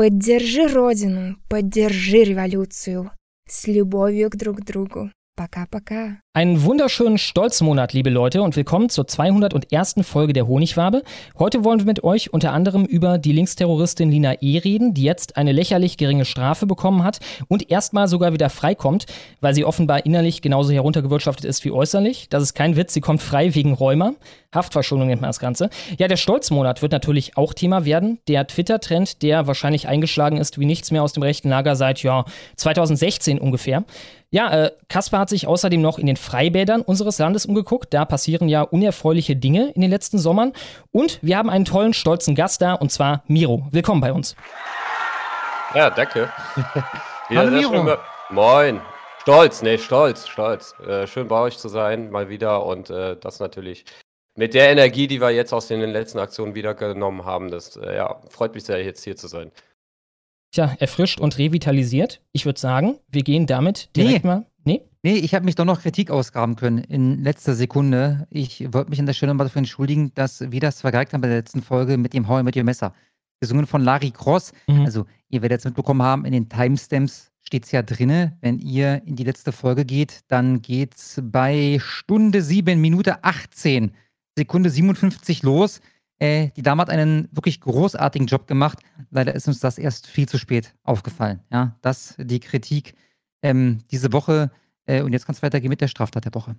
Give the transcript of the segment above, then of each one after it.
Поддержи Родину, поддержи революцию. С любовью к друг другу. Пока-пока. Einen wunderschönen Stolzmonat, liebe Leute, und willkommen zur 201. Folge der Honigwabe. Heute wollen wir mit euch unter anderem über die Linksterroristin Lina E. reden, die jetzt eine lächerlich geringe Strafe bekommen hat und erstmal sogar wieder freikommt, weil sie offenbar innerlich genauso heruntergewirtschaftet ist wie äußerlich. Das ist kein Witz, sie kommt frei wegen Rheuma. Haftverschonung nennt man das Ganze. Ja, der Stolzmonat wird natürlich auch Thema werden. Der Twitter-Trend, der wahrscheinlich eingeschlagen ist wie nichts mehr aus dem rechten Lager seit, ja, 2016 ungefähr. Ja, äh, Kaspar hat sich außerdem noch in den Freibädern unseres Landes umgeguckt. Da passieren ja unerfreuliche Dinge in den letzten Sommern. Und wir haben einen tollen, stolzen Gast da, und zwar Miro. Willkommen bei uns. Ja, danke. ja, Hallo Miro. Moin. Stolz, nee, stolz, stolz. Äh, schön bei euch zu sein, mal wieder. Und äh, das natürlich mit der Energie, die wir jetzt aus den letzten Aktionen wiedergenommen haben. Das äh, ja, freut mich sehr, jetzt hier zu sein. Tja, erfrischt und revitalisiert. Ich würde sagen, wir gehen damit direkt nee. mal. Nee? Ich habe mich doch noch Kritik ausgraben können in letzter Sekunde. Ich wollte mich an der Stelle mal dafür entschuldigen, dass wir das vergeigt haben bei der letzten Folge mit dem Hau mit dem Messer. Gesungen von Larry Cross. Mhm. Also, ihr werdet es mitbekommen haben, in den Timestamps steht es ja drinne. Wenn ihr in die letzte Folge geht, dann geht es bei Stunde 7, Minute 18, Sekunde 57 los. Äh, die Dame hat einen wirklich großartigen Job gemacht. Leider ist uns das erst viel zu spät aufgefallen. Ja, das die Kritik ähm, diese Woche. Äh, und jetzt kann es weitergehen mit der Straftat der Woche.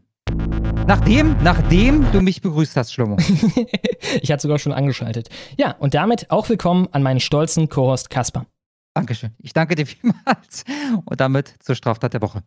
Nachdem, nachdem du mich begrüßt hast, Schlomo. ich hatte sogar schon angeschaltet. Ja, und damit auch willkommen an meinen stolzen Co-Host Kasper. Dankeschön. Ich danke dir vielmals. Und damit zur Straftat der Woche.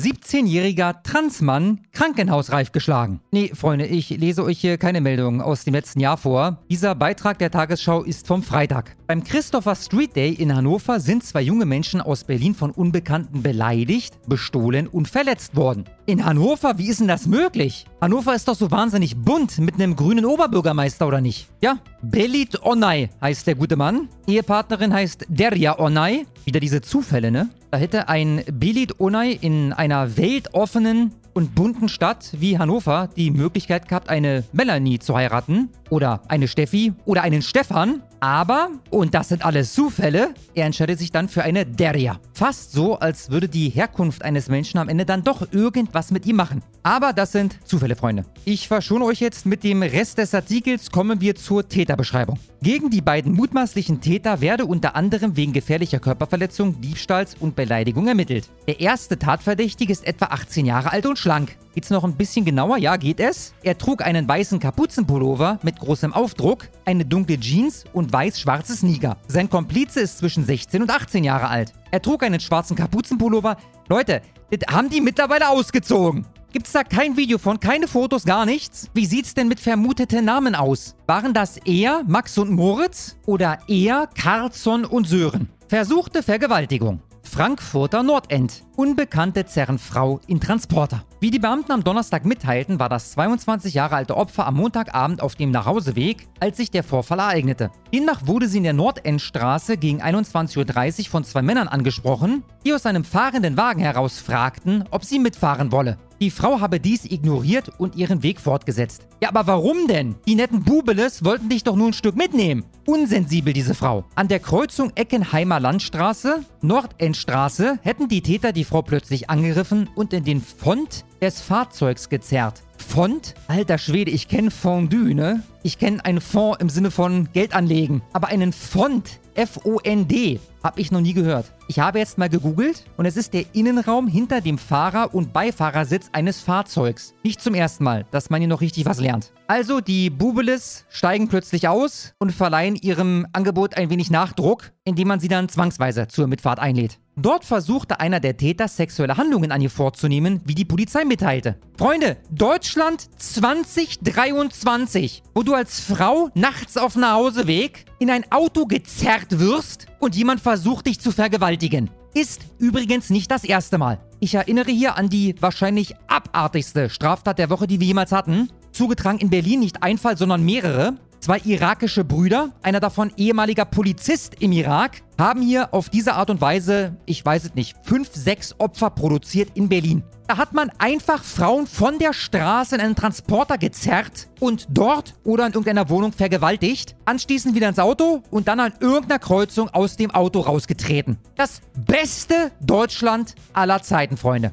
17-jähriger Transmann krankenhausreif geschlagen. Nee, Freunde, ich lese euch hier keine Meldungen aus dem letzten Jahr vor. Dieser Beitrag der Tagesschau ist vom Freitag. Beim Christopher Street Day in Hannover sind zwei junge Menschen aus Berlin von Unbekannten beleidigt, bestohlen und verletzt worden. In Hannover, wie ist denn das möglich? Hannover ist doch so wahnsinnig bunt mit einem grünen Oberbürgermeister, oder nicht? Ja, Belit Onay heißt der gute Mann. Ehepartnerin heißt Derya Onay. Wieder diese Zufälle, ne? Da hätte ein Belit Onay in einer weltoffenen und bunten Stadt wie Hannover die Möglichkeit gehabt, eine Melanie zu heiraten oder eine Steffi oder einen Stefan. Aber, und das sind alles Zufälle, er entscheidet sich dann für eine Derja. Fast so, als würde die Herkunft eines Menschen am Ende dann doch irgendwas mit ihm machen. Aber das sind Zufälle, Freunde. Ich verschone euch jetzt mit dem Rest des Artikels, kommen wir zur Täterbeschreibung. Gegen die beiden mutmaßlichen Täter werde unter anderem wegen gefährlicher Körperverletzung, Diebstahls und Beleidigung ermittelt. Der erste Tatverdächtige ist etwa 18 Jahre alt und schlank. Geht's noch ein bisschen genauer? Ja, geht es? Er trug einen weißen Kapuzenpullover mit großem Aufdruck, eine dunkle Jeans und weiß-schwarze Sneaker. Sein Komplize ist zwischen 16 und 18 Jahre alt. Er trug einen schwarzen Kapuzenpullover. Leute, das haben die mittlerweile ausgezogen. Gibt's da kein Video von, keine Fotos, gar nichts? Wie sieht's denn mit vermuteten Namen aus? Waren das eher Max und Moritz oder eher Carlsson und Sören? Versuchte Vergewaltigung. Frankfurter Nordend. Unbekannte zerren Frau in Transporter. Wie die Beamten am Donnerstag mitteilten, war das 22 Jahre alte Opfer am Montagabend auf dem Nachhauseweg, als sich der Vorfall ereignete. Demnach wurde sie in der Nordendstraße gegen 21.30 Uhr von zwei Männern angesprochen, die aus einem fahrenden Wagen heraus fragten, ob sie mitfahren wolle. Die Frau habe dies ignoriert und ihren Weg fortgesetzt. Ja, aber warum denn? Die netten Bubeles wollten dich doch nur ein Stück mitnehmen. Unsensibel, diese Frau. An der Kreuzung Eckenheimer Landstraße, Nordendstraße, hätten die Täter die Frau plötzlich angegriffen und in den Fond des Fahrzeugs gezerrt. Fond? Alter Schwede, ich kenne Fondue, ne? Ich kenne einen Fond im Sinne von Geld anlegen. Aber einen Fond, F-O-N-D, hab ich noch nie gehört. Ich habe jetzt mal gegoogelt und es ist der Innenraum hinter dem Fahrer- und Beifahrersitz eines Fahrzeugs. Nicht zum ersten Mal, dass man hier noch richtig was lernt. Also die Bubelis steigen plötzlich aus und verleihen ihrem Angebot ein wenig Nachdruck, indem man sie dann zwangsweise zur Mitfahrt einlädt. Dort versuchte einer der Täter sexuelle Handlungen an ihr vorzunehmen, wie die Polizei mitteilte. Freunde, Deutschland 2023, wo du als Frau nachts auf Nachhauseweg in ein Auto gezerrt wirst und jemand versucht dich zu vergewaltigen. Ist übrigens nicht das erste Mal. Ich erinnere hier an die wahrscheinlich abartigste Straftat der Woche, die wir jemals hatten. Zugetragen in Berlin nicht ein Fall, sondern mehrere. Zwei irakische Brüder, einer davon ehemaliger Polizist im Irak, haben hier auf diese Art und Weise, ich weiß es nicht, fünf, sechs Opfer produziert in Berlin. Da hat man einfach Frauen von der Straße in einen Transporter gezerrt und dort oder in irgendeiner Wohnung vergewaltigt, anschließend wieder ins Auto und dann an irgendeiner Kreuzung aus dem Auto rausgetreten. Das beste Deutschland aller Zeiten, Freunde.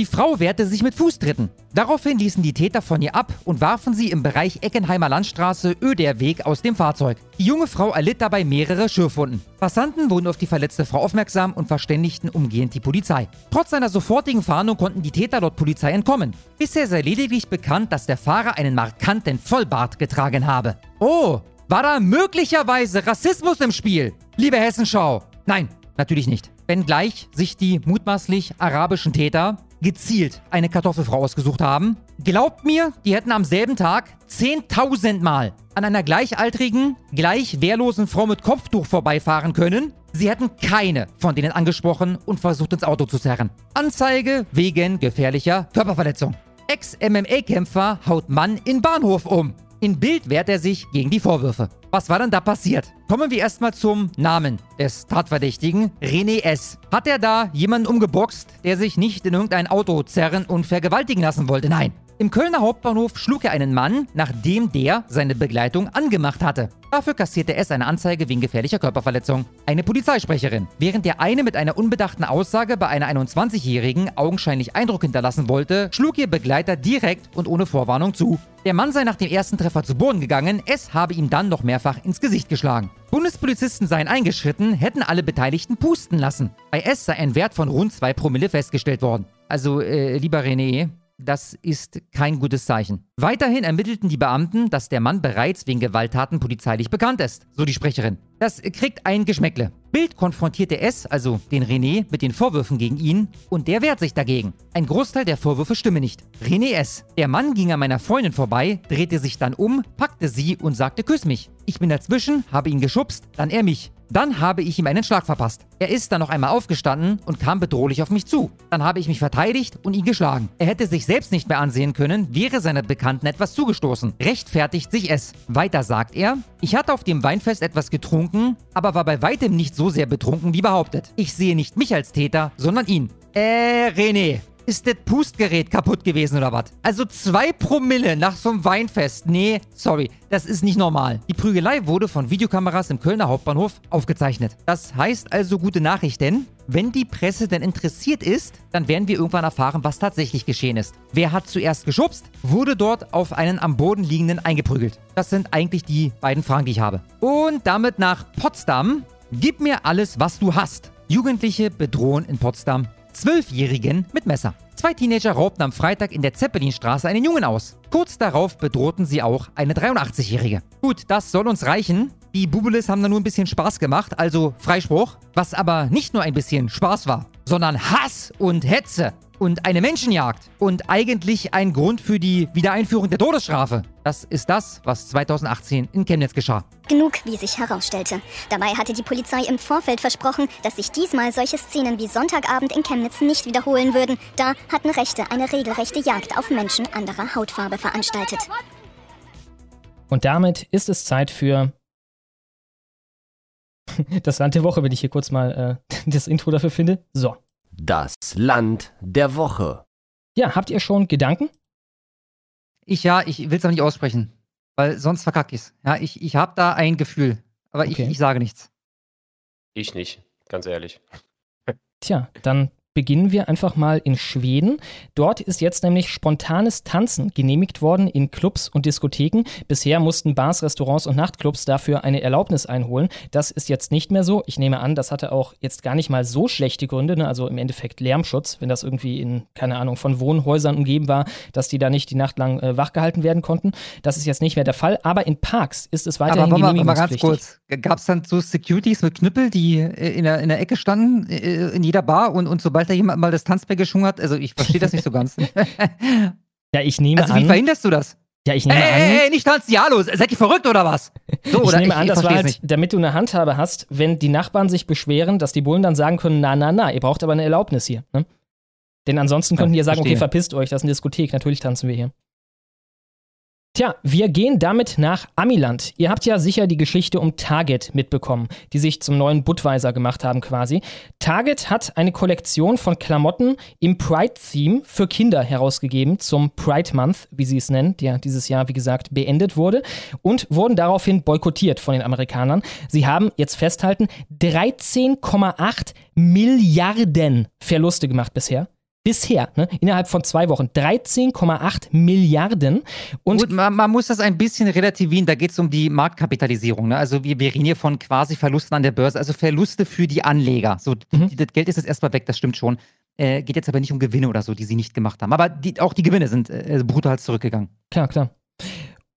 Die Frau wehrte sich mit Fußtritten. Daraufhin ließen die Täter von ihr ab und warfen sie im Bereich Eckenheimer Landstraße Öderweg aus dem Fahrzeug. Die junge Frau erlitt dabei mehrere Schürfwunden. Passanten wurden auf die verletzte Frau aufmerksam und verständigten umgehend die Polizei. Trotz einer sofortigen Fahndung konnten die Täter dort Polizei entkommen. Bisher sei lediglich bekannt, dass der Fahrer einen markanten Vollbart getragen habe. Oh, war da möglicherweise Rassismus im Spiel? Liebe Hessenschau. Nein, natürlich nicht. Wenngleich sich die mutmaßlich arabischen Täter gezielt eine Kartoffelfrau ausgesucht haben. Glaubt mir, die hätten am selben Tag 10.000 Mal an einer gleichaltrigen, gleich wehrlosen Frau mit Kopftuch vorbeifahren können. Sie hätten keine von denen angesprochen und versucht ins Auto zu zerren. Anzeige wegen gefährlicher Körperverletzung. Ex-MMA-Kämpfer haut Mann in Bahnhof um. In Bild wehrt er sich gegen die Vorwürfe. Was war denn da passiert? Kommen wir erstmal zum Namen des Tatverdächtigen, René S. Hat er da jemanden umgeboxt, der sich nicht in irgendein Auto zerren und vergewaltigen lassen wollte? Nein. Im Kölner Hauptbahnhof schlug er einen Mann, nachdem der seine Begleitung angemacht hatte. Dafür kassierte S eine Anzeige wegen gefährlicher Körperverletzung. Eine Polizeisprecherin. Während der eine mit einer unbedachten Aussage bei einer 21-Jährigen augenscheinlich Eindruck hinterlassen wollte, schlug ihr Begleiter direkt und ohne Vorwarnung zu. Der Mann sei nach dem ersten Treffer zu Boden gegangen, S habe ihm dann noch mehrfach ins Gesicht geschlagen. Bundespolizisten seien eingeschritten, hätten alle Beteiligten pusten lassen. Bei S sei ein Wert von rund 2 Promille festgestellt worden. Also, äh, lieber René, das ist kein gutes Zeichen. Weiterhin ermittelten die Beamten, dass der Mann bereits wegen Gewalttaten polizeilich bekannt ist, so die Sprecherin. Das kriegt ein Geschmäckle. Bild konfrontierte S, also den René, mit den Vorwürfen gegen ihn und der wehrt sich dagegen. Ein Großteil der Vorwürfe stimme nicht. René S. Der Mann ging an meiner Freundin vorbei, drehte sich dann um, packte sie und sagte Küss mich. Ich bin dazwischen, habe ihn geschubst, dann er mich. Dann habe ich ihm einen Schlag verpasst. Er ist dann noch einmal aufgestanden und kam bedrohlich auf mich zu. Dann habe ich mich verteidigt und ihn geschlagen. Er hätte sich selbst nicht mehr ansehen können, wäre seiner Bekannten etwas zugestoßen. Rechtfertigt sich es. Weiter sagt er, ich hatte auf dem Weinfest etwas getrunken, aber war bei weitem nicht so sehr betrunken wie behauptet. Ich sehe nicht mich als Täter, sondern ihn. Äh, René, ist das Pustgerät kaputt gewesen oder was? Also zwei Promille nach so einem Weinfest. Nee, sorry, das ist nicht normal. Die Prügelei wurde von Videokameras im Kölner Hauptbahnhof aufgezeichnet. Das heißt also gute Nachrichten. Wenn die Presse denn interessiert ist, dann werden wir irgendwann erfahren, was tatsächlich geschehen ist. Wer hat zuerst geschubst, wurde dort auf einen am Boden liegenden eingeprügelt. Das sind eigentlich die beiden Fragen, die ich habe. Und damit nach Potsdam. Gib mir alles, was du hast. Jugendliche bedrohen in Potsdam Zwölfjährigen mit Messer. Zwei Teenager raubten am Freitag in der Zeppelinstraße einen Jungen aus. Kurz darauf bedrohten sie auch eine 83-Jährige. Gut, das soll uns reichen. Die Bubelis haben da nur ein bisschen Spaß gemacht, also Freispruch. Was aber nicht nur ein bisschen Spaß war, sondern Hass und Hetze und eine Menschenjagd und eigentlich ein Grund für die Wiedereinführung der Todesstrafe. Das ist das, was 2018 in Chemnitz geschah. Genug, wie sich herausstellte. Dabei hatte die Polizei im Vorfeld versprochen, dass sich diesmal solche Szenen wie Sonntagabend in Chemnitz nicht wiederholen würden. Da hatten Rechte eine regelrechte Jagd auf Menschen anderer Hautfarbe veranstaltet. Und damit ist es Zeit für das Land der Woche, wenn ich hier kurz mal äh, das Intro dafür finde. So. Das Land der Woche. Ja, habt ihr schon Gedanken? Ich ja, ich will es auch nicht aussprechen, weil sonst verkacke ich's. Ja, ich, ich habe da ein Gefühl, aber Okay. ich, ich sage nichts. Ich nicht, ganz ehrlich. Tja, dann beginnen wir einfach mal in Schweden. Dort ist jetzt nämlich spontanes Tanzen genehmigt worden in Clubs und Diskotheken. Bisher mussten Bars, Restaurants und Nachtclubs dafür eine Erlaubnis einholen. Das ist jetzt nicht mehr so. Ich nehme an, das hatte auch jetzt gar nicht mal so schlechte Gründe, ne? also im Endeffekt Lärmschutz, wenn das irgendwie in, keine Ahnung, von Wohnhäusern umgeben war, dass die da nicht die Nacht lang äh, wachgehalten werden konnten. Das ist jetzt nicht mehr der Fall, aber in Parks ist es weiterhin aber, aber, aber ganz kurz, gab es dann so Securities mit Knüppel, die äh, in der, in der Ecke standen, äh, in jeder Bar und, und sobald da jemand mal das Tanzbein geschwungen hat, also ich verstehe das nicht so ganz. ja, ich nehme also, an. wie verhinderst du das? Ja, ich nehme ey, an. Ey, ey, nicht tanzen, ja los, seid ihr verrückt oder was? So, ich nehme ich, an, das war halt, nicht. damit du eine Handhabe hast, wenn die Nachbarn sich beschweren, dass die Bullen dann sagen können, na, na, na, ihr braucht aber eine Erlaubnis hier. Ne? Denn ansonsten könnten ja, die ja sagen, verstehe. okay, verpisst euch, das ist eine Diskothek, natürlich tanzen wir hier. Tja, wir gehen damit nach Amiland. Ihr habt ja sicher die Geschichte um Target mitbekommen, die sich zum neuen Budweiser gemacht haben quasi. Target hat eine Kollektion von Klamotten im Pride-Theme für Kinder herausgegeben zum Pride Month, wie sie es nennen, der dieses Jahr, wie gesagt, beendet wurde und wurden daraufhin boykottiert von den Amerikanern. Sie haben, jetzt festhalten, 13,8 Milliarden Verluste gemacht bisher. Bisher, ne, innerhalb von zwei Wochen, 13,8 Milliarden. Und Gut, man, man, muss das ein bisschen relativieren, da geht es um die Marktkapitalisierung. Ne? Also wir, wir reden hier von quasi Verlusten an der Börse, also Verluste für die Anleger. So, mhm. das Geld ist jetzt erstmal weg, das stimmt schon. Äh, geht jetzt aber nicht um Gewinne oder so, die sie nicht gemacht haben. Aber die, auch die Gewinne sind äh, brutal zurückgegangen. Klar, klar.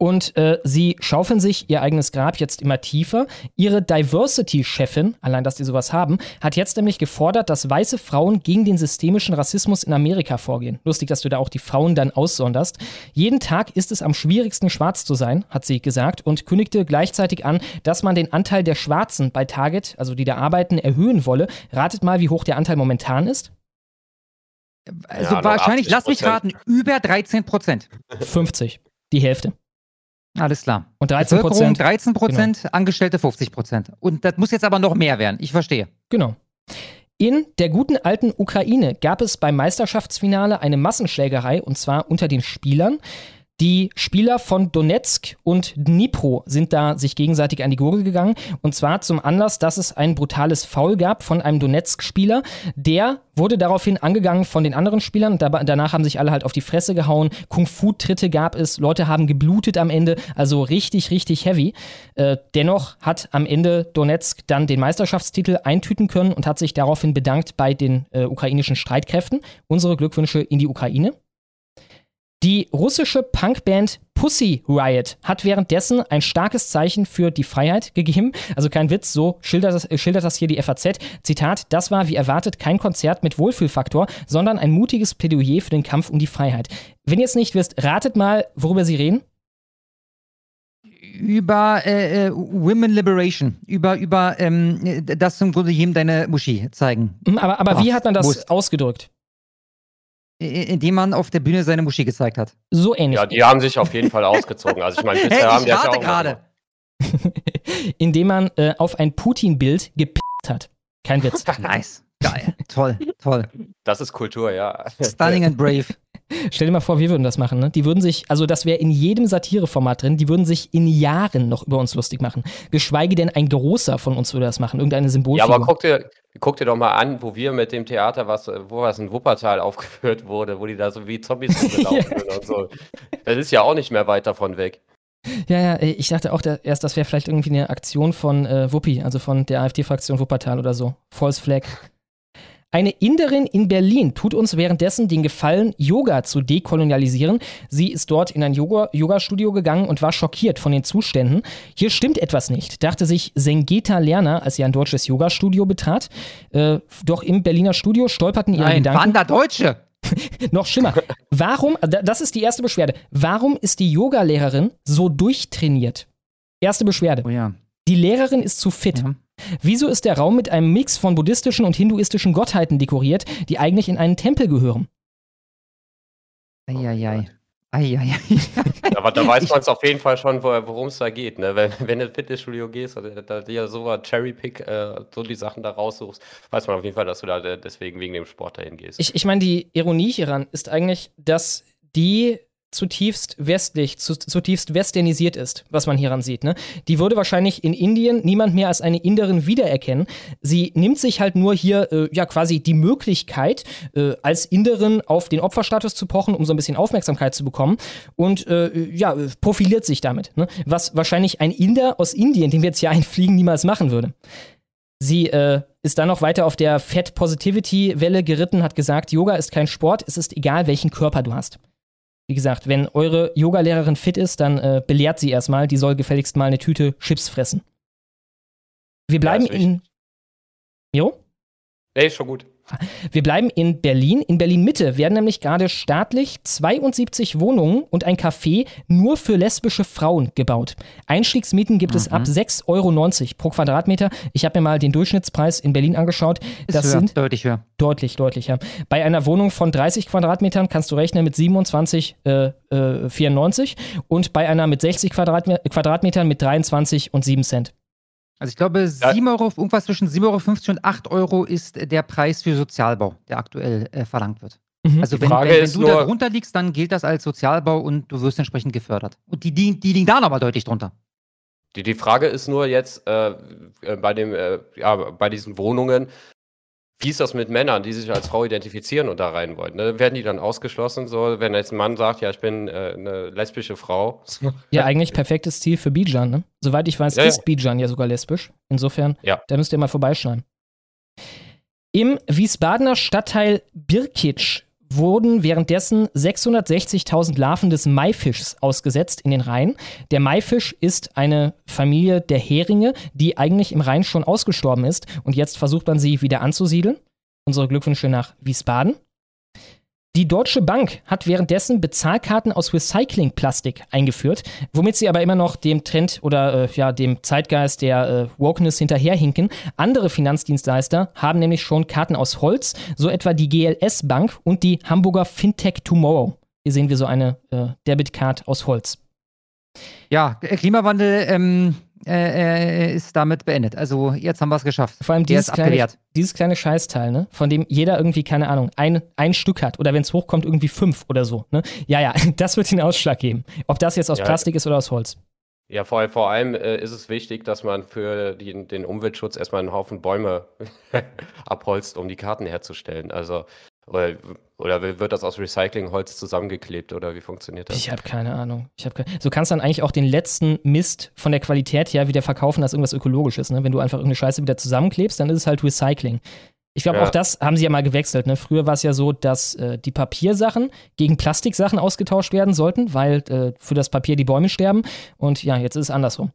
Und äh, sie schaufeln sich ihr eigenes Grab jetzt immer tiefer. Ihre Diversity-Chefin, allein dass die sowas haben, hat jetzt nämlich gefordert, dass weiße Frauen gegen den systemischen Rassismus in Amerika vorgehen. Lustig, dass du da auch die Frauen dann aussonderst. Jeden Tag ist es am schwierigsten, schwarz zu sein, hat sie gesagt, und kündigte gleichzeitig an, dass man den Anteil der Schwarzen bei Target, also die da arbeiten, erhöhen wolle. Ratet mal, wie hoch der Anteil momentan ist. Also ja, wahrscheinlich, lass mich raten, über 13 Prozent. 50, die Hälfte. Alles klar. Und 13 Prozent. 13 Prozent, genau. Angestellte 50 Prozent. Und das muss jetzt aber noch mehr werden. Ich verstehe. Genau. In der guten alten Ukraine gab es beim Meisterschaftsfinale eine Massenschlägerei und zwar unter den Spielern. Die Spieler von Donetsk und Dnipro sind da sich gegenseitig an die Gurgel gegangen. Und zwar zum Anlass, dass es ein brutales Foul gab von einem Donetsk-Spieler. Der wurde daraufhin angegangen von den anderen Spielern. danach haben sich alle halt auf die Fresse gehauen. Kung-Fu-Tritte gab es. Leute haben geblutet am Ende. Also richtig, richtig heavy. Äh, dennoch hat am Ende Donetsk dann den Meisterschaftstitel eintüten können und hat sich daraufhin bedankt bei den äh, ukrainischen Streitkräften. Unsere Glückwünsche in die Ukraine. Die russische Punkband Pussy Riot hat währenddessen ein starkes Zeichen für die Freiheit gegeben. Also kein Witz, so schildert das, schildert das hier die FAZ. Zitat, das war wie erwartet kein Konzert mit Wohlfühlfaktor, sondern ein mutiges Plädoyer für den Kampf um die Freiheit. Wenn ihr es nicht wisst, ratet mal, worüber sie reden über äh, äh, Women Liberation, über, über ähm, das zum Grunde jedem deine Muschi zeigen. Aber, aber wie hat man das musst. ausgedrückt? Indem man auf der Bühne seine Muschi gezeigt hat. So ähnlich. Ja, die haben sich auf jeden Fall ausgezogen. Also ich meine, bisher hey, haben die ja auch gerade. indem man äh, auf ein Putin-Bild gepickt hat. Kein Witz. nice. Geil. toll, toll. Das ist Kultur, ja. Stunning and brave. Stell dir mal vor, wir würden das machen, ne? Die würden sich, also das wäre in jedem Satireformat drin, die würden sich in Jahren noch über uns lustig machen. Geschweige denn ein großer von uns würde das machen, irgendeine Symbolfigur. Ja, aber guck dir, guck dir doch mal an, wo wir mit dem Theater, was, wo was in Wuppertal aufgeführt wurde, wo die da so wie Zombies rumgelaufen sind und so. Das ist ja auch nicht mehr weit davon weg. Ja, ja, ich dachte auch erst, das wäre vielleicht irgendwie eine Aktion von äh, Wuppi, also von der AfD-Fraktion Wuppertal oder so. False Flag. Eine Inderin in Berlin tut uns währenddessen den Gefallen, Yoga zu dekolonialisieren. Sie ist dort in ein Yoga-Studio gegangen und war schockiert von den Zuständen. Hier stimmt etwas nicht, dachte sich Sengeta Lerner, als sie ein deutsches Yoga-Studio betrat. Äh, doch im Berliner Studio stolperten ihre Nein, Gedanken. Waren da Deutsche? Noch schlimmer. Warum, das ist die erste Beschwerde. Warum ist die Yogalehrerin so durchtrainiert? Erste Beschwerde. Oh ja. Die Lehrerin ist zu fit. Ja. Wieso ist der Raum mit einem Mix von buddhistischen und hinduistischen Gottheiten dekoriert, die eigentlich in einen Tempel gehören? Eieiei. Eieiei. Aber da weiß man es auf jeden Fall schon, worum es da geht. Ne? Wenn, wenn du ins Fitnessstudio gehst und da dir so ein Cherry-Pick, äh, so die Sachen da raussuchst, weiß man auf jeden Fall, dass du da deswegen wegen dem Sport dahin gehst. Ich, ich meine, die Ironie hieran ist eigentlich, dass die zutiefst westlich, zu, zutiefst westernisiert ist, was man hieran sieht. Ne? Die würde wahrscheinlich in Indien niemand mehr als eine Inderin wiedererkennen. Sie nimmt sich halt nur hier äh, ja quasi die Möglichkeit, äh, als Inderin auf den Opferstatus zu pochen, um so ein bisschen Aufmerksamkeit zu bekommen und äh, ja, profiliert sich damit. Ne? Was wahrscheinlich ein Inder aus Indien, den wir jetzt hier einfliegen, niemals machen würde. Sie äh, ist dann noch weiter auf der Fat Positivity Welle geritten, hat gesagt, Yoga ist kein Sport, es ist egal, welchen Körper du hast. Wie gesagt, wenn eure Yogalehrerin fit ist, dann äh, belehrt sie erstmal, die soll gefälligst mal eine Tüte Chips fressen. Wir bleiben Ja, in. Jo? Nee, ist schon gut. Wir bleiben in Berlin. In Berlin-Mitte werden nämlich gerade staatlich 72 Wohnungen und ein Café nur für lesbische Frauen gebaut. Einstiegsmieten gibt es ab 6,90 Euro pro Quadratmeter. Ich habe mir mal den Durchschnittspreis in Berlin angeschaut. Ist Das höher, sind deutlich höher. Deutlich, deutlich, ja. Bei einer Wohnung von 30 Quadratmetern kannst du rechnen mit 27, äh, äh, 94 und bei einer mit 60 Quadratme Quadratmetern mit 23 und 7 Cent. Also ich glaube, 7 Euro, irgendwas zwischen 7,50 Euro und 8 Euro ist der Preis für Sozialbau, der aktuell äh, verlangt wird. Mhm. Also Die wenn, Frage wenn, wenn ist du nur- da drunter liegst, dann gilt das als Sozialbau und du wirst entsprechend gefördert. Und die, die, die liegen da nochmal deutlich drunter. Die, die Frage ist nur jetzt äh, äh, bei, dem, äh, ja, bei diesen Wohnungen, wie ist das mit Männern, die sich als Frau identifizieren und da rein wollen? Ne? Werden die dann ausgeschlossen? So, wenn jetzt ein Mann sagt, ja, ich bin äh, eine lesbische Frau. Ja, eigentlich perfektes Ziel für Bijan, ne? Soweit ich weiß, Ja, ja. ist Bijan ja sogar lesbisch. Insofern, Ja. da müsst ihr mal vorbeischneiden. Im Wiesbadener Stadtteil Birkitsch wurden währenddessen 660.000 Larven des Maifischs ausgesetzt in den Rhein. Der Maifisch ist eine Familie der Heringe, die eigentlich im Rhein schon ausgestorben ist und jetzt versucht man sie wieder anzusiedeln. Unsere Glückwünsche nach Wiesbaden. Die Deutsche Bank hat währenddessen Bezahlkarten aus Recyclingplastik eingeführt, womit sie aber immer noch dem Trend oder äh, ja, dem Zeitgeist der äh, Wokeness hinterherhinken. Andere Finanzdienstleister haben nämlich schon Karten aus Holz, so etwa die GLS Bank und die Hamburger Fintech Tomorrow. Hier sehen wir so eine äh, Debitcard aus Holz. Ja, Klimawandel ähm, äh, äh, ist damit beendet. Also jetzt haben wir es geschafft. Vor allem dieses kleine, dieses kleine Scheißteil, ne? von dem jeder irgendwie, keine Ahnung, ein, ein Stück hat oder wenn es hochkommt, irgendwie fünf oder so. Ne? Ja, ja, das wird den Ausschlag geben. Ob das jetzt aus Ja. Plastik ist oder aus Holz. Ja, vor, vor allem äh, ist es wichtig, dass man für die, den Umweltschutz erstmal einen Haufen Bäume abholzt, um die Karten herzustellen. Also, oder, oder wird das aus Recyclingholz zusammengeklebt oder wie funktioniert das? Ich habe keine Ahnung. Ich hab ke so kannst dann eigentlich auch den letzten Mist von der Qualität her wieder verkaufen als irgendwas Ökologisches. Ne? Wenn du einfach irgendeine Scheiße wieder zusammenklebst, dann ist es halt Recycling. Ich glaube, Ja. auch das haben sie ja mal gewechselt. Ne? Früher war es ja so, dass äh, die Papiersachen gegen Plastiksachen ausgetauscht werden sollten, weil äh, für das Papier die Bäume sterben. Und ja, jetzt ist es andersrum.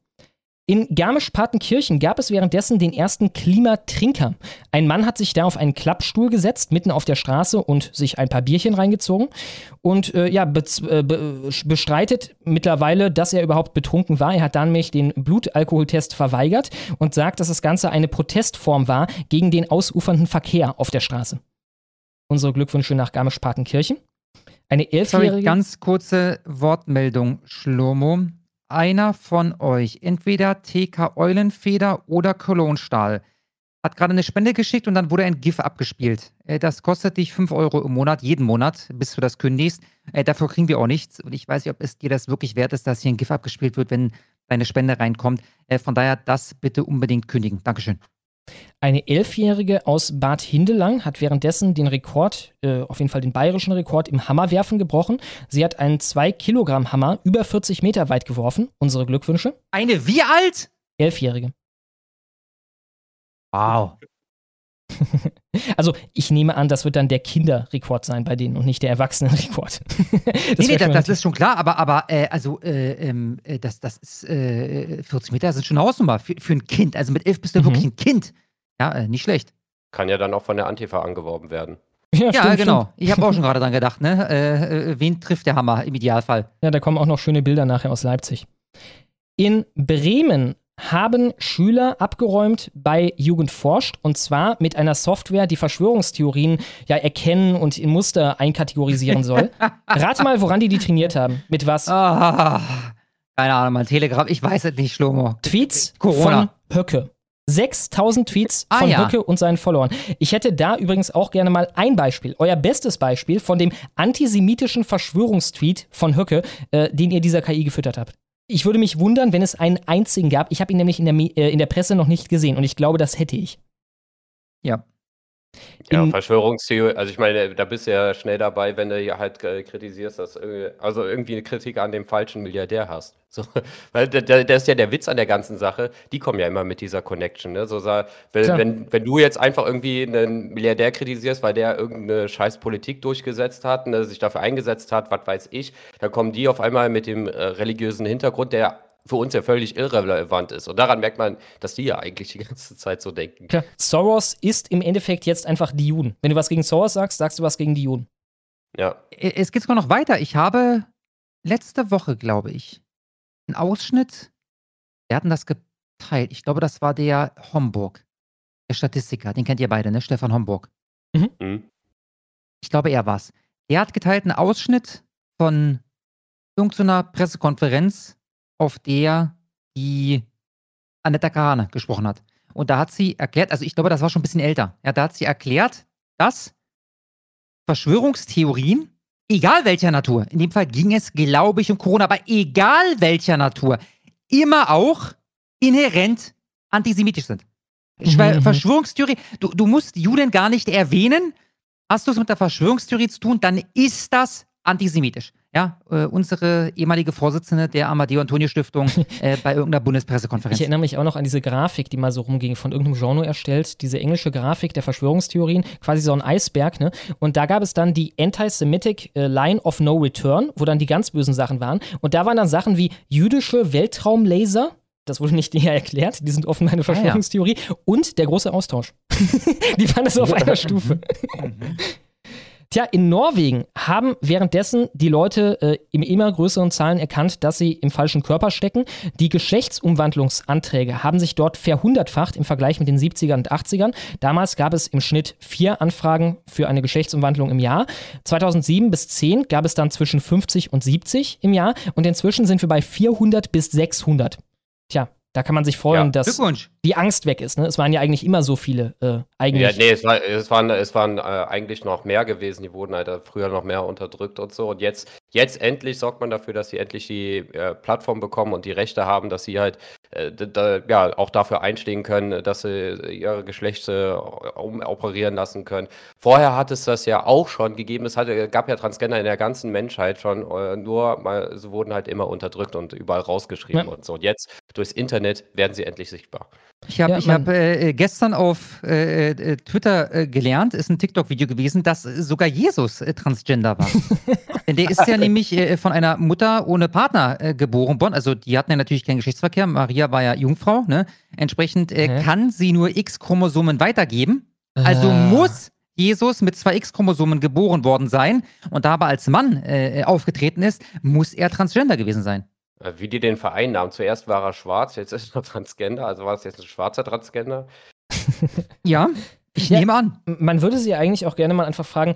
In Garmisch-Partenkirchen gab es währenddessen den ersten Klimatrinker. Ein Mann hat sich da auf einen Klappstuhl gesetzt, mitten auf der Straße und sich ein paar Bierchen reingezogen und äh, ja, äh, be bestreitet mittlerweile, dass er überhaupt betrunken war. Er hat dann nämlich den Blutalkoholtest verweigert und sagt, dass das Ganze eine Protestform war gegen den ausufernden Verkehr auf der Straße. Unsere Glückwünsche nach Garmisch-Partenkirchen. Eine Sorry, elfjährige. ganz kurze Wortmeldung, Schlomo. Einer von euch, entweder TK Eulenfeder oder Kolonstahl, hat gerade eine Spende geschickt und dann wurde ein GIF abgespielt. Äh, Das kostet dich 5 Euro im Monat, jeden Monat, bis du das kündigst. Äh, Dafür kriegen wir auch nichts. Und ich weiß nicht, ob es dir das wirklich wert ist, dass hier ein GIF abgespielt wird, wenn deine Spende reinkommt. Äh, Von daher, das bitte unbedingt kündigen. Dankeschön. Eine Elfjährige aus Bad Hindelang hat währenddessen den Rekord, äh, auf jeden Fall den bayerischen Rekord im Hammerwerfen gebrochen. Sie hat einen 2-Kilogramm-Hammer über 40 Meter weit geworfen. Unsere Glückwünsche. Eine wie alt? Elfjährige. Wow. Also, ich nehme an, das wird dann der Kinderrekord sein bei denen und nicht der Erwachsenenrekord. das Nee, nee, das, das ist schon klar, aber, aber äh, also, äh, ähm, äh, das, das ist, äh, 40 Meter sind schon eine Hausnummer für, für ein Kind. Also mit elf bist du Mhm. wirklich ein Kind. Ja, äh, nicht schlecht. Kann ja dann auch von der Antifa angeworben werden. ja, Ja, stimmt, genau. Stimmt. Ich habe auch schon gerade dran gedacht, ne? Äh, äh, wen trifft der Hammer im Idealfall? Ja, da kommen auch noch schöne Bilder nachher aus Leipzig. In Bremen haben Schüler abgeräumt bei Jugend forscht und zwar mit einer Software, die Verschwörungstheorien ja erkennen und in Muster einkategorisieren soll. Rate mal, woran die die trainiert haben. Mit was? Ah, keine Ahnung, mein Telegram, ich weiß es nicht, Schlomo. Tweets Corona. von Höcke. 6000 Tweets Ah, von ja. Höcke und seinen Followern. Ich hätte da übrigens auch gerne mal ein Beispiel, euer bestes Beispiel von dem antisemitischen Verschwörungstweet von Höcke, äh, den ihr dieser KI gefüttert habt. Ich würde mich wundern, wenn es einen einzigen gab. Ich habe ihn nämlich in der, äh, in der Presse noch nicht gesehen und ich glaube, das hätte ich. Ja. Ja, Verschwörungstheorie, also ich meine, da bist du ja schnell dabei, wenn du ja halt äh, kritisierst, dass äh, also irgendwie eine Kritik an dem falschen Milliardär hast. So, weil da- da- das ist ja der Witz an der ganzen Sache, die kommen ja immer mit dieser Connection. Ne? So, wenn, wenn, wenn du jetzt einfach irgendwie einen Milliardär kritisierst, weil der irgendeine scheiß Politik durchgesetzt hat, ne, sich dafür eingesetzt hat, was weiß ich, dann kommen die auf einmal mit dem äh, religiösen Hintergrund, der für uns ja völlig irrelevant ist. Und daran merkt man, dass die ja eigentlich die ganze Zeit so denken. Klar, Soros ist im Endeffekt jetzt einfach die Juden. Wenn du was gegen Soros sagst, sagst du was gegen die Juden. Ja. Äh, Es geht sogar noch weiter. Ich habe letzte Woche, glaube ich, einen Ausschnitt. Wir hatten das geteilt. Ich glaube, das war der Homburg. Der Statistiker. Den kennt ihr beide, ne? Stefan Homburg. Mhm. Ich glaube, er war's. Er hat geteilt einen Ausschnitt von irgendeiner Pressekonferenz, auf der die Annetta Kahane gesprochen hat. Und da hat sie erklärt, also ich glaube, das war schon ein bisschen älter. Ja, da hat sie erklärt, dass Verschwörungstheorien, egal welcher Natur, in dem Fall ging es, glaube ich, um Corona, aber egal welcher Natur, immer auch inhärent antisemitisch sind. Schwer- Mhm. Verschwörungstheorie, du, du musst Juden gar nicht erwähnen. Hast du es mit der Verschwörungstheorie zu tun, dann ist das antisemitisch. Ja, äh, unsere ehemalige Vorsitzende der Amadeo Antonio Stiftung äh, bei irgendeiner Bundespressekonferenz. Ich erinnere mich auch noch an diese Grafik, die mal so rumging, von irgendeinem Genre erstellt, diese englische Grafik der Verschwörungstheorien, quasi so ein Eisberg, ne? Und da gab es dann die Anti-Semitic äh, Line of No Return, wo dann die ganz bösen Sachen waren. Und da waren dann Sachen wie jüdische Weltraumlaser. Das wurde nicht näher erklärt, die sind offenbar eine Ah, ja. Verschwörungstheorie. Und der große Austausch. die waren das auf einer Stufe. Tja, in Norwegen haben währenddessen die Leute äh, in immer größeren Zahlen erkannt, dass sie im falschen Körper stecken. Die Geschlechtsumwandlungsanträge haben sich dort verhundertfacht im Vergleich mit den 70ern und 80ern. Damals gab es im Schnitt vier Anfragen für eine Geschlechtsumwandlung im Jahr. 2007 bis 10 gab es dann zwischen 50 und 70 im Jahr und inzwischen sind wir bei 400 bis 600. Tja, da kann man sich freuen, Ja. dass Glückwunsch. Die Angst weg ist. Ne? Es waren ja eigentlich immer so viele. Äh, eigentlich. Ja, nee, es, war, es waren, es waren äh, eigentlich noch mehr gewesen. Die wurden halt früher noch mehr unterdrückt und so. Und jetzt, jetzt endlich sorgt man dafür, dass sie endlich die äh, Plattform bekommen und die Rechte haben, dass sie halt äh, da, ja, auch dafür einstehen können, dass sie ihre Geschlechter umoperieren lassen können. Vorher hat es das ja auch schon gegeben. Es hatte, gab ja Transgender in der ganzen Menschheit schon, äh, nur mal, sie wurden halt immer unterdrückt und überall rausgeschrieben Ja. und so. Und jetzt durchs Internet werden sie endlich sichtbar. Ich habe Ja, ich hab, äh, gestern auf äh, äh, Twitter äh, gelernt, ist ein TikTok-Video gewesen, dass äh, sogar Jesus äh, Transgender war. Denn der ist ja nämlich äh, von einer Mutter ohne Partner äh, geboren worden. Also die hatten ja natürlich keinen Geschlechtsverkehr. Maria war ja Jungfrau. Ne? Entsprechend äh, Hä? kann sie nur X-Chromosomen weitergeben. Also Ah. muss Jesus mit zwei X-Chromosomen geboren worden sein. Und da er aber als Mann äh, aufgetreten ist, muss er Transgender gewesen sein. Äh, Wie die den vereinnahmen. Zuerst war er schwarz, jetzt ist er Transgender. Also war es jetzt ein schwarzer Transgender? Ja, ich Ja. nehme an. man würde sie eigentlich auch gerne mal einfach fragen,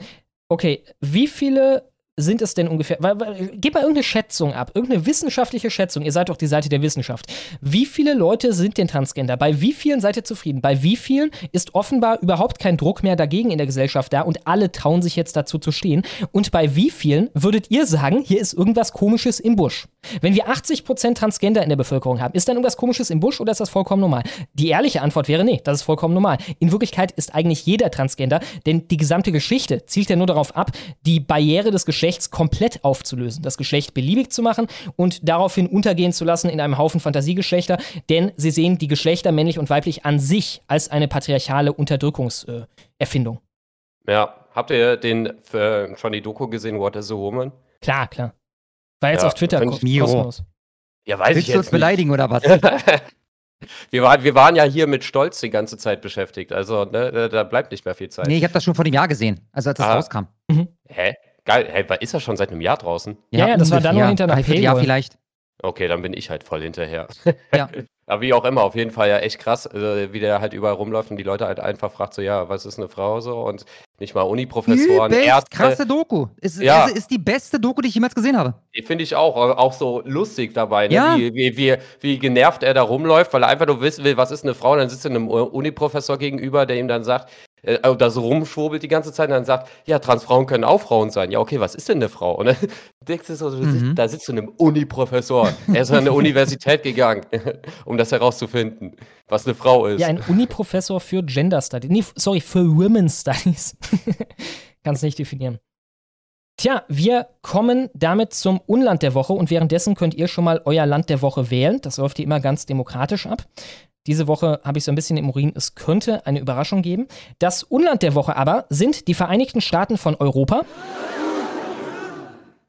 okay, wie viele sind es denn ungefähr? Weil, weil, gebt mal irgendeine Schätzung ab, irgendeine wissenschaftliche Schätzung. Ihr seid doch die Seite der Wissenschaft. Wie viele Leute sind denn Transgender? Bei wie vielen seid ihr zufrieden? Bei wie vielen ist offenbar überhaupt kein Druck mehr dagegen in der Gesellschaft da und alle trauen sich jetzt dazu zu stehen? Und bei wie vielen würdet ihr sagen, hier ist irgendwas Komisches im Busch? Wenn wir 80% Transgender in der Bevölkerung haben, ist dann irgendwas Komisches im Busch oder ist das vollkommen normal? Die ehrliche Antwort wäre, nee, das ist vollkommen normal. In Wirklichkeit ist eigentlich jeder Transgender, denn die gesamte Geschichte zielt ja nur darauf ab, die Barriere des Geschlechts komplett aufzulösen, das Geschlecht beliebig zu machen und daraufhin untergehen zu lassen in einem Haufen Fantasiegeschlechter, denn sie sehen die Geschlechter männlich und weiblich an sich als eine patriarchale Unterdrückungserfindung. Äh. Ja. Habt ihr den äh, schon die Doku gesehen, What is a Woman? klar, klar. War jetzt Ja, auf Twitter ich- Miro. kostenlos. Ja, weiß Willst du uns beleidigen oder was? wir, waren, wir waren ja hier mit Stolz die ganze Zeit beschäftigt. Also, ne, da- bleibt nicht mehr viel Zeit. Nee, ich habe das schon vor dem Jahr gesehen, also als das Ah. rauskam. Hä? Geil. War- ist er schon seit einem Jahr draußen? Ja, ja, das war dann noch hinter einer Paywall. vielleicht. Okay, dann bin ich halt voll hinterher. Ja. Aber wie auch immer, auf jeden Fall ja echt krass, äh, wie der halt überall rumläuft und die Leute halt einfach fragt so, ja, was ist eine Frau so? Und nicht mal Uniprofessoren, Ärzte. krasse Doku. Ist, Ja. ist, ist die beste Doku, die ich jemals gesehen habe. Die finde ich auch, auch so lustig dabei, ne? Ja. wie, wie, wie, wie genervt er da rumläuft, weil er einfach nur wissen will, was ist eine Frau. Und dann sitzt er einem Uniprofessor gegenüber, der ihm dann sagt, äh, äh, da so rumschwurbelt die ganze Zeit und dann sagt, ja, Transfrauen können auch Frauen sein. Ja, okay, was ist denn eine Frau? Und dann denkst du so, Mhm. da sitzt du einem Uniprofessor. Er ist an eine Universität gegangen, um das herauszufinden, was eine Frau ist. Ja, ein Uniprofessor für Gender Studies. Nee, sorry, für Women's Studies. Kann es nicht definieren. Tja, wir kommen damit zum Unland der Woche und währenddessen könnt ihr schon mal euer Land der Woche wählen. Das läuft hier immer ganz demokratisch ab. Diese Woche habe ich so ein bisschen im Urin, es könnte eine Überraschung geben. Das Unland der Woche aber sind die Vereinigten Staaten von Europa.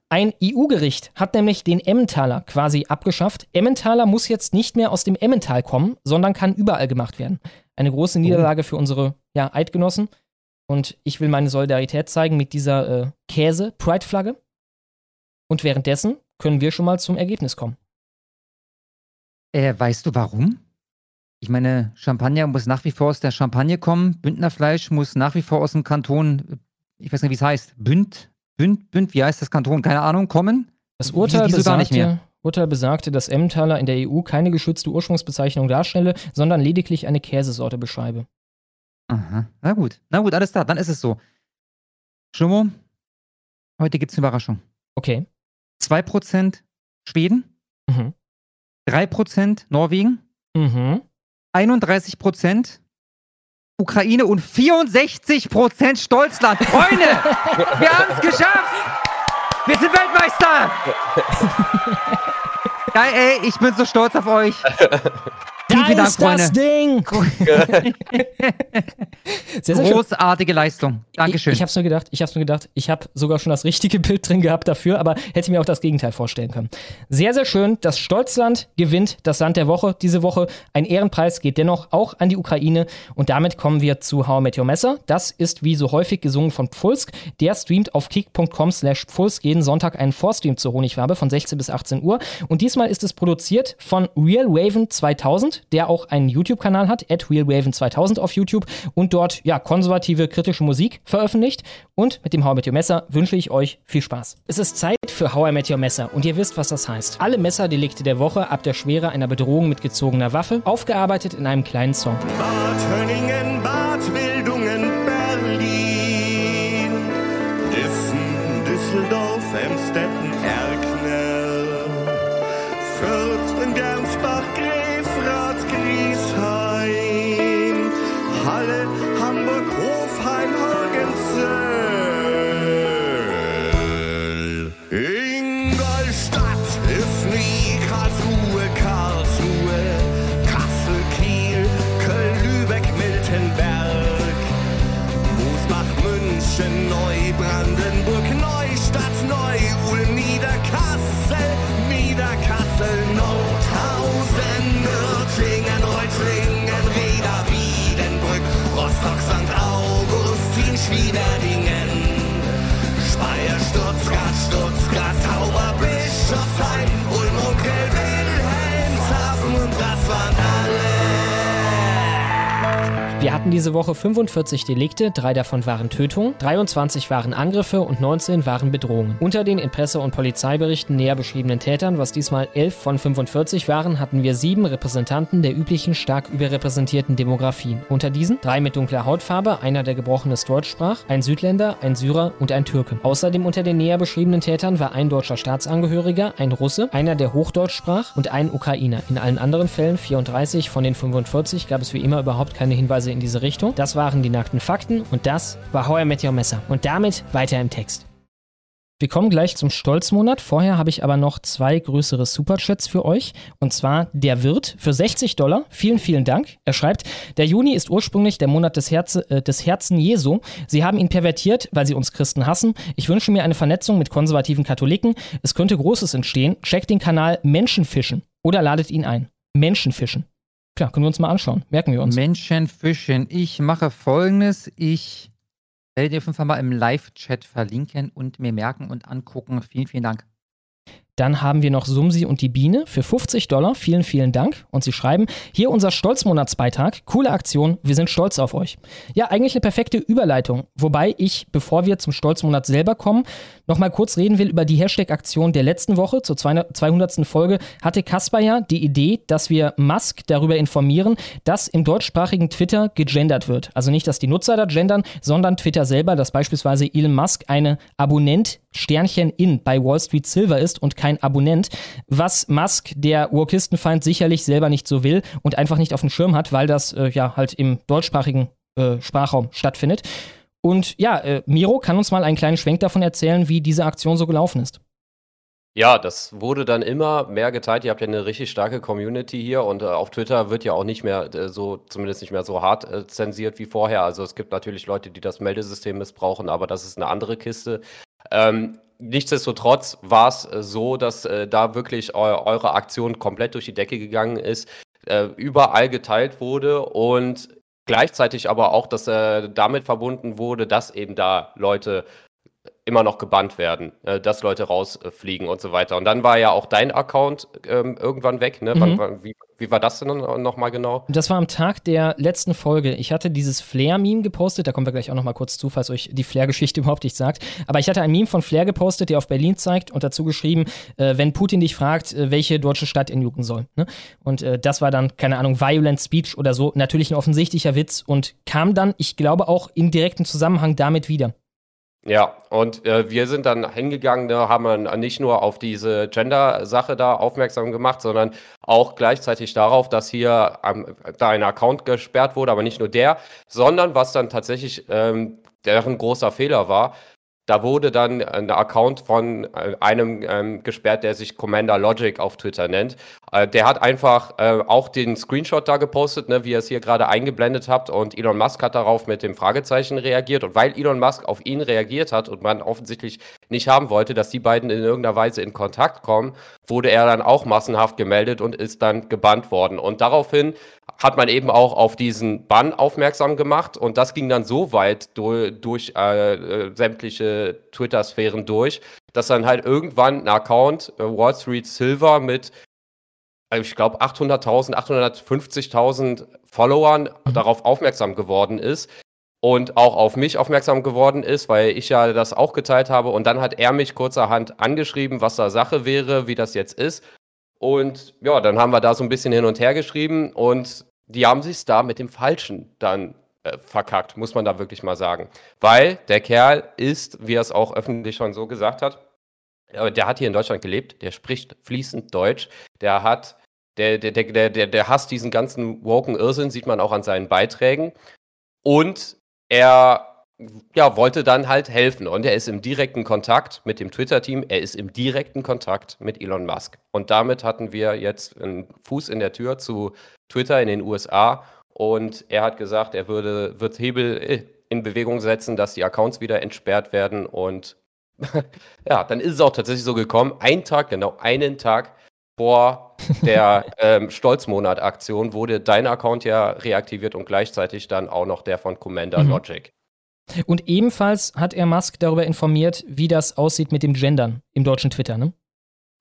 Ein EU-Gericht hat nämlich den Emmentaler quasi abgeschafft. Emmentaler muss jetzt nicht mehr aus dem Emmental kommen, sondern kann überall gemacht werden. Eine große Niederlage für unsere ja, Eidgenossen. Und ich will meine Solidarität zeigen mit dieser äh, Käse-Pride-Flagge. Und währenddessen können wir schon mal zum Ergebnis kommen. Äh, weißt du warum? Ich meine, Champagner muss nach wie vor aus der Champagne kommen. Bündnerfleisch muss nach wie vor aus dem Kanton, ich weiß nicht, wie es heißt, Bünd, Bünd, Bünd, wie heißt das Kanton? Keine Ahnung, kommen? Das Urteil, gar nicht besagte, mehr? Urteil besagte, dass Emmentaler in der EU keine geschützte Ursprungsbezeichnung darstelle, sondern lediglich eine Käsesorte beschreibe. Aha. Na gut, na gut, alles klar, dann ist es so. Schummo, heute gibt's eine Überraschung. Okay. 2% Schweden, Mhm. 3% Norwegen, Mhm. 31% Ukraine und 64% Stolzland. Freunde, wir haben es geschafft. Wir sind Weltmeister. Geil, ey, ich bin so stolz auf euch. Vielen, Da vielen Dank, ist das Freunde. Ding! sehr, sehr schön. Großartige Leistung. Dankeschön. Ich, ich hab's mir gedacht, ich hab's mir gedacht, ich habe sogar schon das richtige Bild drin gehabt dafür, aber hätte mir auch das Gegenteil vorstellen können. Sehr, sehr schön. Das Stolzland gewinnt das Land der Woche diese Woche. Ein Ehrenpreis geht dennoch auch an die Ukraine. Und damit kommen wir zu How I Met Your Messer. Das ist wie so häufig gesungen von Pfulsk. Der streamt auf kick.com slash Pfulsk jeden Sonntag einen Vorstream zur Honigwabe von 16 bis 18 Uhr. Und diesmal ist es produziert von Real Raven 2000, der auch einen YouTube-Kanal hat, at Real Raven 2000 auf YouTube und dort ja konservative, kritische Musik veröffentlicht. Und mit dem How I Met Your Messer wünsche ich euch viel Spaß. Es ist Zeit für How I Met Your Messer und ihr wisst, was das heißt. Alle Messerdelikte der Woche ab der Schwere einer Bedrohung mit gezogener Waffe, aufgearbeitet in einem kleinen Song. Bad Hönningen, Bad Wildungen, hatten diese Woche 45 Delikte, drei davon waren Tötungen, 23 waren Angriffe und 19 waren Bedrohungen. Unter den in Presse- und Polizeiberichten näher beschriebenen Tätern, was diesmal 11 von 45 waren, hatten wir sieben Repräsentanten der üblichen stark überrepräsentierten Demografien. Unter diesen drei mit dunkler Hautfarbe, einer der gebrochenes Deutsch sprach, ein Südländer, ein Syrer und ein Türke. Außerdem unter den näher beschriebenen Tätern war ein deutscher Staatsangehöriger, ein Russe, einer der Hochdeutsch sprach und ein Ukrainer. In allen anderen Fällen, 34 von den 45, gab es wie immer überhaupt keine Hinweise in diese Richtung. Das waren die nackten Fakten und das war How I Met Your Messer. Und damit weiter im Text. Wir kommen gleich zum Stolzmonat. Vorher habe ich aber noch zwei größere Superchats für euch. Und zwar der Wirt für 60 Dollar. Vielen, vielen Dank. Er schreibt, der Juni ist ursprünglich der Monat des, Herze, äh, des Herzen Jesu. Sie haben ihn pervertiert, weil sie uns Christen hassen. Ich wünsche mir eine Vernetzung mit konservativen Katholiken. Es könnte Großes entstehen. Checkt den Kanal Menschenfischen oder ladet ihn ein. Menschenfischen. Klar, können wir uns mal anschauen. Merken wir uns. Menschenfischen. Ich mache folgendes. Ich werde dir auf jeden Fall mal im Live-Chat verlinken und mir merken und angucken. Vielen, vielen Dank. Dann haben wir noch Sumsi und die Biene für 50 Dollar. Vielen, vielen Dank. Und sie schreiben, hier unser Stolzmonatsbeitrag. Coole Aktion. Wir sind stolz auf euch. Ja, eigentlich eine perfekte Überleitung. Wobei ich, bevor wir zum Stolzmonat selber kommen, nochmal kurz reden will über die Hashtag-Aktion der letzten Woche. Zur 200. Folge hatte Kasper ja die Idee, dass wir Musk darüber informieren, dass im deutschsprachigen Twitter gegendert wird. Also nicht, dass die Nutzer da gendern, sondern Twitter selber, dass beispielsweise Elon Musk eine Abonnent Sternchen in bei Wall Street Silver ist und kein Abonnent, was Musk, der Wokistenfeind, sicherlich selber nicht so will und einfach nicht auf dem Schirm hat, weil das äh, ja halt im deutschsprachigen äh, Sprachraum stattfindet. Und ja, äh, Miro kann uns mal einen kleinen Schwenk davon erzählen, wie diese Aktion so gelaufen ist. Ja, das wurde dann immer mehr geteilt. Ihr habt ja eine richtig starke Community hier und äh, auf Twitter wird ja auch nicht mehr äh, so, zumindest nicht mehr so hart äh, zensiert wie vorher. Also es gibt natürlich Leute, die das Meldesystem missbrauchen, aber das ist eine andere Kiste. Ähm, nichtsdestotrotz war es äh, so, dass äh, da wirklich eu eure Aktion komplett durch die Decke gegangen ist, äh, überall geteilt wurde und gleichzeitig aber auch, dass damit verbunden wurde, dass eben da Leute immer noch gebannt werden, äh, dass Leute rausfliegen und so weiter. Und dann war ja auch dein Account ähm, irgendwann weg. Ne? Mhm. Wann, wann, wie, wie war das denn nochmal genau? Das war am Tag der letzten Folge. Ich hatte dieses Flair-Meme gepostet, da kommen wir gleich auch nochmal kurz zu, falls euch die Flair-Geschichte überhaupt nicht sagt. Aber ich hatte ein Meme von Flair gepostet, der auf Berlin zeigt und dazu geschrieben, äh, wenn Putin dich fragt, äh, welche deutsche Stadt ihn jucken soll. Ne? Und äh, das war dann, keine Ahnung, Violent Speech oder so. Natürlich ein offensichtlicher Witz und kam dann, ich glaube, auch in direkten Zusammenhang damit wieder. Ja, und äh, wir sind dann hingegangen, da haben nicht nur auf diese Gender-Sache da aufmerksam gemacht, sondern auch gleichzeitig darauf, dass hier ähm, da ein Account gesperrt wurde, aber nicht nur der, sondern was dann tatsächlich ähm, deren großer Fehler war, da wurde dann ein Account von äh, einem ähm, gesperrt, der sich Commander Logic auf Twitter nennt. Äh, der hat einfach äh, auch den Screenshot da gepostet, ne, wie ihr es hier gerade eingeblendet habt. Und Elon Musk hat darauf mit dem Fragezeichen reagiert. Und weil Elon Musk auf ihn reagiert hat und man offensichtlich nicht haben wollte, dass die beiden in irgendeiner Weise in Kontakt kommen, wurde er dann auch massenhaft gemeldet und ist dann gebannt worden. Und daraufhin hat man eben auch auf diesen Bann aufmerksam gemacht und das ging dann so weit durch, durch äh, äh, sämtliche Twitter-Sphären durch, dass dann halt irgendwann ein Account äh, Wall Street Silver mit, äh, ich glaube, 800.000, 850.000 Followern mhm. darauf aufmerksam geworden ist und auch auf mich aufmerksam geworden ist, weil ich ja das auch geteilt habe und dann hat er mich kurzerhand angeschrieben, was da Sache wäre, wie das jetzt ist und ja, dann haben wir da so ein bisschen hin und her geschrieben und die haben sich da mit dem Falschen dann äh, verkackt, muss man da wirklich mal sagen. Weil der Kerl ist, wie er es auch öffentlich schon so gesagt hat, äh, der hat hier in Deutschland gelebt, der spricht fließend Deutsch, der hat, der, der, der, der, der hasst diesen ganzen woken Irrsinn, sieht man auch an seinen Beiträgen. Und er ja, wollte dann halt helfen. Und er ist im direkten Kontakt mit dem Twitter-Team, er ist im direkten Kontakt mit Elon Musk. Und damit hatten wir jetzt einen Fuß in der Tür zu Twitter in den USA. Und er hat gesagt, er würde, wird Hebel in Bewegung setzen, dass die Accounts wieder entsperrt werden. Und ja, dann ist es auch tatsächlich so gekommen. Ein Tag, genau einen Tag vor der ähm, Stolzmonat-Aktion wurde dein Account ja reaktiviert und gleichzeitig dann auch noch der von Commander mhm. Logic. Und ebenfalls hat er Musk darüber informiert, wie das aussieht mit dem Gendern im deutschen Twitter, ne?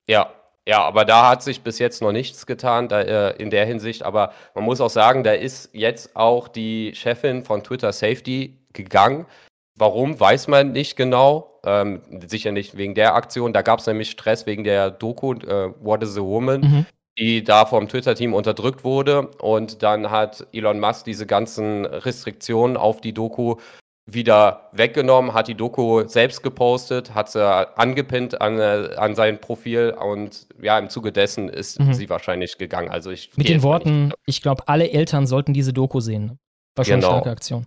Ja, ja, aber da hat sich bis jetzt noch nichts getan da, äh, in der Hinsicht. Aber man muss auch sagen, da ist jetzt auch die Chefin von Twitter Safety gegangen. Warum, weiß man nicht genau. Ähm, sicher nicht wegen der Aktion. Da gab es nämlich Stress wegen der Doku äh, What is a Woman, mhm. die da vom Twitter-Team unterdrückt wurde. Und dann hat Elon Musk diese ganzen Restriktionen auf die Doku wieder weggenommen, hat die Doku selbst gepostet, hat sie angepinnt an, äh, an sein Profil und ja, im Zuge dessen ist mhm. sie wahrscheinlich gegangen. Also ich Mit den Worten, ich glaube, alle Eltern sollten diese Doku sehen. War schon genau. eine starke Aktion.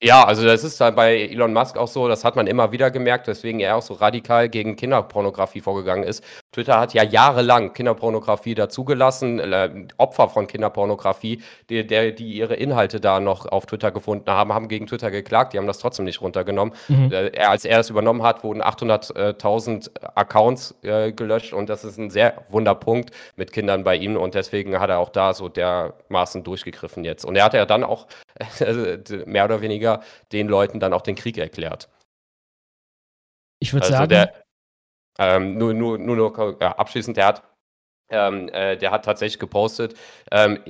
Ja, also das ist halt bei Elon Musk auch so, das hat man immer wieder gemerkt, weswegen er auch so radikal gegen Kinderpornografie vorgegangen ist. Twitter hat ja jahrelang Kinderpornografie dazugelassen, äh, Opfer von Kinderpornografie, die, der, die ihre Inhalte da noch auf Twitter gefunden haben, haben gegen Twitter geklagt, die haben das trotzdem nicht runtergenommen. Mhm. Äh, als er es übernommen hat, wurden 800.000 Accounts äh, gelöscht und das ist ein sehr Wunderpunkt mit Kindern bei ihm und deswegen hat er auch da so dermaßen durchgegriffen jetzt. Und er hat ja dann auch mehr oder weniger den Leuten dann auch den Krieg erklärt. Ich würde also sagen, der, Ähm, nur, nur, nur, nur abschließend, der hat, ähm, äh, der hat tatsächlich gepostet, ähm,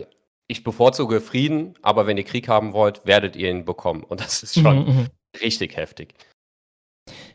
ich bevorzuge Frieden, aber wenn ihr Krieg haben wollt, werdet ihr ihn bekommen. Und das ist schon Mhm, mhm. richtig heftig.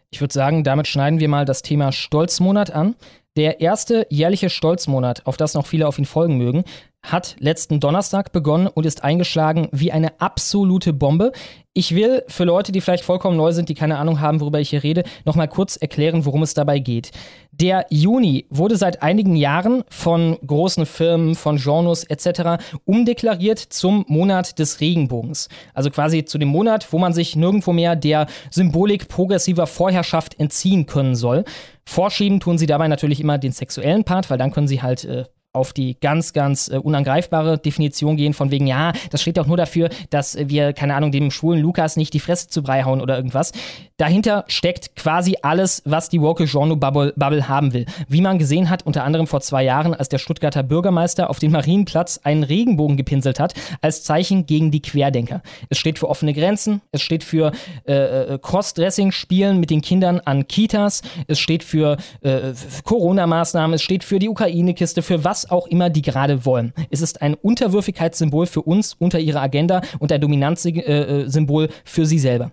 Ich würde sagen, damit schneiden wir mal das Thema Stolzmonat an. Der erste jährliche Stolzmonat, auf das noch viele auf ihn folgen mögen, hat letzten Donnerstag begonnen und ist eingeschlagen wie eine absolute Bombe. Ich will für Leute, die vielleicht vollkommen neu sind, die keine Ahnung haben, worüber ich hier rede, nochmal kurz erklären, worum es dabei geht. Der Juni wurde seit einigen Jahren von großen Firmen, von Genres etc. umdeklariert zum Monat des Regenbogens. Also quasi zu dem Monat, wo man sich nirgendwo mehr der Symbolik progressiver Vorherrschaft entziehen können soll. Vorschieben tun sie dabei natürlich immer den sexuellen Part, weil dann können sie halt äh, auf die ganz, ganz äh, unangreifbare Definition gehen, von wegen, ja, das steht doch nur dafür, dass wir, keine Ahnung, dem schwulen Lukas nicht die Fresse zu Brei hauen oder irgendwas. Dahinter steckt quasi alles, was die woke Genre Bubble, Bubble haben will. Wie man gesehen hat, unter anderem vor zwei Jahren, als der Stuttgarter Bürgermeister auf den Marienplatz einen Regenbogen gepinselt hat, als Zeichen gegen die Querdenker. Es steht für offene Grenzen, es steht für äh, äh, Cross-Dressing-Spielen mit den Kindern an Kitas, es steht für äh, Corona-Maßnahmen, es steht für die Ukraine-Kiste, für was auch immer die gerade wollen. Es ist ein Unterwürfigkeitssymbol für uns unter ihrer Agenda und ein Dominanzsymbol für sie selber.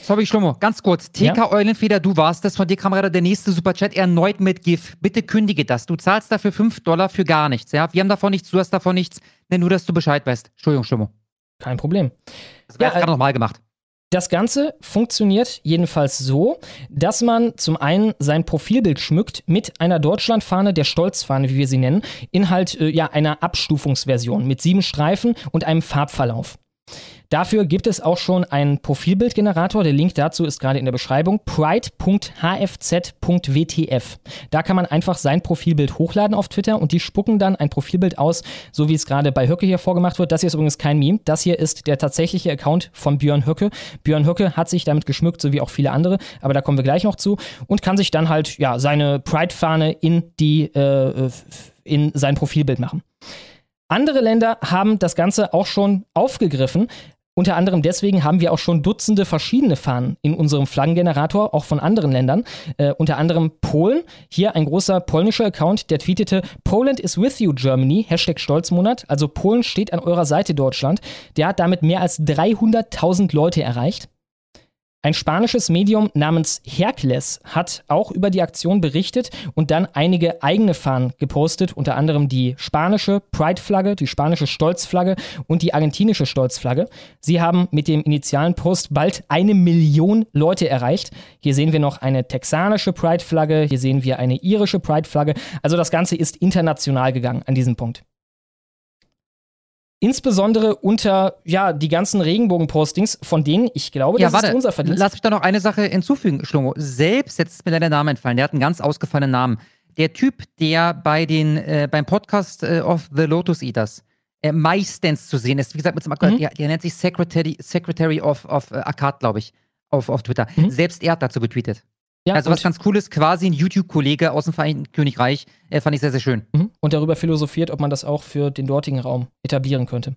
Sorry, Schlummo, ganz kurz. TK Eulenfeder, du warst das. Von dir kam gerade der nächste Superchat erneut mit GIF. Bitte kündige das. Du zahlst dafür 5 Dollar für gar nichts. Ja? Wir haben davon nichts, du hast davon nichts. Nenn nur, dass du Bescheid weißt. Entschuldigung, Schlummo. Kein Problem. Das wäre Ja, gerade nochmal gemacht. Das Ganze funktioniert jedenfalls so, dass man zum einen sein Profilbild schmückt mit einer Deutschlandfahne, der Stolzfahne, wie wir sie nennen, in halt äh, ja, einer Abstufungsversion mit sieben Streifen und einem Farbverlauf. Dafür gibt es auch schon einen Profilbildgenerator. Der Link dazu ist gerade in der Beschreibung. pride.hfz.wtf. Da kann man einfach sein Profilbild hochladen auf Twitter und die spucken dann ein Profilbild aus, so wie es gerade bei Höcke hier vorgemacht wird. Das hier ist übrigens kein Meme. Das hier ist der tatsächliche Account von Björn Höcke. Björn Höcke hat sich damit geschmückt, so wie auch viele andere, aber da kommen wir gleich noch zu und kann sich dann halt ja seine Pride-Fahne in die äh, in sein Profilbild machen. Andere Länder haben das Ganze auch schon aufgegriffen. Unter anderem deswegen haben wir auch schon Dutzende verschiedene Fahnen in unserem Flaggengenerator, auch von anderen Ländern. Äh, unter anderem Polen. Hier ein großer polnischer Account, der tweetete: Poland is with you, Germany. Hashtag Stolzmonat. Also Polen steht an eurer Seite, Deutschland. Der hat damit mehr als 300.000 Leute erreicht. Ein spanisches Medium namens Hercules hat auch über die Aktion berichtet und dann einige eigene Fahnen gepostet, unter anderem die spanische Pride-Flagge, die spanische Stolzflagge und die argentinische Stolzflagge. Sie haben mit dem initialen Post bald eine Million Leute erreicht. Hier sehen wir noch eine texanische Pride-Flagge, hier sehen wir eine irische Pride-Flagge. Also das Ganze ist international gegangen an diesem Punkt. Insbesondere unter ja, die ganzen Regenbogen-Postings, von denen ich glaube, Ja, das warte, ist unser Verdienst. lass mich da noch eine Sache hinzufügen, Schlummo. Selbst, jetzt ist mir dein Name entfallen, der hat einen ganz ausgefallenen Namen. Der Typ, der bei den, äh, beim Podcast äh, of the Lotus Eaters äh, meistens zu sehen ist, wie gesagt, mit dem Akkord, Mhm. der, der nennt sich Secretary, Secretary of, of äh, Akkad, glaube ich, auf, auf Twitter. Mhm. Selbst er hat dazu getweetet. Ja, also was ganz cool ist, quasi ein YouTube-Kollege aus dem Vereinigten Königreich, äh, fand ich sehr, sehr schön. Mhm. Und darüber philosophiert, ob man das auch für den dortigen Raum etablieren könnte.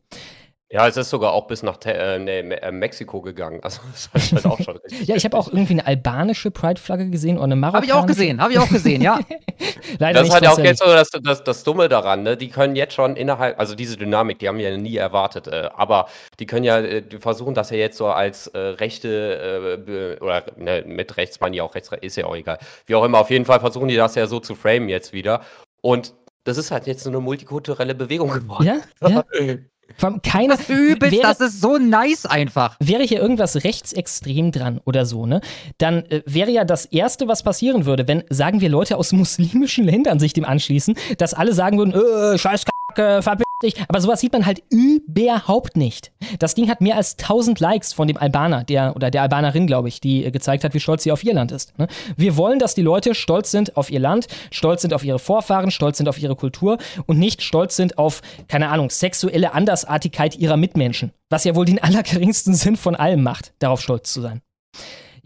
Ja, es ist sogar auch bis nach Te äh, nee, äh, Mexiko gegangen. Also das ist halt auch schon richtig. Ja, ich habe auch irgendwie eine albanische Pride-Flagge gesehen oder eine Habe marokkanische. ich auch gesehen, habe ich auch gesehen, ja. Leider Das nicht hat ja auch jetzt so das, das, das Dumme daran, ne? Die können jetzt schon innerhalb, also diese Dynamik, die haben wir ja nie erwartet, äh, aber die können ja, äh, die versuchen das ja jetzt so als äh, rechte, äh, oder ne, mit rechts meine ich auch rechts, ist ja auch egal. Wie auch immer, auf jeden Fall versuchen die das ja so zu framen jetzt wieder. Und das ist halt jetzt so eine multikulturelle Bewegung geworden. Ja, ja. Vor allem keine. Übelst, wäre, das ist so nice einfach. wäre hier irgendwas rechtsextrem dran oder so, ne? Dann äh, wäre ja das Erste, was passieren würde, wenn, sagen wir, Leute aus muslimischen Ländern sich dem anschließen, dass alle sagen würden, äh, scheiß Kacke, dich. Aber sowas sieht man halt überhaupt nicht. Das Ding hat mehr als 1000 Likes von dem Albaner, der, oder der Albanerin, glaube ich, die äh, gezeigt hat, wie stolz sie auf ihr Land ist. Ne? Wir wollen, dass die Leute stolz sind auf ihr Land, stolz sind auf ihre Vorfahren, stolz sind auf ihre Kultur und nicht stolz sind auf, keine Ahnung, sexuelle Andersartigkeit ihrer Mitmenschen. Was ja wohl den allergeringsten Sinn von allem macht, darauf stolz zu sein.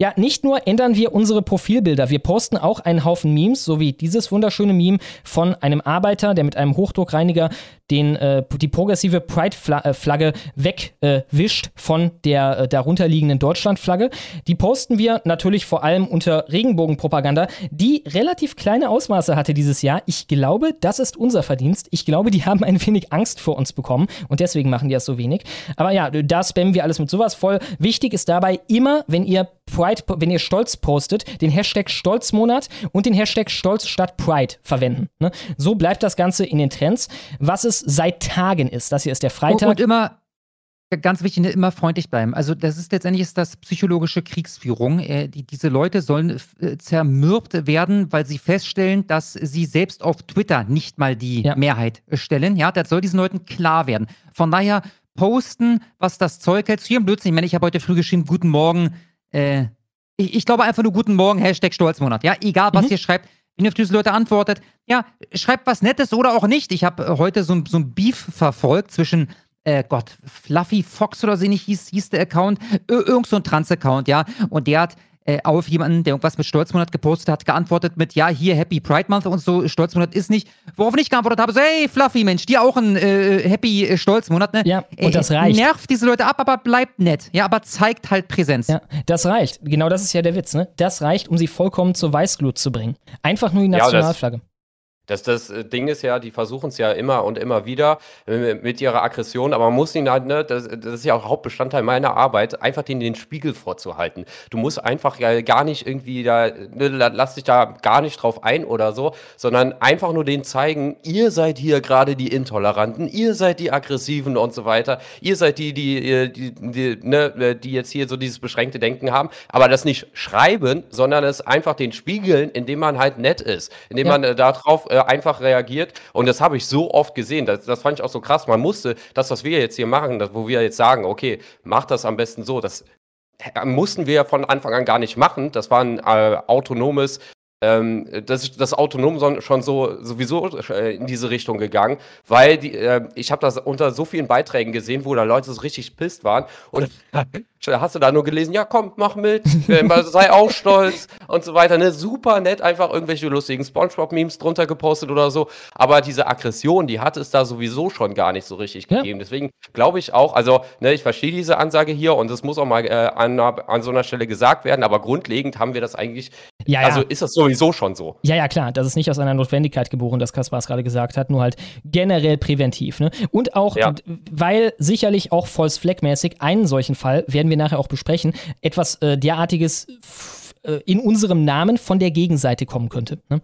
Ja, nicht nur ändern wir unsere Profilbilder, wir posten auch einen Haufen Memes, so wie dieses wunderschöne Meme von einem Arbeiter, der mit einem Hochdruckreiniger den, äh, die progressive Pride-Flagge wegwischt äh, von der äh, darunterliegenden Deutschland-Flagge. Die posten wir natürlich vor allem unter Regenbogenpropaganda, die relativ kleine Ausmaße hatte dieses Jahr. Ich glaube, das ist unser Verdienst. Ich glaube, die haben ein wenig Angst vor uns bekommen und deswegen machen die das so wenig. Aber ja, da spammen wir alles mit sowas voll. Wichtig ist dabei immer, wenn ihr Pride, wenn ihr Stolz postet, den Hashtag Stolzmonat und den Hashtag Stolz statt Pride verwenden. Ne? So bleibt das Ganze in den Trends. Was es seit Tagen ist, das hier ist der Freitag. Und, und immer, ganz wichtig, ne, immer freundlich bleiben. Also das ist letztendlich ist das psychologische Kriegsführung. Äh, die, diese Leute sollen äh, zermürbt werden, weil sie feststellen, dass sie selbst auf Twitter nicht mal die ja. Mehrheit stellen. Ja, das soll diesen Leuten klar werden. Von daher posten, was das Zeug hält. Zu ihrem Blödsinn. Ich meine, ich habe heute früh geschrieben, guten Morgen. Äh, ich, ich, glaube einfach nur guten Morgen, Hashtag Stolzmonat. Ja, egal was mhm. ihr schreibt. Wenn ihr auf diese Leute antwortet, ja, schreibt was Nettes oder auch nicht. Ich habe heute so, so ein Beef verfolgt zwischen äh, Gott, Fluffy Fox oder so nicht hieß, hieß der Account, irgend so ein Trans-Account, ja. Und der hat äh, auf jemanden, der irgendwas mit Stolzmonat gepostet hat, geantwortet mit, ja, hier Happy Pride Month und so, Stolzmonat ist nicht. Worauf ich geantwortet habe, so, hey, Fluffy, Mensch, dir auch ein äh, Happy äh, Stolzmonat, ne? Ja, und das reicht. Nervt diese Leute ab, aber bleibt nett. Ja, aber zeigt halt Präsenz. Ja, das reicht. Genau das ist ja der Witz, ne? Das reicht, um sie vollkommen zur Weißglut zu bringen. Einfach nur die Nationalflagge. Ja, das, das äh, Ding ist ja, die versuchen es ja immer und immer wieder äh, mit ihrer Aggression, aber man muss ihnen halt, ne, das, das ist ja auch Hauptbestandteil meiner Arbeit, einfach denen den Spiegel vorzuhalten. Du musst einfach ja gar nicht irgendwie da, ne, lass dich da gar nicht drauf ein oder so, sondern einfach nur denen zeigen, ihr seid hier gerade die Intoleranten, ihr seid die Aggressiven und so weiter, ihr seid die, die, die, die, ne, die jetzt hier so dieses beschränkte Denken haben, aber das nicht schreiben, sondern es einfach den spiegeln, indem man halt nett ist, indem ja. man äh, darauf äh, einfach reagiert. Und das habe ich so oft gesehen. Das, das fand ich auch so krass. Man musste das, was wir jetzt hier machen, das, wo wir jetzt sagen, okay, mach das am besten so, das mussten wir von Anfang an gar nicht machen. Das war ein äh, autonomes ähm, das ist das autonom schon so sowieso äh, in diese Richtung gegangen, weil die, äh, ich habe das unter so vielen Beiträgen gesehen, wo da Leute so richtig pisst waren und hast du da nur gelesen, ja komm, mach mit, äh, sei auch stolz und so weiter. Ne? Super nett, einfach irgendwelche lustigen Spongebob-Memes drunter gepostet oder so. Aber diese Aggression, die hat es da sowieso schon gar nicht so richtig ja. gegeben. Deswegen glaube ich auch, also ne, ich verstehe diese Ansage hier und das muss auch mal äh, an, an, so einer Stelle gesagt werden, aber grundlegend haben wir das eigentlich, ja, also ist das sowieso schon so. Ja, ja, klar, das ist nicht aus einer Notwendigkeit geboren, das Kaspar es gerade gesagt hat, nur halt generell präventiv. Ne? Und auch, ja. weil sicherlich auch false flag-mäßig einen solchen Fall werden wir nachher auch besprechen, etwas äh, derartiges äh, in unserem Namen von der Gegenseite kommen könnte. Ne?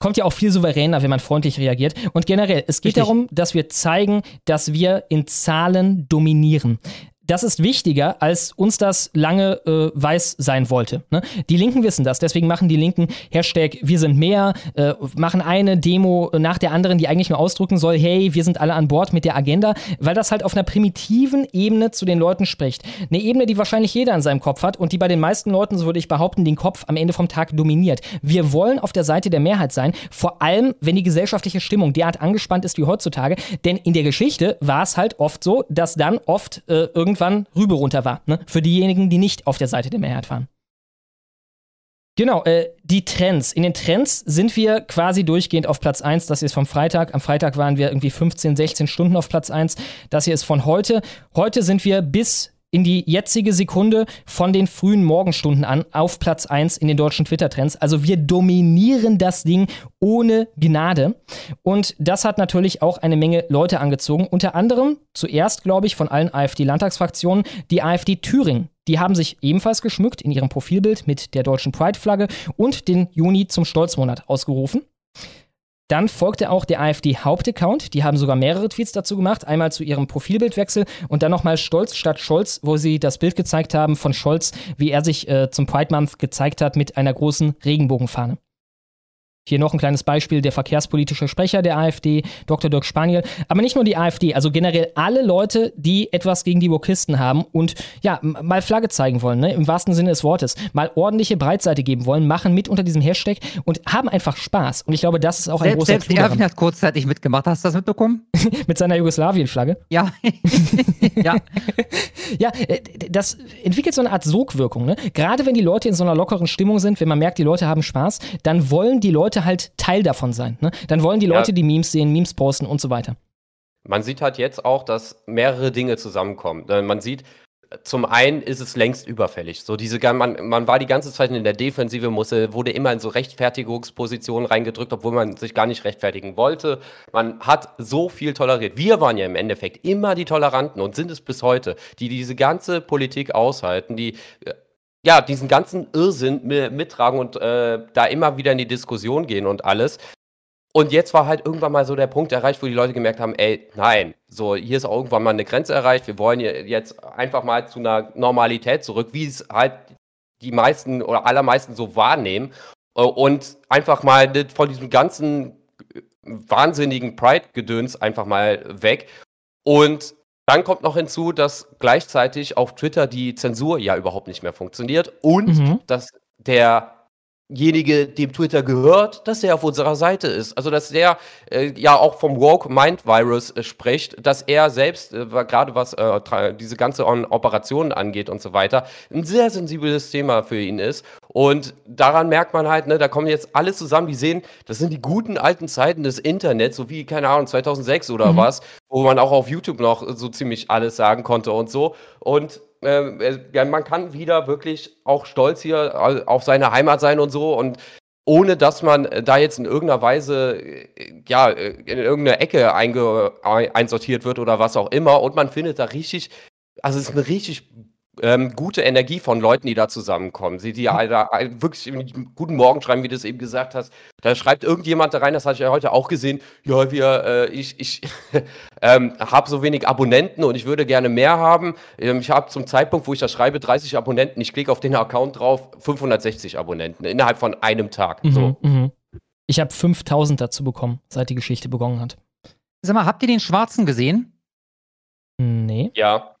Kommt ja auch viel souveräner, wenn man freundlich reagiert. Und generell, es geht Richtig. darum, dass wir zeigen, dass wir in Zahlen dominieren das ist wichtiger, als uns das lange äh, weiß sein wollte. Ne? Die Linken wissen das, deswegen machen die Linken Hashtag Wir sind mehr, äh, machen eine Demo nach der anderen, die eigentlich nur ausdrücken soll, hey, wir sind alle an Bord mit der Agenda, weil das halt auf einer primitiven Ebene zu den Leuten spricht. Eine Ebene, die wahrscheinlich jeder in seinem Kopf hat und die bei den meisten Leuten, so würde ich behaupten, den Kopf am Ende vom Tag dominiert. Wir wollen auf der Seite der Mehrheit sein, vor allem, wenn die gesellschaftliche Stimmung derart angespannt ist wie heutzutage, denn in der Geschichte war es halt oft so, dass dann oft äh, irgendwie irgendwann rüber runter war. Ne? Für diejenigen, die nicht auf der Seite der Mehrheit waren. Genau, äh, die Trends. In den Trends sind wir quasi durchgehend auf Platz 1. Das hier ist vom Freitag. Am Freitag waren wir irgendwie 15, 16 Stunden auf Platz 1. Das hier ist von heute. Heute sind wir bis in die jetzige Sekunde von den frühen Morgenstunden an auf Platz 1 in den deutschen Twitter-Trends. Also wir dominieren das Ding ohne Gnade. Und das hat natürlich auch eine Menge Leute angezogen. Unter anderem zuerst, glaube ich, von allen AfD-Landtagsfraktionen die AfD Thüringen. Die haben sich ebenfalls geschmückt in ihrem Profilbild mit der deutschen Pride-Flagge und den Juni zum Stolzmonat ausgerufen. Dann folgte auch der AfD-Hauptaccount. Die haben sogar mehrere Tweets dazu gemacht. Einmal zu ihrem Profilbildwechsel und dann nochmal Stolz statt Scholz, wo sie das Bild gezeigt haben von Scholz, wie er sich äh, zum Pride Month gezeigt hat mit einer großen Regenbogenfahne. Hier noch ein kleines Beispiel, der verkehrspolitische Sprecher der AfD, Dr. Dirk Spaniel. Aber nicht nur die AfD, also generell alle Leute, die etwas gegen die Wokisten haben und ja, mal Flagge zeigen wollen, ne? im wahrsten Sinne des Wortes, mal ordentliche Breitseite geben wollen, machen mit unter diesem Hashtag und haben einfach Spaß. Und ich glaube, das ist auch ein Selbst, großer selbst Erwin hat kurzzeitig mitgemacht. Hast du das mitbekommen? mit seiner Jugoslawien-Flagge. Ja. ja. Ja, äh, das entwickelt so eine Art Sogwirkung. Ne? Gerade wenn die Leute in so einer lockeren Stimmung sind, wenn man merkt, die Leute haben Spaß, dann wollen die Leute halt Teil davon sein. Ne? Dann wollen die Ja. Leute die Memes sehen, Memes posten und so weiter. Man sieht halt jetzt auch, dass mehrere Dinge zusammenkommen. Äh, Man sieht, zum einen ist es längst überfällig. So diese, man, man war die ganze Zeit in der Defensive, musste, wurde immer in so Rechtfertigungspositionen reingedrückt, obwohl man sich gar nicht rechtfertigen wollte. Man hat so viel toleriert. Wir waren ja im Endeffekt immer die Toleranten und sind es bis heute, die diese ganze Politik aushalten, die äh, ja diesen ganzen Irrsinn mi- mittragen und äh, da immer wieder in die Diskussion gehen und alles. Und jetzt war halt irgendwann mal so der Punkt erreicht, wo die Leute gemerkt haben, ey, nein, so hier ist auch irgendwann mal eine Grenze erreicht. Wir wollen jetzt einfach mal zu einer Normalität zurück, wie es halt die meisten oder allermeisten so wahrnehmen. Äh, Und einfach mal nicht von diesem ganzen äh, wahnsinnigen Pride-Gedöns einfach mal weg. Und dann kommt noch hinzu, dass gleichzeitig auf Twitter die Zensur ja überhaupt nicht mehr funktioniert und Mhm. dass derjenige, dem Twitter gehört, dass er auf unserer Seite ist. Also dass der äh, ja auch vom Woke Mind Virus äh, spricht, dass er selbst, äh, gerade was äh, diese ganze On Operationen angeht und so weiter, ein sehr sensibles Thema für ihn ist. Und daran merkt man halt, ne, da kommen jetzt alle zusammen, die sehen, das sind die guten alten Zeiten des Internets, so wie, keine Ahnung, 2006 oder was, wo man auch auf YouTube noch so ziemlich alles sagen konnte und so. Und ähm, äh, ja, man kann wieder wirklich auch stolz hier äh, auf seine Heimat sein und so. Und ohne dass man äh, da jetzt in irgendeiner Weise äh, ja in irgendeine Ecke einsortiert wird oder was auch immer. Und man findet da richtig also es ist eine richtig ähm, gute Energie von Leuten, die da zusammenkommen. Sie, die ja da ein- wirklich einen guten Morgen schreiben, wie du es eben gesagt hast. Da schreibt irgendjemand da rein, das hatte ich ja heute auch gesehen, ja, wir, äh, ich, ich ähm, habe so wenig Abonnenten und ich würde gerne mehr haben. Ähm, ich habe zum Zeitpunkt, wo ich das schreibe, 30 Abonnenten. Ich klicke auf den Account drauf, 560 Abonnenten innerhalb von einem Tag. So. Mhm, mhm. Ich habe 5000 dazu bekommen, seit die Geschichte begonnen hat. Sag mal, habt ihr den Schwarzen gesehen? Nee. Ja.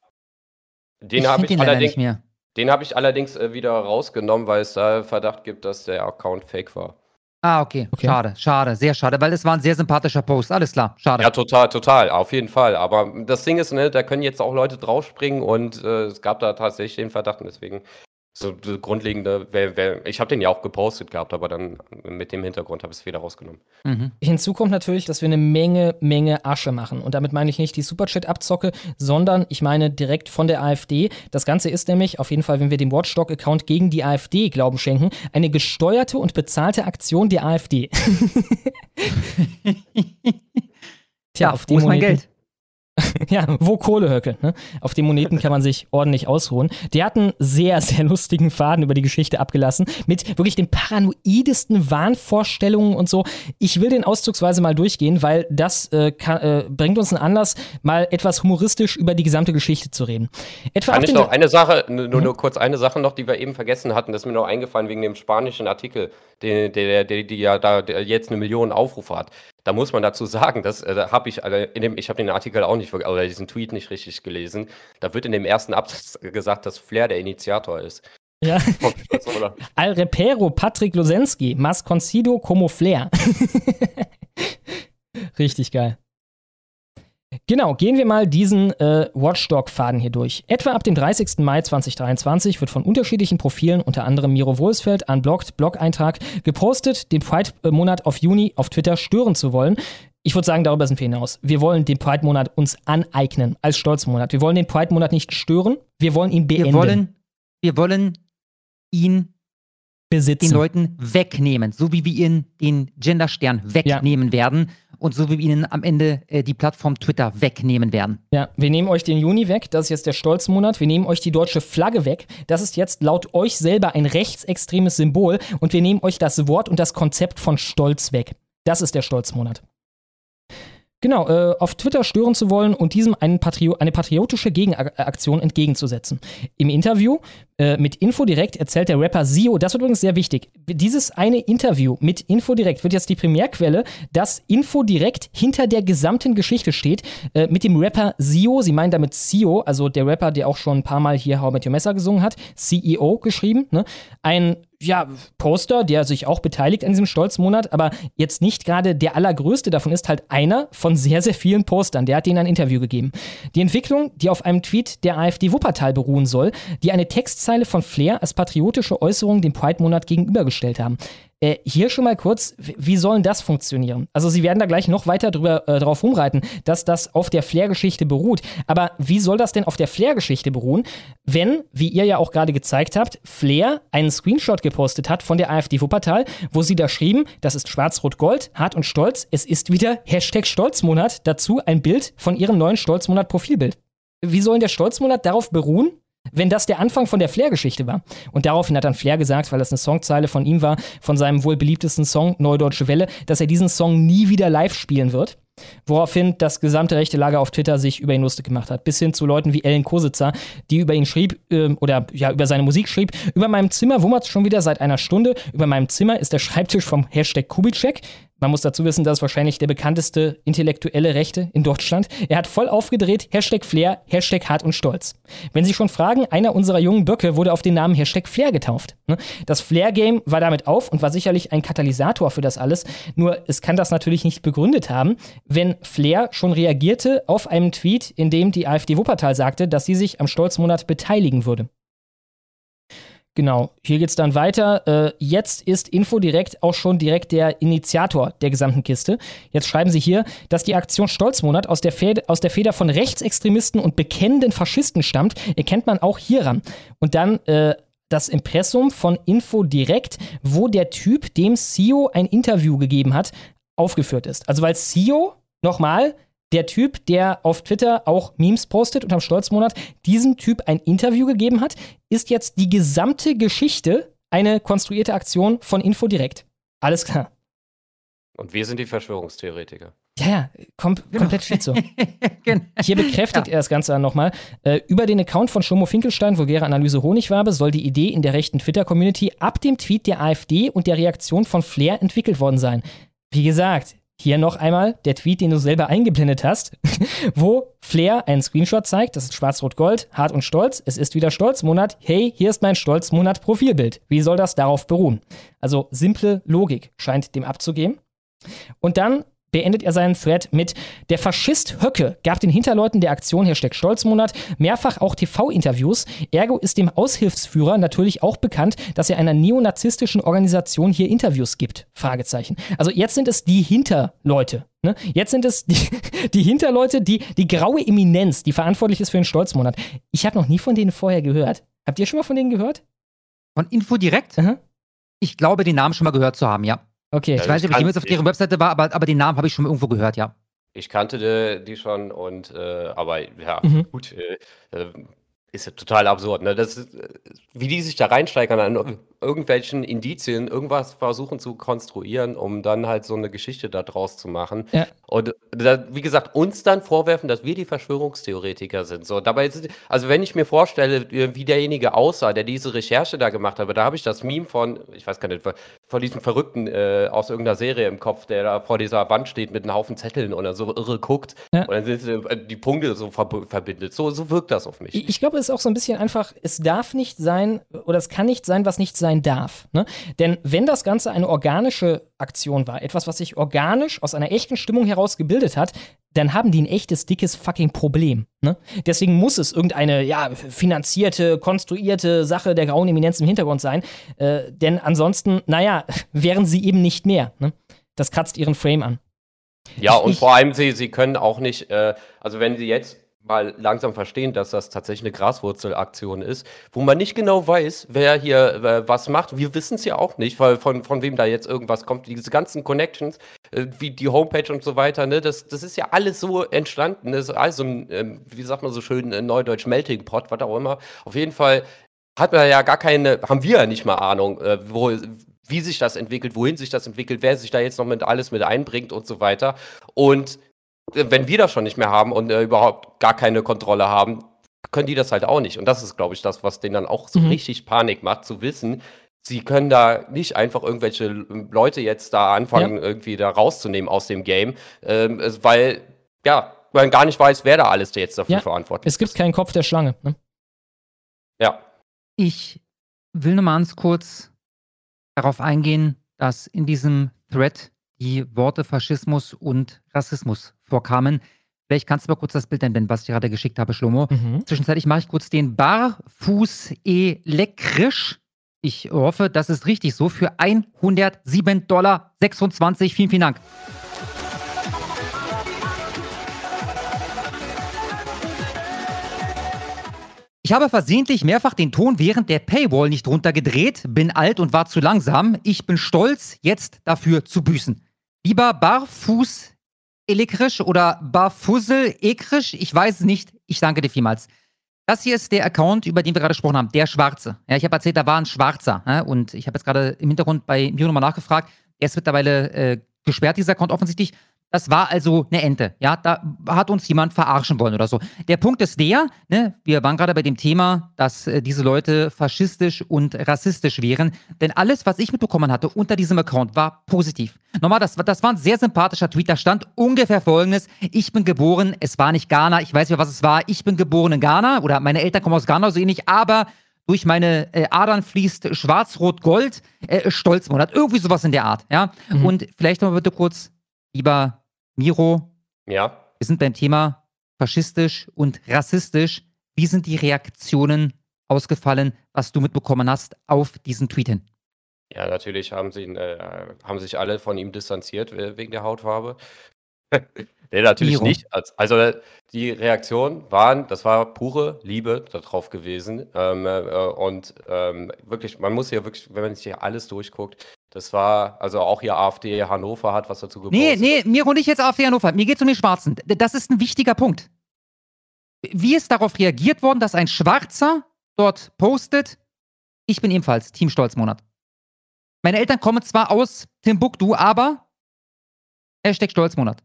Den habe ich, den leider allerdings, nicht mehr. den hab ich allerdings äh, wieder rausgenommen, weil es da Verdacht gibt, dass der Account fake war. Ah, okay. Okay. Schade, schade, sehr schade, weil es war ein sehr sympathischer Post. Alles klar, schade. Ja, total, total, auf jeden Fall. Aber das Ding ist, ne, da können jetzt auch Leute draufspringen und äh, es gab da tatsächlich den Verdacht und deswegen so grundlegende, wer, wer, ich habe den ja auch gepostet gehabt, aber dann mit dem Hintergrund habe ich es wieder rausgenommen. Mhm. Hinzu kommt natürlich, dass wir eine Menge, Menge Asche machen. Und damit meine ich nicht die Superchat-Abzocke, sondern ich meine direkt von der AfD. Das Ganze ist nämlich, auf jeden Fall, wenn wir dem Watchdog-Account gegen die AfD Glauben schenken, eine gesteuerte und bezahlte Aktion der AfD. Tja, auf wo die ist mein Geld? Ja, wo Kohlehöcke. Ne? Auf den Moneten kann man sich ordentlich ausruhen. Der hat einen sehr, sehr lustigen Faden über die Geschichte abgelassen. Mit wirklich den paranoidesten Wahnvorstellungen und so. Ich will den auszugsweise mal durchgehen, weil das äh, kann, äh, bringt uns einen Anlass, mal etwas humoristisch über die gesamte Geschichte zu reden. Etwa Kann ich noch eine Sache, nur, nur, Mhm. nur kurz eine Sache noch, die wir eben vergessen hatten, das ist mir noch eingefallen wegen dem spanischen Artikel, der, der, der, die ja da der jetzt eine Million Aufrufe hat. Da muss man dazu sagen, dass äh, habe ich, äh, in dem, ich habe den Artikel auch nicht, oder diesen Tweet nicht richtig gelesen. Da wird in dem ersten Absatz gesagt, dass Flair der Initiator ist. ja. Al Repero, Patrick Losensky, Mas Concido como Flair. Richtig geil. Genau, gehen wir mal diesen äh, Watchdog-Faden hier durch. Etwa ab dem 30. Mai 2023 wird von unterschiedlichen Profilen, unter anderem Miro Wohlsfeld, Unblocked, Blog-Eintrag, gepostet, den Pride-Monat auf Juni auf Twitter stören zu wollen. Ich würde sagen, darüber sind wir hinaus. Wir wollen den Pride-Monat uns aneignen als Stolzmonat. Wir wollen den Pride-Monat nicht stören, wir wollen ihn beenden, Wir wollen, wir wollen ihn besitzen. den Leuten wegnehmen, so wie wir ihnen den Genderstern wegnehmen werden und so wie wir ihnen am Ende äh, die Plattform Twitter wegnehmen werden. Ja, wir nehmen euch den Juni weg, das ist jetzt der Stolzmonat. Wir nehmen euch die deutsche Flagge weg, das ist jetzt laut euch selber ein rechtsextremes Symbol. Und wir nehmen euch das Wort und das Konzept von Stolz weg. Das ist der Stolzmonat. Genau, äh, auf Twitter stören zu wollen und diesem Patrio eine patriotische Gegenaktion entgegenzusetzen. Im Interview äh, mit Infodirect erzählt der Rapper Sio, das wird übrigens sehr wichtig, dieses eine Interview mit Infodirect wird jetzt die Primärquelle, dass Infodirect hinter der gesamten Geschichte steht, äh, mit dem Rapper Sio, sie meinen damit Sio, also der Rapper, der auch schon ein paar Mal hier How Met Your Messer gesungen hat, CEO geschrieben, ne? ein ja, Poster, der sich auch beteiligt an diesem Stolzmonat, aber jetzt nicht gerade der allergrößte davon ist halt einer von sehr, sehr vielen Postern. Der hat ihnen ein Interview gegeben. Die Entwicklung, die auf einem Tweet der AfD Wuppertal beruhen soll, die eine Textzeile von Flair als patriotische Äußerung dem Pride-Monat gegenübergestellt haben. Äh, hier schon mal kurz, wie soll das funktionieren? Also Sie werden da gleich noch weiter drüber, äh, drauf rumreiten, dass das auf der Flair-Geschichte beruht. Aber wie soll das denn auf der Flair-Geschichte beruhen, wenn, wie ihr ja auch gerade gezeigt habt, Flair einen Screenshot gepostet hat von der AfD Wuppertal, wo sie da schrieben, das ist schwarz-rot-gold, hart und stolz, es ist wieder Hashtag Stolzmonat, dazu ein Bild von ihrem neuen Stolzmonat-Profilbild. Wie soll der Stolzmonat darauf beruhen, wenn das der Anfang von der Flair-Geschichte war. Und daraufhin hat dann Flair gesagt, weil das eine Songzeile von ihm war, von seinem wohl beliebtesten Song Neudeutsche Welle, dass er diesen Song nie wieder live spielen wird. Woraufhin das gesamte rechte Lager auf Twitter sich über ihn lustig gemacht hat. Bis hin zu Leuten wie Ellen Kositzer, die über ihn schrieb, äh, oder ja, über seine Musik schrieb. Über meinem Zimmer wummert es schon wieder seit einer Stunde. Über meinem Zimmer ist der Schreibtisch vom Hashtag Kubitschek. Man muss dazu wissen, das ist wahrscheinlich der bekannteste intellektuelle Rechte in Deutschland. Er hat voll aufgedreht, Hashtag Flair, Hashtag hart und stolz. Wenn Sie schon fragen, einer unserer jungen Böcke wurde auf den Namen Hashtag Flair getauft. Ne? Das Flair-Game war damit auf und war sicherlich ein Katalysator für das alles. Nur es kann das natürlich nicht begründet haben, wenn Flair schon reagierte auf einen Tweet, in dem die AfD Wuppertal sagte, dass sie sich am Stolzmonat beteiligen würde. Genau, hier geht es dann weiter. Äh, jetzt ist Infodirekt auch schon direkt der Initiator der gesamten Kiste. Jetzt schreiben sie hier, dass die Aktion Stolzmonat aus der, Feder, aus der Feder von Rechtsextremisten und bekennenden Faschisten stammt, erkennt man auch hieran. Und dann äh, das Impressum von Infodirekt, wo der Typ, dem CEO ein Interview gegeben hat, aufgeführt ist. Also weil CEO, nochmal, der Typ, der auf Twitter auch Memes postet und am Stolzmonat diesem Typ ein Interview gegeben hat, ist jetzt die gesamte Geschichte eine konstruierte Aktion von Infodirekt. Alles klar. Und wir sind die Verschwörungstheoretiker. Ja, ja, kom genau. komplett schizo. genau. Hier bekräftigt ja. er das Ganze dann nochmal. Äh, über den Account von Schlomo Finkelstein, vulgäre Analyse Honigwabe, soll die Idee in der rechten Twitter-Community ab dem Tweet der AfD und der Reaktion von Flair entwickelt worden sein. Wie gesagt, hier noch einmal der Tweet, den du selber eingeblendet hast, wo Flair einen Screenshot zeigt. Das ist schwarz-rot-gold, hart und stolz. Es ist wieder Stolzmonat. Hey, hier ist mein Stolzmonat-Profilbild. Wie soll das darauf beruhen? Also simple Logik scheint dem abzugehen. Und dann beendet er seinen Thread mit Der Faschist Höcke gab den Hinterleuten der Aktion Hashtag Stolzmonat mehrfach auch TV-Interviews. Ergo ist dem Aushilfsführer natürlich auch bekannt, dass er einer neonazistischen Organisation hier Interviews gibt. Fragezeichen. Also jetzt sind es die Hinterleute. Ne? Jetzt sind es die, die Hinterleute, die, die graue Eminenz, die verantwortlich ist für den Stolzmonat. Ich habe noch nie von denen vorher gehört. Habt ihr schon mal von denen gehört? Von Info direkt? Aha. Ich glaube, den Namen schon mal gehört zu haben, ja. Okay. ich weiß nicht, ob ich jemals auf deren Webseite war, aber, aber den Namen habe ich schon irgendwo gehört, ja. Ich kannte die, die schon und äh, aber ja, mhm. gut, äh, äh ist ja total absurd, ne? Das ist, äh, wie die sich da reinsteigern an irgendwelchen Indizien, irgendwas versuchen zu konstruieren, um dann halt so eine Geschichte da draus zu machen. Ja. Und wie gesagt, uns dann vorwerfen, dass wir die Verschwörungstheoretiker sind. So, dabei ist, also wenn ich mir vorstelle, wie derjenige aussah, der diese Recherche da gemacht hat, da habe ich das Meme von, ich weiß gar nicht, von diesem Verrückten äh, aus irgendeiner Serie im Kopf, der da vor dieser Wand steht mit einem Haufen Zetteln oder so irre guckt ja. und dann sind äh, die Punkte so verbindet. So, so wirkt das auf mich. Ich, ich glaube, es ist auch so ein bisschen einfach, es darf nicht sein oder es kann nicht sein, was nicht sein darf. Ne? Denn wenn das Ganze eine organische Aktion war, etwas, was sich organisch aus einer echten Stimmung heraus gebildet hat, dann haben die ein echtes, dickes fucking Problem. Ne? Deswegen muss es irgendeine, ja, finanzierte, konstruierte Sache der grauen Eminenz im Hintergrund sein. Äh, denn ansonsten, naja, wären sie eben nicht mehr. Ne? Das kratzt ihren Frame an. Ja, und ich, vor allem, sie, sie können auch nicht, äh, also wenn sie jetzt mal langsam verstehen, dass das tatsächlich eine Graswurzelaktion ist, wo man nicht genau weiß, wer hier äh, was macht. Wir wissen es ja auch nicht, weil von, von wem da jetzt irgendwas kommt. Diese ganzen Connections, äh, wie die Homepage und so weiter, ne, das, das ist ja alles so entstanden. Das ist also ein, äh, wie sagt man so schön, ein Neudeutsch Melting Pot, was auch immer. Auf jeden Fall hat man ja gar keine, haben wir ja nicht mal Ahnung, äh, wo, wie sich das entwickelt, wohin sich das entwickelt, wer sich da jetzt noch mit alles mit einbringt und so weiter. Und wenn wir das schon nicht mehr haben und äh, überhaupt gar keine Kontrolle haben, können die das halt auch nicht. Und das ist, glaube ich, das, was denen dann auch so Mhm. richtig Panik macht, zu wissen, sie können da nicht einfach irgendwelche Leute jetzt da anfangen, irgendwie da rauszunehmen aus dem Game, ähm, weil, ja, man gar nicht weiß, wer da alles jetzt dafür Ja, verantwortlich Es gibt keinen Kopf der Schlange. Ne? Ja, Ich will nur mal ganz kurz darauf eingehen, dass in diesem Thread die Worte Faschismus und Rassismus vorkamen. Vielleicht kannst du mal kurz das Bild einblenden, was ich gerade geschickt habe, Schlomo. Mhm. Zwischenzeitlich mache ich kurz den Barfuß elektrisch. Ich hoffe, das ist richtig so. Für 107,26 Dollar. Vielen, vielen Dank. Ich habe versehentlich mehrfach den Ton während der Paywall nicht runtergedreht, bin alt und war zu langsam. Ich bin stolz, jetzt dafür zu büßen. Lieber Barfuß elektrisch oder Barfussel ekrisch, ich weiß es nicht. Ich danke dir vielmals. Das hier ist der Account, über den wir gerade gesprochen haben, der Schwarze. Ja, ich habe erzählt, da war ein Schwarzer. Ja, und ich habe jetzt gerade im Hintergrund bei Mio nochmal nachgefragt. Er ist mittlerweile äh, gesperrt, dieser Account offensichtlich. Das war also eine Ente. Ja, da hat uns jemand verarschen wollen oder so. Der Punkt ist der, ne, wir waren gerade bei dem Thema, dass äh, diese Leute faschistisch und rassistisch wären. Denn alles, was ich mitbekommen hatte unter diesem Account, war positiv. Nochmal, das, das war ein sehr sympathischer Tweet. Da stand ungefähr folgendes: Ich bin geboren, es war nicht Ghana, ich weiß nicht, was es war. Ich bin geboren in Ghana oder meine Eltern kommen aus Ghana, so ähnlich, aber durch meine äh, Adern fließt schwarz-rot-gold, äh, Stolzmonat. Irgendwie sowas in der Art, ja. Mhm. Und vielleicht noch mal bitte kurz, lieber Miro, ja. wir sind beim Thema faschistisch und rassistisch. Wie sind die Reaktionen ausgefallen, was du mitbekommen hast auf diesen Tweet hin? Ja, natürlich haben, sie, äh, haben sich alle von ihm distanziert we- wegen der Hautfarbe. nee, natürlich Miro. nicht. Als- Also äh, die Reaktionen waren, das war pure Liebe darauf gewesen. Ähm, äh, und ähm, wirklich, man muss hier wirklich, wenn man sich hier alles durchguckt, das war, also auch hier AfD Hannover hat was dazu Nee, gepostet. nee, Miro nicht jetzt AfD Hannover. Mir geht's um den Schwarzen. Das ist ein wichtiger Punkt. Wie ist darauf reagiert worden, dass ein Schwarzer dort postet, ich bin ebenfalls Team Stolzmonat. Meine Eltern kommen zwar aus Timbuktu, aber Hashtag Stolzmonat.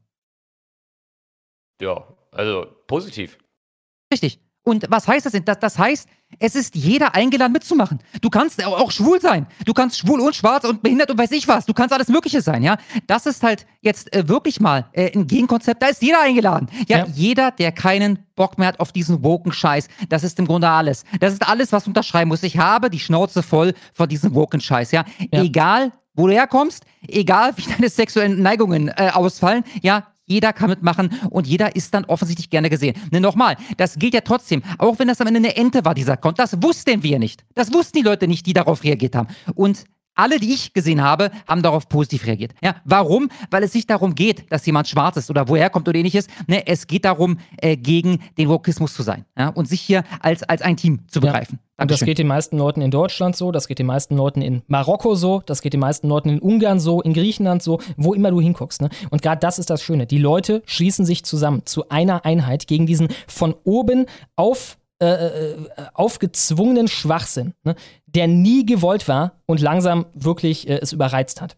Ja, also positiv. Richtig. Und was heißt das denn? Das, das heißt, es ist jeder eingeladen mitzumachen. Du kannst auch schwul sein. Du kannst schwul und schwarz und behindert und weiß ich was. Du kannst alles Mögliche sein, ja. Das ist halt jetzt äh, wirklich mal äh, ein Gegenkonzept. Da ist jeder eingeladen. Ja, Ja. jeder, der keinen Bock mehr hat auf diesen woken Scheiß. Das ist im Grunde alles. Das ist alles, was du unterschreiben musst. Ich habe die Schnauze voll von diesem woken Scheiß, ja. Ja. Egal, wo du herkommst, egal wie deine sexuellen Neigungen äh, ausfallen, ja, jeder kann mitmachen und jeder ist dann offensichtlich gerne gesehen. Ne, nochmal, das gilt ja trotzdem, auch wenn das am Ende eine Ente war, dieser Account, das wussten wir nicht. Das wussten die Leute nicht, die darauf reagiert haben. Und alle, die ich gesehen habe, haben darauf positiv reagiert. Ja, warum? Weil es nicht darum geht, dass jemand schwarz ist oder woher kommt oder ähnliches. Ne, es geht darum, äh, gegen den Wokismus zu sein ja, und sich hier als, als ein Team zu Ja. begreifen. Und das geht den meisten Leuten in Deutschland so, das geht den meisten Leuten in Marokko so, das geht den meisten Leuten in Ungarn so, in Griechenland so, wo immer du hinguckst. Ne? Und gerade das ist das Schöne. Die Leute schließen sich zusammen zu einer Einheit gegen diesen von oben auf, äh, äh, aufgezwungenen Schwachsinn, ne? der nie gewollt war und langsam wirklich äh, es überreizt hat.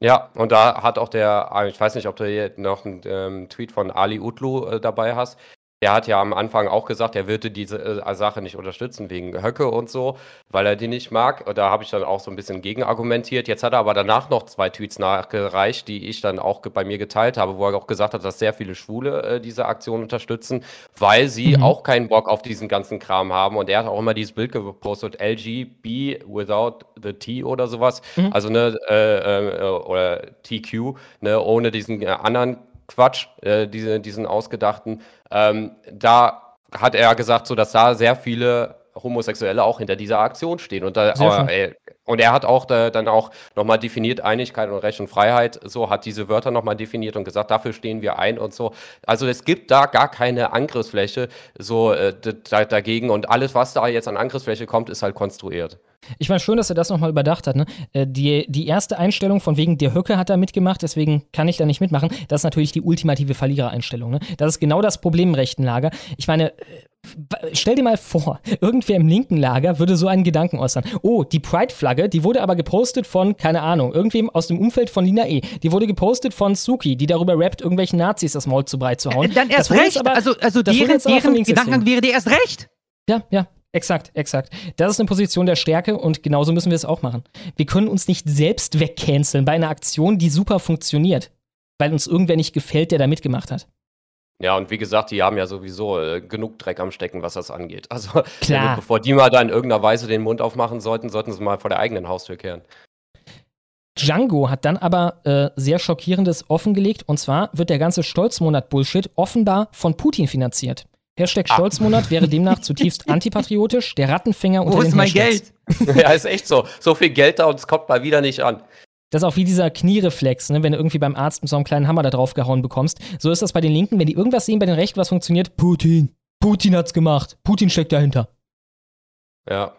Ja, und da hat auch der, ah, ich weiß nicht, ob du hier noch einen ähm, Tweet von Ali Utlu äh, dabei hast. Der hat ja am Anfang auch gesagt, er würde diese äh, Sache nicht unterstützen wegen Höcke und so, weil er die nicht mag. Und da habe ich dann auch so ein bisschen gegen argumentiert. Jetzt hat er aber danach noch zwei Tweets nachgereicht, die ich dann auch bei mir geteilt habe, wo er auch gesagt hat, dass sehr viele Schwule äh, diese Aktion unterstützen, weil sie Mhm. auch keinen Bock auf diesen ganzen Kram haben. Und er hat auch immer dieses Bild gepostet, LGB without the T oder sowas. Mhm. Also ne, äh, äh, oder TQ, ne, ohne diesen äh, anderen Quatsch, äh, diese, diesen ausgedachten. Ähm, da hat er gesagt, so dass da sehr viele Homosexuelle auch hinter dieser Aktion stehen. Und, da, äh, und er hat auch da, dann auch nochmal definiert, Einigkeit und Recht und Freiheit, so hat diese Wörter nochmal definiert und gesagt, dafür stehen wir ein und so. Also es gibt da gar keine Angriffsfläche so äh, da, dagegen und alles, was da jetzt an Angriffsfläche kommt, ist halt konstruiert. Ich meine, schön, dass er das nochmal überdacht hat. Ne? Äh, Die, die erste Einstellung von wegen, der Höcke hat da mitgemacht, deswegen kann ich da nicht mitmachen, das ist natürlich die ultimative Verlierereinstellung. Ne? Das ist genau das Problem im rechten Lager. Ich meine, äh, stell dir mal vor, irgendwer im linken Lager würde so einen Gedanken äußern. Oh, die Pride-Flagge, die wurde aber gepostet von, keine Ahnung, irgendwem aus dem Umfeld von Lina E. Die wurde gepostet von Suki, die darüber rappt, irgendwelchen Nazis das Maul zu breit zu hauen. Äh, Dann erst recht. aber- also also deren, deren Gedankengang wäre dir erst recht. Ja, ja, exakt, exakt. Das ist eine Position der Stärke und genauso müssen wir es auch machen. Wir können uns nicht selbst wegcanceln bei einer Aktion, die super funktioniert, weil uns irgendwer nicht gefällt, der da mitgemacht hat. Ja, und wie gesagt, die haben ja sowieso äh, genug Dreck am Stecken, was das angeht. Also, Klar. bevor die mal da in irgendeiner Weise den Mund aufmachen sollten, sollten sie mal vor der eigenen Haustür kehren. Django hat dann aber äh, sehr Schockierendes offengelegt und zwar wird der ganze Stolzmonat-Bullshit offenbar von Putin finanziert. Hashtag Ah. Stolzmonat wäre demnach zutiefst antipatriotisch, der Rattenfänger unter Wo den ist mein Hashtags. Geld? ja, ist echt so. So viel Geld da und es kommt mal wieder nicht an. Das ist auch wie dieser Kniereflex, ne? wenn du irgendwie beim Arzt mit so einem kleinen Hammer da drauf gehauen bekommst. So ist das bei den Linken, wenn die irgendwas sehen bei den Rechten, was funktioniert. Putin. Putin hat's gemacht. Putin steckt dahinter. Ja.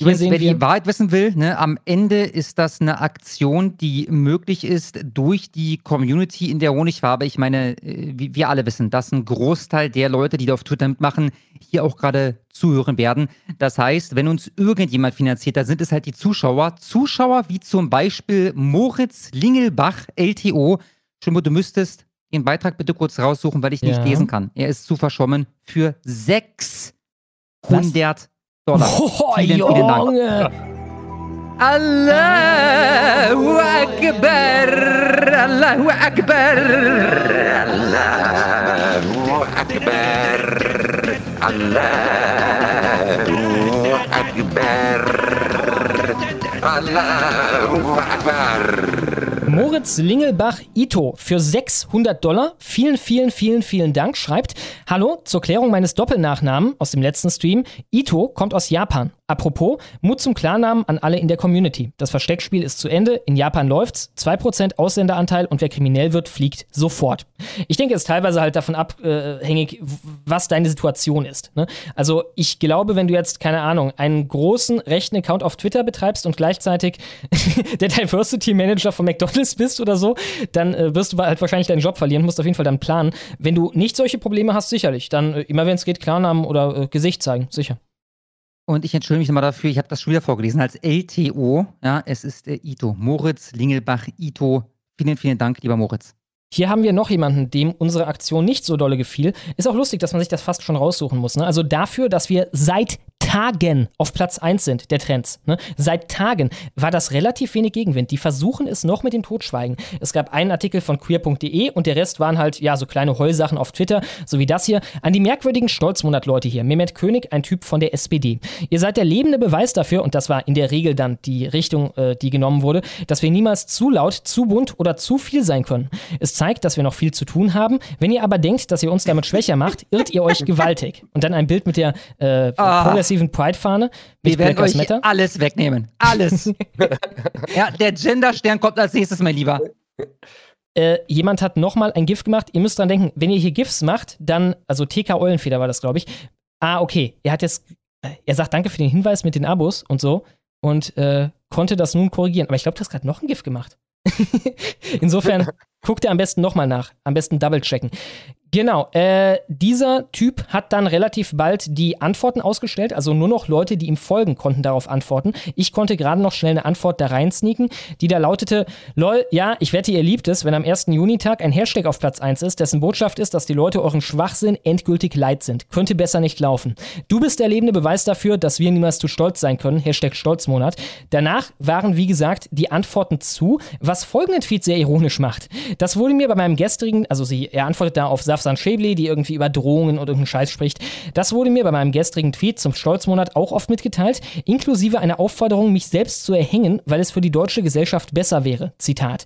Übrigens, wer die Wahrheit wissen will, ne, am Ende ist das eine Aktion, die möglich ist durch die Community in der Honigwabe. Ich meine, äh, wir alle wissen, dass ein Großteil der Leute, die da auf Twitter mitmachen, hier auch gerade zuhören werden. Das heißt, wenn uns irgendjemand finanziert, dann sind es halt die Zuschauer. Zuschauer wie zum Beispiel Moritz Lingelbach, LTO. Schimbo, du müsstest den Beitrag bitte kurz raussuchen, weil ich nicht Ja. lesen kann. Er ist zu verschwommen für 600 Dollar. Oh, vielen, vielen Dank. Junge. Allahu Akbar, Allahu Akbar, Allahu Akbar, Allahu Akbar, Allahu Akbar. Moritz Lingelbach Ito für 600 Dollar. Vielen, vielen, vielen, vielen Dank. Schreibt, hallo, zur Klärung meines Doppelnachnamen aus dem letzten Stream. Ito kommt aus Japan. Apropos, Mut zum Klarnamen an alle in der Community. Das Versteckspiel ist zu Ende. In Japan läuft's. 2% Ausländeranteil und wer kriminell wird, fliegt sofort. Ich denke, es ist teilweise halt davon abhängig, was deine Situation ist. Ne? Also ich glaube, wenn du jetzt, keine Ahnung, einen großen rechten Account auf Twitter betreibst und gleichzeitig der Diversity Manager von McDonalds bist oder so, dann äh, wirst du halt wahrscheinlich deinen Job verlieren, musst auf jeden Fall dann planen. Wenn du nicht solche Probleme hast, sicherlich. Dann äh, immer, wenn es geht, Klarnamen oder äh, Gesicht zeigen, sicher. Und ich entschuldige mich nochmal dafür, ich habe das schon wieder vorgelesen als LTO. Ja, es ist der Ito. Moritz Lingelbach Ito. Vielen, vielen Dank, lieber Moritz. Hier haben wir noch jemanden, dem unsere Aktion nicht so dolle gefiel. Ist auch lustig, dass man sich das fast schon raussuchen muss. Ne? Also dafür, dass wir seit Tagen auf Platz 1 sind der Trends. Ne? Seit Tagen war das relativ wenig Gegenwind. Die versuchen es noch mit dem Totschweigen. Es gab einen Artikel von queer.de und der Rest waren halt, ja, so kleine Heulsachen auf Twitter, so wie das hier. An die merkwürdigen Stolzmonat-Leute hier. Mehmet König, ein Typ von der SPD. Ihr seid der lebende Beweis dafür, und das war in der Regel dann die Richtung, äh, die genommen wurde, dass wir niemals zu laut, zu bunt oder zu viel sein können. Es zeigt, dass wir noch viel zu tun haben. Wenn ihr aber denkt, dass ihr uns damit schwächer macht, irrt ihr euch gewaltig. Und dann ein Bild mit der äh, Ah. progressiven Pride-Fahne mit Wir werden Black euch Matter. alles wegnehmen. Alles. ja, der Gender-Stern kommt als nächstes, mein Lieber. Äh, jemand hat nochmal ein GIF gemacht. Ihr müsst dran denken, wenn ihr hier GIFs macht, dann, also TK Eulenfeder war das, glaube ich. Ah, okay. Er hat jetzt, äh, er sagt danke für den Hinweis mit den Abos und so und äh, konnte das nun korrigieren. Aber ich glaube, du hast gerade noch ein GIF gemacht. Insofern guckt ihr am besten nochmal nach. Am besten double checken. Genau, äh, dieser Typ hat dann relativ bald die Antworten ausgestellt, also nur noch Leute, die ihm folgen, konnten darauf antworten. Ich konnte gerade noch schnell eine Antwort da rein sneaken, die da lautete, lol, ja, ich wette, ihr liebt es, wenn am 1. Junitag ein Hashtag auf Platz 1 ist, dessen Botschaft ist, dass die Leute euren Schwachsinn endgültig leid sind. Könnte besser nicht laufen. Du bist der lebende Beweis dafür, dass wir niemals zu stolz sein können, Hashtag Stolzmonat. Danach waren, wie gesagt, die Antworten zu, was folgenden Tweet sehr ironisch macht. Das wurde mir bei meinem gestrigen, also sie, er antwortet da auf Safsan Schäble, die irgendwie über Drohungen und irgendeinen Scheiß spricht. Das wurde mir bei meinem gestrigen Tweet zum Stolzmonat auch oft mitgeteilt, inklusive einer Aufforderung, mich selbst zu erhängen, weil es für die deutsche Gesellschaft besser wäre. Zitat.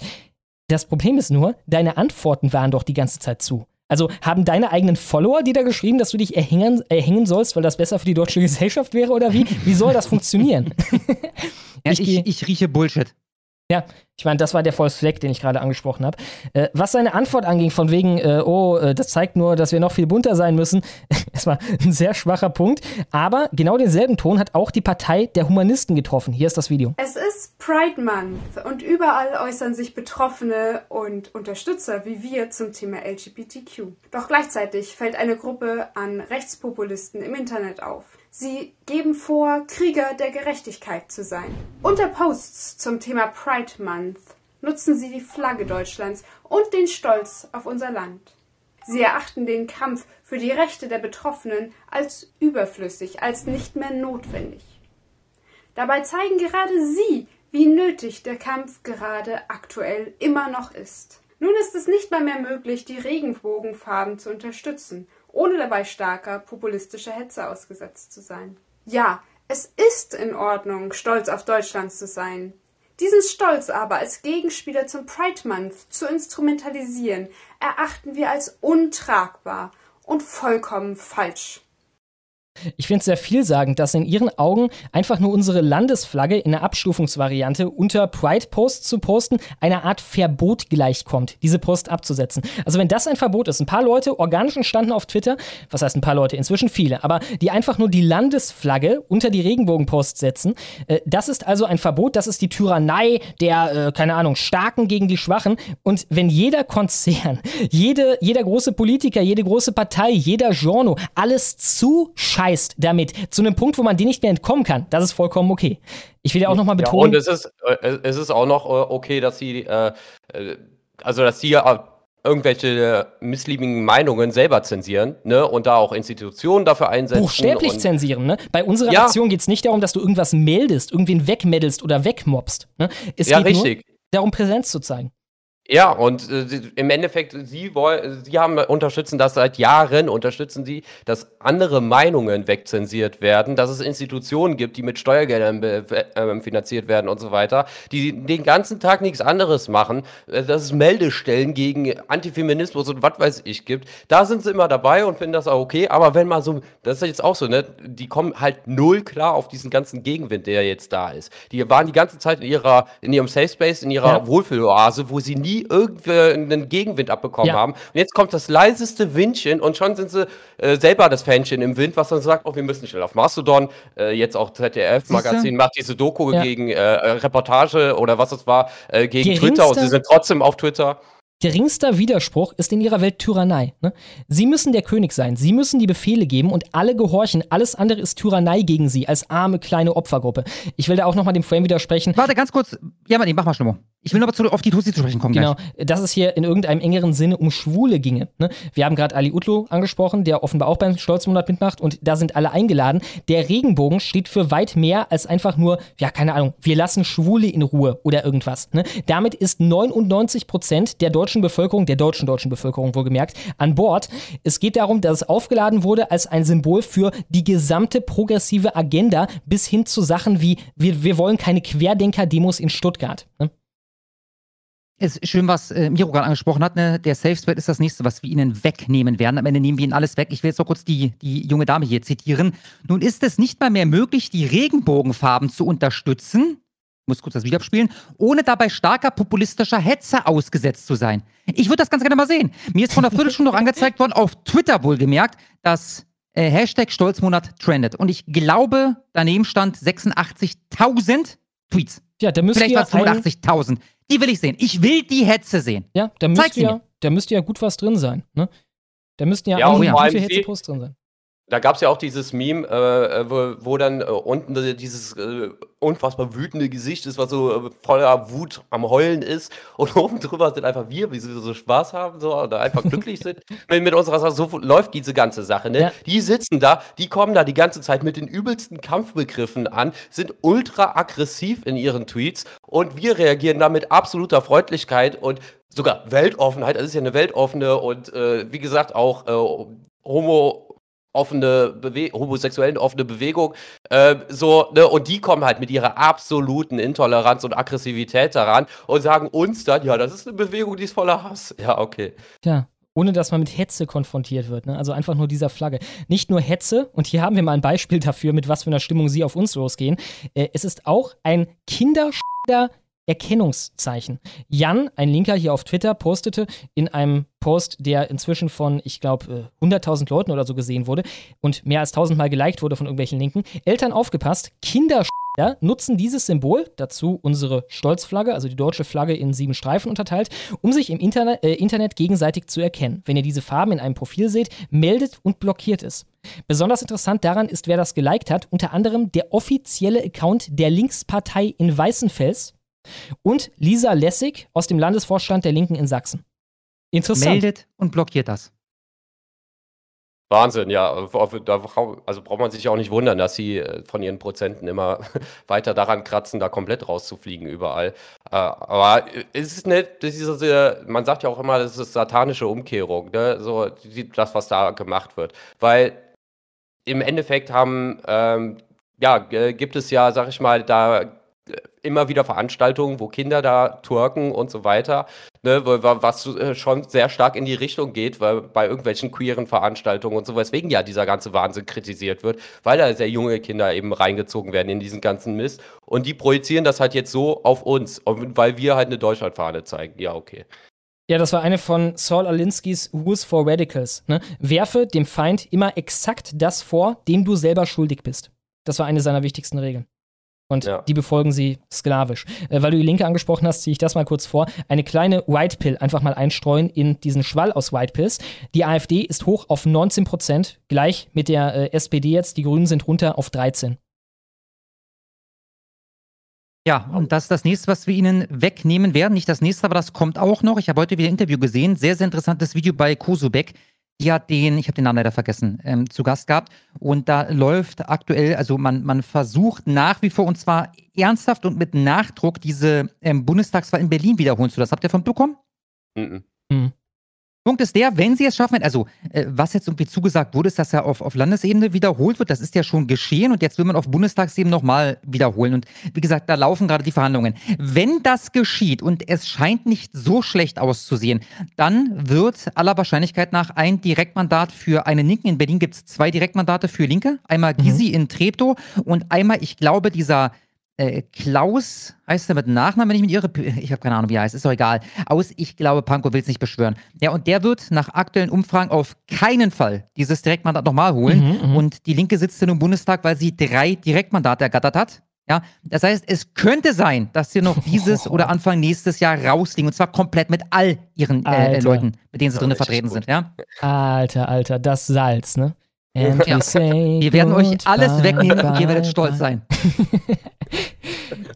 Das Problem ist nur, deine Antworten waren doch die ganze Zeit zu. Also haben deine eigenen Follower, die da geschrieben, dass du dich erhängen, erhängen sollst, weil das besser für die deutsche Gesellschaft wäre oder wie? Wie soll das funktionieren? Ja, Ich ich, ich, rieche Bullshit. Ja, Ich meine, das war der False Flag, den ich gerade angesprochen habe. Äh, was seine Antwort anging, von wegen, äh, oh, äh, das zeigt nur, dass wir noch viel bunter sein müssen, es war ein sehr schwacher Punkt. Aber genau denselben Ton hat auch die Partei der Humanisten getroffen. Hier ist das Video. Es ist Pride Month und überall äußern sich Betroffene und Unterstützer wie wir zum Thema LGBTQ. Doch gleichzeitig fällt eine Gruppe an Rechtspopulisten im Internet auf. Sie geben vor, Krieger der Gerechtigkeit zu sein. Unter Posts zum Thema Pride Month nutzen sie die Flagge Deutschlands und den Stolz auf unser Land. Sie erachten den Kampf für die Rechte der Betroffenen als überflüssig, als nicht mehr notwendig. Dabei zeigen gerade sie, wie nötig der Kampf gerade aktuell immer noch ist. Nun ist es nicht mal mehr möglich, die Regenbogenfarben zu unterstützen ohne dabei starker populistischer Hetze ausgesetzt zu sein. Ja, es ist in Ordnung, stolz auf Deutschland zu sein. Diesen Stolz aber als Gegenspieler zum Pride Month zu instrumentalisieren, erachten wir als untragbar und vollkommen falsch. Ich finde es sehr vielsagend, dass in ihren Augen einfach nur unsere Landesflagge in der Abstufungsvariante unter Pride-Posts zu posten, einer Art Verbot gleichkommt, diese Post abzusetzen. Also wenn das ein Verbot ist, ein paar Leute organisch entstanden auf Twitter, was heißt ein paar Leute, inzwischen viele, aber die einfach nur die Landesflagge unter die Regenbogenpost setzen, äh, das ist also ein Verbot, das ist die Tyrannei der, äh, keine Ahnung, Starken gegen die Schwachen. Und wenn jeder Konzern, jede, jeder große Politiker, jede große Partei, jeder Journo alles zuscheißt, scheißt damit zu einem Punkt, wo man dem nicht mehr entkommen kann, das ist vollkommen okay. Ich will ja auch nochmal betonen. Ja, und es ist, äh, es ist auch noch äh, okay, dass sie, äh, äh also dass sie äh, irgendwelche missliebigen Meinungen selber zensieren, ne, und da auch Institutionen dafür einsetzen. Buchstäblich zensieren, ne? Bei unserer ja. Aktion geht es nicht darum, dass du irgendwas meldest, irgendwen wegmeddelst oder wegmobst. Ne? Es ja, geht richtig. nur darum, Präsenz zu zeigen. Ja, und äh, im Endeffekt, sie wollen, sie haben unterstützen das seit Jahren, unterstützen sie, dass andere Meinungen wegzensiert werden, dass es Institutionen gibt, die mit Steuergeldern äh, finanziert werden und so weiter, die den ganzen Tag nichts anderes machen, äh, dass es Meldestellen gegen Antifeminismus und was weiß ich gibt. Da sind sie immer dabei und finden das auch okay, aber wenn mal so, das ist jetzt auch so, ne, die kommen halt null klar auf diesen ganzen Gegenwind, der jetzt da ist. Die waren die ganze Zeit in ihrer, in ihrem Safe Space, in ihrer ja. Wohlfühloase, wo sie nie irgendeinen Gegenwind abbekommen ja. haben. Und jetzt kommt das leiseste Windchen und schon sind sie äh, selber das Fähnchen im Wind, was dann sagt, oh, wir müssen schnell auf Mastodon. Äh, jetzt auch ZDF-Magazin macht diese Doku ja. gegen äh, Reportage oder was es war, äh, gegen Geringste Twitter und sie sind trotzdem auf Twitter. Geringster Widerspruch ist in ihrer Welt Tyrannei. Ne? Sie müssen der König sein, sie müssen die Befehle geben und alle gehorchen. Alles andere ist Tyrannei gegen sie, als arme kleine Opfergruppe. Ich will da auch nochmal dem Frame widersprechen. Warte, ganz kurz. Ja, Mann, mach mal Schnummer. Ich will noch mal auf die Tussi zu sprechen kommen. Genau, gleich. dass es hier in irgendeinem engeren Sinne um Schwule ginge. Ne? Wir haben gerade Ali Utlu angesprochen, der offenbar auch beim Stolzmonat mitmacht und da sind alle eingeladen. Der Regenbogen steht für weit mehr als einfach nur, ja, keine Ahnung, wir lassen Schwule in Ruhe oder irgendwas. Ne? Damit ist 99 Prozent der deutschen Bevölkerung, der deutschen deutschen Bevölkerung wohlgemerkt, an Bord. Es geht darum, dass es aufgeladen wurde als ein Symbol für die gesamte progressive Agenda bis hin zu Sachen wie, wir, wir wollen keine Querdenker-Demos in Stuttgart. Ne? Es ist schön, was äh, Miro gerade angesprochen hat. Ne? Der Safe Spread ist das nächste, was wir ihnen wegnehmen werden. Am Ende nehmen wir ihnen alles weg. Ich will jetzt noch kurz die, die junge Dame hier zitieren. Nun ist es nicht mal mehr möglich, die Regenbogenfarben zu unterstützen. Ich muss kurz das Video abspielen, ohne dabei starker populistischer Hetze ausgesetzt zu sein. Ich würde das ganz gerne mal sehen. Mir ist von der Viertelstunde noch angezeigt worden, auf Twitter wohlgemerkt, dass äh, Hashtag Stolzmonat trendet. Und ich glaube, daneben stand 86.000 Tweets. Ja, da müsst Vielleicht war es 85.000. Die will ich sehen. Ich will die Hetze sehen. Ja, da müsste ja, da müsste ja gut was drin sein. Ne? Da müssten ja, ja auch gute Hetze-Posts drin sein. Da gab es ja auch dieses Meme, äh, äh, wo, wo, dann äh, unten dieses äh, unfassbar wütende Gesicht ist, was so äh, voller Wut am Heulen ist. Und oben drüber sind einfach wir, wie sie so Spaß haben so, oder einfach glücklich sind mit, mit, unserer Sache. So läuft diese ganze Sache. Ne? Ja. Die sitzen da, die kommen da die ganze Zeit mit den übelsten Kampfbegriffen an, sind ultra aggressiv in ihren Tweets und wir reagieren da mit absoluter Freundlichkeit und sogar Weltoffenheit. Das ist ja eine weltoffene und äh, wie gesagt auch homo offene Bewe homosexuellen offene Bewegung, äh, so, ne, und die kommen halt mit ihrer absoluten Intoleranz und Aggressivität daran und sagen uns dann, ja, das ist eine Bewegung, die ist voller Hass. Ja, okay. Ja. Ohne dass man mit Hetze konfrontiert wird, ne? Also einfach nur dieser Flagge. Nicht nur Hetze, und hier haben wir mal ein Beispiel dafür, mit was für einer Stimmung sie auf uns losgehen. Äh, es ist auch ein Kinderschder Erkennungszeichen. Jan, ein Linker hier auf Twitter, postete in einem Post, der inzwischen von, ich glaube, 100.000 Leuten oder so gesehen wurde und mehr als 1000 Mal geliked wurde von irgendwelchen Linken. Eltern aufgepasst, Kinder nutzen dieses Symbol, dazu unsere Stolzflagge, also die deutsche Flagge in sieben Streifen unterteilt, um sich im Internet, äh, Internet gegenseitig zu erkennen. Wenn ihr diese Farben in einem Profil seht, meldet und blockiert es. Besonders interessant daran ist, wer das geliked hat, unter anderem der offizielle Account der Linkspartei in Weißenfels und Lisa Lessig aus dem Landesvorstand der Linken in Sachsen. Interessant. Meldet und blockiert das. Wahnsinn, ja. Also braucht man sich auch nicht wundern, dass sie äh, von ihren Prozenten immer weiter daran kratzen, da komplett rauszufliegen überall. Äh, aber es ist nicht, diese, man sagt ja auch immer, das ist satanische Umkehrung, ne? so das, was da gemacht wird. Weil im Endeffekt haben, ähm, ja, gibt es ja, sag ich mal, da immer wieder Veranstaltungen, wo Kinder da twerken und so weiter, ne, was äh, schon sehr stark in die Richtung geht, weil bei irgendwelchen queeren Veranstaltungen und so, weswegen ja dieser ganze Wahnsinn kritisiert wird, weil da sehr junge Kinder eben reingezogen werden in diesen ganzen Mist und die projizieren das halt jetzt so auf uns, weil wir halt eine Deutschlandfahne zeigen. Ja, okay. Ja, das war eine von Saul Alinsky's Rules for Radicals. Ne? Werfe dem Feind immer exakt das vor, dem du selber schuldig bist. Das war eine seiner wichtigsten Regeln. Und ja. die befolgen sie sklavisch. Äh, weil du die Linke angesprochen hast, ziehe ich das mal kurz vor. Eine kleine White Pill einfach mal einstreuen in diesen Schwall aus White Pills. Die AfD ist hoch auf 19 Prozent, gleich mit der äh, SPD jetzt. Die Grünen sind runter auf 13. Ja, und das ist das nächste, was wir Ihnen wegnehmen werden. Nicht das nächste, aber das kommt auch noch. Ich habe heute wieder ein Interview gesehen. Sehr, sehr interessantes Video bei Kosubek die hat den, ich habe den Namen leider vergessen, ähm, zu Gast gehabt. Und da läuft aktuell, also man, man versucht nach wie vor und zwar ernsthaft und mit Nachdruck diese ähm, Bundestagswahl in Berlin wiederholen zu. Das habt ihr von bekommen? Mhm. mhm. Punkt ist der, wenn sie es schaffen, also äh, was jetzt irgendwie zugesagt wurde, ist, dass er auf, auf Landesebene wiederholt wird. Das ist ja schon geschehen und jetzt will man auf Bundestagsebene nochmal wiederholen. Und wie gesagt, da laufen gerade die Verhandlungen. Wenn das geschieht und es scheint nicht so schlecht auszusehen, dann wird aller Wahrscheinlichkeit nach ein Direktmandat für einen Linken. In Berlin gibt es zwei Direktmandate für Linke. Einmal Gysi mhm. in Treptow und einmal, ich glaube, dieser äh, Klaus heißt er mit Nachnamen, wenn ich mich irre. Ich habe keine Ahnung, wie er heißt. Ist doch egal. Aus, ich glaube, Panko will es nicht beschwören. Ja, und der wird nach aktuellen Umfragen auf keinen Fall dieses Direktmandat nochmal holen. Mhm, mhm, und die Linke sitzt in im Bundestag, weil sie drei Direktmandate ergattert hat. Ja, das heißt, es könnte sein, dass sie noch dieses oder Anfang nächstes Jahr rausliegen. Und zwar komplett mit all ihren äh, Leuten, mit denen sie drinnen vertreten sind. Ja? Alter, Alter, das Salz, ne? Ja. Wir werden euch alles wegnehmen und ihr werdet stolz sein.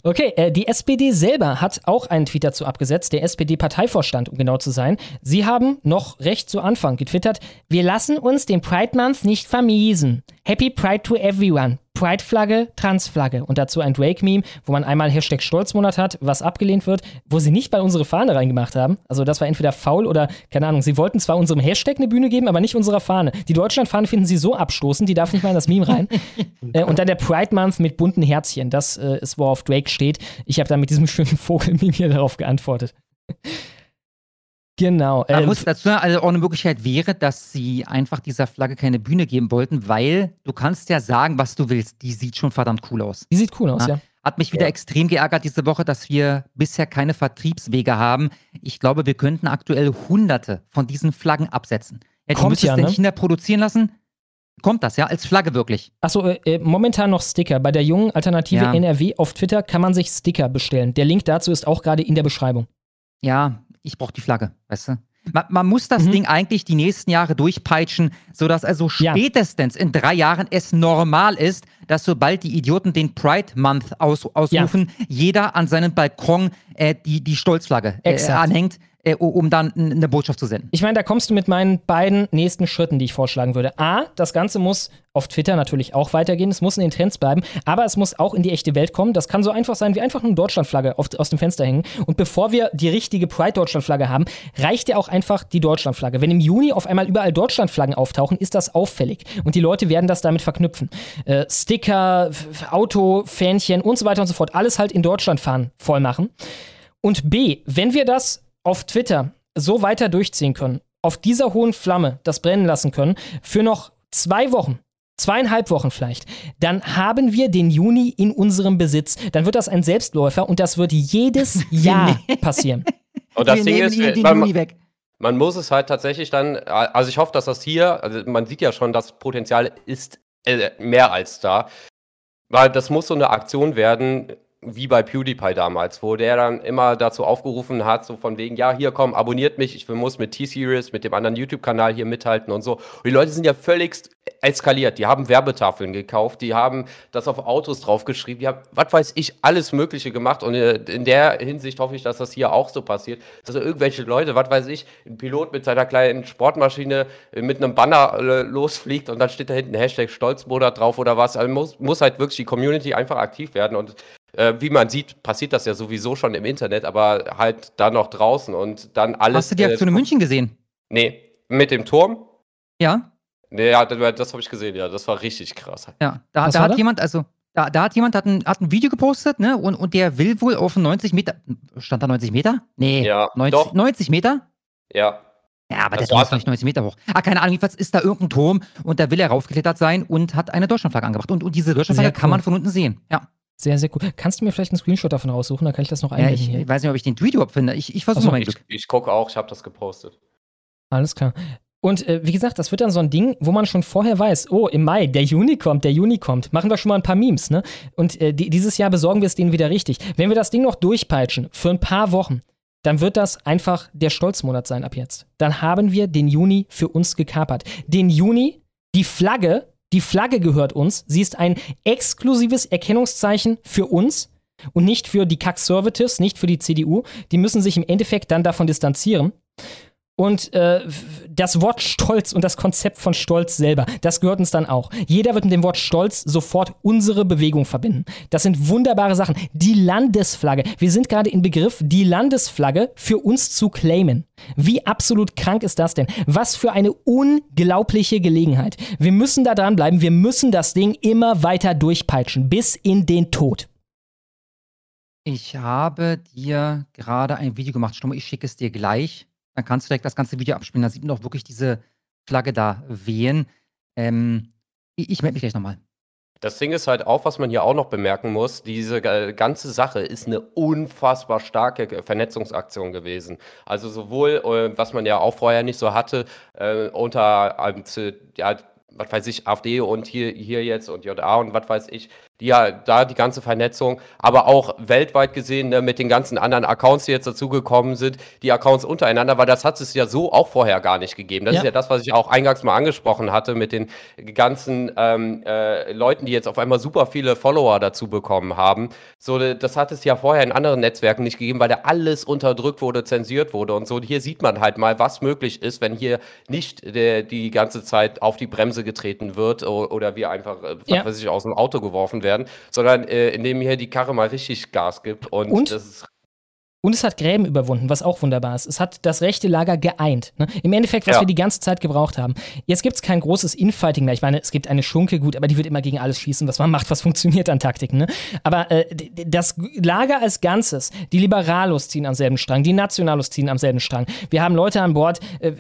Okay, äh, die SPD selber hat auch einen Tweet dazu abgesetzt, der SPD-Parteivorstand, um genau zu sein. Sie haben noch recht zu Anfang getwittert, wir lassen uns den Pride Month nicht vermiesen. Happy Pride to everyone. Pride-Flagge, Trans-Flagge und dazu ein Drake-Meme, wo man einmal Hashtag Stolzmonat hat, was abgelehnt wird, wo sie nicht bei unsere Fahne reingemacht haben. Also das war entweder faul oder, keine Ahnung, sie wollten zwar unserem Hashtag eine Bühne geben, aber nicht unserer Fahne. Die Deutschland-Fahne finden sie so abstoßend, die darf nicht mal in das Meme rein. äh, und dann der Pride-Month mit bunten Herzchen, das äh, ist, worauf Drake steht. Ich habe da mit diesem schönen Vogel-Meme hier darauf geantwortet. Genau. Man äh, muss dazu also auch eine Möglichkeit wäre, dass sie einfach dieser Flagge keine Bühne geben wollten, weil du kannst ja sagen, was du willst. Die sieht schon verdammt cool aus. Die sieht cool aus, ja. ja. Hat mich wieder ja. extrem geärgert diese Woche, dass wir bisher keine Vertriebswege haben. Ich glaube, wir könnten aktuell hunderte von diesen Flaggen absetzen. Ja, die Kommt ja, ne? in China produzieren lassen. Kommt das, ja, als Flagge wirklich? Achso, äh, äh, momentan noch Sticker. Bei der jungen Alternative ja. NRW auf Twitter kann man sich Sticker bestellen. Der Link dazu ist auch gerade in der Beschreibung. Ja, ich brauche die Flagge, weißt du? Man, man muss das mhm. Ding eigentlich die nächsten Jahre durchpeitschen, sodass also spätestens ja. in drei Jahren es normal ist, dass sobald die Idioten den Pride Month aus, ausrufen, ja. jeder an seinem Balkon äh, die, die Stolzflagge äh, anhängt äh, um dann eine Botschaft zu senden. Ich meine, da kommst du mit meinen beiden nächsten Schritten, die ich vorschlagen würde. A, das Ganze muss auf Twitter natürlich auch weitergehen. Es muss in den Trends bleiben, aber es muss auch in die echte Welt kommen. Das kann so einfach sein wie einfach eine Deutschlandflagge auf, aus dem Fenster hängen. Und bevor wir die richtige Pride-Deutschlandflagge haben, reicht ja auch einfach die Deutschlandflagge. Wenn im Juni auf einmal überall Deutschlandflaggen auftauchen, ist das auffällig. Und die Leute werden das damit verknüpfen. Äh, Sticker, Auto, Fähnchen und so weiter und so fort. Alles halt in Deutschland fahren, voll machen. Und B, wenn wir das auf Twitter so weiter durchziehen können, auf dieser hohen Flamme das brennen lassen können, für noch zwei Wochen, zweieinhalb Wochen vielleicht, dann haben wir den Juni in unserem Besitz. Dann wird das ein Selbstläufer und das wird jedes Jahr passieren. Und das Wir Ding nehmen ist, den man, Juni weg. man muss es halt tatsächlich dann, also ich hoffe, dass das hier, also man sieht ja schon, das Potenzial ist äh, mehr als da. Weil das muss so eine Aktion werden, wie bei PewDiePie damals, wo der dann immer dazu aufgerufen hat, so von wegen, ja, hier komm, abonniert mich, ich muss mit T-Series, mit dem anderen YouTube-Kanal hier mithalten und so. Und die Leute sind ja völlig eskaliert. Die haben Werbetafeln gekauft, die haben das auf Autos draufgeschrieben, die haben, was weiß ich, alles Mögliche gemacht. Und äh, in der Hinsicht hoffe ich, dass das hier auch so passiert, da irgendwelche Leute, was weiß ich, ein Pilot mit seiner kleinen Sportmaschine äh, mit einem Banner äh, losfliegt und dann steht da hinten Hashtag Stolzmonat drauf oder was. Also muss, muss halt wirklich die Community einfach aktiv werden und äh, wie man sieht, passiert das ja sowieso schon im Internet, aber halt da noch draußen und dann alles. Hast du die Aktion in München gesehen? Nee, mit dem Turm? Ja? Nee, ja, das, das habe ich gesehen, ja. Das war richtig krass. Ja. Da, da hat da? jemand, also, da, da hat jemand hat ein, hat ein Video gepostet, ne? Und, und der will wohl auf 90 Meter. Stand da 90 Meter? Nee. Ja, 90, doch. 90 Meter? Ja. Ja, aber Das der Turm ist nicht 90 Meter hoch. Ah, keine Ahnung, jedenfalls ist da irgendein Turm und da will er raufgeklettert sein und hat eine Deutschlandflagge angebracht. Und, und diese Deutschlandflagge Sehr kann cool. man von unten sehen. Ja. Sehr, sehr cool. Kannst du mir vielleicht einen Screenshot davon raussuchen? Dann kann ich das noch ja einbinden ich, hier. ich weiß nicht, ob ich den Tweet überhaupt finde. Ich, ich versuche so, mein Ich, Glück. ich gucke auch, ich habe das gepostet. Alles klar. Und äh, wie gesagt, das wird dann so ein Ding, wo man schon vorher weiß, oh, im Mai, der Juni kommt, der Juni kommt. Machen wir schon mal ein paar Memes, ne? Und äh, die, dieses Jahr besorgen wir es denen wieder richtig. Wenn wir das Ding noch durchpeitschen für ein paar Wochen, dann wird das einfach der Stolzmonat sein ab jetzt. Dann haben wir den Juni für uns gekapert. Den Juni, die Flagge, die Flagge gehört uns. Sie ist ein exklusives Erkennungszeichen für uns und nicht für die Conservatives, nicht für die CDU. Die müssen sich im Endeffekt dann davon distanzieren. Und äh, das Wort Stolz und das Konzept von Stolz selber, das gehört uns dann auch. Jeder wird mit dem Wort Stolz sofort unsere Bewegung verbinden. Das sind wunderbare Sachen. Die Landesflagge. Wir sind gerade im Begriff, die Landesflagge für uns zu claimen. Wie absolut krank ist das denn? Was für eine unglaubliche Gelegenheit. Wir müssen da dranbleiben. Wir müssen das Ding immer weiter durchpeitschen. Bis in den Tod. Ich habe dir gerade ein Video gemacht, Stumme. Ich schicke es dir gleich. Dann kannst du direkt das ganze Video abspielen. Da sieht man auch wirklich diese Flagge da wehen. Ähm, ich ich melde mich gleich nochmal. Das Ding ist halt auch, was man hier auch noch bemerken muss, diese ganze Sache ist eine unfassbar starke Vernetzungsaktion gewesen. Also sowohl, äh, was man ja auch vorher nicht so hatte, äh, unter, ähm, ja, was weiß ich, AfD und hier, hier jetzt und JA und was weiß ich, ja da die ganze Vernetzung, aber auch weltweit gesehen ne, mit den ganzen anderen Accounts, die jetzt dazugekommen sind, die Accounts untereinander, weil das hat es ja so auch vorher gar nicht gegeben. Das Ja. ist ja das, was ich auch eingangs mal angesprochen hatte mit den ganzen ähm, äh, Leuten, die jetzt auf einmal super viele Follower dazu bekommen haben. So, äh, das hat es ja vorher in anderen Netzwerken nicht gegeben, weil da alles unterdrückt wurde, zensiert wurde und so. Und hier sieht man halt mal, was möglich ist, wenn hier nicht äh, die ganze Zeit auf die Bremse getreten wird oder wir einfach, äh, was Ja. weiß ich, aus dem Auto geworfen werden, sondern äh, indem hier die Karre mal richtig Gas gibt. Und, Und? das ist Und es hat Gräben überwunden, was auch wunderbar ist. Es hat das rechte Lager geeint. Ne? Im Endeffekt, was Ja. wir die ganze Zeit gebraucht haben. Jetzt gibt es kein großes Infighting mehr. Ich meine, es gibt eine Schunke, gut, aber die wird immer gegen alles schießen, was man macht, was funktioniert an Taktiken. Ne? Aber äh, das Lager als Ganzes, die Liberalos ziehen am selben Strang, die Nationalos ziehen am selben Strang. Wir haben Leute an Bord, äh,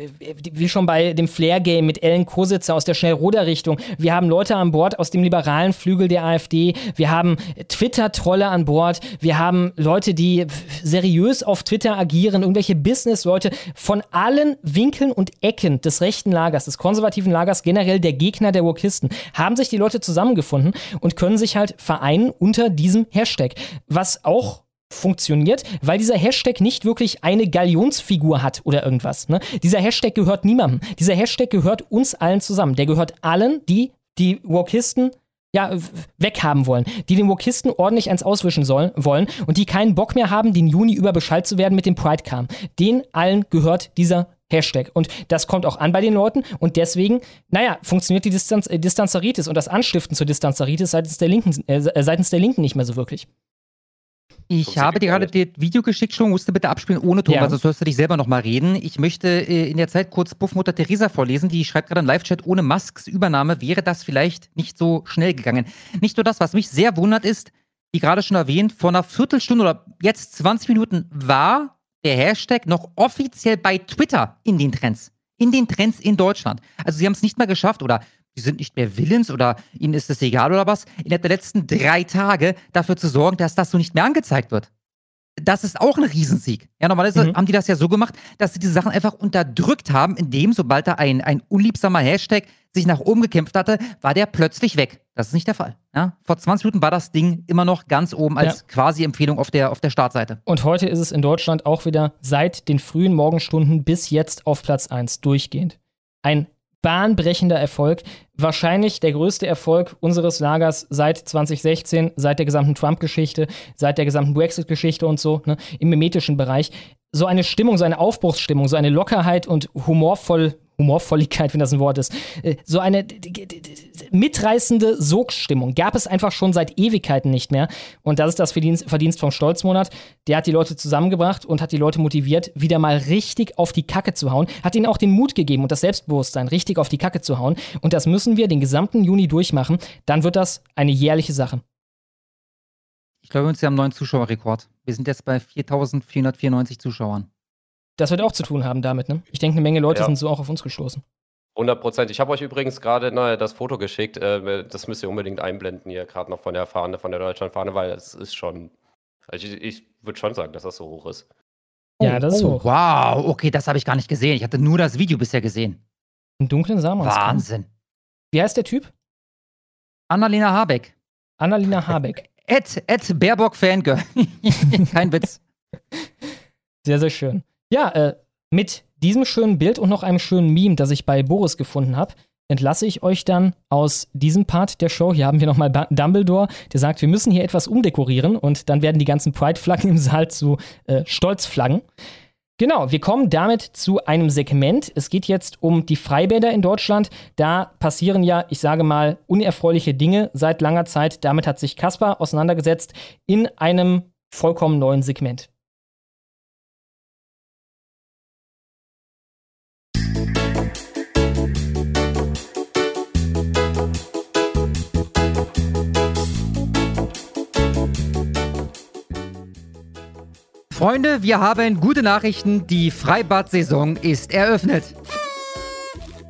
wie schon bei dem Flair-Game mit Ellen Kositzer aus der Schnellroder-Richtung. Wir haben Leute an Bord aus dem liberalen Flügel der AfD. Wir haben Twitter-Trolle an Bord. Wir haben Leute, die seriös auf Twitter agieren, irgendwelche Business-Leute von allen Winkeln und Ecken des rechten Lagers, des konservativen Lagers, generell der Gegner der Wokisten, haben sich die Leute zusammengefunden und können sich halt vereinen unter diesem Hashtag. Was auch funktioniert, weil dieser Hashtag nicht wirklich eine Galionsfigur hat oder irgendwas. Ne? Dieser Hashtag gehört niemandem. Dieser Hashtag gehört uns allen zusammen. Der gehört allen, die die Wokisten ja, weghaben wollen, die den Wokisten ordentlich eins auswischen sollen, wollen und die keinen Bock mehr haben, den Juni über Bescheid zu werden mit dem Pride-Cam. Den allen gehört dieser Hashtag. Und das kommt auch an bei den Leuten und deswegen, naja, funktioniert die Distanz, äh, Distanzaritis und das Anstiften zur Distanzaritis seitens der Linken, äh, seitens der Linken nicht mehr so wirklich. Ich habe dir gerade das Video geschickt, schon musst du bitte abspielen ohne Ton, Ja. weil sonst hörst du dich selber nochmal reden. Ich möchte äh, in der Zeit kurz Puffmutter Theresa vorlesen, die schreibt gerade im Live-Chat, ohne Musks Übernahme wäre das vielleicht nicht so schnell gegangen. Nicht nur das, was mich sehr wundert ist, wie gerade schon erwähnt, vor einer Viertelstunde oder jetzt 20 Minuten war der Hashtag noch offiziell bei Twitter in den Trends. In den Trends in Deutschland. Also sie haben es nicht mal geschafft oder sie sind nicht mehr willens oder ihnen ist es egal oder was, innerhalb der letzten drei Tage dafür zu sorgen, dass das so nicht mehr angezeigt wird. Das ist auch ein Riesensieg. Ja, normalerweise Mhm. haben die das ja so gemacht, dass sie diese Sachen einfach unterdrückt haben, indem, sobald da ein, ein unliebsamer Hashtag sich nach oben gekämpft hatte, war der plötzlich weg. Das ist nicht der Fall. Ja? Vor 20 Minuten war das Ding immer noch ganz oben als Ja. quasi Empfehlung auf der, auf der Startseite. Und heute ist es in Deutschland auch wieder seit den frühen Morgenstunden bis jetzt auf Platz 1 durchgehend. Ein bahnbrechender Erfolg. Wahrscheinlich der größte Erfolg unseres Lagers seit 2016, seit der gesamten Trump-Geschichte, seit der gesamten Brexit-Geschichte und so, ne, im mimetischen Bereich. So eine Stimmung, so eine Aufbruchsstimmung, so eine Lockerheit und humorvoll, Humorvolligkeit, wenn das ein Wort ist, äh, so eine mitreißende Sogstimmung gab es einfach schon seit Ewigkeiten nicht mehr. Und das ist das Verdienst, Verdienst vom Stolzmonat. Der hat die Leute zusammengebracht und hat die Leute motiviert, wieder mal richtig auf die Kacke zu hauen. Hat ihnen auch den Mut gegeben und das Selbstbewusstsein, richtig auf die Kacke zu hauen. Und das müssen wir den gesamten Juni durchmachen. Dann wird das eine jährliche Sache. Ich glaube, wir haben einen neuen Zuschauerrekord. Wir sind jetzt bei 4494 Zuschauern. Das wird auch zu tun haben damit, ne? Ich denke, eine Menge Leute Ja. sind so auch auf uns gestoßen. 100 Prozent. Ich habe euch übrigens gerade ne, das Foto geschickt. Äh, das müsst ihr unbedingt einblenden hier, gerade noch von der Fahne, von der Deutschlandfahne, weil es ist schon. Also ich, ich würde schon sagen, dass das so hoch ist. Ja, das ist oh, hoch. Wow, okay, das habe ich gar nicht gesehen. Ich hatte nur das Video bisher gesehen. Im dunklen Samans. Wahnsinn. Wie heißt der Typ? Annalena Habeck. Annalena Habeck. Ed, Ed Baerbock Fangirl. Kein Witz. Sehr, sehr schön. Ja, äh, mit diesem schönen Bild und noch einem schönen Meme, das ich bei Boris gefunden habe, entlasse ich euch dann aus diesem Part der Show. Hier haben wir nochmal Dumbledore, der sagt, wir müssen hier etwas umdekorieren und dann werden die ganzen Pride-Flaggen im Saal zu äh, Stolzflaggen. Genau, wir kommen damit zu einem Segment. Es geht jetzt um die Freibäder in Deutschland. Da passieren ja, ich sage mal, unerfreuliche Dinge seit langer Zeit. Damit hat sich Kaspar auseinandergesetzt in einem vollkommen neuen Segment. Freunde, wir haben gute Nachrichten. Die Freibad-Saison ist eröffnet.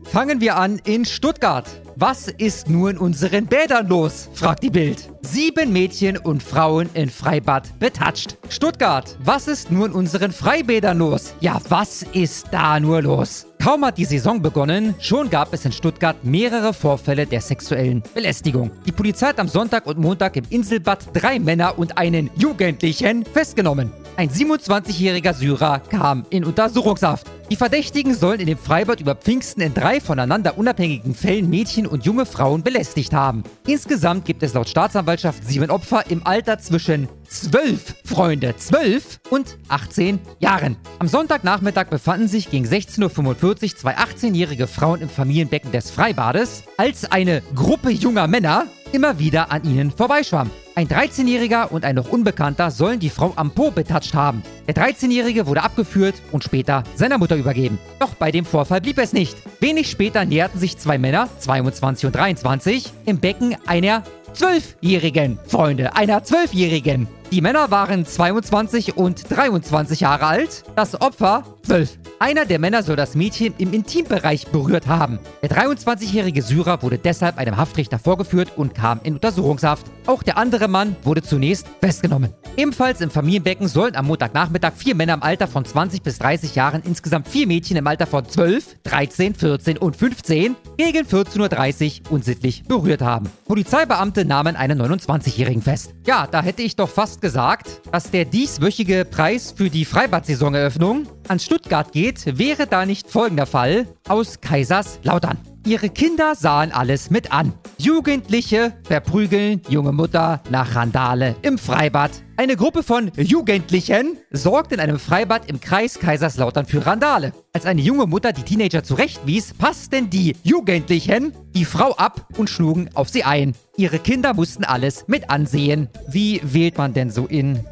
Fangen wir an in Stuttgart. Was ist nur in unseren Bädern los? fragt die Bild. Sieben Mädchen und Frauen in Freibad betatscht. Stuttgart. Was ist nur in unseren Freibädern los? Ja, was ist da nur los? Kaum hat die Saison begonnen, schon gab es in Stuttgart mehrere Vorfälle der sexuellen Belästigung. Die Polizei hat am Sonntag und Montag im Inselbad drei Männer und einen Jugendlichen festgenommen. Ein 27-jähriger Syrer kam in Untersuchungshaft. Die Verdächtigen sollen in dem Freibad über Pfingsten in drei voneinander unabhängigen Fällen Mädchen und junge Frauen belästigt haben. Insgesamt gibt es laut Staatsanwaltschaft sieben Opfer im Alter zwischen 12, Freunde, 12 und 18 Jahren. Am Sonntagnachmittag befanden sich gegen 16.45 Uhr zwei 18-jährige Frauen im Familienbecken des Freibades, als eine Gruppe junger Männer immer wieder an ihnen vorbeischwamm. Ein 13-Jähriger und ein noch Unbekannter sollen die Frau am Po betatscht haben. Der 13-Jährige wurde abgeführt und später seiner Mutter übergeben. Doch bei dem Vorfall blieb es nicht. Wenig später näherten sich zwei Männer, 22 und 23, im Becken einer 12-Jährigen. Freunde, einer 12-Jährigen. Die Männer waren 22 und 23 Jahre alt, das Opfer 12. Einer der Männer soll das Mädchen im Intimbereich berührt haben. Der 23-jährige Syrer wurde deshalb einem Haftrichter vorgeführt und kam in Untersuchungshaft. Auch der andere Mann wurde zunächst festgenommen. Ebenfalls im Familienbecken sollen am Montagnachmittag vier Männer im Alter von 20 bis 30 Jahren insgesamt vier Mädchen im Alter von 12, 13, 14 und 15 gegen 14.30 Uhr unsittlich berührt haben. Polizeibeamte nahmen einen 29-Jährigen fest. Ja, da hätte ich doch fast gesagt, dass der dieswöchige Preis für die Freibad-Saisoneröffnung an Stuttgart geht, wäre da nicht folgender Fall aus Kaiserslautern. Ihre Kinder sahen alles mit an. Jugendliche verprügeln junge Mutter nach Randale im Freibad. Eine Gruppe von Jugendlichen sorgt in einem Freibad im Kreis Kaiserslautern für Randale. Als eine junge Mutter die Teenager zurechtwies, passten die Jugendlichen die Frau ab und schlugen auf sie ein. Ihre Kinder mussten alles mit ansehen. Wie wählt man denn so in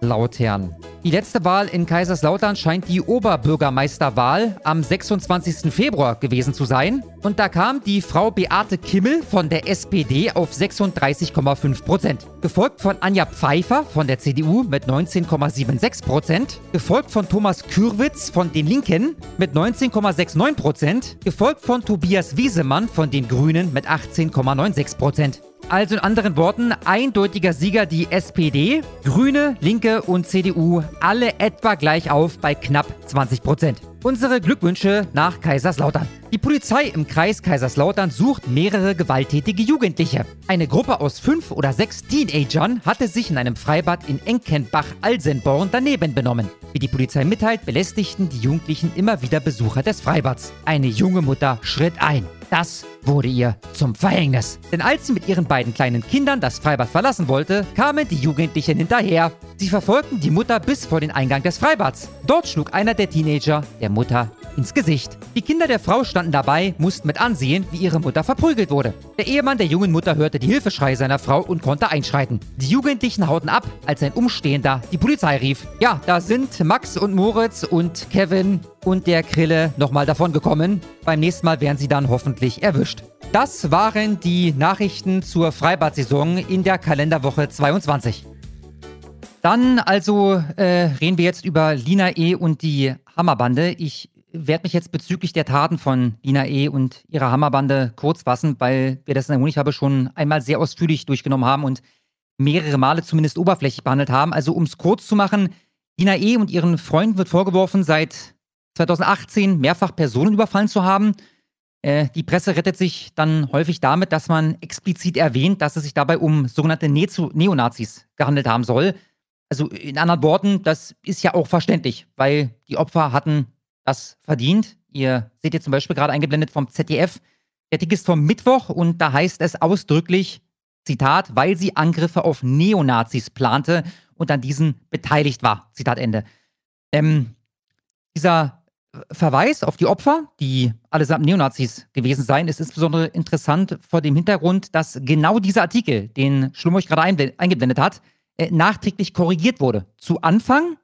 Kaiserslautern. Die letzte Wahl in Kaiserslautern scheint die Oberbürgermeisterwahl am 26. Februar gewesen zu sein. Und da kam die Frau Beate Kimmel von der SPD auf 36,5 Prozent. Gefolgt von Anja Pfeiffer von der CDU mit 19,76 Prozent. Gefolgt von Thomas Kürwitz von den Linken mit 19,69 Prozent. Gefolgt von Tobias Wiesemann von den Grünen mit 18,96 Prozent. Also in anderen Worten, eindeutiger Sieger die SPD, Grüne, Linke und CDU, alle etwa gleich auf bei knapp 20 Prozent. Unsere Glückwünsche nach Kaiserslautern. Die Polizei im Kreis Kaiserslautern sucht mehrere gewalttätige Jugendliche. Eine Gruppe aus fünf oder sechs Teenagern hatte sich in einem Freibad in Enkenbach-Alsenborn daneben benommen. Wie die Polizei mitteilt, belästigten die Jugendlichen immer wieder Besucher des Freibads. Eine junge Mutter schritt ein. Das wurde ihr zum Verhängnis. Denn als sie mit ihren beiden kleinen Kindern das Freibad verlassen wollte, kamen die Jugendlichen hinterher. Sie verfolgten die Mutter bis vor den Eingang des Freibads. Dort schlug einer der Teenager der Mutter ins Gesicht. Die Kinder der Frau standen dabei, mussten mit ansehen, wie ihre Mutter verprügelt wurde. Der Ehemann der jungen Mutter hörte die Hilfeschreie seiner Frau und konnte einschreiten. Die Jugendlichen hauten ab, als ein Umstehender die Polizei rief. Ja, da sind Max und Moritz und Kevin und der Krille nochmal davon gekommen. Beim nächsten Mal werden sie dann hoffentlich erwischt. Das waren die Nachrichten zur Freibad-Saison in der Kalenderwoche 22. Dann also äh, reden wir jetzt über Lina E. und die Hammerbande. Ich werde mich jetzt bezüglich der Taten von Lina E. und ihrer Hammerbande kurz fassen, weil wir das in der Honighabe schon einmal sehr ausführlich durchgenommen haben und mehrere Male zumindest oberflächlich behandelt haben. Also um es kurz zu machen, Lina E. und ihren Freunden wird vorgeworfen, seit 2018 mehrfach Personen überfallen zu haben. Äh, die Presse rettet sich dann häufig damit, dass man explizit erwähnt, dass es sich dabei um sogenannte ne Neonazis gehandelt haben soll. Also in anderen Worten, das ist ja auch verständlich, weil die Opfer hatten das verdient. Ihr seht jetzt zum Beispiel gerade eingeblendet vom ZDF. Der Tick ist vom Mittwoch und da heißt es ausdrücklich, Zitat, weil sie Angriffe auf Neonazis plante und an diesen beteiligt war. Zitat Ende. Ähm, dieser Verweis auf die Opfer, die allesamt Neonazis gewesen seien, ist insbesondere interessant vor dem Hintergrund, dass genau dieser Artikel, den Schlummer euch gerade eingeblendet hat, äh, nachträglich korrigiert wurde. Zu Anfang,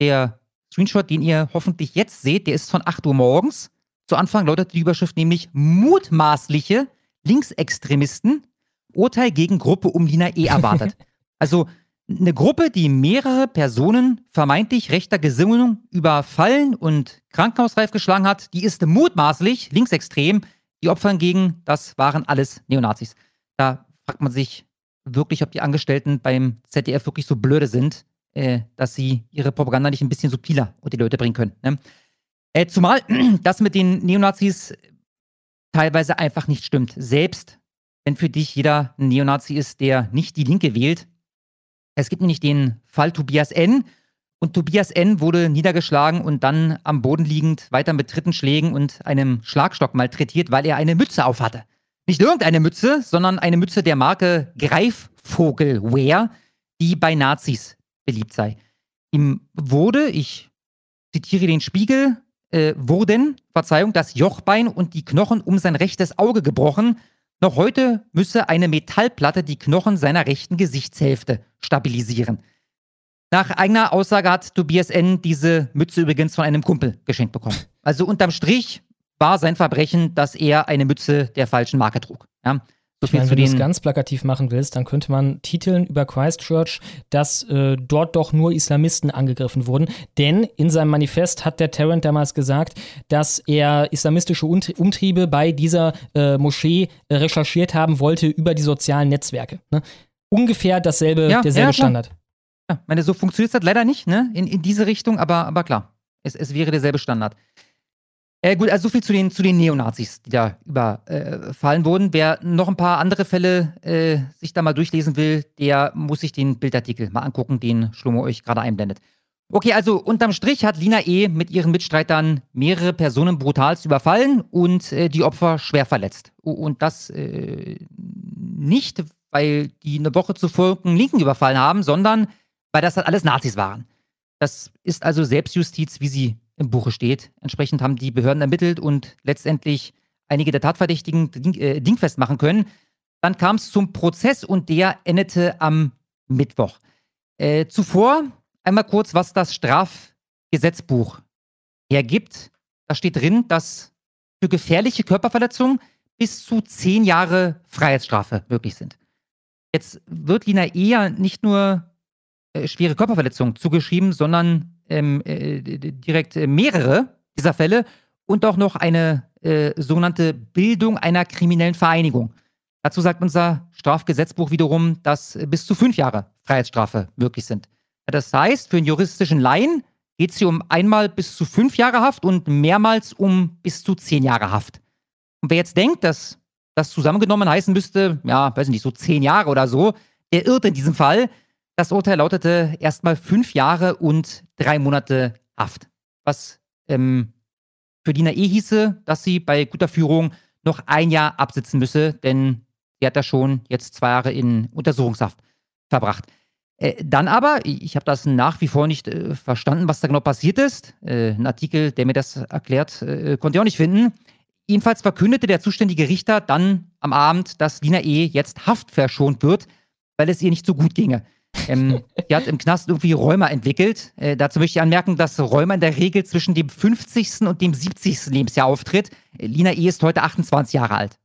der Screenshot, den ihr hoffentlich jetzt seht, der ist von 8 Uhr morgens. Zu Anfang lautet die Überschrift nämlich mutmaßliche Linksextremisten, Urteil gegen Gruppe um Lina E. erwartet. also eine Gruppe, die mehrere Personen vermeintlich rechter Gesinnung überfallen und krankenhausreif geschlagen hat, die ist mutmaßlich linksextrem. Die Opfer hingegen, das waren alles Neonazis. Da fragt man sich wirklich, ob die Angestellten beim ZDF wirklich so blöde sind, äh, dass sie ihre Propaganda nicht ein bisschen subtiler unter die Leute bringen können. Ne? Äh, zumal das mit den Neonazis teilweise einfach nicht stimmt. Selbst wenn für dich jeder ein Neonazi ist, der nicht die Linke wählt, es gibt nämlich den Fall Tobias N. Und Tobias N. wurde niedergeschlagen und dann am Boden liegend weiter mit dritten Schlägen und einem Schlagstock malträtiert, weil er eine Mütze aufhatte. Nicht irgendeine Mütze, sondern eine Mütze der Marke Greifvogelwear, die bei Nazis beliebt sei. Ihm wurde, ich zitiere den Spiegel, äh, wurden, Verzeihung, das Jochbein und die Knochen um sein rechtes Auge gebrochen noch heute müsse eine Metallplatte die Knochen seiner rechten Gesichtshälfte stabilisieren. Nach eigener Aussage hat Tobias N. diese Mütze übrigens von einem Kumpel geschenkt bekommen. Also unterm Strich war sein Verbrechen, dass er eine Mütze der falschen Marke trug. Ja? So ich meine, wenn du es ganz plakativ machen willst, dann könnte man titeln über Christchurch, dass äh, dort doch nur Islamisten angegriffen wurden. Denn in seinem Manifest hat der Tarrant damals gesagt, dass er islamistische Umtriebe bei dieser äh, Moschee äh, recherchiert haben wollte über die sozialen Netzwerke. Ne? Ungefähr dasselbe, ja, derselbe ja, Standard. Ja, meine, so funktioniert das leider nicht, ne? In, in diese Richtung, aber, aber klar, es, es wäre derselbe Standard. Äh, gut, also so viel zu den, zu den Neonazis, die da überfallen äh, wurden. Wer noch ein paar andere Fälle äh, sich da mal durchlesen will, der muss sich den Bildartikel mal angucken, den Schlomo euch gerade einblendet. Okay, also unterm Strich hat Lina E. mit ihren Mitstreitern mehrere Personen brutalst überfallen und äh, die Opfer schwer verletzt. Und das äh, nicht, weil die eine Woche zuvor einen Linken überfallen haben, sondern weil das halt alles Nazis waren. Das ist also Selbstjustiz, wie sie im Buche steht. Entsprechend haben die Behörden ermittelt und letztendlich einige der Tatverdächtigen äh, dingfest machen können. Dann kam es zum Prozess und der endete am Mittwoch. Äh, zuvor, einmal kurz, was das Strafgesetzbuch hergibt. Da steht drin, dass für gefährliche Körperverletzungen bis zu zehn Jahre Freiheitsstrafe möglich sind. Jetzt wird Lina E. ja nicht nur äh, schwere Körperverletzungen zugeschrieben, sondern ähm, äh, direkt äh, mehrere dieser Fälle und auch noch eine äh, sogenannte Bildung einer kriminellen Vereinigung. Dazu sagt unser Strafgesetzbuch wiederum, dass bis zu fünf Jahre Freiheitsstrafe möglich sind. Das heißt, für einen juristischen Laien geht es hier um einmal bis zu fünf Jahre Haft und mehrmals um bis zu zehn Jahre Haft. Und wer jetzt denkt, dass das zusammengenommen heißen müsste, ja, weiß nicht, so zehn Jahre oder so, der irrt in diesem Fall. Das Urteil lautete erstmal fünf Jahre und drei Monate Haft. Was ähm, für Dina E hieße, dass sie bei guter Führung noch ein Jahr absitzen müsse, denn sie hat da schon jetzt zwei Jahre in Untersuchungshaft verbracht. Äh, dann aber, ich habe das nach wie vor nicht äh, verstanden, was da genau passiert ist. Äh, ein Artikel, der mir das erklärt, äh, konnte ich auch nicht finden. Jedenfalls verkündete der zuständige Richter dann am Abend, dass Lina E. jetzt haftverschont wird, weil es ihr nicht so gut ginge. Ähm, sie hat im Knast irgendwie Rheuma entwickelt. Äh, dazu möchte ich anmerken, dass Rheuma in der Regel zwischen dem 50. und dem 70. Lebensjahr auftritt. Äh, Lina E. ist heute 28 Jahre alt.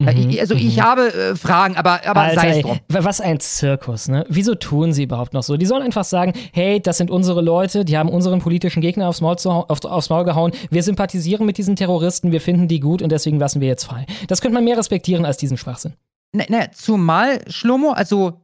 Mhm, also ich mhm. habe äh, Fragen, aber, aber Alter, sei es drum. Ey, was ein Zirkus, ne? Wieso tun sie überhaupt noch so? Die sollen einfach sagen, hey, das sind unsere Leute, die haben unseren politischen Gegner aufs Maul, zu, auf, aufs Maul gehauen. Wir sympathisieren mit diesen Terroristen, wir finden die gut und deswegen lassen wir jetzt frei. Das könnte man mehr respektieren als diesen Schwachsinn. Na, na, zumal, Schlomo, also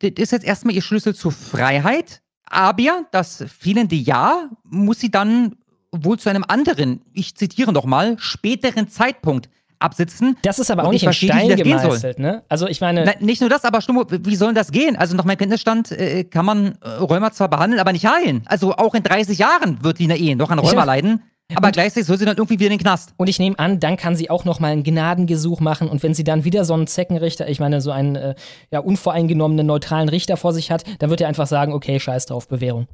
das ist jetzt erstmal ihr Schlüssel zur Freiheit, aber das fehlende Jahr muss sie dann wohl zu einem anderen, ich zitiere nochmal, späteren Zeitpunkt absitzen. Das ist aber auch nicht in Stein gemeißelt, ne? Also ich meine... Na, nicht nur das, aber Stummo, wie soll das gehen? Also nach meinem Kenntnisstand äh, kann man äh, Rheuma zwar behandeln, aber nicht heilen. Also auch in 30 Jahren wird Lina E. noch an Rheuma leiden. Aber und, gleichzeitig soll sie dann irgendwie wieder in den Knast. Und ich nehme an, dann kann sie auch noch mal ein Gnadengesuch machen. Und wenn sie dann wieder so einen Zeckenrichter, ich meine, so einen äh, ja, unvoreingenommenen, neutralen Richter vor sich hat, dann wird er einfach sagen, okay, scheiß drauf, Bewährung.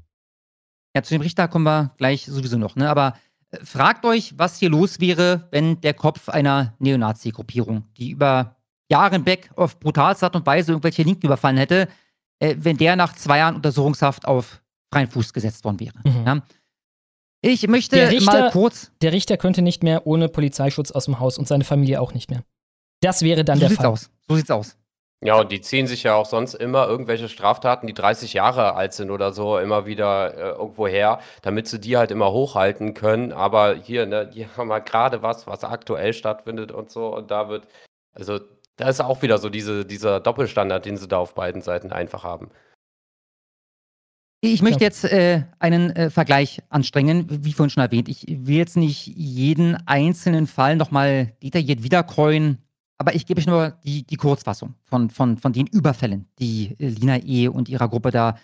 Ja, zu dem Richter kommen wir gleich sowieso noch, ne? Aber Fragt euch, was hier los wäre, wenn der Kopf einer Neonazi-Gruppierung, die über Jahre hinweg auf brutalste Art und Weise irgendwelche Linken überfallen hätte, äh, wenn der nach zwei Jahren Untersuchungshaft auf freien Fuß gesetzt worden wäre. Mhm. Ja? Ich möchte Richter, mal kurz. Der Richter könnte nicht mehr ohne Polizeischutz aus dem Haus und seine Familie auch nicht mehr. Das wäre dann so der Fall. Aus. So sieht's aus. Ja, und die ziehen sich ja auch sonst immer irgendwelche Straftaten, die 30 Jahre alt sind oder so, immer wieder äh, irgendwo her, damit sie die halt immer hochhalten können. Aber hier, ne, die haben halt gerade was, was aktuell stattfindet und so. Und da wird, also da ist auch wieder so diese, dieser Doppelstandard, den sie da auf beiden Seiten einfach haben. Ich möchte jetzt äh, einen äh, Vergleich anstrengen, wie vorhin schon erwähnt. Ich will jetzt nicht jeden einzelnen Fall nochmal detailliert wiederkäuen, aber ich gebe euch nur die, die Kurzfassung von, von, von den Überfällen, die äh, Lina E. und ihrer Gruppe da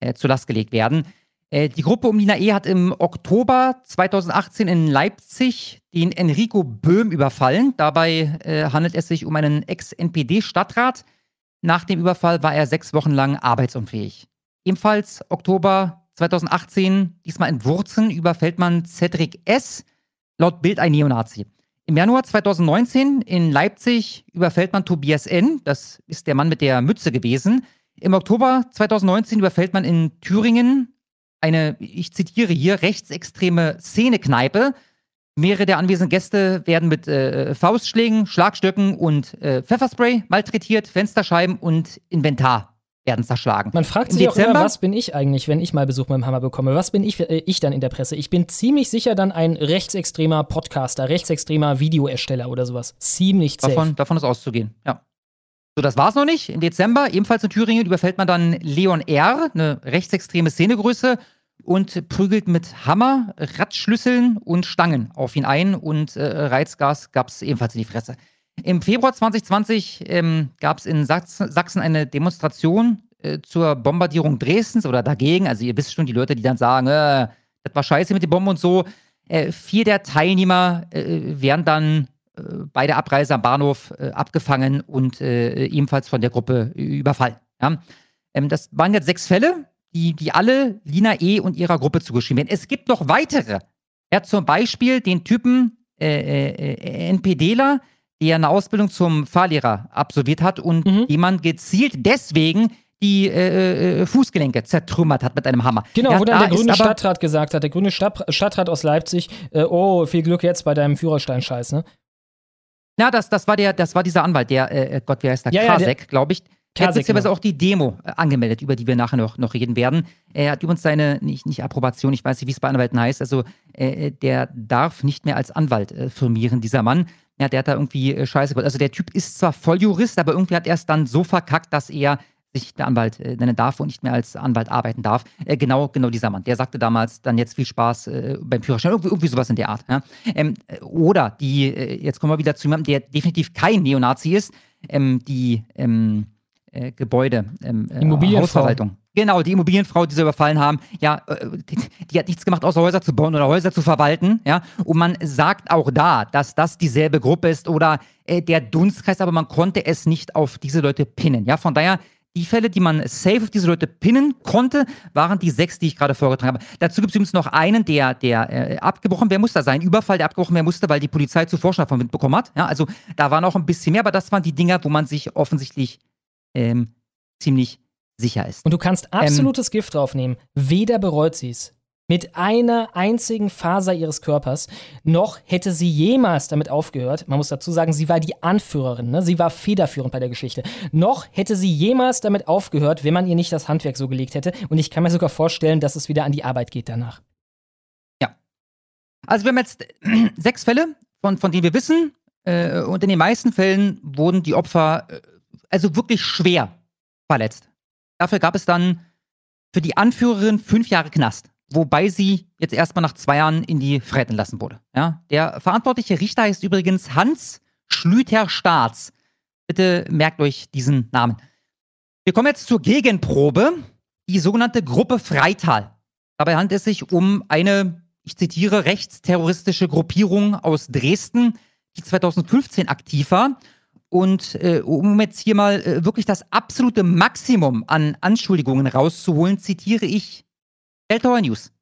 äh, zur Last gelegt werden. Äh, die Gruppe um Lina E. hat im Oktober 2018 in Leipzig den Enrico Böhm überfallen. Dabei äh, handelt es sich um einen Ex-NPD-Stadtrat. Nach dem Überfall war er sechs Wochen lang arbeitsunfähig. Ebenfalls Oktober 2018, diesmal in Wurzen, überfällt man Cedric S., laut Bild ein Neonazi. Im Januar 2019 in Leipzig überfällt man Tobias N., das ist der Mann mit der Mütze gewesen. Im Oktober 2019 überfällt man in Thüringen eine, ich zitiere hier, rechtsextreme Szenekneipe. Mehrere der anwesenden Gäste werden mit äh, Faustschlägen, Schlagstöcken und äh, Pfefferspray malträtiert, Fensterscheiben und Inventar werden zerschlagen. Man fragt sich Dezember, auch immer, was bin ich eigentlich, wenn ich mal Besuch beim Hammer bekomme? Was bin ich, äh, ich dann in der Presse? Ich bin ziemlich sicher dann ein rechtsextremer Podcaster, rechtsextremer Videoersteller oder sowas. Ziemlich safe. Davon, davon ist auszugehen, ja. So, das war's noch nicht. Im Dezember, ebenfalls in Thüringen, überfällt man dann Leon R., eine rechtsextreme Szenegröße, und prügelt mit Hammer, Radschlüsseln und Stangen auf ihn ein und äh, Reizgas gab's ebenfalls in die Fresse. Im Februar 2020 ähm, gab es in Sachsen eine Demonstration äh, zur Bombardierung Dresdens oder dagegen. Also ihr wisst schon, die Leute, die dann sagen, äh, das war scheiße mit den Bomben und so. Äh, vier der Teilnehmer äh, werden dann äh, bei der Abreise am Bahnhof äh, abgefangen und ebenfalls von der Gruppe überfallen. Ja? Ähm, das waren jetzt sechs Fälle, die, die alle Lina E. und ihrer Gruppe zugeschrieben werden. Es gibt noch weitere. Ja, zum Beispiel den Typen NPDler, der eine Ausbildung zum Fahrlehrer absolviert hat und mhm. die man gezielt deswegen die äh, äh, Fußgelenke zertrümmert hat mit einem Hammer. Genau, Ja, wo dann da der grüne Stadtrat gesagt hat, der grüne Stadt, Stadtrat aus Leipzig, äh, oh, viel Glück jetzt bei deinem Führerstein-Scheiß, ne? Ja, das, das, war der, das war dieser Anwalt, der, äh, Gott, wie heißt der? Ja, ja, Kasek, glaube ich. Der hat Kasek, beziehungsweise genau. auch die Demo äh, angemeldet, über die wir nachher noch, noch reden werden. Er hat übrigens seine, nicht, nicht Approbation, ich weiß nicht, wie es bei Anwälten heißt, also äh, der darf nicht mehr als Anwalt äh, firmieren, dieser Mann. Ja, der hat da irgendwie äh, Scheiße gemacht. Also der Typ ist zwar Volljurist, aber irgendwie hat er es dann so verkackt, dass er sich mehr Anwalt äh, nennen darf und nicht mehr als Anwalt arbeiten darf. Äh, genau, genau dieser Mann. Der sagte damals dann jetzt viel Spaß äh, beim Führerschein. Irgendwie, irgendwie sowas in der Art. Ja? Ähm, äh, oder die, äh, jetzt kommen wir wieder zu jemandem, der definitiv kein Neonazi ist, ähm, die ähm, äh, Gebäude, ähm, äh. Hausverwaltung. Genau, die Immobilienfrau, die sie überfallen haben, ja, äh, die, die hat nichts gemacht, außer Häuser zu bauen oder Häuser zu verwalten, ja. Und man sagt auch da, dass das dieselbe Gruppe ist oder äh, der Dunstkreis, aber man konnte es nicht auf diese Leute pinnen, ja. Von daher, die Fälle, die man safe auf diese Leute pinnen konnte, waren die sechs, die ich gerade vorgetragen habe. Dazu gibt es übrigens noch einen, der, der äh, abgebrochen werden musste, sein Überfall, der abgebrochen werden musste, weil die Polizei zuvor schon davon Wind bekommen hat. Ja, also da war noch ein bisschen mehr, aber das waren die Dinger, wo man sich offensichtlich ähm, ziemlich sicher ist. Und du kannst Ähm, absolutes Gift draufnehmen. Weder bereut sie es. Mit einer einzigen Faser ihres Körpers. Noch hätte sie jemals damit aufgehört. Man muss dazu sagen, sie war die Anführerin. Ne? Sie war federführend bei der Geschichte. Noch hätte sie jemals damit aufgehört, wenn man ihr nicht das Handwerk so gelegt hätte. Und ich kann mir sogar vorstellen, dass es wieder an die Arbeit geht danach. Also wir haben jetzt sechs Fälle, von, von denen wir wissen, äh, und in den meisten Fällen wurden die Opfer äh, also wirklich schwer verletzt. Dafür gab es dann für die Anführerin fünf Jahre Knast, wobei sie jetzt erstmal nach zwei Jahren in die Freiheit entlassen wurde. Ja? Der verantwortliche Richter heißt übrigens Hans Schlüter Staats. Bitte merkt euch diesen Namen. Wir kommen jetzt zur Gegenprobe, die sogenannte Gruppe Freital. Dabei handelt es sich um eine, ich zitiere, rechtsterroristische Gruppierung aus Dresden, die 2015 aktiv war. Und äh, um jetzt hier mal äh, wirklich das absolute Maximum an Anschuldigungen rauszuholen, zitiere ich Deltower News.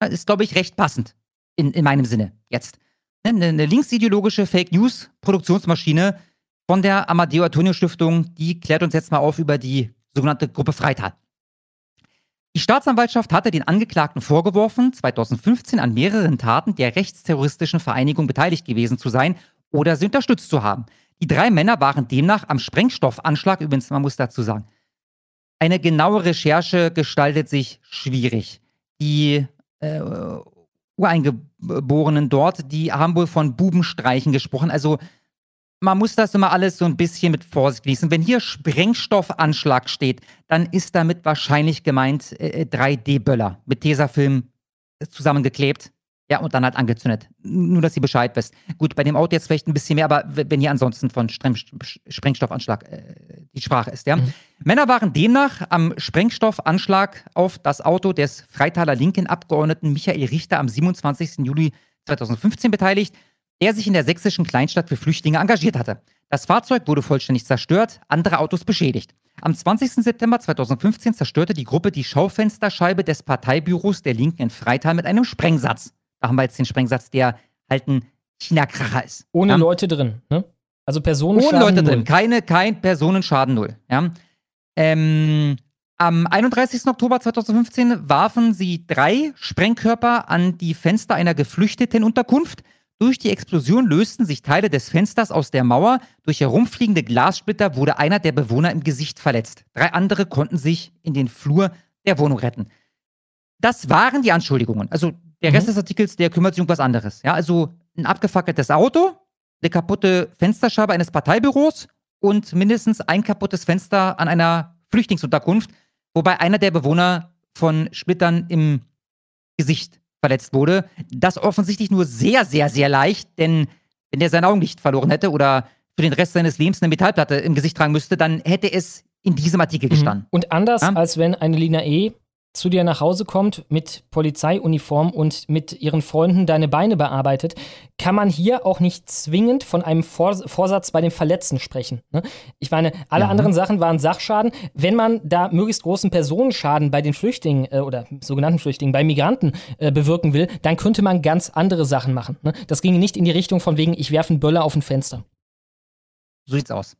Das ist, glaube ich, recht passend in, in meinem Sinne jetzt. Ne, Eine, eine linksideologische Fake News Produktionsmaschine von der Amadeo Antonio Stiftung, die klärt uns jetzt mal auf über die sogenannte Gruppe Freital. Die Staatsanwaltschaft hatte den Angeklagten vorgeworfen, 2015 an mehreren Taten der rechtsterroristischen Vereinigung beteiligt gewesen zu sein oder sie unterstützt zu haben. Die drei Männer waren demnach am Sprengstoffanschlag, übrigens, man muss dazu sagen, eine genaue Recherche gestaltet sich schwierig. Die äh, Ureingeborenen dort, die haben wohl von Bubenstreichen gesprochen. Also man muss das immer alles so ein bisschen mit Vorsicht genießen. Wenn hier Sprengstoffanschlag steht, dann ist damit wahrscheinlich gemeint äh, 3D-Böller mit Tesafilm äh, zusammengeklebt. Ja, und dann halt angezündet. Nur, dass ihr Bescheid wisst. Gut, bei dem Auto jetzt vielleicht ein bisschen mehr, aber wenn hier ansonsten von Strem Sprengstoffanschlag äh, die Sprache ist, ja. Männer waren demnach am Sprengstoffanschlag auf das Auto des Freitaler Linken-Abgeordneten Michael Richter am 27. Juli 2015 beteiligt, der sich in der sächsischen Kleinstadt für Flüchtlinge engagiert hatte. Das Fahrzeug wurde vollständig zerstört, andere Autos beschädigt. Am 20. September 2015 zerstörte die Gruppe die Schaufensterscheibe des Parteibüros der Linken in Freital mit einem Sprengsatz. Da haben wir jetzt den Sprengsatz, der halt ein China-Kracher ist. Ohne ja? Leute drin. Ne? Also Personen Ohne Leute drin. Keine, kein Personenschaden null. Ja? Ähm, am 31. Oktober 2015 warfen sie drei Sprengkörper an die Fenster einer geflüchteten Unterkunft. Durch die Explosion lösten sich Teile des Fensters aus der Mauer. Durch herumfliegende Glassplitter wurde einer der Bewohner im Gesicht verletzt. Drei andere konnten sich in den Flur der Wohnung retten. Das waren die Anschuldigungen. Also der Rest Mhm. des Artikels, der kümmert sich um was anderes. Ja, also ein abgefackeltes Auto, eine kaputte Fensterscheibe eines Parteibüros und mindestens ein kaputtes Fenster an einer Flüchtlingsunterkunft, wobei einer der Bewohner von Splittern im Gesicht verletzt wurde. Das offensichtlich nur sehr, sehr, sehr leicht, denn wenn der sein Augenlicht verloren hätte oder für den Rest seines Lebens eine Metallplatte im Gesicht tragen müsste, dann hätte es in diesem Artikel gestanden. Und anders Ja? als wenn eine Lina E. zu dir nach Hause kommt mit Polizeiuniform und mit ihren Freunden deine Beine bearbeitet, kann man hier auch nicht zwingend von einem Vor Vorsatz bei den Verletzten sprechen. Ne? Ich meine, alle Ja. anderen Sachen waren Sachschaden. Wenn man da möglichst großen Personenschaden bei den Flüchtlingen äh, oder sogenannten Flüchtlingen, bei Migranten äh, bewirken will, dann könnte man ganz andere Sachen machen. Ne? Das ging nicht in die Richtung von wegen, ich werfe einen Böller auf ein Fenster. So sieht's aus.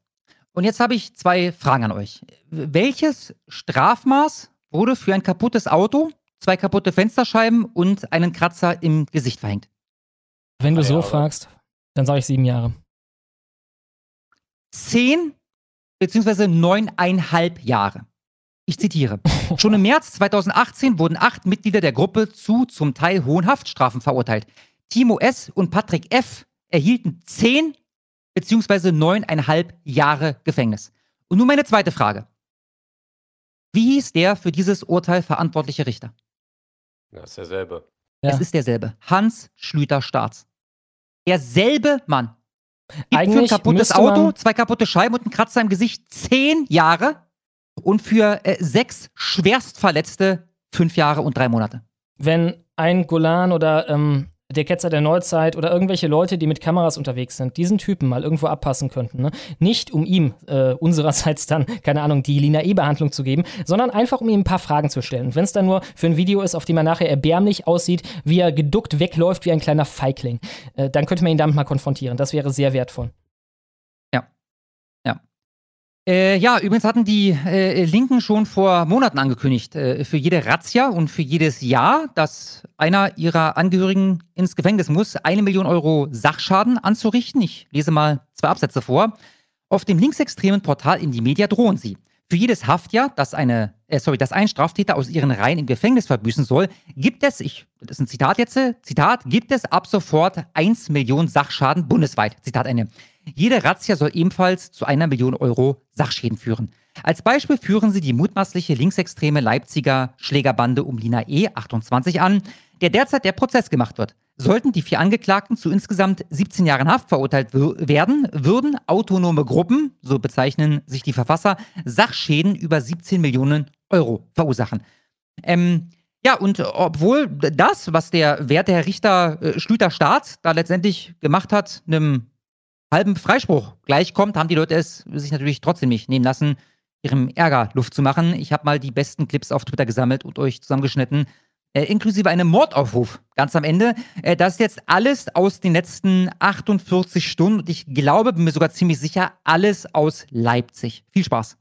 Und jetzt habe ich zwei Fragen an euch. Welches Strafmaß wurde für ein kaputtes Auto, zwei kaputte Fensterscheiben und einen Kratzer im Gesicht verhängt? Wenn du so fragst, dann sage ich sieben Jahre. Zehn beziehungsweise neuneinhalb Jahre. Ich zitiere. Schon im März 2018 wurden acht Mitglieder der Gruppe zu zum Teil hohen Haftstrafen verurteilt. Timo S. und Patrick F. erhielten zehn beziehungsweise neuneinhalb Jahre Gefängnis. Und nun meine zweite Frage. Wie hieß der für dieses Urteil verantwortliche Richter? Das ist derselbe. Ja. Es ist derselbe. Hans Schlüter-Staats. Derselbe Mann. Gibt für ein Eigentlich kaputtes Auto, zwei kaputte Scheiben und einen Kratzer im Gesicht zehn Jahre und für äh, sechs Schwerstverletzte fünf Jahre und drei Monate. Wenn ein Golan oder ähm, der Ketzer der Neuzeit oder irgendwelche Leute, die mit Kameras unterwegs sind, diesen Typen mal irgendwo abpassen könnten. Ne? Nicht um ihm äh, unsererseits dann, keine Ahnung, die Lina E-Behandlung zu geben, sondern einfach um ihm ein paar Fragen zu stellen. Und wenn es dann nur für ein Video ist, auf dem er nachher erbärmlich aussieht, wie er geduckt wegläuft wie ein kleiner Feigling, äh, dann könnte man ihn damit mal konfrontieren. Das wäre sehr wertvoll. Äh, ja, übrigens hatten die äh, Linken schon vor Monaten angekündigt, äh, für jede Razzia und für jedes Jahr, dass einer ihrer Angehörigen ins Gefängnis muss, eine Million Euro Sachschaden anzurichten. Ich lese mal zwei Absätze vor. Auf dem linksextremen Portal in die Media drohen sie. Für jedes Haftjahr, das eine, äh, sorry, das ein Straftäter aus ihren Reihen im Gefängnis verbüßen soll, gibt es, ich, das ist ein Zitat jetzt, äh, Zitat, gibt es ab sofort 1 Million Sachschaden bundesweit. Zitat Ende. Jede Razzia soll ebenfalls zu einer Million Euro Sachschäden führen. Als Beispiel führen sie die mutmaßliche linksextreme Leipziger Schlägerbande um Lina E. 28 an, der derzeit der Prozess gemacht wird. Sollten die vier Angeklagten zu insgesamt 17 Jahren Haft verurteilt werden, würden autonome Gruppen, so bezeichnen sich die Verfasser, Sachschäden über 17 Millionen Euro verursachen. Ähm, ja, und obwohl das, was der werte Herr Richter äh, Schlüter-Staat da letztendlich gemacht hat, einem halben Freispruch gleichkommt, haben die Leute es sich natürlich trotzdem nicht nehmen lassen, ihrem Ärger Luft zu machen. Ich habe mal die besten Clips auf Twitter gesammelt und euch zusammengeschnitten, äh, inklusive einem Mordaufruf ganz am Ende. Äh, das ist jetzt alles aus den letzten 48 Stunden und ich glaube, bin mir sogar ziemlich sicher, alles aus Leipzig. Viel Spaß.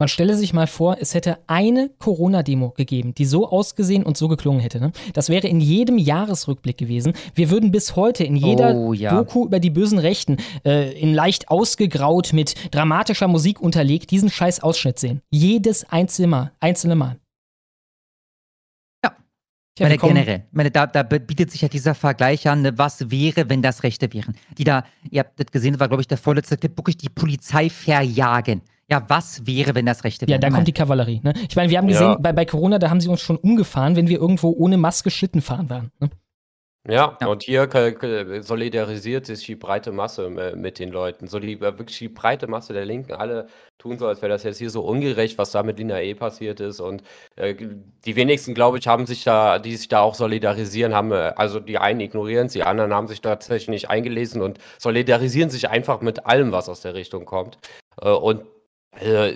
Man stelle sich mal vor, es hätte eine Corona-Demo gegeben, die so ausgesehen und so geklungen hätte. Ne? Das wäre in jedem Jahresrückblick gewesen. Wir würden bis heute in jeder Oh, ja. Doku über die bösen Rechten äh, in leicht ausgegraut mit dramatischer Musik unterlegt diesen scheiß Ausschnitt sehen. Jedes einzelne Mal. Einzelne Mal. Ja. Tja, meine, generell, meine, da, da bietet sich ja dieser Vergleich an, ne, was wäre, wenn das Rechte wären. Die da, ihr habt das gesehen, das war, glaube ich, der vorletzte Clip, wirklich die Polizei verjagen. Ja, was wäre, wenn das Rechte Ja, wären? da kommt die Kavallerie. Ne? Ich meine, wir haben Ja. gesehen, bei, bei Corona, da haben sie uns schon umgefahren, wenn wir irgendwo ohne Maske Schlitten fahren waren. Ne? Ja, Ja. und hier solidarisiert sich die breite Masse mit den Leuten. So die, äh, wirklich die breite Masse der Linken. Alle tun so, als wäre das jetzt hier so ungerecht, was da mit Lina E passiert ist. Und äh, die wenigsten, glaube ich, haben sich da, die sich da auch solidarisieren, haben, äh, also die einen ignorieren es, die anderen haben sich tatsächlich nicht eingelesen und solidarisieren sich einfach mit allem, was aus der Richtung kommt. Äh, und äh,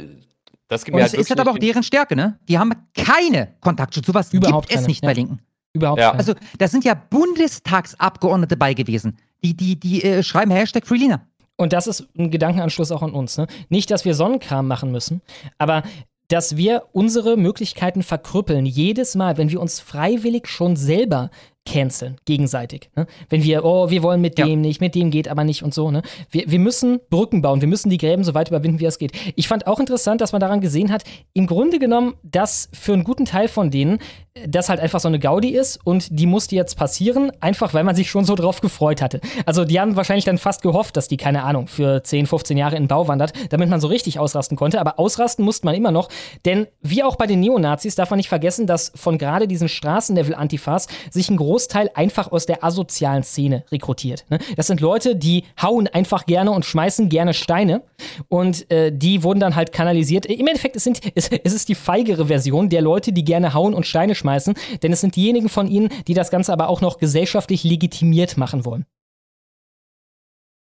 das gibt Und mir es halt ist halt aber auch deren Stärke, ne? Die haben keine Kontaktschutz. Sowas Überhaupt gibt es keine, nicht ja. bei Linken. Überhaupt Ja. keine. Also, da sind ja Bundestagsabgeordnete bei gewesen. Die, die, die äh, schreiben Hashtag Freelina. Und das ist ein Gedankenanschluss auch an uns. Ne? Nicht, dass wir Sonnenkram machen müssen, aber dass wir unsere Möglichkeiten verkrüppeln, jedes Mal, wenn wir uns freiwillig schon selber canceln, gegenseitig. Ne? Wenn wir, oh, wir wollen mit Ja. dem nicht, mit dem geht aber nicht und so. Ne? Wir, wir müssen Brücken bauen, wir müssen die Gräben so weit überwinden, wie es geht. Ich fand auch interessant, dass man daran gesehen hat, im Grunde genommen, dass für einen guten Teil von denen das halt einfach so eine Gaudi ist und die musste jetzt passieren, einfach weil man sich schon so drauf gefreut hatte. Also die haben wahrscheinlich dann fast gehofft, dass die, keine Ahnung, für 10, 15 Jahre in den Bau wandert, damit man so richtig ausrasten konnte. Aber ausrasten musste man immer noch, denn wie auch bei den Neonazis darf man nicht vergessen, dass von gerade diesen Straßenlevel-Antifas sich ein Großteil einfach aus der asozialen Szene rekrutiert. ne? Das sind Leute, die hauen einfach gerne und schmeißen gerne Steine und äh, die wurden dann halt kanalisiert. Im Endeffekt, es, sind, es, es ist die feigere Version der Leute, die gerne hauen und Steine schmeißen, denn es sind diejenigen von ihnen, die das Ganze aber auch noch gesellschaftlich legitimiert machen wollen.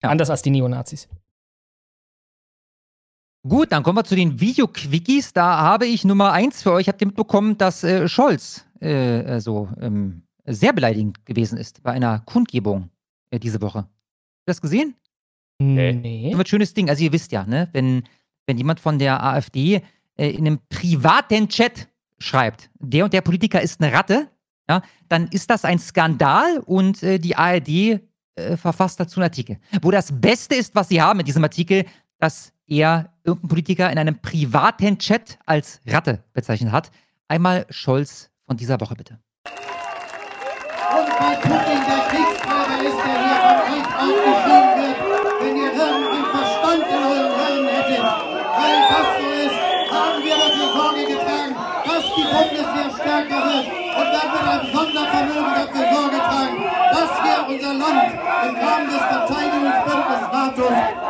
Ja. Anders als die Neonazis. Gut, dann kommen wir zu den Video-Quickies. Da habe ich Nummer eins für euch. Habt ihr mitbekommen, dass äh, Scholz äh, äh, so ähm, sehr beleidigend gewesen ist bei einer Kundgebung äh, diese Woche? Habt ihr das gesehen? Nee. Nee. So ein schönes Ding. Also ihr wisst ja, ne, wenn, wenn jemand von der AfD äh, in einem privaten Chat schreibt, der und der Politiker ist eine Ratte, ja, dann ist das ein Skandal und äh, die ARD äh, verfasst dazu einen Artikel. Wo das Beste ist, was sie haben mit diesem Artikel, dass er irgendein Politiker in einem privaten Chat als Ratte bezeichnet hat. Einmal Scholz von dieser Woche bitte. Und weil Putin der Kriegstreiber ist, der hier von euch aufgeschrieben stärker wird. Und dann wird ein Sondervermögen dafür Sorge tragen, dass wir unser Land im Rahmen des Verteidigungsbündnisses NATO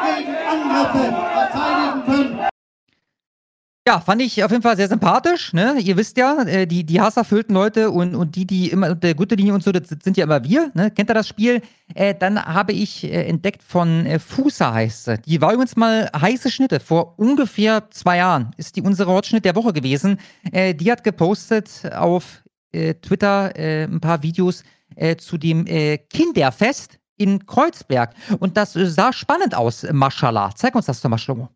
gegen Angriffe verteidigen. Ja, fand ich auf jeden Fall sehr sympathisch. Ne? Ihr wisst ja, äh, die, die hasserfüllten Leute und, und die, die immer der Gürtellinie und so, das sind ja immer wir. Ne? Kennt ihr das Spiel? Äh, dann habe ich äh, entdeckt von äh, Fusa heißt sie. Die war übrigens mal heiße Schnitte. Vor ungefähr zwei Jahren ist die unsere Hotschnitt der Woche gewesen. Äh, die hat gepostet auf äh, Twitter äh, ein paar Videos äh, zu dem äh, Kinderfest in Kreuzberg. Und das äh, sah spannend aus, Mashallah. Zeig uns das doch mal, Schlomo.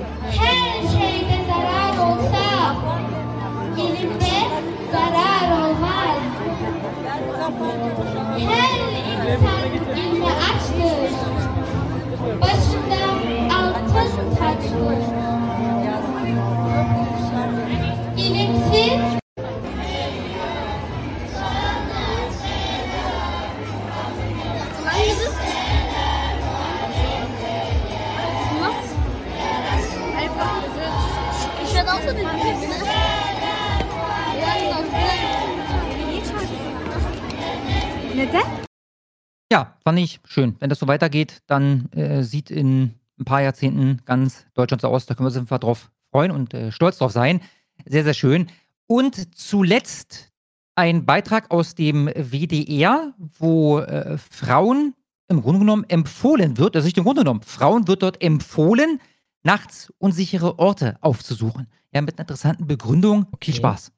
Ja, fand ich schön. Wenn das so weitergeht, dann äh, sieht in ein paar Jahrzehnten ganz Deutschland so aus. Da können wir uns einfach drauf freuen und äh, stolz drauf sein. Sehr, sehr schön. Und zuletzt ein Beitrag aus dem WDR, wo äh, Frauen im Grunde genommen empfohlen wird, also nicht im Grunde genommen, Frauen wird dort empfohlen, nachts unsichere Orte aufzusuchen. Ja, mit einer interessanten Begründung. Viel Spaß.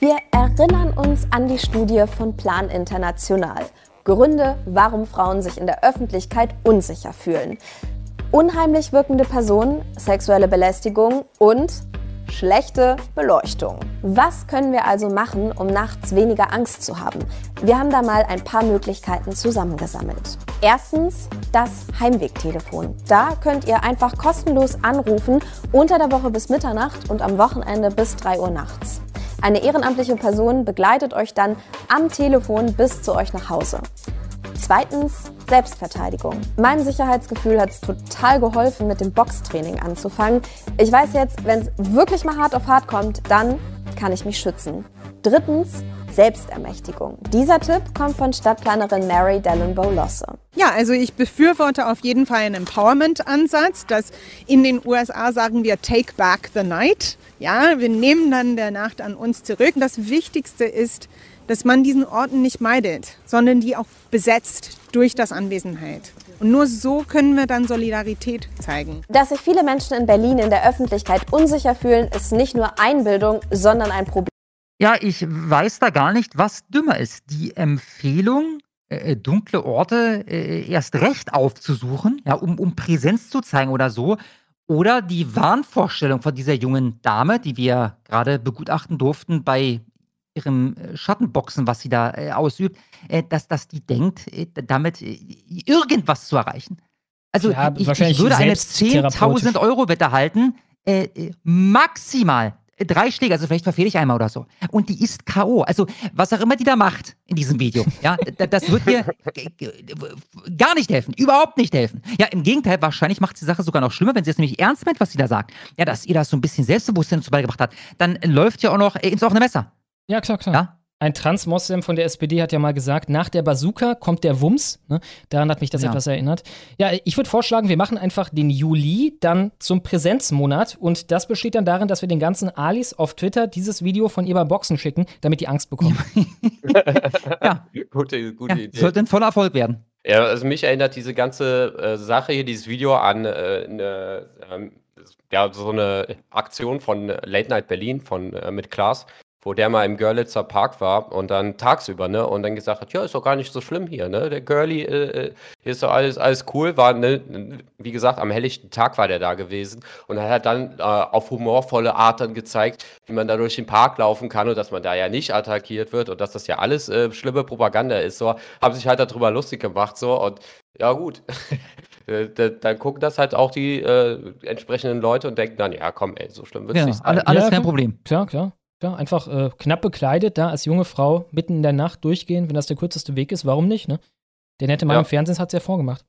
Wir erinnern uns an die Studie von Plan International. Gründe, warum Frauen sich in der Öffentlichkeit unsicher fühlen. unheimlich wirkende Personen, sexuelle Belästigung und schlechte Beleuchtung. Was können wir also machen, um nachts weniger Angst zu haben? Wir haben da mal ein paar Möglichkeiten zusammengesammelt. Erstens das Heimwegtelefon. Da könnt ihr einfach kostenlos anrufen, unter der Woche bis Mitternacht und am Wochenende bis 3 Uhr nachts. Eine ehrenamtliche Person begleitet euch dann am Telefon bis zu euch nach Hause. Zweitens Selbstverteidigung. Meinem Sicherheitsgefühl hat es total geholfen, mit dem Boxtraining anzufangen. Ich weiß jetzt, wenn es wirklich mal hart auf hart kommt, dann kann ich mich schützen. Drittens Selbstermächtigung. Dieser Tipp kommt von Stadtplanerin Mary Dellenbow Losse. Ja, also ich befürworte auf jeden Fall einen Empowerment-Ansatz. dass in den USA sagen wir Take Back the Night. Ja, wir nehmen dann der Nacht an uns zurück. Das Wichtigste ist, dass man diesen Orten nicht meidet, sondern die auch besetzt durch das Anwesenheit. Und nur so können wir dann Solidarität zeigen. Dass sich viele Menschen in Berlin in der Öffentlichkeit unsicher fühlen, ist nicht nur Einbildung, sondern ein Problem. Ja, ich weiß da gar nicht, was dümmer ist. Die Empfehlung, äh, dunkle Orte äh, erst recht aufzusuchen, ja, um, um Präsenz zu zeigen oder so. Oder die Wahnvorstellung von dieser jungen Dame, die wir gerade begutachten durften bei ihrem äh, Schattenboxen, was sie da äh, ausübt, äh, dass, dass die denkt, äh, damit irgendwas zu erreichen. Also Ja, ich, ich würde eine selbsttherapeutisch. 10.000 Euro Wette halten, maximal drei Schläge, also vielleicht verfehle ich einmal oder so. Und die ist K.O. Also was auch immer die da macht in diesem Video, ja, das wird g- gar nicht helfen, überhaupt nicht helfen. Ja, im Gegenteil, wahrscheinlich macht die Sache sogar noch schlimmer, wenn sie es nämlich ernst meint, was sie da sagt. Ja, dass ihr das so ein bisschen Selbstbewusstsein dazu beigebracht hat, dann läuft ja auch noch ins offene Messer. Ja, klar, klar. Ja? Ein Trans-Moslem von der SPD hat ja mal gesagt, nach der Bazooka kommt der Wumms. Ne? Daran hat mich das Ja. etwas erinnert. Ja, ich würde vorschlagen, wir machen einfach den Juli dann zum Präsenzmonat und das besteht dann darin, dass wir den ganzen Alis auf Twitter dieses Video von ihr beim Boxen schicken, damit die Angst bekommen. Gute, gute Ja, Idee. sollte ein voller Erfolg werden. Ja, also mich erinnert diese ganze äh, Sache hier, dieses Video an äh, eine, ähm, ja, so eine Aktion von Late Night Berlin von äh, mit Klaas, wo der mal im Görlitzer Park war und dann tagsüber, ne, und dann gesagt hat, ja, ist doch gar nicht so schlimm hier, ne, der Girlie, äh, äh, hier ist doch alles, alles cool, war, ne, wie gesagt, am helllichten Tag war der da gewesen und er hat dann äh, auf humorvolle Art dann gezeigt, wie man da durch den Park laufen kann und dass man da ja nicht attackiert wird und dass das ja alles äh, schlimme Propaganda ist, so, haben sich halt darüber lustig gemacht, so, und ja, gut. Äh, da- Dann gucken das halt auch die äh, entsprechenden Leute und denken dann, ja, komm, ey, so schlimm wird es Ja, nicht sein. alles Ja, kein. Problem. Klar, klar. Klar, einfach äh, knapp bekleidet, da als junge Frau mitten in der Nacht durchgehen, wenn das der kürzeste Weg ist, warum nicht, ne? Der nette Mann Ja. im Fernsehen hat es ja vorgemacht.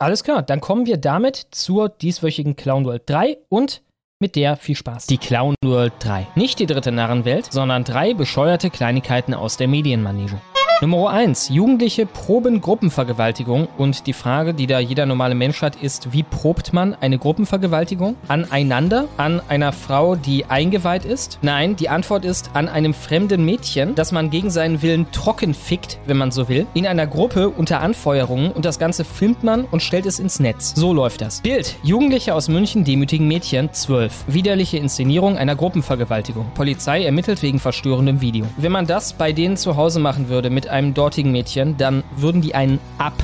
Alles klar, dann kommen wir damit zur dieswöchigen Clown World 3 und mit der viel Spaß. Die Clown World 3. Nicht die dritte Narrenwelt, sondern drei bescheuerte Kleinigkeiten aus der Medienmanege. Nummer 1. Jugendliche proben Gruppenvergewaltigung. Und die Frage, die da jeder normale Mensch hat, ist, wie probt man eine Gruppenvergewaltigung? Aneinander? An einer Frau, die eingeweiht ist? Nein, die Antwort ist an einem fremden Mädchen, das man gegen seinen Willen trocken fickt, wenn man so will, in einer Gruppe unter Anfeuerungen und das Ganze filmt man und stellt es ins Netz. So läuft das. Bild. Jugendliche aus München demütigen Mädchen 12. Widerliche Inszenierung einer Gruppenvergewaltigung. Polizei ermittelt wegen verstörendem Video. Wenn man das bei denen zu Hause machen würde mit einem dortigen Mädchen, dann würden die einen ab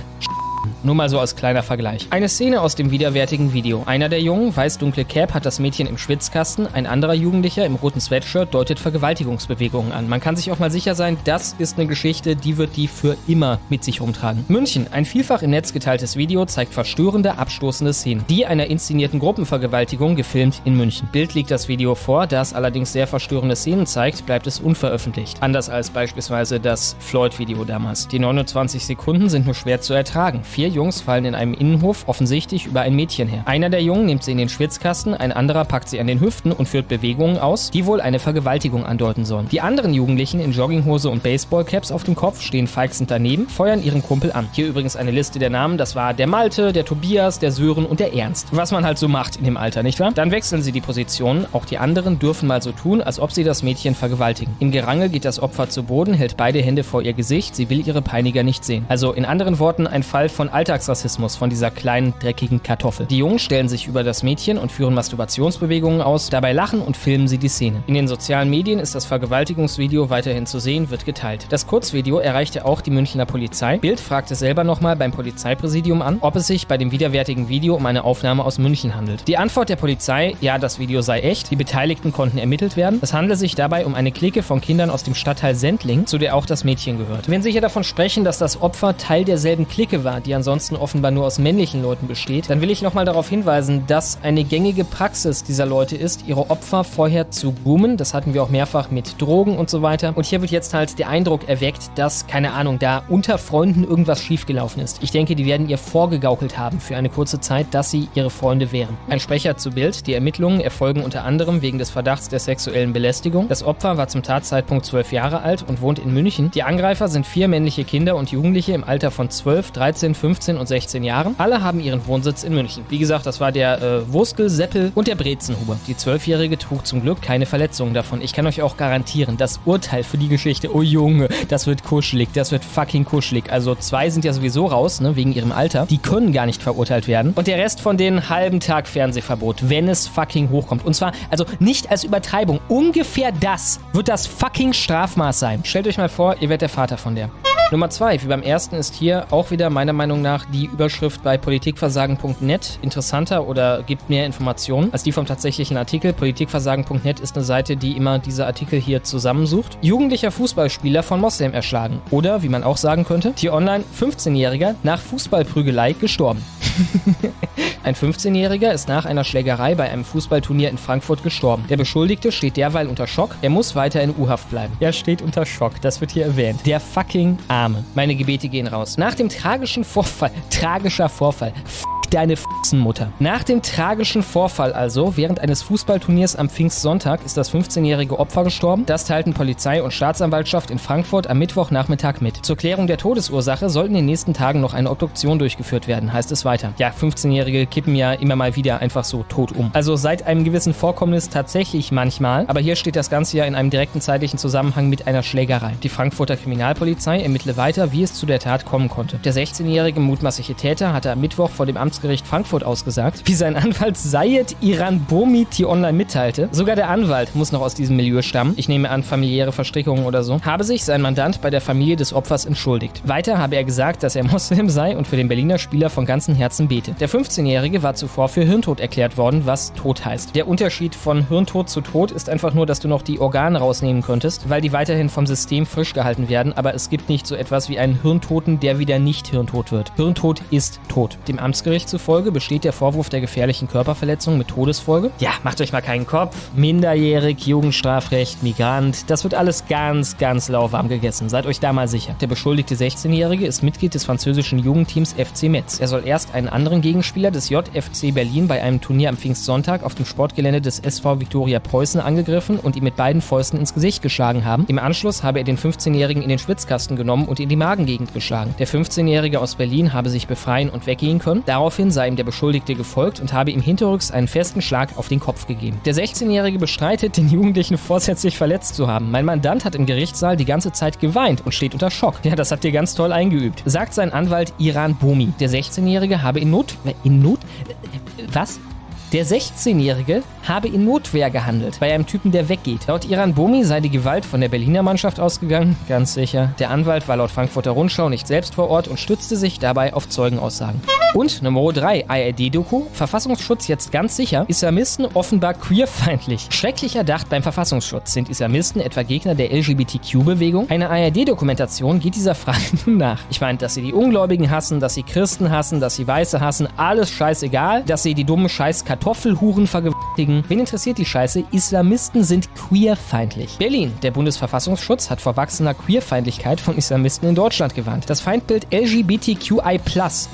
nur mal so als kleiner Vergleich. Eine Szene aus dem widerwärtigen Video. Einer der Jungen, weiß-dunkle Cap, hat das Mädchen im Schwitzkasten. Ein anderer Jugendlicher im roten Sweatshirt deutet Vergewaltigungsbewegungen an. Man kann sich auch mal sicher sein, das ist eine Geschichte, die wird die für immer mit sich rumtragen. München. Ein vielfach im Netz geteiltes Video zeigt verstörende, abstoßende Szenen. Die einer inszenierten Gruppenvergewaltigung gefilmt in München. Bild liegt das Video vor, da es allerdings sehr verstörende Szenen zeigt, bleibt es unveröffentlicht. Anders als beispielsweise das Floyd-Video damals. Die 29 Sekunden sind nur schwer zu ertragen. Vier Jungs fallen in einem Innenhof offensichtlich über ein Mädchen her. Einer der Jungen nimmt sie in den Schwitzkasten, ein anderer packt sie an den Hüften und führt Bewegungen aus, die wohl eine Vergewaltigung andeuten sollen. Die anderen Jugendlichen in Jogginghose und Baseballcaps auf dem Kopf stehen feixend daneben, feuern ihren Kumpel an. Hier übrigens eine Liste der Namen, das war der Malte, der Tobias, der Sören und der Ernst. Was man halt so macht in dem Alter, nicht wahr? Dann wechseln sie die Positionen, auch die anderen dürfen mal so tun, als ob sie das Mädchen vergewaltigen. Im Gerangel geht das Opfer zu Boden, hält beide Hände vor ihr Gesicht, sie will ihre Peiniger nicht sehen. Also in anderen Worten ein Fall von von Alltagsrassismus von dieser kleinen, dreckigen Kartoffel. Die Jungen stellen sich über das Mädchen und führen Masturbationsbewegungen aus. Dabei lachen und filmen sie die Szene. In den sozialen Medien ist das Vergewaltigungsvideo weiterhin zu sehen, wird geteilt. Das Kurzvideo erreichte auch die Münchner Polizei. Bild fragte selber nochmal beim Polizeipräsidium an, ob es sich bei dem widerwärtigen Video um eine Aufnahme aus München handelt. Die Antwort der Polizei, ja, das Video sei echt. Die Beteiligten konnten ermittelt werden. Es handle sich dabei um eine Clique von Kindern aus dem Stadtteil Sendling, zu der auch das Mädchen gehört. Wenn Sie hier davon sprechen, dass das Opfer Teil derselben Clique war, die ansonsten offenbar nur aus männlichen Leuten besteht, dann will ich nochmal darauf hinweisen, dass eine gängige Praxis dieser Leute ist, ihre Opfer vorher zu groomen. Das hatten wir auch mehrfach mit Drogen und so weiter. Und hier wird jetzt halt der Eindruck erweckt, dass, keine Ahnung, da unter Freunden irgendwas schiefgelaufen ist. Ich denke, die werden ihr vorgegaukelt haben für eine kurze Zeit, dass sie ihre Freunde wären. Ein Sprecher zu Bild. Die Ermittlungen erfolgen unter anderem wegen des Verdachts der sexuellen Belästigung. Das Opfer war zum Tatzeitpunkt zwölf Jahre alt und wohnt in München. Die Angreifer sind vier männliche Kinder und Jugendliche im Alter von 12, 13, 15 und 16 Jahren. Alle haben ihren Wohnsitz in München. Wie gesagt, das war der äh, Wurstel, Seppel und der Brezenhuber. Die Zwölfjährige trug zum Glück keine Verletzungen davon. Ich kann euch auch garantieren, das Urteil für die Geschichte, oh Junge, das wird kuschelig, das wird fucking kuschelig. Also zwei sind ja sowieso raus, ne, wegen ihrem Alter. Die können gar nicht verurteilt werden. Und der Rest von den halben Tag Fernsehverbot, wenn es fucking hochkommt. Und zwar, also nicht als Übertreibung, ungefähr das wird das fucking Strafmaß sein. Stellt euch mal vor, ihr werdet der Vater von der. Nummer zwei, wie beim ersten, ist hier auch wieder meiner Meinung nach die Überschrift bei politikversagen.net interessanter oder gibt mehr Informationen als die vom tatsächlichen Artikel. Politikversagen.net ist eine Seite, die immer diese Artikel hier zusammensucht. Jugendlicher Fußballspieler von Moslem erschlagen. Oder, wie man auch sagen könnte, Tier Online, 15-Jähriger nach Fußballprügelei gestorben. Ein 15-Jähriger ist nach einer Schlägerei bei einem Fußballturnier in Frankfurt gestorben. Der Beschuldigte steht derweil unter Schock. Er muss weiter in U-Haft bleiben. Er steht unter Schock, das wird hier erwähnt. Der fucking Arme. Meine Gebete gehen raus. Nach dem tragischen Vorfall, tragischer Vorfall, F deine Mutter. Nach dem tragischen Vorfall also, während eines Fußballturniers am Pfingstsonntag, ist das 15-jährige Opfer gestorben. Das teilten Polizei und Staatsanwaltschaft in Frankfurt am Mittwochnachmittag mit. Zur Klärung der Todesursache soll in den nächsten Tagen noch eine Obduktion durchgeführt werden, heißt es weiter. Ja, 15-Jährige kippen ja immer mal wieder einfach so tot um. Also seit einem gewissen Vorkommnis tatsächlich manchmal, aber hier steht das Ganze ja in einem direkten zeitlichen Zusammenhang mit einer Schlägerei. Die Frankfurter Kriminalpolizei ermittle weiter, wie es zu der Tat kommen konnte. Der 16-jährige mutmaßliche Täter hatte am Mittwoch vor dem Amtsgericht Frankfurt ausgesagt, wie sein Anwalt Sayed Iran Bomi T-Online mitteilte. Sogar der Anwalt muss noch aus diesem Milieu stammen. Ich nehme an, familiäre Verstrickungen oder so. Habe sich sein Mandant bei der Familie des Opfers entschuldigt. Weiter habe er gesagt, dass er Moslem sei und für den Berliner Spieler von ganzem Herzen bete. Der 15-Jährige war zuvor für Hirntod erklärt worden, was Tod heißt. Der Unterschied von Hirntod zu Tod ist einfach nur, dass du noch die Organe rausnehmen könntest, weil die weiterhin vom System frisch gehalten werden, aber es gibt nicht so etwas wie einen Hirntoten, der wieder nicht Hirntod wird. Hirntod ist tot. Dem Amtsgericht zufolge besteht der Vorwurf der gefährlichen Körperverletzung mit Todesfolge. Ja, macht euch mal keinen Kopf. Minderjährig, Jugendstrafrecht, Migrant, das wird alles ganz, ganz lauwarm gegessen. Seid euch da mal sicher. Der beschuldigte 16-Jährige ist Mitglied des französischen Jugendteams FC Metz. Er soll erst einen anderen Gegenspieler des JFC Berlin bei einem Turnier am Pfingstsonntag auf dem Sportgelände des SV Viktoria Preußen angegriffen und ihm mit beiden Fäusten ins Gesicht geschlagen haben. Im Anschluss habe er den 15-Jährigen in den Schwitzkasten genommen und in die Magengegend geschlagen. Der 15-Jährige aus Berlin habe sich befreien und weggehen können. Daraufhin sei ihm der Beschuldigte gefolgt und habe ihm hinterrücks einen festen Schlag auf den Kopf gegeben. Der 16-Jährige bestreitet, den Jugendlichen vorsätzlich verletzt zu haben. Mein Mandant hat im Gerichtssaal die ganze Zeit geweint und steht unter Schock. Ja, das habt ihr ganz toll eingeübt. Sagt sein Anwalt Iran Bomi. Der 16-Jährige habe in Not... In Not... Was? Der 16-Jährige habe in Notwehr gehandelt, bei einem Typen, der weggeht. Laut Iran Bomi sei die Gewalt von der Berliner Mannschaft ausgegangen, ganz sicher. Der Anwalt war laut Frankfurter Rundschau nicht selbst vor Ort und stützte sich dabei auf Zeugenaussagen. Und Nummer 3, ARD-Doku, Verfassungsschutz jetzt ganz sicher, Islamisten offenbar queerfeindlich. Schrecklicher Dacht beim Verfassungsschutz. Sind Islamisten etwa Gegner der LGBTQ-Bewegung? Eine ARD-Dokumentation geht dieser Frage nun nach. Ich meine, dass sie die Ungläubigen hassen, dass sie Christen hassen, dass sie Weiße hassen, alles scheißegal, dass sie die dummen scheiß Kartoffelhuren vergewaltigen. Wen interessiert die Scheiße? Islamisten sind queerfeindlich. Berlin. Der Bundesverfassungsschutz hat vor wachsender Queerfeindlichkeit von Islamisten in Deutschland gewarnt. Das Feindbild LGBTQI+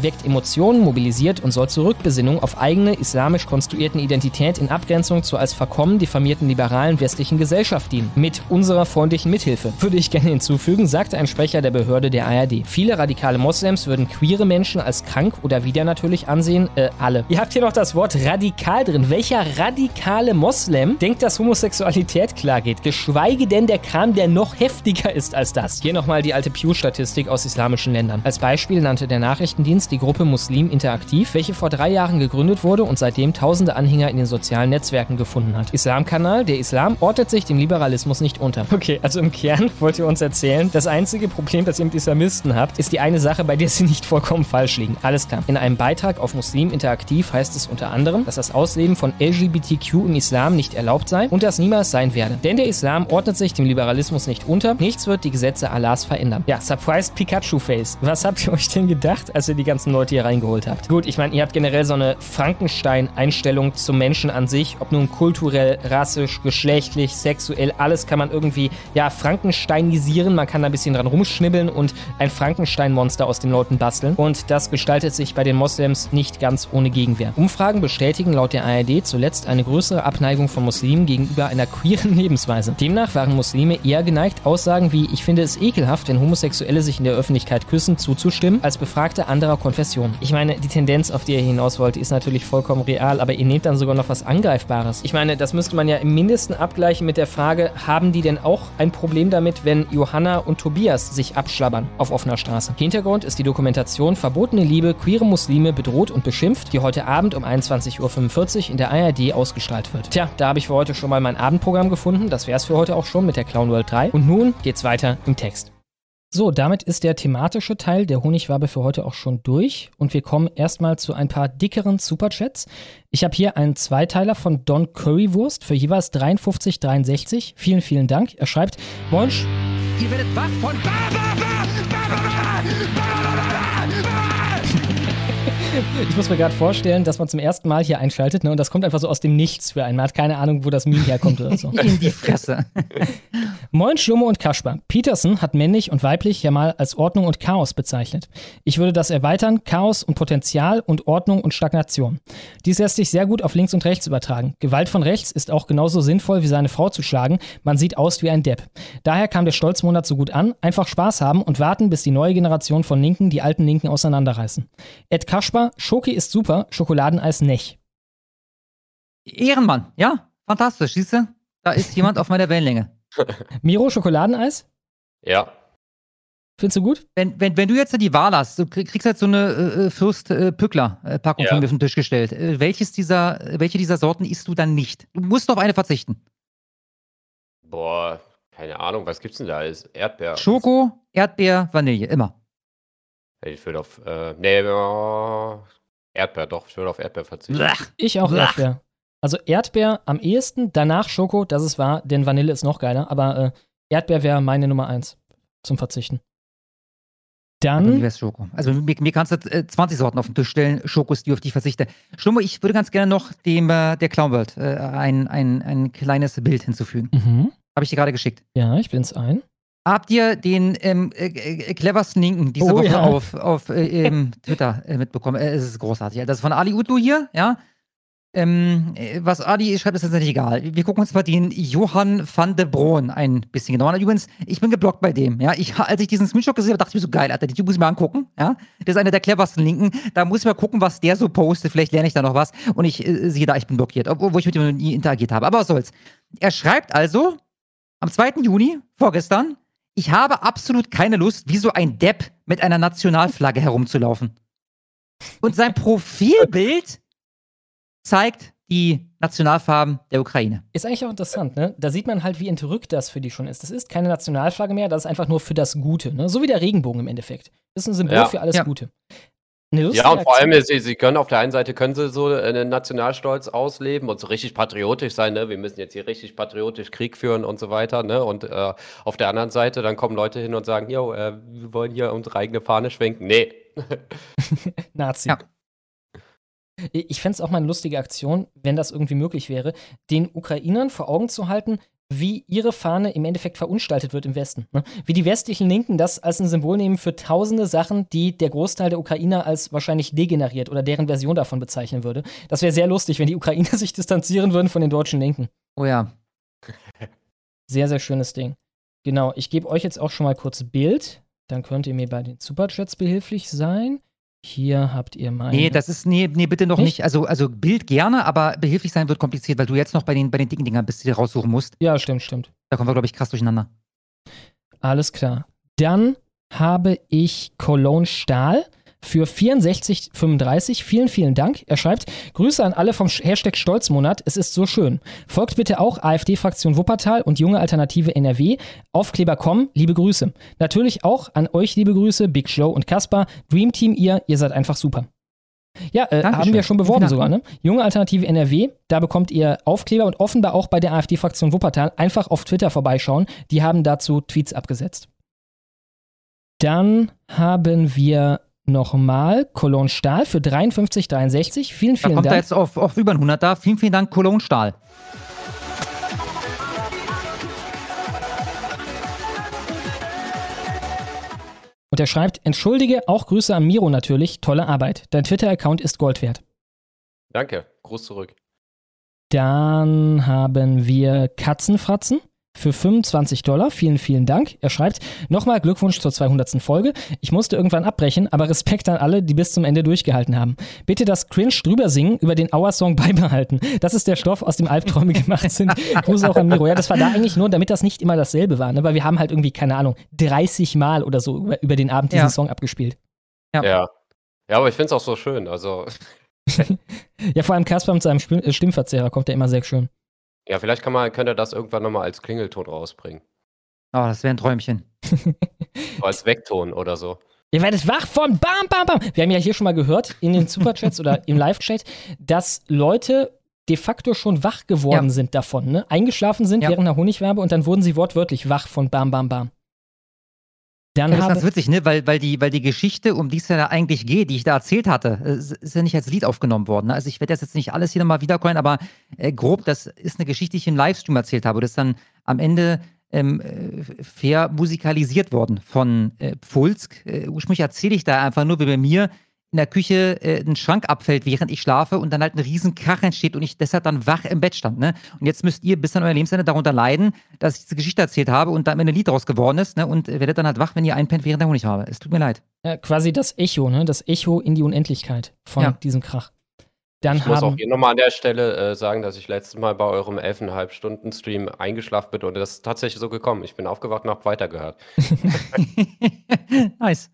weckt Emotionen, mobilisiert und soll zur Rückbesinnung auf eigene islamisch konstruierten Identität in Abgrenzung zur als verkommen diffamierten liberalen westlichen Gesellschaft dienen. Mit unserer freundlichen Mithilfe. Würde ich gerne hinzufügen, sagte ein Sprecher der Behörde der ARD. Viele radikale Moslems würden queere Menschen als krank oder widernatürlich ansehen. Äh, alle. Ihr habt hier noch das Wort radikal drin. Welcher radikale Moslem denkt, dass Homosexualität klar geht. Geschweige denn der Kram, der noch heftiger ist als das. Hier nochmal die alte Pew-Statistik aus islamischen Ländern. Als Beispiel nannte der Nachrichtendienst die Gruppe Muslim Interaktiv, welche vor drei Jahren gegründet wurde und seitdem tausende Anhänger in den sozialen Netzwerken gefunden hat. Islamkanal, der Islam ordnet sich dem Liberalismus nicht unter. Okay, also im Kern wollt ihr uns erzählen, das einzige Problem, das ihr mit Islamisten habt, ist die eine Sache, bei der sie nicht vollkommen falsch liegen. Alles klar. In einem Beitrag auf Muslim Interaktiv heißt es unter anderem, dass das Ausleben von LGBTQ im Islam nicht erlaubt sei und das niemals sein werde. Denn der Islam ordnet sich dem Liberalismus nicht unter. Nichts wird die Gesetze Allahs verändern. Ja, Surprised Pikachu Face. Was habt ihr euch denn gedacht, als ihr die ganzen Leute hier reingeholt habt? Gut, ich meine, ihr habt generell so eine Frankenstein-Einstellung zum Menschen an sich, ob nun kulturell, rassisch, geschlechtlich, sexuell, alles kann man irgendwie, ja, Frankensteinisieren. Man kann da ein bisschen dran rumschnibbeln und ein Frankenstein-Monster aus den Leuten basteln. Und das gestaltet sich bei den Moslems nicht ganz ohne Gegenwehr. Umfragen bestätigen laut der ARD zuletzt eine größere Abneigung von Muslimen gegenüber einer queeren Lebensweise. Demnach waren Muslime eher geneigt, Aussagen wie ich finde es ekelhaft, wenn Homosexuelle sich in der Öffentlichkeit küssen, zuzustimmen, als Befragte anderer Konfessionen. Ich meine, die Tendenz, auf die ihr hinaus wollt, ist natürlich vollkommen real, aber ihr nehmt dann sogar noch was Angreifbares. Ich meine, das müsste man ja im Mindesten abgleichen mit der Frage, haben die denn auch ein Problem damit, wenn Johanna und Tobias sich abschlabbern auf offener Straße? Hintergrund ist die Dokumentation Verbotene Liebe, queere Muslime bedroht und beschimpft, die heute Abend um 21.45 Uhr in der ARD ausgestrahlt wird. Tja, da habe ich für heute schon mal mein Abendprogramm gefunden. Das wäre es für heute auch schon mit der Clown World 3. Und nun geht's weiter im Text. So, damit ist der thematische Teil der Honigwabe für heute auch schon durch und wir kommen erstmal zu ein paar dickeren Superchats. Ich habe hier einen Zweiteiler von Don Currywurst für jeweils 53,63. Vielen, vielen Dank. Er schreibt, Moin, Ihr werdet wach von Ich muss mir gerade vorstellen, dass man zum ersten Mal hier einschaltet ne, und das kommt einfach so aus dem Nichts für einen. Man hat keine Ahnung, wo das Meme herkommt oder so. in die Fresse. Moin Schlummo und Kasper. Peterson hat männlich und weiblich ja mal als Ordnung und Chaos bezeichnet. Ich würde das erweitern, Chaos und Potenzial und Ordnung und Stagnation. Dies lässt sich sehr gut auf links und rechts übertragen. Gewalt von rechts ist auch genauso sinnvoll wie seine Frau zu schlagen. Man sieht aus wie ein Depp. Daher kam der Stolzmonat so gut an. Einfach Spaß haben und warten, bis die neue Generation von Linken die alten Linken auseinanderreißen. Ed Schoki ist super, Schokoladeneis nicht. Ehrenmann, ja? Fantastisch, siehst du? Da ist jemand auf meiner Wellenlänge. Miro, Schokoladeneis? Ja. Findest du gut? Wenn, wenn, wenn du jetzt die Wahl hast, du krieg- kriegst jetzt so eine äh, Fürst äh, Pückler-Packung Ja. von mir auf den Tisch gestellt. Äh, welches dieser, welche dieser Sorten isst du dann nicht? Du musst auf eine verzichten. Boah, keine Ahnung, was gibt's denn da alles? Erdbeer. Schoko, Erdbeer, Vanille, immer. Ich würde auf, äh, nee, äh, Erdbeer, doch, ich würde auf Erdbeer verzichten. Ich auch Blech. Erdbeer. Also Erdbeer am ehesten, danach Schoko, das ist wahr, denn Vanille ist noch geiler, aber äh, Erdbeer wäre meine Nummer eins zum Verzichten. Bei Dann, wär's Schoko. Also mir, mir kannst du äh, 20 Sorten auf den Tisch stellen. Schoko ist die, auf die ich verzichte. Schlummer, ich würde ganz gerne noch dem äh, der Clown World äh, ein, ein, ein kleines Bild hinzufügen. mhm. Habe ich dir gerade geschickt. ja, ich bin's ein. Habt ihr den ähm, äh, äh, cleversten Linken diese Oh, Woche ja. auf, auf äh, ähm, Twitter äh, mitbekommen? Äh, es ist großartig. Das ist von Ali Utlu hier, ja. Ähm, äh, was Ali schreibt, ist jetzt nicht egal. Wir gucken uns mal den Johann van de Broon ein bisschen genauer an. Übrigens, ich bin geblockt bei dem, ja. Ich, als ich diesen Screenshot gesehen habe, dachte ich mir so geil, Alter, die muss ich mir angucken, ja. Das ist einer der cleversten Linken. Da muss ich mal gucken, was der so postet. Vielleicht lerne ich da noch was. Und ich äh, sehe da, ich bin blockiert, obwohl ich mit ihm noch nie interagiert habe. Aber was soll's. Er schreibt also am 2. Juni, vorgestern, ich habe absolut keine Lust, wie so ein Depp mit einer Nationalflagge herumzulaufen. Und sein Profilbild zeigt die Nationalfarben der Ukraine. Ist eigentlich auch interessant, ne? Da sieht man halt, wie entrückt das für die schon ist. Das ist keine Nationalflagge mehr, das ist einfach nur für das Gute, ne? So wie der Regenbogen im Endeffekt. Das ist ein Symbol Ja. für alles Ja. Gute. Ja, und vor allem, sie, sie können auf der einen Seite können sie so einen Nationalstolz ausleben und so richtig patriotisch sein, ne? Wir müssen jetzt hier richtig patriotisch Krieg führen und so weiter, ne? Und äh, auf der anderen Seite, dann kommen Leute hin und sagen, jo, äh, wir wollen hier unsere eigene Fahne schwenken. Nee. Nazi. Ja. Ich fände es auch mal eine lustige Aktion, wenn das irgendwie möglich wäre, den Ukrainern vor Augen zu halten, wie ihre Fahne im Endeffekt verunstaltet wird im Westen. Ne? Wie die westlichen Linken das als ein Symbol nehmen für tausende Sachen, die der Großteil der Ukrainer als wahrscheinlich degeneriert oder deren Version davon bezeichnen würde. Das wäre sehr lustig, wenn die Ukrainer sich distanzieren würden von den deutschen Linken. Oh ja. Sehr, sehr schönes Ding. Genau, ich gebe euch jetzt auch schon mal kurz Bild. Dann könnt ihr mir bei den Superchats behilflich sein. Hier habt ihr meine. Nee, das ist, nee, nee, bitte noch nicht. Nicht? Also, also Bild gerne, aber behilflich sein wird kompliziert, weil du jetzt noch bei den, bei den dicken Dingern bist, die du raussuchen musst. Ja, stimmt, stimmt. Da kommen wir, glaube ich, krass durcheinander. Alles klar. Dann habe ich Cologne Stahl für 64,35. Vielen, vielen Dank. Er schreibt, Grüße an alle vom Hashtag Stolzmonat. Es ist so schön. Folgt bitte auch AfD-Fraktion Wuppertal und Junge Alternative NRW. Aufkleber kommen. Liebe Grüße. Natürlich auch an euch liebe Grüße, Big Show und Kaspar. Dream Team ihr, ihr seid einfach super. Ja, äh, haben wir schon beworben sogar, ne? Junge Alternative NRW, da bekommt ihr Aufkleber und offenbar auch bei der AfD-Fraktion Wuppertal einfach auf Twitter vorbeischauen. Die haben dazu Tweets abgesetzt. Dann haben wir nochmal Cologne Stahl für 53,63. Vielen, Da vielen kommt er Dank. jetzt auf, auf über ein 100 da. Vielen, vielen Dank, Cologne Stahl. Und er schreibt, entschuldige, auch Grüße an Miro natürlich, tolle Arbeit. Dein Twitter-Account ist Gold wert. Danke, Gruß zurück. Dann haben wir Katzenfratzen für 25 Dollar. Vielen, vielen Dank. Er schreibt, nochmal Glückwunsch zur 200. Folge. Ich musste irgendwann abbrechen, aber Respekt an alle, die bis zum Ende durchgehalten haben. Bitte das Cringe drüber singen über den Auer-Song beibehalten. Das ist der Stoff, aus dem Albträume gemacht sind. Gruß auch an Miro. Ja, das war da eigentlich nur, damit das nicht immer dasselbe war, ne? weil wir haben halt irgendwie, keine Ahnung, 30 Mal oder so über, über den Abend diesen Ja. Song abgespielt. Ja. Ja. Ja, aber ich finde es auch so schön. Also, Ja, vor allem Kasper mit seinem äh, Stimmverzehrer kommt ja immer sehr schön. Ja, vielleicht kann man, könnte er das irgendwann nochmal als Klingelton rausbringen. Oh, das wäre ein Träumchen. Als Weckton oder so. Ihr werdet wach von Bam, Bam, Bam. Wir haben ja hier schon mal gehört in den Superchats oder im Live-Chat, dass Leute de facto schon wach geworden Ja. sind davon, ne? Eingeschlafen sind Ja. während der Honigwerbe und dann wurden sie wortwörtlich wach von Bam, Bam, Bam. Dann Das ist ganz witzig, ne? Weil, weil, die, weil die Geschichte, um die es ja eigentlich geht, die ich da erzählt hatte, äh, ist ja nicht als Lied aufgenommen worden. Ne? Also ich werde das jetzt nicht alles hier nochmal wiederholen, aber äh, grob, das ist eine Geschichte, die ich im Livestream erzählt habe. Das ist dann am Ende ähm, äh, fair musikalisiert worden von äh, Pfulsk. Äh, ursprünglich erzähle ich da einfach nur, wie bei mir in der Küche äh, ein Schrank abfällt, während ich schlafe und dann halt ein riesen Krach entsteht und ich deshalb dann wach im Bett stand. Ne? Und jetzt müsst ihr bis an euer Lebensende darunter leiden, dass ich diese Geschichte erzählt habe und da Ende ein Lied draus geworden ist ne? und äh, werdet dann halt wach, wenn ihr einpennt, während der Honig habe. Es tut mir leid. äh, quasi das Echo, ne? Das Echo in die Unendlichkeit von Ja. diesem Krach. Dann Ich muss auch hier nochmal an der Stelle äh, sagen, dass ich letztes Mal bei eurem 11,5 Stunden Stream eingeschlafen bin und das ist tatsächlich so gekommen. Ich bin aufgewacht und habe weitergehört. nice.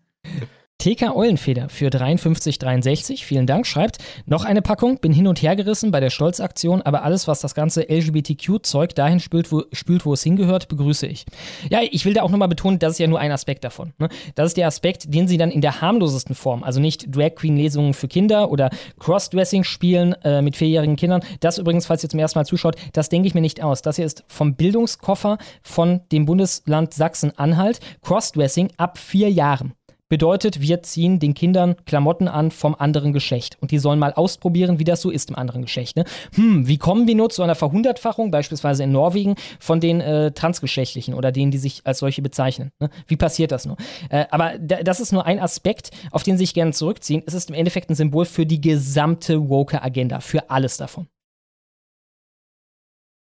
TK Eulenfeder für 53,63, vielen Dank, schreibt, noch eine Packung, bin hin und her gerissen bei der Stolzaktion, aber alles, was das ganze LGBTQ-Zeug dahin spült wo, spült, wo es hingehört, begrüße ich. Ja, ich will da auch nochmal betonen, das ist ja nur ein Aspekt davon. Ne? Das ist der Aspekt, den sie dann in der harmlosesten Form, also nicht Drag Queen-Lesungen für Kinder oder Crossdressing-Spielen äh, mit vierjährigen Kindern, das übrigens, falls ihr zum ersten Mal zuschaut, das denke ich mir nicht aus. Das hier ist vom Bildungskoffer von dem Bundesland Sachsen-Anhalt, Crossdressing ab vier Jahren. Bedeutet, wir ziehen den Kindern Klamotten an vom anderen Geschlecht. Und die sollen mal ausprobieren, wie das so ist im anderen Geschlecht. Ne? Hm, wie kommen wir nur zu einer Verhundertfachung, beispielsweise in Norwegen, von den äh, Transgeschlechtlichen oder denen, die sich als solche bezeichnen? Ne? Wie passiert das nur? Äh, aber da, das ist nur ein Aspekt, auf den sie sich gerne zurückziehen. Es ist im Endeffekt ein Symbol für die gesamte Woke-Agenda, für alles davon.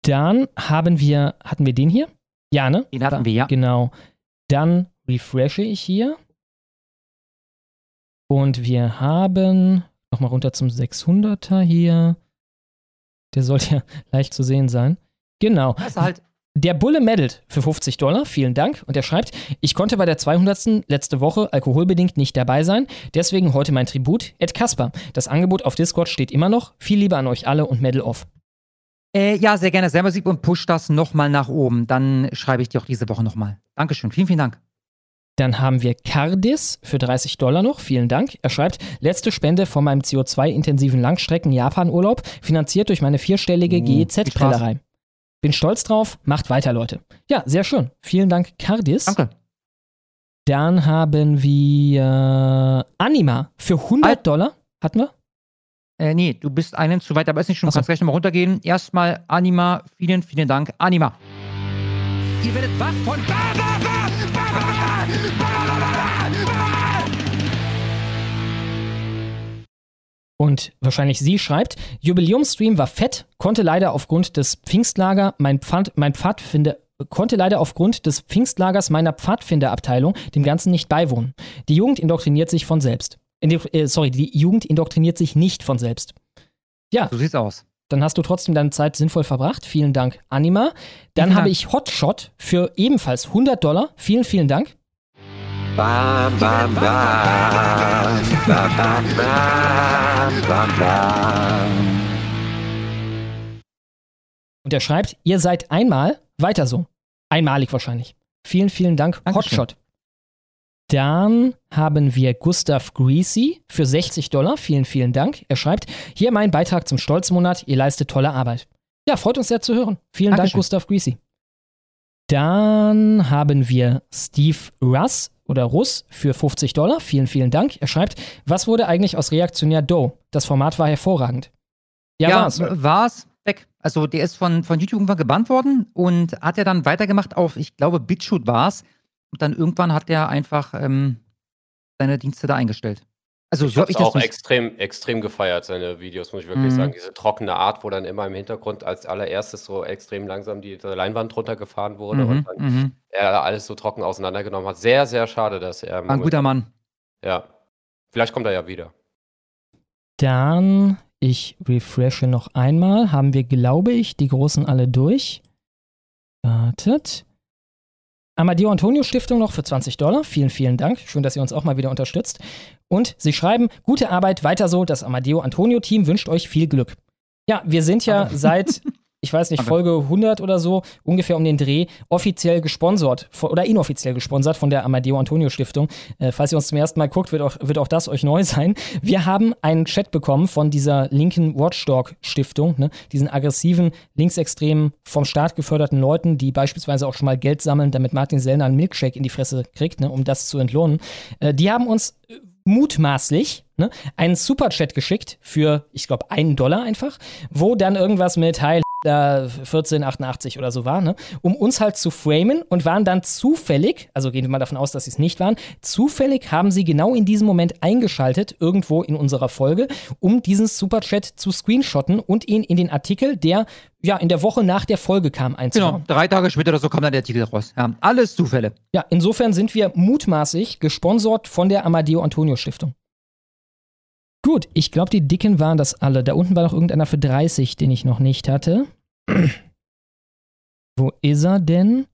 Dann haben wir, hatten wir den hier? Ja, ne? Den hatten wir, ja. Genau. Dann refreshe ich hier. Und wir haben, nochmal runter zum 600er hier. Der sollte ja leicht zu sehen sein. Genau. Halt. Der Bulle meddelt für 50 Dollar, vielen Dank. Und er schreibt, ich konnte bei der 200. letzte Woche alkoholbedingt nicht dabei sein, deswegen heute mein Tribut, Ed Kasper. Das Angebot auf Discord steht immer noch. Viel Liebe an euch alle und Medal off. Äh, ja, sehr gerne selber sieb und push das nochmal nach oben. Dann schreibe ich dir auch diese Woche nochmal. Dankeschön. Vielen, vielen Dank. Dann haben wir Cardis für 30 Dollar noch. Vielen Dank. Er schreibt, letzte Spende von meinem CO2-intensiven Langstrecken-Japan-Urlaub, finanziert durch meine vierstellige wie GEZ-Prellerei. Bin stolz drauf. Macht weiter, Leute. Ja, sehr schön. Vielen Dank, Cardis. Danke. Dann haben wir Anima für 100 Dollar. Hatten wir? Äh, nee, du bist einen zu weit, aber ist nicht schon. Du kannst gleich nochmal runtergehen. Erstmal Anima. Vielen, vielen Dank. Anima. Ihr werdet wach von. Und wahrscheinlich sie schreibt, Jubiläumstream war fett, konnte leider aufgrund des Pfingstlager mein, Pfand, mein Pfadfinder konnte leider aufgrund des Pfingstlagers meiner Pfadfinderabteilung dem Ganzen nicht beiwohnen. Die Jugend indoktriniert sich von selbst. Äh, sorry, die Jugend indoktriniert sich nicht von selbst. Ja. So sieht's aus. Dann hast du trotzdem deine Zeit sinnvoll verbracht. Vielen Dank, Anima. Dann Vielen habe Dank. ich Hotshot für ebenfalls 100 Dollar. Vielen, vielen Dank. Bam, bam, bam. Bam, bam, bam. Bam, bam. Und er schreibt, ihr seid einmal, weiter so. Einmalig wahrscheinlich. Vielen, vielen Dank, Dankeschön. Hotshot. Dann haben wir Gustav Greasy für 60 Dollar. Vielen, vielen Dank. Er schreibt, hier mein Beitrag zum Stolzmonat. Ihr leistet tolle Arbeit. Ja, freut uns sehr zu hören. Vielen Dank, Dankeschön. Gustav Greasy. Dann haben wir Steve Russ oder Russ für 50 Dollar. Vielen, vielen Dank. Er schreibt, was wurde eigentlich aus Reaktionär Doe? Das Format war hervorragend. Ja, Ja, war's. war's. Weg. Also der ist von, von YouTube irgendwann gebannt worden und hat ja dann weitergemacht auf, ich glaube, BitChute war's. Und dann irgendwann hat er einfach ähm, seine Dienste da eingestellt. Also Ich so habe ich das auch nicht. extrem, extrem gefeiert, seine Videos, muss ich wirklich Mhm. sagen. Diese trockene Art, wo dann immer im Hintergrund als allererstes so extrem langsam die Leinwand runtergefahren wurde Mhm, und dann mhm. er alles so trocken auseinandergenommen hat. Sehr, sehr schade, dass er. Ein guter Mann. Ja. Vielleicht kommt er ja wieder. Dann, ich refreshe noch einmal, haben wir, glaube ich, die großen alle durch. Wartet. Amadeo Antonio Stiftung noch für 20 Dollar. Vielen, vielen Dank. Schön, dass ihr uns auch mal wieder unterstützt. Und sie schreiben, gute Arbeit, weiter so. Das Amadeo Antonio Team wünscht euch viel Glück. Ja, wir sind ja seit, ich weiß nicht. Folge 100 oder so, ungefähr um den Dreh, offiziell gesponsert von- oder inoffiziell gesponsert von der Amadeo Antonio Stiftung. Äh, falls ihr uns zum ersten Mal guckt, wird auch, wird auch das euch neu sein. Wir haben einen Chat bekommen von dieser linken Watchdog Stiftung, ne? diesen aggressiven, linksextremen, vom Staat geförderten Leuten, die beispielsweise auch schon mal Geld sammeln, damit Martin Sellner einen Milkshake in die Fresse kriegt, ne? um das zu entlohnen. Äh, die haben uns äh, mutmaßlich ne, einen Superchat geschickt für, ich glaube, einen Dollar einfach, wo dann irgendwas mit Heil 1488 oder so war, ne, um uns halt zu framen und waren dann zufällig, also gehen wir mal davon aus, dass sie es nicht waren, zufällig haben sie genau in diesem Moment eingeschaltet, irgendwo in unserer Folge, um diesen Superchat zu screenshotten und ihn in den Artikel, der ja in der Woche nach der Folge kam, einzubauen. Genau, drei Tage später oder so kam dann der Artikel raus. Ja, alles Zufälle. Ja, insofern sind wir mutmaßlich gesponsert von der Amadeo Antonio Stiftung. Gut, ich glaube, die Dicken waren das alle. Da unten war noch irgendeiner für 30, den ich noch nicht hatte. Wo ist er denn?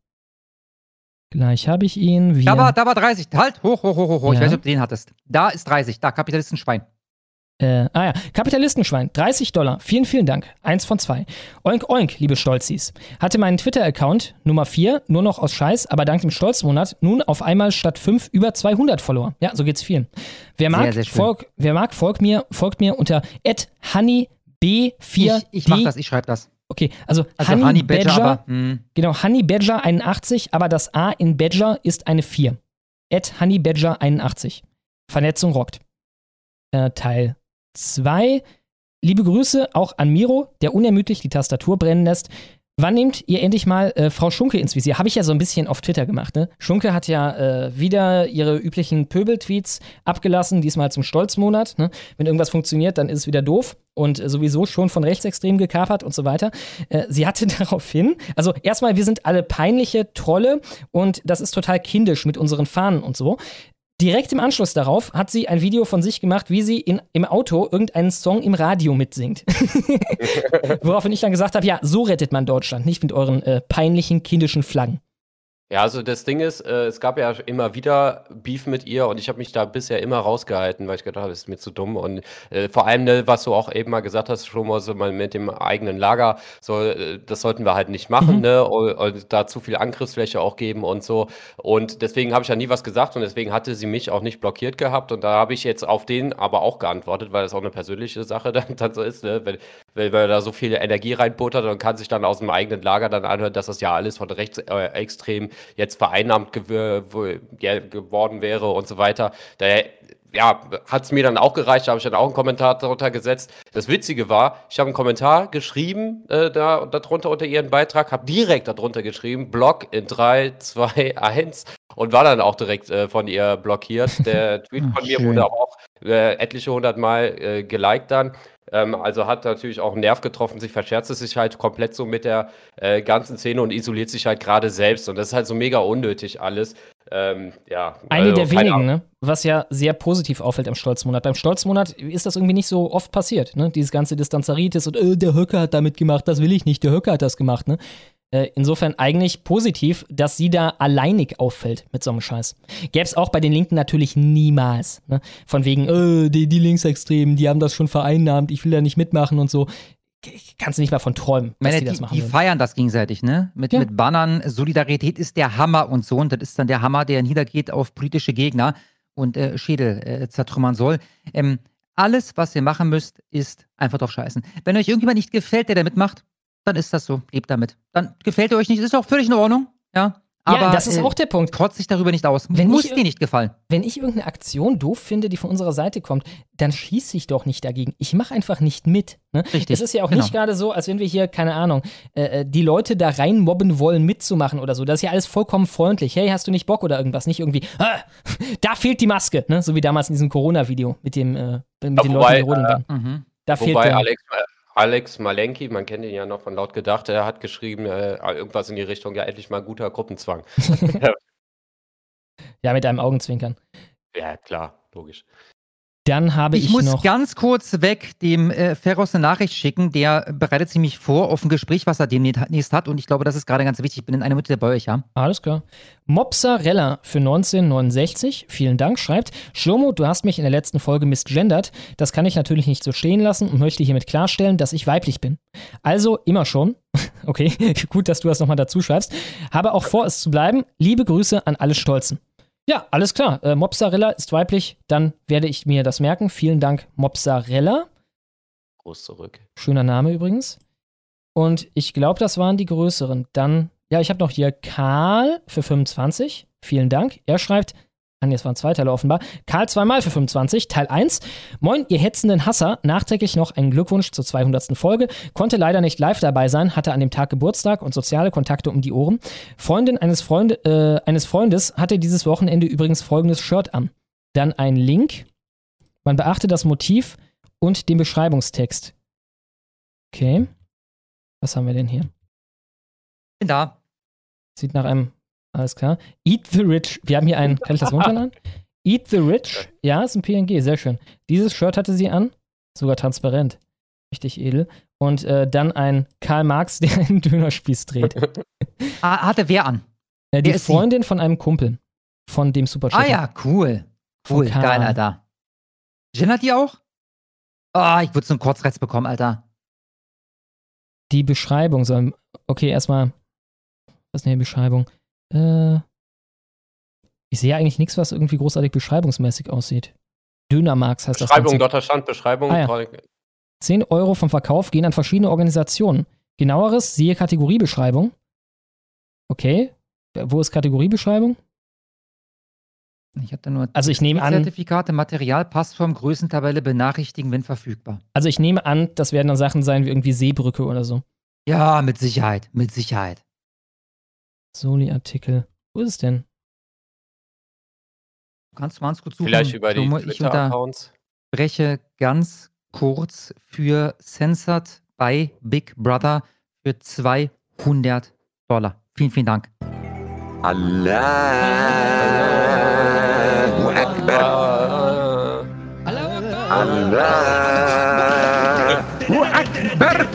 Gleich habe ich ihn. Wir Da war, da war 30. Halt, hoch, hoch, hoch, hoch. hoch. Ich Ja. weiß nicht, ob du den hattest. Da ist 30. Da, Kapitalistenschwein. Äh, ah ja, Kapitalistenschwein, 30 Dollar. Vielen, vielen Dank. Eins von zwei. Oink, oink, liebe Stolzis. Hatte meinen Twitter-Account, Nummer 4, nur noch aus Scheiß, aber dank dem Stolzmonat nun auf einmal statt 5 über 200 Follower. Ja, so geht's vielen. Wer mag, Sehr, sehr folg, wer mag folgt mir, folgt mir unter honeyb4d. Ich, ich mach das, ich schreibe das. Okay, also, Also Honey, Honey Badger, Badger, aber, hm. genau, Honey Badger 81, aber das A in Badger ist eine 4. At Honey Badger 81. Vernetzung rockt. Äh, Teil 2. Liebe Grüße auch an Miro, der unermüdlich die Tastatur brennen lässt. Wann nehmt ihr endlich mal äh, Frau Schunke ins Visier? Habe ich ja so ein bisschen auf Twitter gemacht. Ne? Schunke hat ja äh, wieder ihre üblichen Pöbel-Tweets abgelassen, diesmal zum Stolzmonat. Ne? Wenn irgendwas funktioniert, dann ist es wieder doof und äh, sowieso schon von Rechtsextremen gekapert und so weiter. Äh, sie hatte daraufhin, also erstmal, wir sind alle peinliche Trolle und das ist total kindisch mit unseren Fahnen und so. Direkt im Anschluss darauf hat sie ein Video von sich gemacht, wie sie in, im Auto irgendeinen Song im Radio mitsingt. Woraufhin ich dann gesagt habe, ja, so rettet man Deutschland, nicht mit euren äh, peinlichen kindischen Flaggen. Ja, also das Ding ist, äh, es gab ja immer wieder Beef mit ihr und ich habe mich da bisher immer rausgehalten, weil ich gedacht habe, das ist mir zu dumm. Und äh, vor allem, ne, was du auch eben mal gesagt hast, schon mal so mal mit dem eigenen Lager, so, äh, das sollten wir halt nicht machen, Mhm. ne? Und, und da zu viel Angriffsfläche auch geben und so. Und deswegen habe ich ja nie was gesagt und deswegen hatte sie mich auch nicht blockiert gehabt. Und da habe ich jetzt auf den aber auch geantwortet, weil das auch eine persönliche Sache dann, dann so ist, ne? Wenn, wenn man da so viel Energie reinbuttert und kann sich dann aus dem eigenen Lager dann anhören, dass das ja alles von rechtsextrem äh, extrem jetzt vereinnahmt gew geworden wäre und so weiter. Daher ja, hat es mir dann auch gereicht, da habe ich dann auch einen Kommentar darunter gesetzt. Das Witzige war, ich habe einen Kommentar geschrieben, äh, da darunter unter ihren Beitrag, habe direkt darunter geschrieben, Block in 3, 2, 1 und war dann auch direkt äh, von ihr blockiert. Der Tweet Ach, von mir wurde auch äh, etliche hundert Mal äh, geliked dann. Ähm, also hat natürlich auch einen Nerv getroffen, sich verscherzt es sich halt komplett so mit der äh, ganzen Szene und isoliert sich halt gerade selbst. Und das ist halt so mega unnötig alles. Ähm, ja, Eine also, der wenigen, ne? Was ja sehr positiv auffällt am Stolzmonat. Beim Stolzmonat ist das irgendwie nicht so oft passiert, ne? Dieses ganze Distanzaritis und äh, der Höcker hat damit gemacht, das will ich nicht, der Höcker hat das gemacht, ne? Äh, insofern eigentlich positiv, dass sie da alleinig auffällt mit so einem Scheiß. Gäbe es auch bei den Linken natürlich niemals. Ne? Von wegen, äh, die, die Linksextremen, die haben das schon vereinnahmt, ich will da nicht mitmachen und so. Kannst du nicht mal von träumen, dass Meine, die die, das machen die würden. feiern das gegenseitig, ne? Mit, Ja. mit Bannern, Solidarität ist der Hammer und so. Und das ist dann der Hammer, der niedergeht auf politische Gegner und äh, Schädel äh, zertrümmern soll. Ähm, alles, was ihr machen müsst, ist einfach drauf scheißen. Wenn euch irgendjemand nicht gefällt, der da mitmacht, dann ist das so. Lebt damit. Dann gefällt ihr euch nicht, ist auch völlig in Ordnung. Ja. Aber, das ist äh, auch der Punkt. Trotz sich darüber nicht aus. Wenn Muss ich- dir nicht gefallen. Wenn ich irgendeine Aktion doof finde, die von unserer Seite kommt, dann schieße ich doch nicht dagegen. Ich mache einfach nicht mit. Ne? Richtig, Es ist ja auch genau. nicht gerade so, als wenn wir hier, keine Ahnung, äh, äh, die Leute da reinmobben wollen, mitzumachen oder so. Das ist ja alles vollkommen freundlich. Hey, hast du nicht Bock oder irgendwas? Nicht irgendwie, ah, da fehlt die Maske, ne? So wie damals in diesem Corona-Video mit dem, äh, mit Ja, den wobei, Leuten, die rodeln äh, waren. Mhm. Da fehlt Wobei der. Alex, äh, Alex Malenki, man kennt ihn ja noch von laut gedacht, er hat geschrieben, äh, irgendwas in die Richtung, ja, endlich mal guter Gruppenzwang. Ja, mit einem Augenzwinkern. ja, klar, logisch. Dann habe ich, Ich, muss noch. ganz kurz weg dem äh, Ferros eine Nachricht schicken. Der bereitet sich mich vor auf ein Gespräch, was er demnächst hat. Und ich glaube, das ist gerade ganz wichtig. Ich bin in einer Minute bei euch, ja? Alles klar. Mopsarella für 1969, vielen Dank, schreibt, Schlomo, du hast mich in der letzten Folge misgendert. Das kann ich natürlich nicht so stehen lassen und möchte hiermit klarstellen, dass ich weiblich bin. Also immer schon. Okay, gut, dass du das nochmal dazu schreibst. Habe auch vor, es zu bleiben. Liebe Grüße an alle Stolzen. Ja, alles klar. Äh, Mopsarella ist weiblich. Dann werde ich mir das merken. Vielen Dank, Mopsarella. Groß zurück. Schöner Name übrigens. Und ich glaube, das waren die größeren. Dann, ja, ich habe noch hier Karl für 25. Vielen Dank. Er schreibt, ah, es waren zwei Teile offenbar. Karl zweimal für 25, Teil 1. Moin, ihr hetzenden Hasser. Nachträglich noch einen Glückwunsch zur 200. Folge. Konnte leider nicht live dabei sein, hatte an dem Tag Geburtstag und soziale Kontakte um die Ohren. Freundin eines, Freunde, äh, eines Freundes hatte dieses Wochenende übrigens folgendes Shirt an. Dann ein Link. Man beachte das Motiv und den Beschreibungstext. Okay. Was haben wir denn hier? Bin da. Sieht nach einem, alles klar. Eat the Rich. Wir haben hier einen, kann ich das runterladen? Eat the Rich. Ja, ist ein PNG, sehr schön. Dieses Shirt hatte sie an, sogar transparent. Richtig edel. Und äh, dann ein Karl Marx, der einen Dönerspieß dreht. Ah, hatte wer an? Äh, die sie? Freundin von einem Kumpel. Von dem Super Ah ja, cool. Cool, geil, Alter. Jen hat die auch? Ah, ich würde so einen Kurzreiz bekommen, Alter. Die Beschreibung soll. Okay, erstmal. Was ist denn die Beschreibung? Äh, ich sehe eigentlich nichts, was irgendwie großartig beschreibungsmäßig aussieht. Dönermarks heißt das. Beschreibung, dort da stand Beschreibung. Ah, ja. 10 Euro vom Verkauf gehen an verschiedene Organisationen. Genaueres siehe Kategoriebeschreibung. Okay. Wo ist Kategoriebeschreibung? Ich hatte nur Also ich nehme an, Zertifikate, Material, Passform, Größentabelle benachrichtigen, wenn verfügbar. also ich nehme an, das werden dann Sachen sein wie irgendwie Seebrücke oder so. Ja, mit Sicherheit, mit Sicherheit. Soli-Artikel. Wo ist es denn? Kannst du mal ganz kurz suchen? Vielleicht über die Schlomo? Ich Twitter-Accounts. unterbreche ganz kurz für Censored bei Big Brother für 200 Dollar. Vielen, vielen Dank. Allahu Akbar. Allahu Akbar.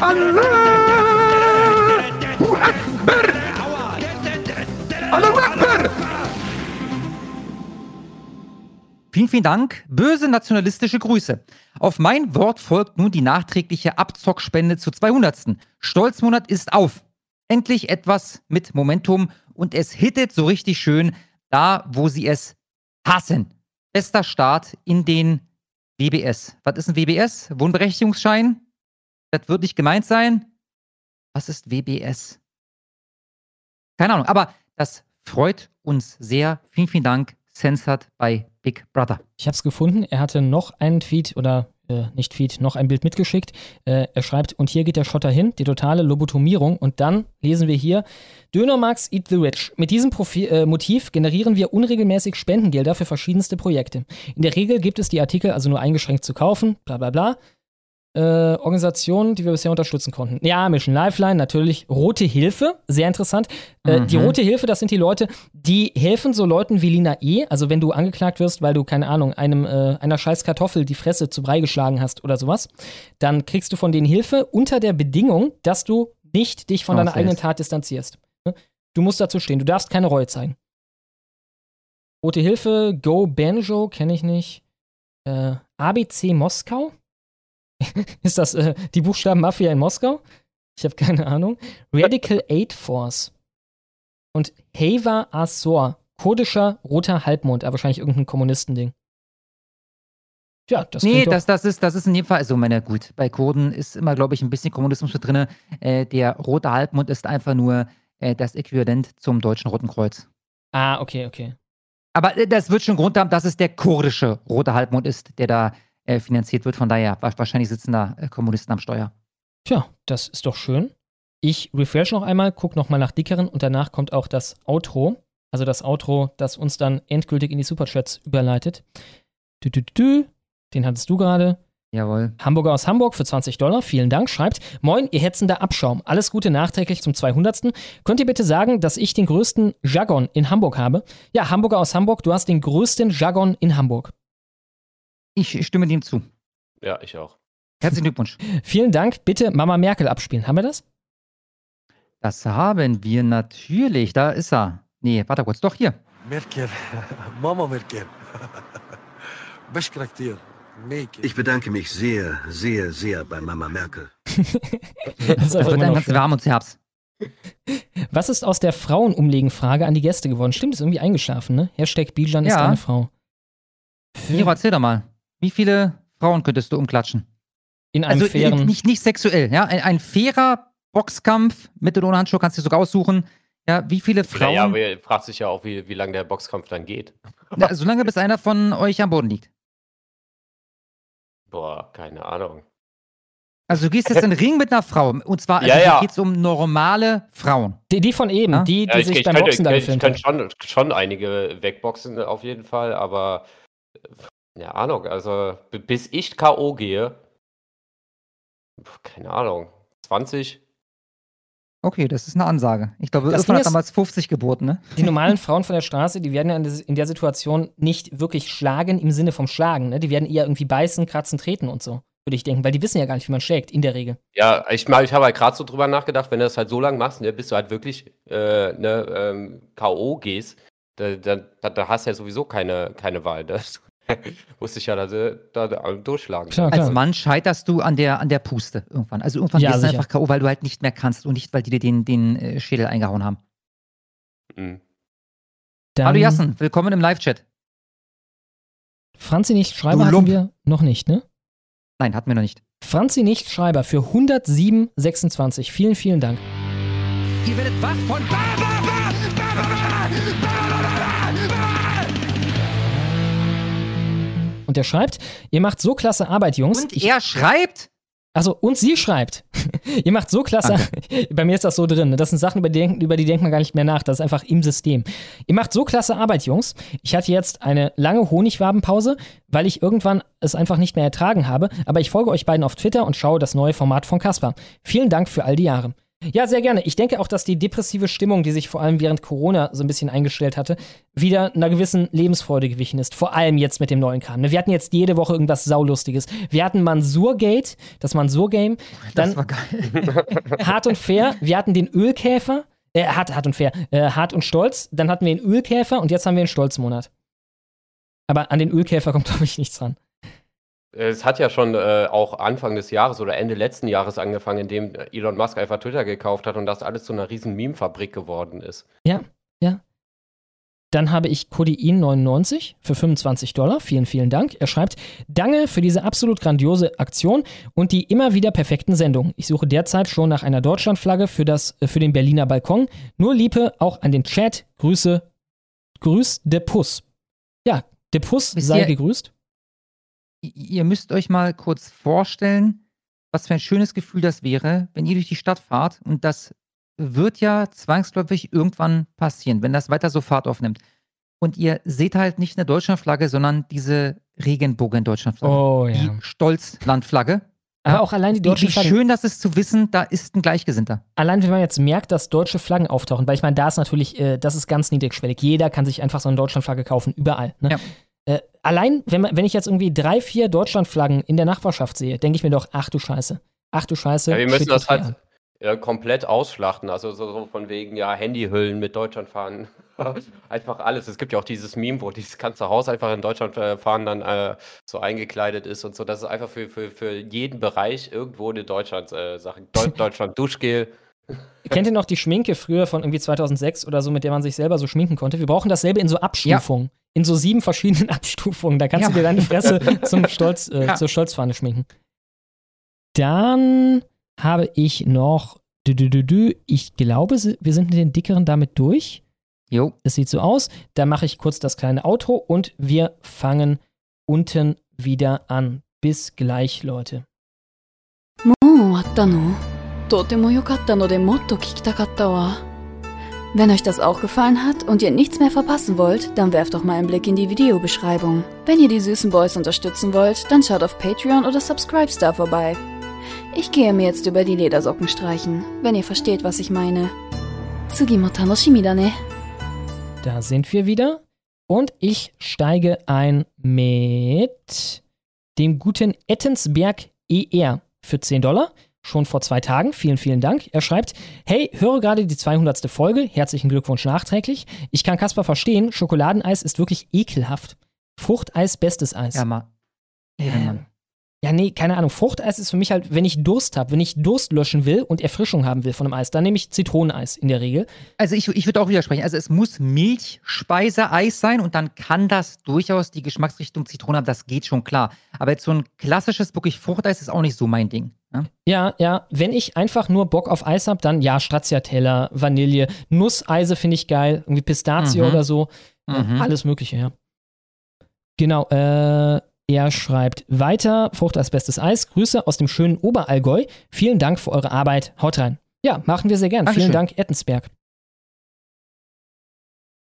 Allahu Vielen, vielen Dank. Böse nationalistische Grüße. Auf mein Wort folgt nun die nachträgliche Abzockspende zur 200. Stolzmonat ist auf. Endlich etwas mit Momentum und es hittet so richtig schön da, wo sie es hassen. Bester Start in den WBS. Was ist ein WBS? Wohnberechtigungsschein? Das wird nicht gemeint sein. Was ist WBS? Keine Ahnung, aber das freut uns sehr. Vielen, vielen Dank. Censored bei Big Brother. Ich habe es gefunden. Er hatte noch einen Tweet oder äh, nicht Tweet, noch ein Bild mitgeschickt. Äh, er schreibt, und hier geht der Schotter hin, die totale Lobotomierung. Und dann lesen wir hier, Dönermax Eat the Rich. Mit diesem Profi äh, Motiv generieren wir unregelmäßig Spendengelder für verschiedenste Projekte. In der Regel gibt es die Artikel also nur eingeschränkt zu kaufen, bla bla bla. Äh, Organisationen, die wir bisher unterstützen konnten. Ja, Mission Lifeline, natürlich. Rote Hilfe, sehr interessant. Äh, Die Mhm. Rote Hilfe, das sind die Leute, die helfen so Leuten wie Lina E. Also wenn du angeklagt wirst, weil du, keine Ahnung, einem, äh, einer scheiß Kartoffel die Fresse zu Brei geschlagen hast oder sowas, dann kriegst du von denen Hilfe unter der Bedingung, dass du nicht dich von deiner eigenen Tat distanzierst. Ne? Du musst dazu stehen, du darfst keine Reue zeigen. Rote Hilfe, Go Banjo, kenne ich nicht. Äh, ABC Moskau? Ist das äh, die Buchstaben Mafia in Moskau? Ich habe keine Ahnung. Radical Aid Force. Und Heva Azor. Kurdischer roter Halbmond. Aber wahrscheinlich irgendein Kommunistending. Ja, das nee, das, das, ist, das ist in dem Fall, also meine, gut, bei Kurden ist immer, glaube ich, ein bisschen Kommunismus mit drin. Äh, der rote Halbmond ist einfach nur äh, das Äquivalent zum Deutschen Roten Kreuz. Ah, okay, okay. Aber äh, das wird schon Grund haben, dass es der kurdische rote Halbmond ist, der da äh, finanziert wird. Von daher, wa- wahrscheinlich sitzen da äh, Kommunisten am Steuer. Tja, das ist doch schön. Ich refresh noch einmal, guck noch mal nach dickeren und danach kommt auch das Outro. Also das Outro, das uns dann endgültig in die Superchats überleitet. Dü, dü, dü, dü. Den hattest du gerade. Jawohl. Hamburger aus Hamburg für 20 Dollar, vielen Dank, schreibt, Moin, ihr hetzender Abschaum, alles Gute nachträglich zum 200. Könnt ihr bitte sagen, dass ich den größten Jargon in Hamburg habe? Ja, Hamburger aus Hamburg, du hast den größten Jargon in Hamburg. Ich stimme dem zu. Ja, ich auch. Herzlichen Glückwunsch. Vielen Dank. Bitte Mama Merkel abspielen. Haben wir das? Das haben wir natürlich. Da ist er. Nee, warte kurz. Doch, hier. Merkel. Mama Merkel. Ich bedanke mich sehr, sehr, sehr bei Mama Merkel. das wird ein ganz warm ums Herz. Was ist aus der Frauenumlegen-Frage an die Gäste geworden? Stimmt, ist irgendwie eingeschlafen, ne? Hashtag Bijan ja. ist deine Frau. Miro, erzähl doch mal. Wie viele Frauen könntest du umklatschen? In einem also fairen. äh, nicht, nicht sexuell, ja? Ein, ein fairer Boxkampf mit oder ohne Handschuhe kannst du dir sogar aussuchen. Ja, wie viele Frauen, Naja, aber ihr fragt sich ja auch, wie, wie lange der Boxkampf dann geht. Na, solange bis einer von euch am Boden liegt. Boah, keine Ahnung. Also du gehst jetzt in den Ring mit einer Frau. Und zwar, also Ja, ja. geht es um normale Frauen. Die, die von eben, Ja? die, die Ja, ich, sich ich beim könnte, Boxen da ich, ich könnte schon, schon einige wegboxen, auf jeden Fall, aber äh, ja, Ahnung, also b- bis ich K.O. gehe, keine Ahnung, 20? Okay, das ist eine Ansage. Ich glaube, Das Irfan Ding hat ist- damals 50 geboten, ne? Die normalen Frauen von der Straße, die werden ja in des- in der Situation nicht wirklich schlagen im Sinne vom Schlagen. Ne? Die werden eher irgendwie beißen, kratzen, treten und so, würde ich denken, weil die wissen ja gar nicht, wie man schlägt, in der Regel. Ja, ich meine, ich habe halt gerade so drüber nachgedacht, wenn du das halt so lange machst, ne, bis du halt wirklich äh, ne, ähm, K.O. gehst, da, da, da, da hast du ja sowieso keine, keine Wahl. Das wusste ich ja, dass du da, da durchschlagen. Als Mann scheiterst du an der, an der Puste irgendwann. Also irgendwann Ja, gehst du sicher. einfach K.O., weil du halt nicht mehr kannst und nicht, weil die dir den, den äh, Schädel eingehauen haben. Mhm. Dann Hallo Jassen, willkommen im Live-Chat. Franzi nicht Schreiber hatten wir noch nicht, ne? Nein, hatten wir noch nicht. Franzi nicht Schreiber für 107,26. Vielen, vielen Dank. Ihr werdet wach von Und er schreibt, ihr macht so klasse Arbeit, Jungs. Und er schreibt? Also, und sie schreibt. ihr macht so klasse. Bei mir ist das so drin. ne? Das sind Sachen, über die, denken- über die denkt man gar nicht mehr nach. Das ist einfach im System. Ihr macht so klasse Arbeit, Jungs. Ich hatte jetzt eine lange Honigwabenpause, weil ich irgendwann es einfach nicht mehr ertragen habe. Aber ich folge euch beiden auf Twitter und schaue das neue Format von Caspar. Vielen Dank für all die Jahre. Ja, sehr gerne. Ich denke auch, dass die depressive Stimmung, die sich vor allem während Corona so ein bisschen eingestellt hatte, wieder einer gewissen Lebensfreude gewichen ist. Vor allem jetzt mit dem neuen Kram. ne? Wir hatten jetzt jede Woche irgendwas Saulustiges. Wir hatten Mansurgate, das Mansur-Game. Dann Das war geil. Hart und Fair. Wir hatten den Ölkäfer. Äh, hart, hart und fair. Äh, hart und stolz. Dann hatten wir den Ölkäfer und jetzt haben wir den Stolzmonat. Aber an den Ölkäfer kommt, glaube ich, nichts dran. Es hat ja schon äh, auch Anfang des Jahres oder Ende letzten Jahres angefangen, indem Elon Musk einfach Twitter gekauft hat und das alles zu einer riesen Meme-Fabrik geworden ist. Ja, ja. Dann habe ich Codein 99 für 25 Dollar. Vielen, vielen Dank. Er schreibt, Danke für diese absolut grandiose Aktion und die immer wieder perfekten Sendungen. Ich suche derzeit schon nach einer Deutschlandflagge für, das, äh, für den Berliner Balkon. Nur Liebe auch an den Chat. Grüße. Grüß de Puss. Ja, de Puss sei ihr- gegrüßt. Ihr müsst euch mal kurz vorstellen, was für ein schönes Gefühl das wäre, wenn ihr durch die Stadt fahrt und das wird ja zwangsläufig irgendwann passieren, wenn das weiter so Fahrt aufnimmt. Und ihr seht halt nicht eine Deutschlandflagge, sondern diese Regenbogen-Deutschlandflagge. Oh ja. Die Stolzlandflagge. Aber auch allein die Wie, deutschen wie Flaggen. schön das ist zu wissen, da ist ein Gleichgesinnter. Allein wenn man jetzt merkt, dass deutsche Flaggen auftauchen, weil ich meine, da ist natürlich, äh, das ist ganz niedrigschwellig. Jeder kann sich einfach so eine Deutschlandflagge kaufen, überall. Ne? Äh, allein, wenn, man, wenn ich jetzt irgendwie drei, vier Deutschlandflaggen in der Nachbarschaft sehe, denke ich mir doch, ach du Scheiße. Ach du Scheiße. Ja, wir müssen das halt äh, komplett ausschlachten. Also so, so von wegen, ja, Handyhüllen mit Deutschland fahren. einfach alles. Es gibt ja auch dieses Meme, wo dieses ganze Haus einfach in Deutschland äh, fahren dann äh, so eingekleidet ist und so. Das ist einfach für, für, für jeden Bereich irgendwo eine Deutschland-Sache. Deu Deutschland Duschgel. Kennt ihr noch die Schminke früher von irgendwie 2006 oder so, mit der man sich selber so schminken konnte? Wir brauchen dasselbe in so Abstufungen. In so sieben verschiedenen Abstufungen. Da kannst Ja. du dir deine Fresse zum Stolz, äh, Ja. zur Stolzfahne schminken. Dann habe ich noch. Dü, dü, dü, dü. Ich glaube, si- wir sind mit den dickeren damit durch. Jo. Es sieht so aus. Da mache ich kurz das kleine Auto und wir fangen unten wieder an. Bis gleich, Leute. もう終わったの To Wenn euch das auch gefallen hat und ihr nichts mehr verpassen wollt, dann werft doch mal einen Blick in die Videobeschreibung. Wenn ihr die süßen Boys unterstützen wollt, dann schaut auf Patreon oder Subscribestar vorbei. Ich gehe mir jetzt über die Ledersocken streichen, wenn ihr versteht, was ich meine. Ne? Da sind wir wieder. Und ich steige ein mit dem guten Ettensberg ER für 10 Dollar. Schon vor zwei Tagen. Vielen, vielen Dank. Er schreibt, hey, höre gerade die 200. Folge. Herzlichen Glückwunsch nachträglich. Ich kann Kasper verstehen, Schokoladeneis ist wirklich ekelhaft. Fruchteis, bestes Eis. Ja, mal. Ja, Mann. Ja, nee, keine Ahnung. Fruchteis ist für mich halt, wenn ich Durst habe, wenn ich Durst löschen will und Erfrischung haben will von einem Eis, dann nehme ich Zitroneneis in der Regel. Also ich, ich würde auch widersprechen. Also es muss Milchspeiseeis sein und dann kann das durchaus die Geschmacksrichtung Zitrone haben. Das geht schon klar. Aber jetzt so ein klassisches wirklich Fruchteis ist auch nicht so mein Ding. Ne? Ja, ja, wenn ich einfach nur Bock auf Eis habe, dann ja, Stracciatella, Vanille, Nusseise finde ich geil, irgendwie Pistazie Mhm. oder so, Mhm. alles mögliche, ja. Genau, äh, er schreibt weiter, Frucht als bestes Eis, Grüße aus dem schönen Oberallgäu, vielen Dank für eure Arbeit, haut rein. Ja, machen wir sehr gern, Dankeschön. vielen Dank, Ettensberg.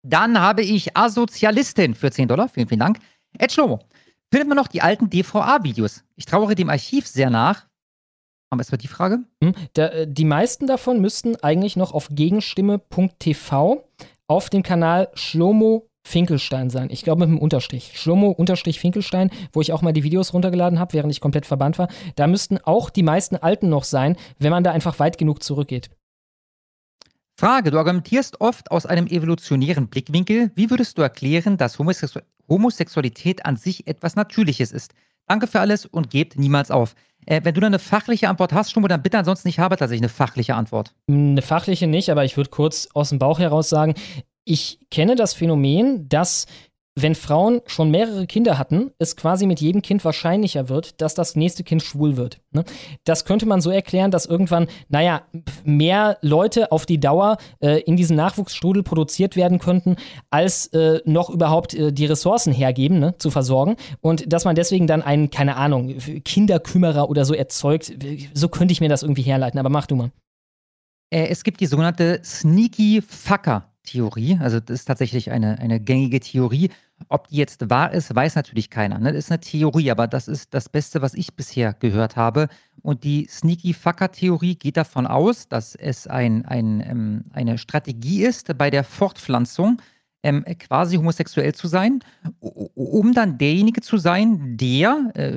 Dann habe ich Asozialistin für 10 Dollar. Vielen, vielen Dank. Ed Schlomo. Findet man noch die alten DVA-Videos? Ich trauere dem Archiv sehr nach. Aber ist mal die Frage? Hm, äh, die meisten davon müssten eigentlich noch auf gegenstimme.tv auf dem Kanal Schlomo Finkelstein sein. Ich glaube mit einem Unterstrich. Schlomo Unterstrich Finkelstein, wo ich auch mal die Videos runtergeladen habe, während ich komplett verbannt war. Da müssten auch die meisten alten noch sein, wenn man da einfach weit genug zurückgeht. Frage, du argumentierst oft aus einem evolutionären Blickwinkel. Wie würdest du erklären, dass Homosexu Homosexualität an sich etwas Natürliches ist? Danke für alles und gebt niemals auf. Äh, wenn du da eine fachliche Antwort hast, Stummo, dann bitte ansonsten, ich habe tatsächlich eine fachliche Antwort. Eine fachliche nicht, aber ich würde kurz aus dem Bauch heraus sagen, ich kenne das Phänomen, dass wenn Frauen schon mehrere Kinder hatten, es quasi mit jedem Kind wahrscheinlicher wird, dass das nächste Kind schwul wird. Ne? Das könnte man so erklären, dass irgendwann, naja, mehr Leute auf die Dauer äh, in diesen Nachwuchsstrudel produziert werden könnten, als äh, noch überhaupt äh, die Ressourcen hergeben, ne, zu versorgen. Und dass man deswegen dann einen, keine Ahnung, Kinderkümmerer oder so erzeugt. So könnte ich mir das irgendwie herleiten, aber mach du mal. Äh, es gibt die sogenannte Sneaky Fucker. Theorie, also das ist tatsächlich eine, eine gängige Theorie. Ob die jetzt wahr ist, weiß natürlich keiner. Ne? Das ist eine Theorie, aber das ist das Beste, was ich bisher gehört habe. Und die Sneaky Fucker-Theorie geht davon aus, dass es ein, ein, ähm, eine Strategie ist bei der Fortpflanzung, ähm, quasi homosexuell zu sein, um dann derjenige zu sein, der, äh,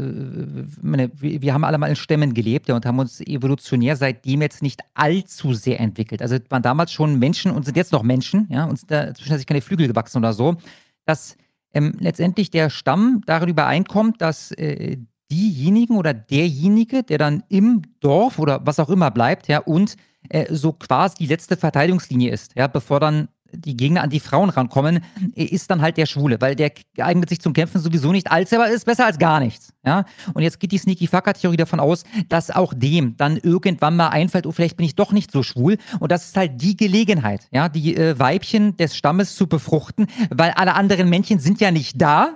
meine, wir, haben alle mal in Stämmen gelebt ja, und haben uns evolutionär seitdem jetzt nicht allzu sehr entwickelt. Also waren damals schon Menschen und sind jetzt noch Menschen, ja, und sind dazwischen hat sich keine Flügel gewachsen oder so, dass ähm, letztendlich der Stamm darin übereinkommt, dass äh, diejenigen oder derjenige, der dann im Dorf oder was auch immer bleibt, ja, und äh, so quasi die letzte Verteidigungslinie ist, ja, bevor dann die Gegner an die Frauen rankommen, ist dann halt der Schwule, weil der eignet sich zum Kämpfen sowieso nicht. Als aber ist besser als gar nichts. Ja? Und jetzt geht die Sneaky Fucker-Theorie davon aus, dass auch dem dann irgendwann mal einfällt, oh, vielleicht bin ich doch nicht so schwul. Und das ist halt die Gelegenheit, ja, die äh, Weibchen des Stammes zu befruchten, weil alle anderen Männchen sind ja nicht da.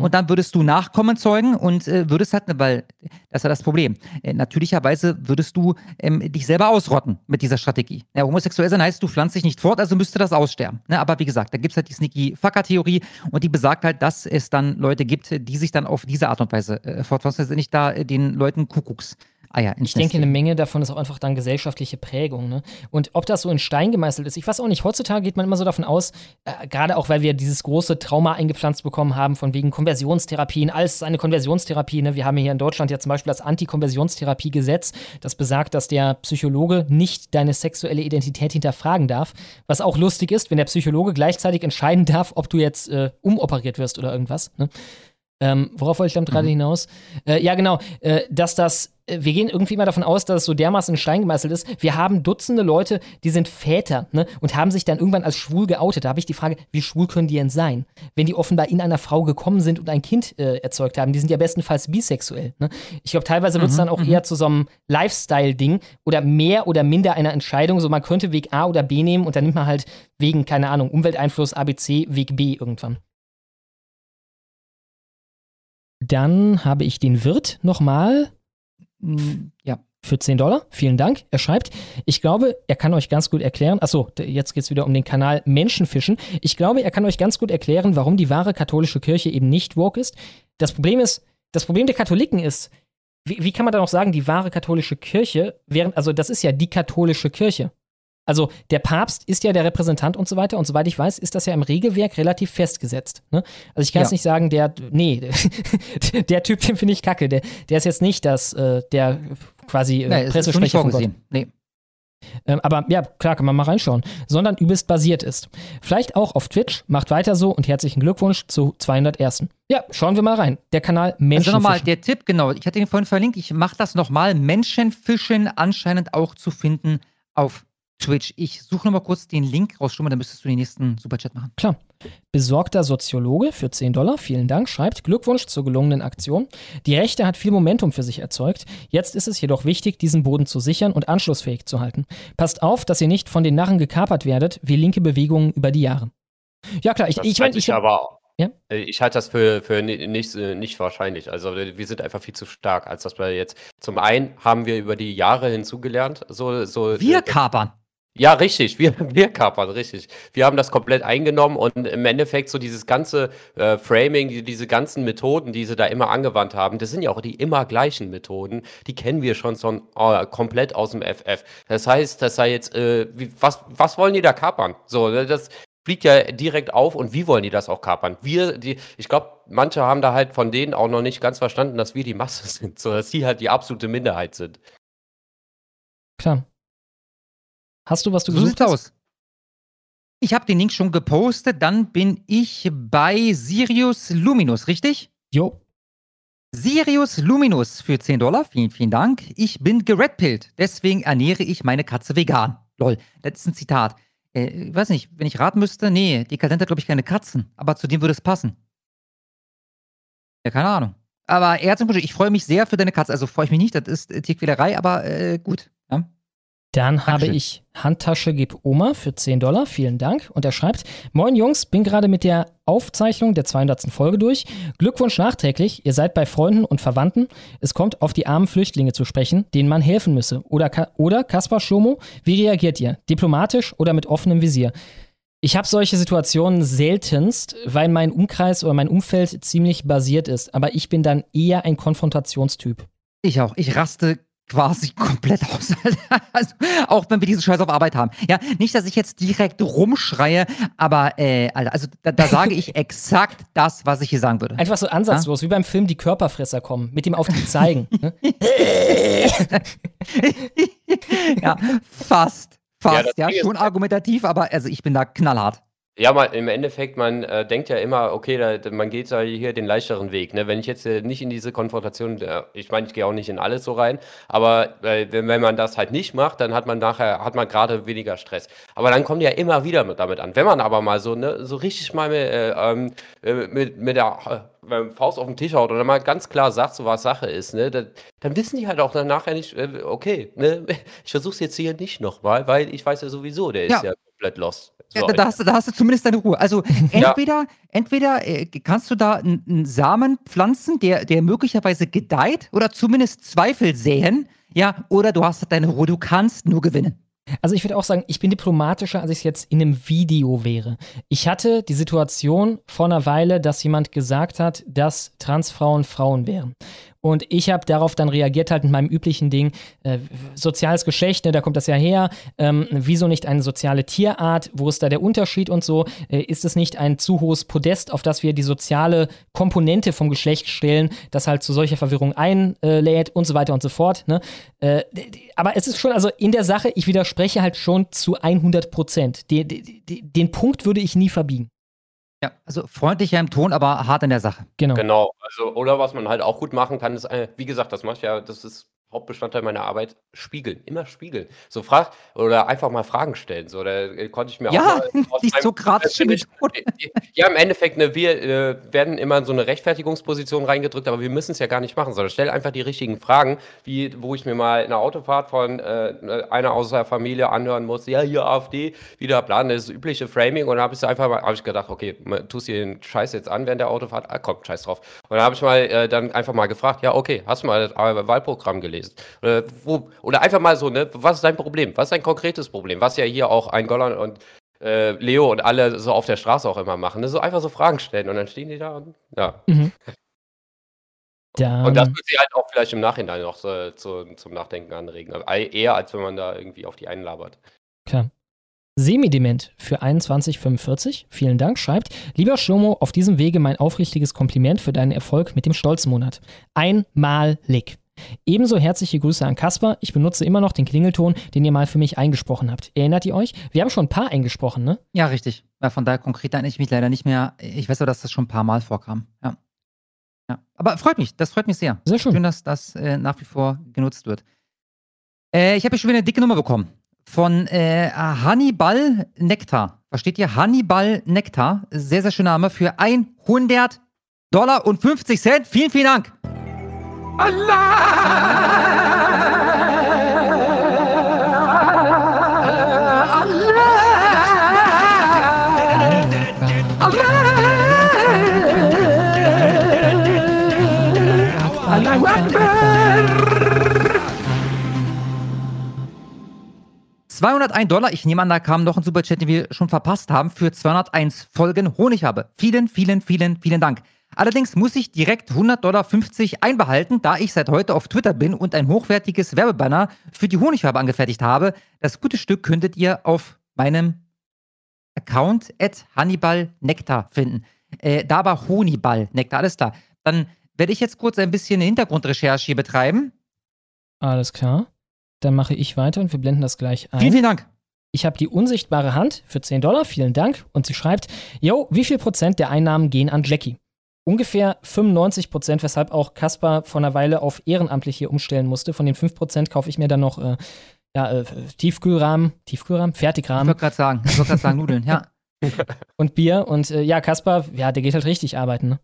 Und dann würdest du Nachkommen zeugen und äh, würdest halt, weil das ist ja das Problem. Äh, natürlicherweise würdest du ähm, dich selber ausrotten mit dieser Strategie. Ja, homosexuell sein heißt, du pflanzt dich nicht fort, also müsste das das Aussterben. Ne? Aber wie gesagt, da gibt es halt die Sneaky-Fucker-Theorie und die besagt halt, dass es dann Leute gibt, die sich dann auf diese Art und Weise äh, fortpflanzen, dass nicht da äh, den Leuten Kuckucks Eier ins Ich denke, eine. Menge davon ist auch einfach dann gesellschaftliche Prägung. Ne? Und ob das so in Stein gemeißelt ist, ich weiß auch nicht. Heutzutage geht man immer so davon aus, äh, gerade auch, weil wir dieses große Trauma eingepflanzt bekommen haben, von wegen Konversionstherapien, alles ist eine Konversionstherapie. Ne? Wir haben hier in Deutschland ja zum Beispiel das Antikonversionstherapiegesetz, das besagt, dass der Psychologe nicht deine sexuelle Identität hinterfragen darf. Was auch lustig ist, wenn der Psychologe gleichzeitig entscheiden darf, ob du jetzt äh, umoperiert wirst oder irgendwas. Ne? Ähm, worauf wollte ich damit gerade hinaus? Äh, ja, genau, äh, dass das, äh, wir gehen irgendwie immer davon aus, dass es so dermaßen in Stein gemeißelt ist. Wir haben Dutzende Leute, die sind Väter ne, und haben sich dann irgendwann als schwul geoutet. Da habe ich die Frage, wie schwul können die denn sein? Wenn die offenbar in einer Frau gekommen sind und ein Kind äh, erzeugt haben, die sind ja bestenfalls bisexuell. Ne? Ich glaube, teilweise wird es Mhm, dann auch mhm. eher zu so einem Lifestyle-Ding oder mehr oder minder einer Entscheidung. So, man könnte Weg A oder B nehmen und dann nimmt man halt wegen, keine Ahnung, Umwelteinfluss ABC Weg B irgendwann. Dann habe ich den Wirt nochmal Mm, Ja. für 10 Dollar. Vielen Dank. Er schreibt, ich glaube, er kann euch ganz gut erklären, achso, jetzt geht es wieder um den Kanal Menschenfischen. Ich glaube, er kann euch ganz gut erklären, warum die wahre katholische Kirche eben nicht woke ist. Das Problem ist, das Problem der Katholiken ist, wie, wie kann man da noch sagen, die wahre katholische Kirche, während, also das ist ja die katholische Kirche. Also der Papst ist ja der Repräsentant und so weiter. Und soweit ich weiß, ist das ja im Regelwerk relativ festgesetzt. Ne? Also ich kann es Ja. nicht sagen, der, nee, der Typ, den finde ich kacke. Der, der ist jetzt nicht das, äh, der quasi äh, Nee, Pressesprecher von Gott. Nee. Ähm, aber ja, klar, kann man mal reinschauen. Sondern übelst basiert ist. Vielleicht auch auf Twitch. Macht weiter so und herzlichen Glückwunsch zu 201. Ja, schauen wir mal rein. Der Kanal Also Menschen. nochmal, der Tipp, genau, ich hatte ihn vorhin verlinkt, ich mache das nochmal. Menschenfischen anscheinend auch zu finden auf Twitch. Ich suche nochmal kurz den Link raus, schon mal, dann müsstest du den nächsten Superchat machen. Klar. Besorgter Soziologe für 10 Dollar, vielen Dank, schreibt Glückwunsch zur gelungenen Aktion. Die Rechte hat viel Momentum für sich erzeugt. Jetzt ist es jedoch wichtig, diesen Boden zu sichern und anschlussfähig zu halten. Passt auf, dass ihr nicht von den Narren gekapert werdet, wie linke Bewegungen über die Jahre. Ja klar, ich, Das ich meine, halte ich, ich aber Ja? Äh, Ich halte das für, für ni- nicht, äh, nicht wahrscheinlich. Also wir wir sind einfach viel zu stark, als dass wir jetzt. Zum einen haben wir über die Jahre hinzugelernt. So, so, Wir äh, kapern. Ja, richtig. Wir, wir kapern, richtig. Wir haben das komplett eingenommen und im Endeffekt so dieses ganze äh, Framing, die, diese ganzen Methoden, die sie da immer angewandt haben, das sind ja auch die immer gleichen Methoden. Die kennen wir schon so, äh, komplett aus dem FF. Das heißt, das sei jetzt, äh, wie, was, was wollen die da kapern? So, ne, das fliegt ja direkt auf und wie wollen die das auch kapern? Wir, die, ich glaube, manche haben da halt von denen auch noch nicht ganz verstanden, dass wir die Masse sind, so dass die halt die absolute Minderheit sind. klar. Hast du was du So gesucht sieht's hast? aus. Ich habe den Link schon gepostet, dann bin ich bei Sirius Luminus, richtig? Jo. Sirius Luminus für 10 Dollar, vielen, vielen Dank. Ich bin geredpillt, deswegen ernähre ich meine Katze vegan. Lol, das ist ein Zitat. Äh, ich weiß nicht, wenn ich raten müsste, nee, Dekadent hat, glaube ich, keine Katzen, aber zu dem würde es passen. Ja, keine Ahnung. Aber er zum Beispiel, ich freue mich sehr für deine Katze, also freue ich mich nicht, das ist äh, Tierquälerei, aber äh, gut. Dann habe Dankeschön. ich Handtasche gib Oma für 10 Dollar. Vielen Dank. Und er schreibt: Moin Jungs, bin gerade mit der Aufzeichnung der 200. Folge durch. Glückwunsch nachträglich. Ihr seid bei Freunden und Verwandten. Es kommt auf die armen Flüchtlinge zu sprechen, denen man helfen müsse. Oder, oder Kaspar Schomo, wie reagiert ihr? Diplomatisch oder mit offenem Visier? Ich habe solche Situationen seltenst, weil mein Umkreis oder mein Umfeld ziemlich basiert ist. Aber ich bin dann eher ein Konfrontationstyp. Ich auch. Ich raste quasi komplett aus. also, auch wenn wir diese Scheiße auf Arbeit haben. Ja, nicht, dass ich jetzt direkt rumschreie, aber äh, Alter, also da, da sage ich exakt das, was ich hier sagen würde. Einfach so ansatzlos, wie beim Film Die Körperfresser kommen, mit dem auf die zeigen. ne? ja, fast. Ja, Fast, ja, ist- schon argumentativ, aber also ich bin da knallhart. Ja, man, im Endeffekt, man äh, denkt ja immer, okay, da, da- man geht da hier den leichteren Weg. Ne? Wenn ich jetzt äh, nicht in diese Konfrontation, äh, ich meine, ich gehe auch nicht in alles so rein, aber äh, wenn, wenn man das halt nicht macht, dann hat man nachher, hat man gerade weniger Stress. Aber dann kommt ja immer wieder mit, damit an. Wenn man aber mal so, ne, so richtig mal mit, äh, ähm, äh, mit, mit der äh, Faust auf den Tisch haut oder mal ganz klar sagt, so was Sache ist, ne, dann, dann wissen die halt auch dann nachher nicht, äh, okay, ne, ich versuch's jetzt hier nicht nochmal, weil ich weiß ja sowieso, der ist Ja. ja komplett lost. Ja, So, da, da, hast, du- da hast du zumindest deine Ruhe. Also entweder, entweder äh, kannst du da einen einen Samen pflanzen, der, der möglicherweise gedeiht oder zumindest Zweifel säen, ja, oder du hast deine Ruhe, du kannst nur gewinnen. Also ich würde auch sagen, ich bin diplomatischer, als ich es jetzt in einem Video wäre. Ich hatte die Situation vor einer Weile, dass jemand gesagt hat, dass Transfrauen Frauen wären. Und ich habe darauf dann reagiert halt mit meinem üblichen Ding, äh, soziales Geschlecht, ne, da kommt das ja her. Ähm, wieso nicht eine soziale Tierart? Wo ist da der Unterschied und so? Äh, ist es nicht ein zu hohes Podest, auf das wir die soziale Komponente vom Geschlecht stellen, das halt zu solcher Verwirrung einlädt und so weiter und so fort? Ne? Äh, aber es ist schon, also in der Sache, ich widerspreche halt schon zu 100 Prozent. Den, den, den Punkt würde ich nie verbiegen. Ja, also freundlicher im Ton, aber hart in der Sache. Genau. Genau. Also, oder was man halt auch gut machen kann, ist, äh, wie gesagt, das mache ich ja, das ist Hauptbestandteil meiner Arbeit, spiegeln. Immer spiegeln. So frag oder einfach mal Fragen stellen. So, da äh, konnte ich mir Ja, auch mal die sokratische Methode. Ja, im Endeffekt, ne, wir äh, werden immer in so eine Rechtfertigungsposition reingedrückt, aber wir müssen es ja gar nicht machen, sondern stell einfach die richtigen Fragen, wie wo ich mir mal eine Autofahrt von äh, einer aus der Familie anhören muss, ja, hier AfD, wieder Plan, das übliche Framing und dann habe ich einfach mal, habe ich gedacht, okay, tust dir den Scheiß jetzt an während der Autofahrt, ah, komm, scheiß drauf. Und dann habe ich mal äh, dann einfach mal gefragt, ja, okay, hast du mal das äh, Wahlprogramm gelesen? Oder, wo, oder einfach mal so, ne, was ist dein Problem? Was ist dein konkretes Problem? Was ja hier auch ein Gollern und äh, Leo und alle so auf der Straße auch immer machen. Ne? So einfach so Fragen stellen und dann stehen die da und ja. Mhm. Dann, Und das wird sie halt auch vielleicht im Nachhinein noch so, zu, zum Nachdenken anregen. Aber eher als wenn man da irgendwie auf die einlabert. Klar. Semidement für 2145, vielen Dank, schreibt, lieber Schlomo, auf diesem Wege mein aufrichtiges Kompliment für deinen Erfolg mit dem Stolzmonat. Einmalig. Ebenso herzliche Grüße an Kasper. Ich benutze immer noch den Klingelton, den ihr mal für mich eingesprochen habt. Erinnert ihr euch? Wir haben schon ein paar eingesprochen, ne? Ja, richtig. Ja, von daher konkret erinnere ich mich leider nicht mehr. Ich weiß aber, dass das schon ein paar Mal vorkam. Ja. ja. Aber freut mich, das freut mich sehr. Sehr schön. Schön, dass das äh, nach wie vor genutzt wird. Äh, ich habe hier schon wieder eine dicke Nummer bekommen. Von äh, Hannibal Nektar. Versteht ihr? Hannibal Nektar. Sehr, sehr schöner Name für 100 Dollar und 50 Cent. Vielen, vielen Dank. Allahu Akbar! 201 Dollar. Ich nehme an, da kam noch ein Superchat, den wir schon verpasst haben, für 201 Folgen Honig habe. Vielen, vielen, vielen, vielen Dank. Allerdings muss ich direkt 100 Dollar 50 einbehalten, da ich seit heute auf Twitter bin und ein hochwertiges Werbebanner für die Honigfarbe angefertigt habe. Das gute Stück könntet ihr auf meinem Account at Hannibal Nektar finden. Äh, da war Honibal Nektar, alles klar. Dann werde ich jetzt kurz ein bisschen Hintergrundrecherche hier betreiben. Alles klar. Dann mache ich weiter und wir blenden das gleich ein. Vielen, vielen Dank. Ich habe die unsichtbare Hand für 10 Dollar, vielen Dank. Und sie schreibt, yo, wie viel Prozent der Einnahmen gehen an Jackie? Ungefähr 95 Prozent, weshalb auch Kaspar vor einer Weile auf ehrenamtlich hier umstellen musste. Von den 5 Prozent kaufe ich mir dann noch äh, ja, äh, Tiefkühlrahmen, Tiefkühlrahmen, Ich Fertigrahmen wollte gerade sagen, ich wollte gerade sagen, Nudeln, ja. und Bier. Und äh, ja, Kaspar, ja, der geht halt richtig arbeiten. Ne?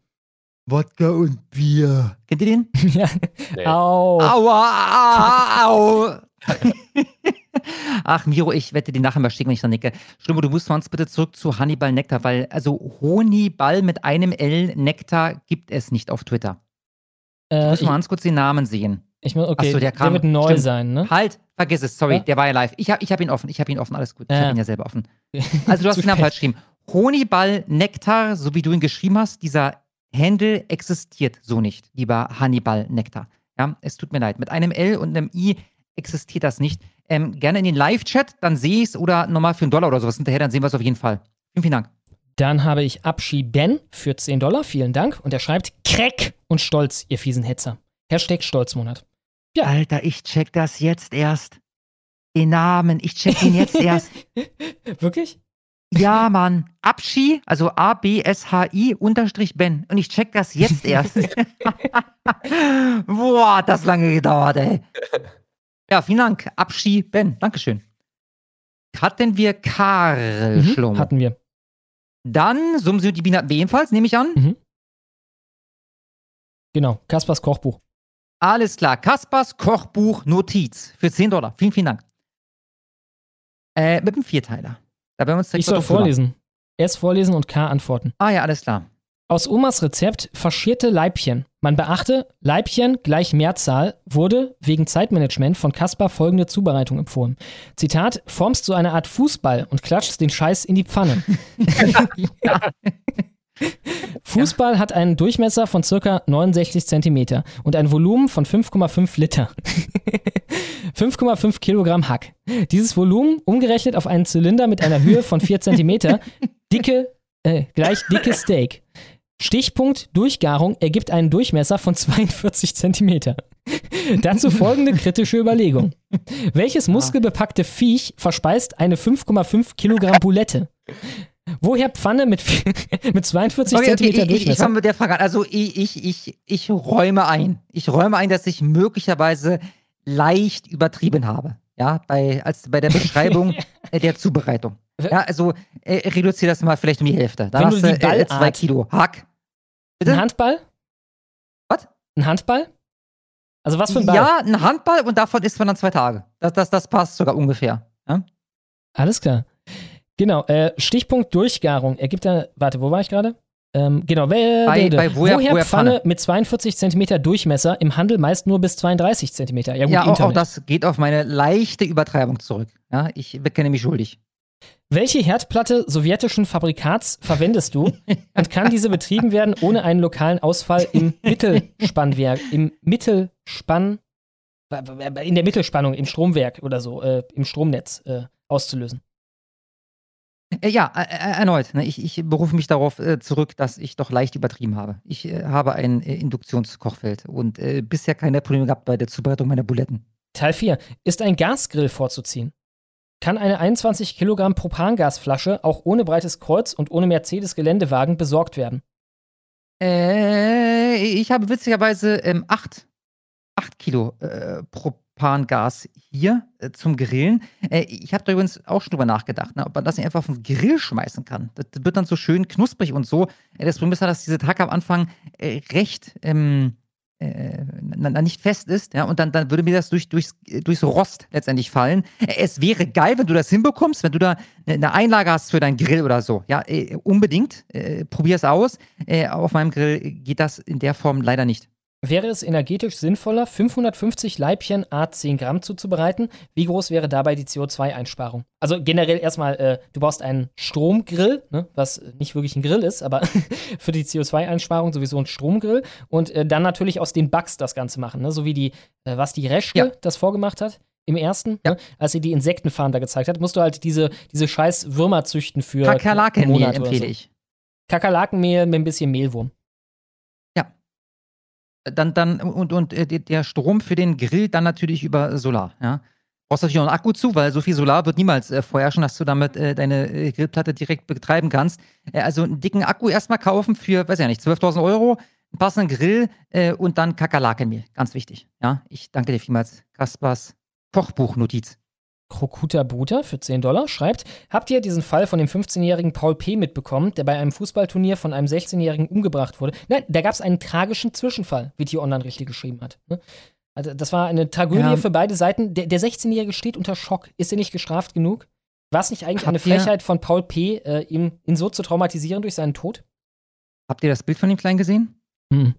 Wodka und Bier. Kennt ihr den? ja. Nee. Au. Aua, au. Ach, Miro, ich wette die nachher mal schicken, wenn ich da nicke. Schlummer, du musst uns bitte zurück zu Hannibal Nektar, weil, also Honibal mit einem L Nektar gibt es nicht auf Twitter. Ich Äh, muss ich, mal ganz kurz den Namen sehen. ich muss, okay, Ach so, der kam. wird neu Stimmt. sein, ne? Halt, vergiss es, sorry, Ja? der war ja live. Ich habe ich hab ihn offen, ich habe ihn offen, alles gut. Ich Ja. habe ihn ja selber offen. Also du hast den Namen falsch geschrieben. Honibal Nektar, so wie du ihn geschrieben hast, dieser Handle existiert so nicht, lieber Hannibal Nektar. Ja, es tut mir leid. Mit einem L und einem I existiert das nicht. Ähm, gerne in den Live-Chat, dann sehe ich es oder nochmal für einen Dollar oder sowas hinterher, dann sehen wir es auf jeden Fall. Vielen, vielen Dank. Dann habe ich Abschi Ben für 10 Dollar, vielen Dank. Und er schreibt, Crack und Stolz, ihr fiesen Hetzer. Hashtag Stolzmonat. Ja. Alter, ich check das jetzt erst. Den Namen, ich check ihn jetzt erst. Wirklich? Ja, Mann. Abschi, also A-B-S-H-I unterstrich Ben. Und ich check das jetzt erst. Boah, hat das lange gedauert, ey. Ja, vielen Dank. Abschi Ben. Dankeschön. Hatten wir Karl Mhm, Schlomo. hatten wir. Dann Sumsi und die Bienen hatten wir ebenfalls, nehme ich an. Mhm. Genau, Kaspers Kochbuch. Alles klar. Kaspers Kochbuch Notiz für 10 Dollar. Vielen, vielen Dank. Äh, mit dem Vierteiler. Da werden wir uns Ich soll vorlesen. S vorlesen und K antworten. Ah ja, alles klar. Aus Omas Rezept faschierte Leibchen. Man beachte, Leibchen gleich Mehrzahl wurde wegen Zeitmanagement von Kaspar folgende Zubereitung empfohlen. Zitat, formst so eine Art Fußball und klatschst den Scheiß in die Pfanne. Fußball hat einen Durchmesser von circa 69 Zentimeter und ein Volumen von 5,5 Liter. 5,5 Kilogramm Hack. Dieses Volumen, umgerechnet auf einen Zylinder mit einer Höhe von 4 Zentimeter, dicke, äh, gleich dickes Steak. Stichpunkt Durchgarung ergibt einen Durchmesser von 42 Zentimeter. Dazu folgende kritische Überlegung. Welches muskelbepackte Viech verspeist eine 5,5 Kilogramm Boulette? Woher Pfanne mit, mit 42 Okay, okay, Zentimeter ich, ich, ich Durchmesser? fange mit der Frage an. Also ich, ich, ich, ich räume ein. Ich räume ein, dass ich möglicherweise leicht übertrieben habe. Ja, bei, als bei der Beschreibung der Zubereitung. Ja, also äh, reduziere das mal vielleicht um die Hälfte. Dann Wenn hast du die äh, zwei Kilo Hack. Ein Handball? Was? Ein Handball? Also was für ein Ball? Ja, ein Handball und davon isst man dann zwei Tage. Das, das, das passt sogar ungefähr. Ja? Alles klar. Genau, äh, Stichpunkt Durchgarung ergibt da, warte, wo war ich gerade? Ähm, genau, Bei- bei woher- woher woher Pfanne, Pfanne? mit 42 Zentimeter Durchmesser, im Handel meist nur bis 32 Zentimeter. Ja gut, Ja, auch, auch das geht auf meine leichte Übertreibung zurück. Ja, ich bekenne mich schuldig. Welche Herdplatte sowjetischen Fabrikats verwendest du und kann diese betrieben werden ohne einen lokalen Ausfall im Mittelspannwerk, im Mittelspann, in der Mittelspannung, im Stromwerk oder so, äh, im Stromnetz äh, auszulösen? Äh, ja, äh, äh, erneut. Ne, ich, ich berufe mich darauf äh, zurück, dass ich doch leicht übertrieben habe. Ich äh, habe ein äh, Induktionskochfeld und bisher keine Probleme gehabt bei der Zubereitung meiner Buletten. Teil 4. Ist ein Gasgrill vorzuziehen? Kann eine 21 Kilogramm Propangasflasche auch ohne breites Kreuz und ohne Mercedes-Geländewagen besorgt werden? Äh, ich habe witzigerweise ähm, acht, acht Kilo äh, Propangas hier äh, zum Grillen. Äh, ich habe da übrigens auch schon drüber nachgedacht, ne, ob man das nicht einfach auf den Grill schmeißen kann. Das wird dann so schön knusprig und so. Äh, das Problem ist ja, dass diese Tacke am Anfang äh, recht ähm, äh, nicht fest ist, ja, und dann, dann würde mir das durch, durchs, äh, durchs Rost letztendlich fallen. Es wäre geil, wenn du das hinbekommst, wenn du da eine- eine Einlage hast für deinen Grill oder so. Ja, äh, unbedingt. Äh, Probier es aus. Äh, auf meinem Grill geht das in der Form leider nicht. Wäre es energetisch sinnvoller, 550 Leibchen A 10 Gramm zuzubereiten? Wie groß wäre dabei die CO2-Einsparung? Also generell erstmal, äh, du brauchst einen Stromgrill, ne, was nicht wirklich ein Grill ist, aber für die CO2-Einsparung sowieso ein Stromgrill. Und äh, dann natürlich aus den Bugs das Ganze machen, ne? so wie die, äh, was die Reschke Ja. das vorgemacht hat. Im ersten, ne, als sie die Insektenfarm da gezeigt hat, musst du halt diese, diese scheiß Würmer züchten für Kakerlakenmehl empfehle so. ich. Kakerlakenmehl mit ein bisschen Mehlwurm. Dann, dann, und, und äh, der Strom für den Grill dann natürlich über Solar, ja. Brauchst natürlich noch einen Akku zu, weil so viel Solar wird niemals äh, vorherrschen, dass du damit äh, deine äh, Grillplatte direkt betreiben kannst. Äh, also einen dicken Akku erstmal kaufen für, weiß ja nicht, 12.000 Euro, einen passenden Grill äh, und dann Kakerlakenmehl. Ganz wichtig, ja. Ich danke dir vielmals, Kaspers Kochbuchnotiz. Krokuta Buter für 10 Dollar schreibt, habt ihr diesen Fall von dem 15-jährigen Paul P. mitbekommen, der bei einem Fußballturnier von einem 16-jährigen umgebracht wurde? Nein, da gab es einen tragischen Zwischenfall, wie Tier Online richtig geschrieben hat. ne? Also das war eine Tragödie Ja. für beide Seiten. Der, der 16-Jährige steht unter Schock. Ist er nicht gestraft genug? War es nicht eigentlich eine Habt ihr- Frechheit von Paul P., äh, ihn, ihn so zu traumatisieren durch seinen Tod? Habt ihr das Bild von dem Kleinen gesehen? Hm.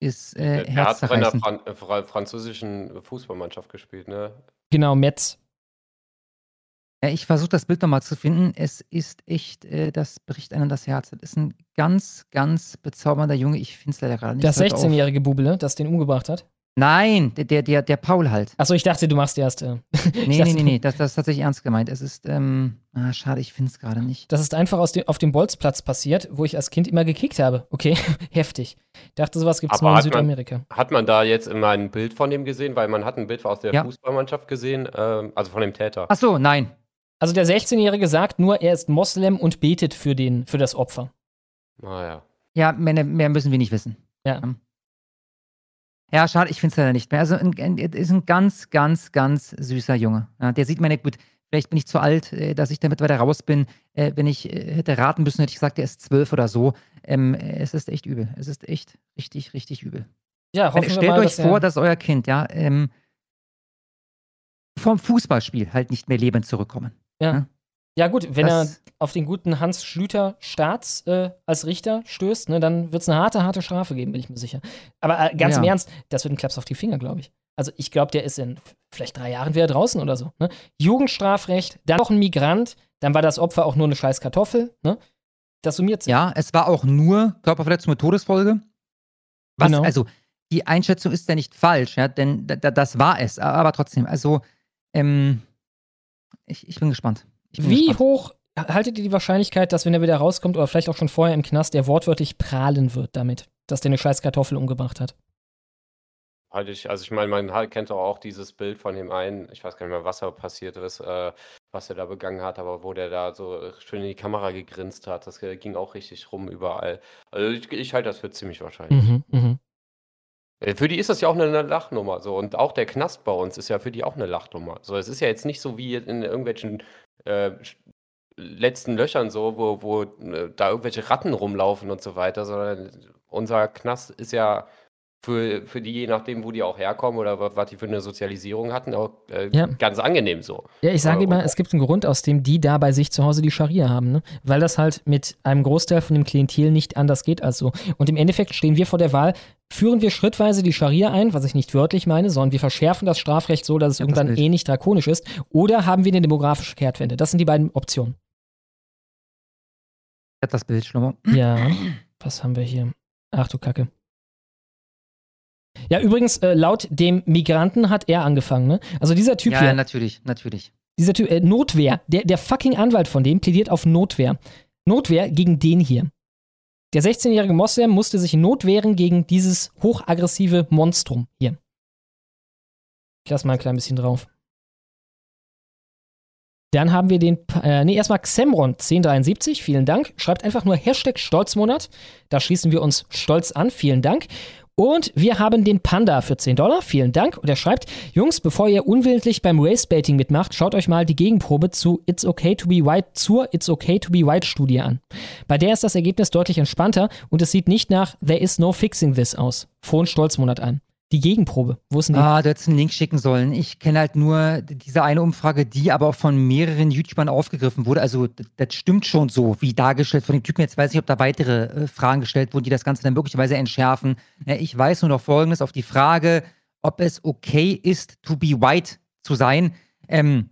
Ist äh, Er hat bei einer. Fran fra französischen Fußballmannschaft gespielt, ne? Genau, Metz. Ja, ich versuche das Bild nochmal zu finden. Es ist echt, äh, das bricht einem das Herz. Das ist ein ganz, ganz bezaubernder Junge. Ich finde es leider gerade nicht. Das Hört auf. 16-jährige Bubele, das den umgebracht hat. Nein, der, der, der, der Paul halt. Achso, ich dachte, du machst erst. Äh, ich Nee, dachte, nee, nee, nee, das, das ist tatsächlich ernst gemeint. Es ist, ähm, ah, schade, ich finde es gerade nicht. Das ist einfach aus dem, auf dem Bolzplatz passiert, wo ich als Kind immer gekickt habe. Okay, heftig. Ich dachte, sowas gibt es nur in hat man, Südamerika. hat man da jetzt immer ein Bild von dem gesehen? Weil man hat ein Bild aus der Ja. Fußballmannschaft gesehen, ähm, also von dem Täter. Ach so, nein. Also der 16-Jährige sagt nur, er ist Moslem und betet für, den, für das Opfer. Naja. Ja, mehr, mehr müssen wir nicht wissen. Ja. Ja, schade, ich finde es leider nicht mehr. Also, ein, ein, er ist ein ganz, ganz, ganz süßer Junge. Ja, der sieht meine, gut, vielleicht bin ich zu alt, äh, dass ich damit weiter raus bin. Äh, wenn ich äh, hätte raten müssen, hätte ich gesagt, er ist zwölf oder so. Ähm, äh, es ist echt übel. Es ist echt richtig, richtig übel. Ja, hoffen Wenn, stellt mal, euch dass vor, dass euer Kind, ja, ähm, vom Fußballspiel halt nicht mehr lebend zurückkommen. Ja. Ja, gut, wenn Das- er auf den guten Hans Schlüter Staats äh, als Richter stößt, ne, dann wird es eine harte, harte Strafe geben, bin ich mir sicher. Aber äh, ganz im Ja. Ernst, das wird ein Klaps auf die Finger, glaube ich. Also ich glaube, der ist in vielleicht drei Jahren wieder draußen oder so. Ne? Jugendstrafrecht, dann noch ein Migrant, dann war das Opfer auch nur eine scheiß Kartoffel. Ne? Das summiert sich. Ja, es war auch nur Körperverletzung mit Todesfolge. Was, Genau. also, die Einschätzung ist ja nicht falsch, ja, denn da, da, das war es. Aber trotzdem, also, ähm, ich, ich bin gespannt. Bin Wie hoch haltet ihr die Wahrscheinlichkeit, dass wenn er wieder rauskommt oder vielleicht auch schon vorher im Knast, der wortwörtlich prahlen wird damit, dass der eine scheiß Kartoffel umgebracht hat? Halt ich, also ich meine, man kennt doch auch dieses Bild von dem einen, ich weiß gar nicht mehr, was da passiert ist, äh, was er da begangen hat, aber wo der da so schön in die Kamera gegrinst hat, das äh, ging auch richtig rum überall. Also ich, ich halte das für ziemlich wahrscheinlich. Mhm, mhm. Äh, Für die ist das ja auch eine, eine Lachnummer. So. Und auch der Knast bei uns ist ja für die auch eine Lachnummer. So, es ist ja jetzt nicht so wie in irgendwelchen äh, letzten Löchern so, wo, wo äh, da irgendwelche Ratten rumlaufen und so weiter, sondern unser Knast ist ja für, für die, je nachdem, wo die auch herkommen oder wa- was die für eine Sozialisierung hatten, auch äh, Ja. ganz angenehm so. Ja, ich sage immer, es gibt einen Grund, aus dem die da bei sich zu Hause die Scharia haben, ne? Weil das halt mit einem Großteil von dem Klientel nicht anders geht als so. Und im Endeffekt stehen wir vor der Wahl, führen wir schrittweise die Scharia ein, was ich nicht wörtlich meine, sondern wir verschärfen das Strafrecht so, dass es Ja, das irgendwann Bild. eh nicht drakonisch ist, oder haben wir eine demografische Kehrtwende? Das sind die beiden Optionen. Ich hab das Bild, Schlummer. Ja, was haben wir hier? Ach du Kacke. Ja, übrigens, äh, laut dem Migranten hat er angefangen, ne? Also dieser Typ Ja, hier. natürlich, natürlich. Dieser Typ, äh, Notwehr, der, der fucking Anwalt von dem plädiert auf Notwehr. Notwehr gegen den hier. Der 16-jährige Moslem musste sich notwehren gegen dieses hochaggressive Monstrum hier. Ich lasse mal ein klein bisschen drauf. Dann haben wir den, äh, nee, erstmal Xemron 1073, vielen Dank. Schreibt einfach nur Hashtag Stolzmonat. Da schließen wir uns stolz an, vielen Dank. Und wir haben den Panda für 10 Dollar, vielen Dank. Und er schreibt, Jungs, bevor ihr unwillentlich beim Racebaiting mitmacht, schaut euch mal die Gegenprobe zu It's Okay to be White zur It's Okay to be White Studie an. Bei der ist das Ergebnis deutlich entspannter und es sieht nicht nach There is no fixing this aus. Frohen Stolzmonat an. Die Gegenprobe, wo ist denn die? Ah, du hättest einen Link schicken sollen. Ich kenne halt nur diese eine Umfrage, die aber auch von mehreren YouTubern aufgegriffen wurde. Also, das stimmt schon so, wie dargestellt von dem Typen. Jetzt weiß ich, ob da weitere äh, Fragen gestellt wurden, die das Ganze dann möglicherweise entschärfen. Ja, ich weiß nur noch Folgendes auf die Frage, ob es okay ist, to be white zu sein. Ähm,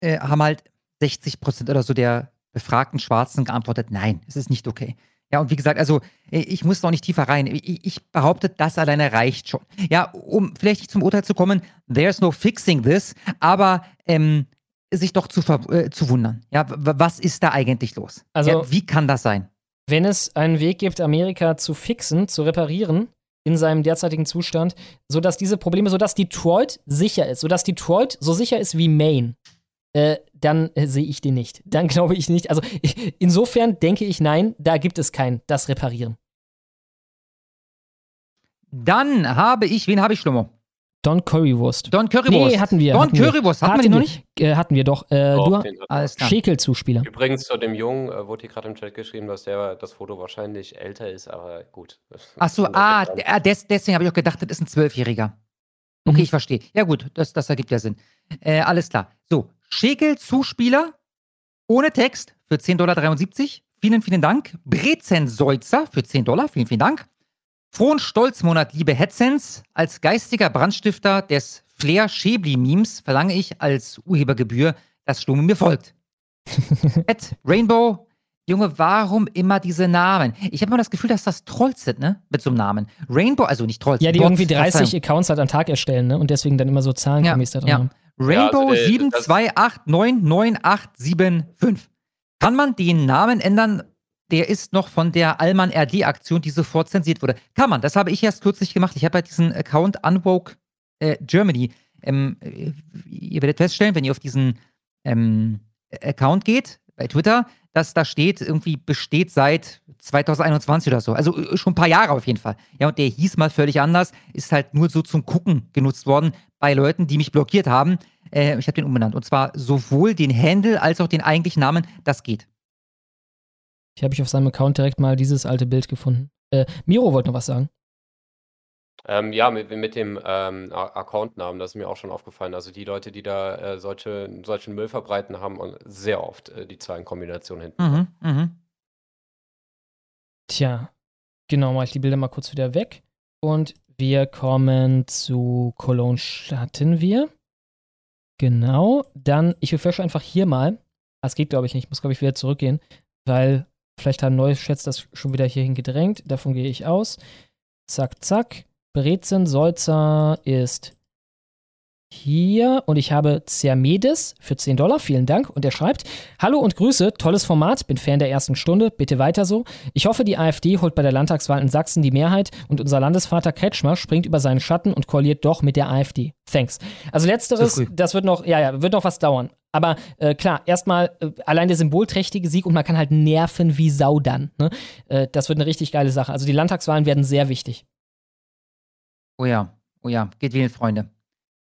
äh, haben halt 60 Prozent oder so der befragten Schwarzen geantwortet, nein, es ist nicht okay. Ja, und wie gesagt, also ich muss noch nicht tiefer rein. Ich, ich behaupte, das alleine reicht schon. Ja, um vielleicht nicht zum Urteil zu kommen, there's no fixing this, aber ähm, sich doch zu, äh, zu wundern. Ja, was ist da eigentlich los? Also- ja, wie kann das sein? Wenn es einen Weg gibt, Amerika zu fixen, zu reparieren in seinem derzeitigen Zustand, sodass diese Probleme, sodass Detroit sicher ist, sodass Detroit so sicher ist wie Maine, äh, dann äh, sehe ich den nicht. Dann glaube ich nicht. Also ich, insofern denke ich, nein, da gibt es kein das Reparieren. Dann habe ich, wen habe ich, Schlummer? Don Currywurst. Don Currywurst. Nee, hatten wir. Don hatten wir. Currywurst, hatten wir die noch nicht? Äh, hatten wir doch. Äh, Doch, du, den wir. Klar. Schäkel-Zuspieler. Übrigens zu dem Jungen äh, wurde hier gerade im Chat geschrieben, dass der das Foto wahrscheinlich älter ist, aber gut. Ach so, ah, ah, des, deswegen habe ich auch gedacht, das ist ein Zwölfjähriger. Okay, Mhm. ich verstehe. Ja gut, das, das ergibt ja Sinn. Äh, alles klar. So, Schäkel, Zuspieler, ohne Text für 10,73 Dollar. Vielen, vielen Dank. Brezenseutzer für 10 Dollar. Vielen, vielen Dank. Frohen Stolzmonat, liebe Hetzens. Als geistiger Brandstifter des Flair-Schäbli-Memes verlange ich als Urhebergebühr, dass Stumme mir folgt. Ed, Rainbow, Junge, warum immer diese Namen? Ich habe immer das Gefühl, dass das Trolls sind, ne? Mit so einem Namen. Rainbow, also nicht Trolls. Ja, die Bots, irgendwie 30 Verzeihung. Accounts halt am Tag erstellen, ne? Und deswegen dann immer so Zahlenkommis da drin ja. haben. Rainbow Ja, also, äh, das- 728999875. Kann man den Namen ändern? Der ist noch von der Allman RD-Aktion, die sofort zensiert wurde. Kann man, das habe ich erst kürzlich gemacht. Ich habe halt diesen Account Unwoke äh, Germany. Ähm, äh, ihr werdet feststellen, wenn ihr auf diesen ähm, Account geht, bei Twitter, dass da steht, irgendwie besteht seit 2021 oder so. Also äh, schon ein paar Jahre auf jeden Fall. Ja, und der hieß mal völlig anders, ist halt nur so zum Gucken genutzt worden bei Leuten, die mich blockiert haben. Äh, ich habe den umbenannt. Und zwar sowohl den Handle als auch den eigentlichen Namen. Das geht. Ich habe ich auf seinem Account direkt mal dieses alte Bild gefunden. Äh, Miro wollte noch was sagen. Ähm, ja, mit, mit dem ähm, Accountnamen, das ist mir auch schon aufgefallen. Also die Leute, die da äh, solche, solchen Müll verbreiten, haben und sehr oft äh, die Zahlenkombination hinten. Mhm, mhm. Tja, genau, mache ich die Bilder mal kurz wieder weg. Und wir kommen zu Cologne hatten wir. Genau, dann, ich refreshe einfach hier mal. Es geht, glaube ich, nicht. Ich muss, glaube ich, wieder zurückgehen, weil vielleicht haben neue Chats das schon wieder hierhin gedrängt. Davon gehe ich aus. Zack, zack. Brezen Solzer ist hier und ich habe Zermedes für 10 Dollar. Vielen Dank. Und er schreibt: Hallo und Grüße, tolles Format, bin Fan der ersten Stunde, bitte weiter so. Ich hoffe, die AfD holt bei der Landtagswahl in Sachsen die Mehrheit und unser Landesvater Kretschmer springt über seinen Schatten und koaliert doch mit der AfD. Thanks. Also letzteres, das wird noch, ja, ja, wird noch was dauern. Aber äh, klar, erstmal äh, allein der symbolträchtige Sieg und man kann halt nerven wie Sau dann. Ne? Äh, das wird eine richtig geile Sache. Also die Landtagswahlen werden sehr wichtig. Oh ja, oh ja, geht wählen, Freunde.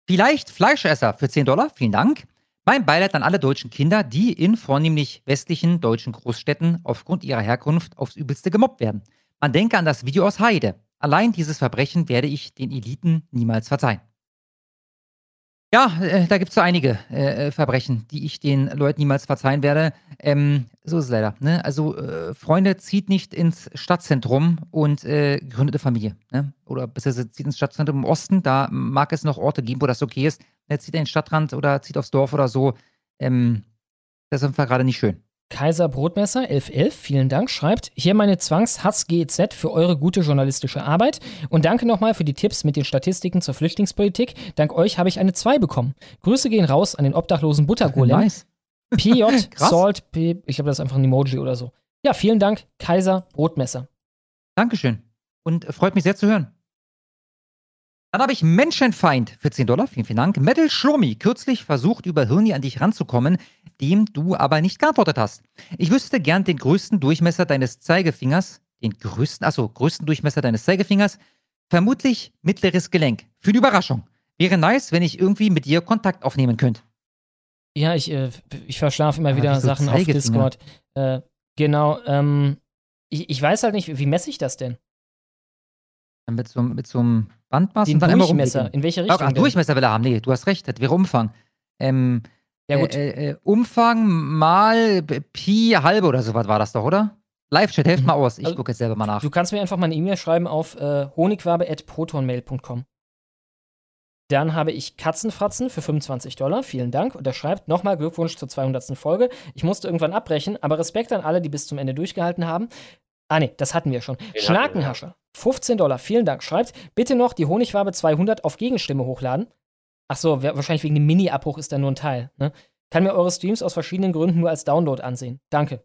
Vielleicht Fleischesser für 10 Dollar, vielen Dank. Mein Beileid an alle deutschen Kinder, die in vornehmlich westlichen deutschen Großstädten aufgrund ihrer Herkunft aufs Übelste gemobbt werden. Man denke an das Video aus Heide. Allein dieses Verbrechen werde ich den Eliten niemals verzeihen. Ja, äh, da gibt es so einige äh, äh, Verbrechen, die ich den Leuten niemals verzeihen werde. Ähm, so ist es leider. Ne? Also, äh, Freunde, zieht nicht ins Stadtzentrum und äh, gründet eine Familie. Ne? Oder besser zieht ins Stadtzentrum im Osten. Da mag es noch Orte geben, wo das okay ist. Ne? Zieht in den Stadtrand oder zieht aufs Dorf oder so. Ähm, das ist einfach gerade nicht schön. Kaiser Brotmesser 1111, vielen Dank, schreibt, hier meine Zwangshass-GEZ für eure gute journalistische Arbeit und danke nochmal für die Tipps mit den Statistiken zur Flüchtlingspolitik. Dank euch habe ich eine 2 bekommen. Grüße gehen raus an den obdachlosen Buttergolem. Nice. PJ. Salt, P, ich glaube, das ist einfach ein Emoji oder so. Ja, vielen Dank, Kaiser Brotmesser. Dankeschön. Und äh, freut mich sehr zu hören. Dann habe ich Menschenfeind für 10 Dollar. Vielen, vielen Dank. Metal Schlurmi, kürzlich versucht, über Hirni an dich ranzukommen, dem du aber nicht geantwortet hast. Ich wüsste gern den größten Durchmesser deines Zeigefingers, den größten, achso, größten Durchmesser deines Zeigefingers, vermutlich mittleres Gelenk. Für die Überraschung. Wäre nice, wenn ich irgendwie mit dir Kontakt aufnehmen könnte. Ja, ich, äh, ich verschlafe immer Aber wieder Sachen auf? Discord. Äh, genau, ähm, ich, ich weiß halt nicht, wie messe ich das denn? Mit so, mit so einem Bandmaß Den und dann Durchmesser, rumklicken. in welche Richtung Ach, denn? Durchmesser will er haben. Nee, du hast recht, das wäre Umfang. Ähm, Ja, gut. Äh, äh, äh, Umfang mal Pi halbe oder sowas war das doch, oder? Live-Chat, helft mal aus. Ich Also, gucke jetzt selber mal nach. Du kannst mir einfach mal eine E-Mail schreiben auf äh, honigwabe.protonmail.com. Dann habe ich Katzenfratzen für 25 Dollar. Vielen Dank. Und er schreibt nochmal Glückwunsch zur 200. Folge. Ich musste irgendwann abbrechen, aber Respekt an alle, die bis zum Ende durchgehalten haben. Ah, nee, das hatten wir schon. wir, Schnakenhascher, 15 Dollar. Vielen Dank. Schreibt bitte noch die Honigwabe 200 auf Gegenstimme hochladen. Ach so, wahrscheinlich wegen dem Mini-Abbruch ist da nur ein Teil. Ne? Kann mir eure Streams aus verschiedenen Gründen nur als Download ansehen. Danke.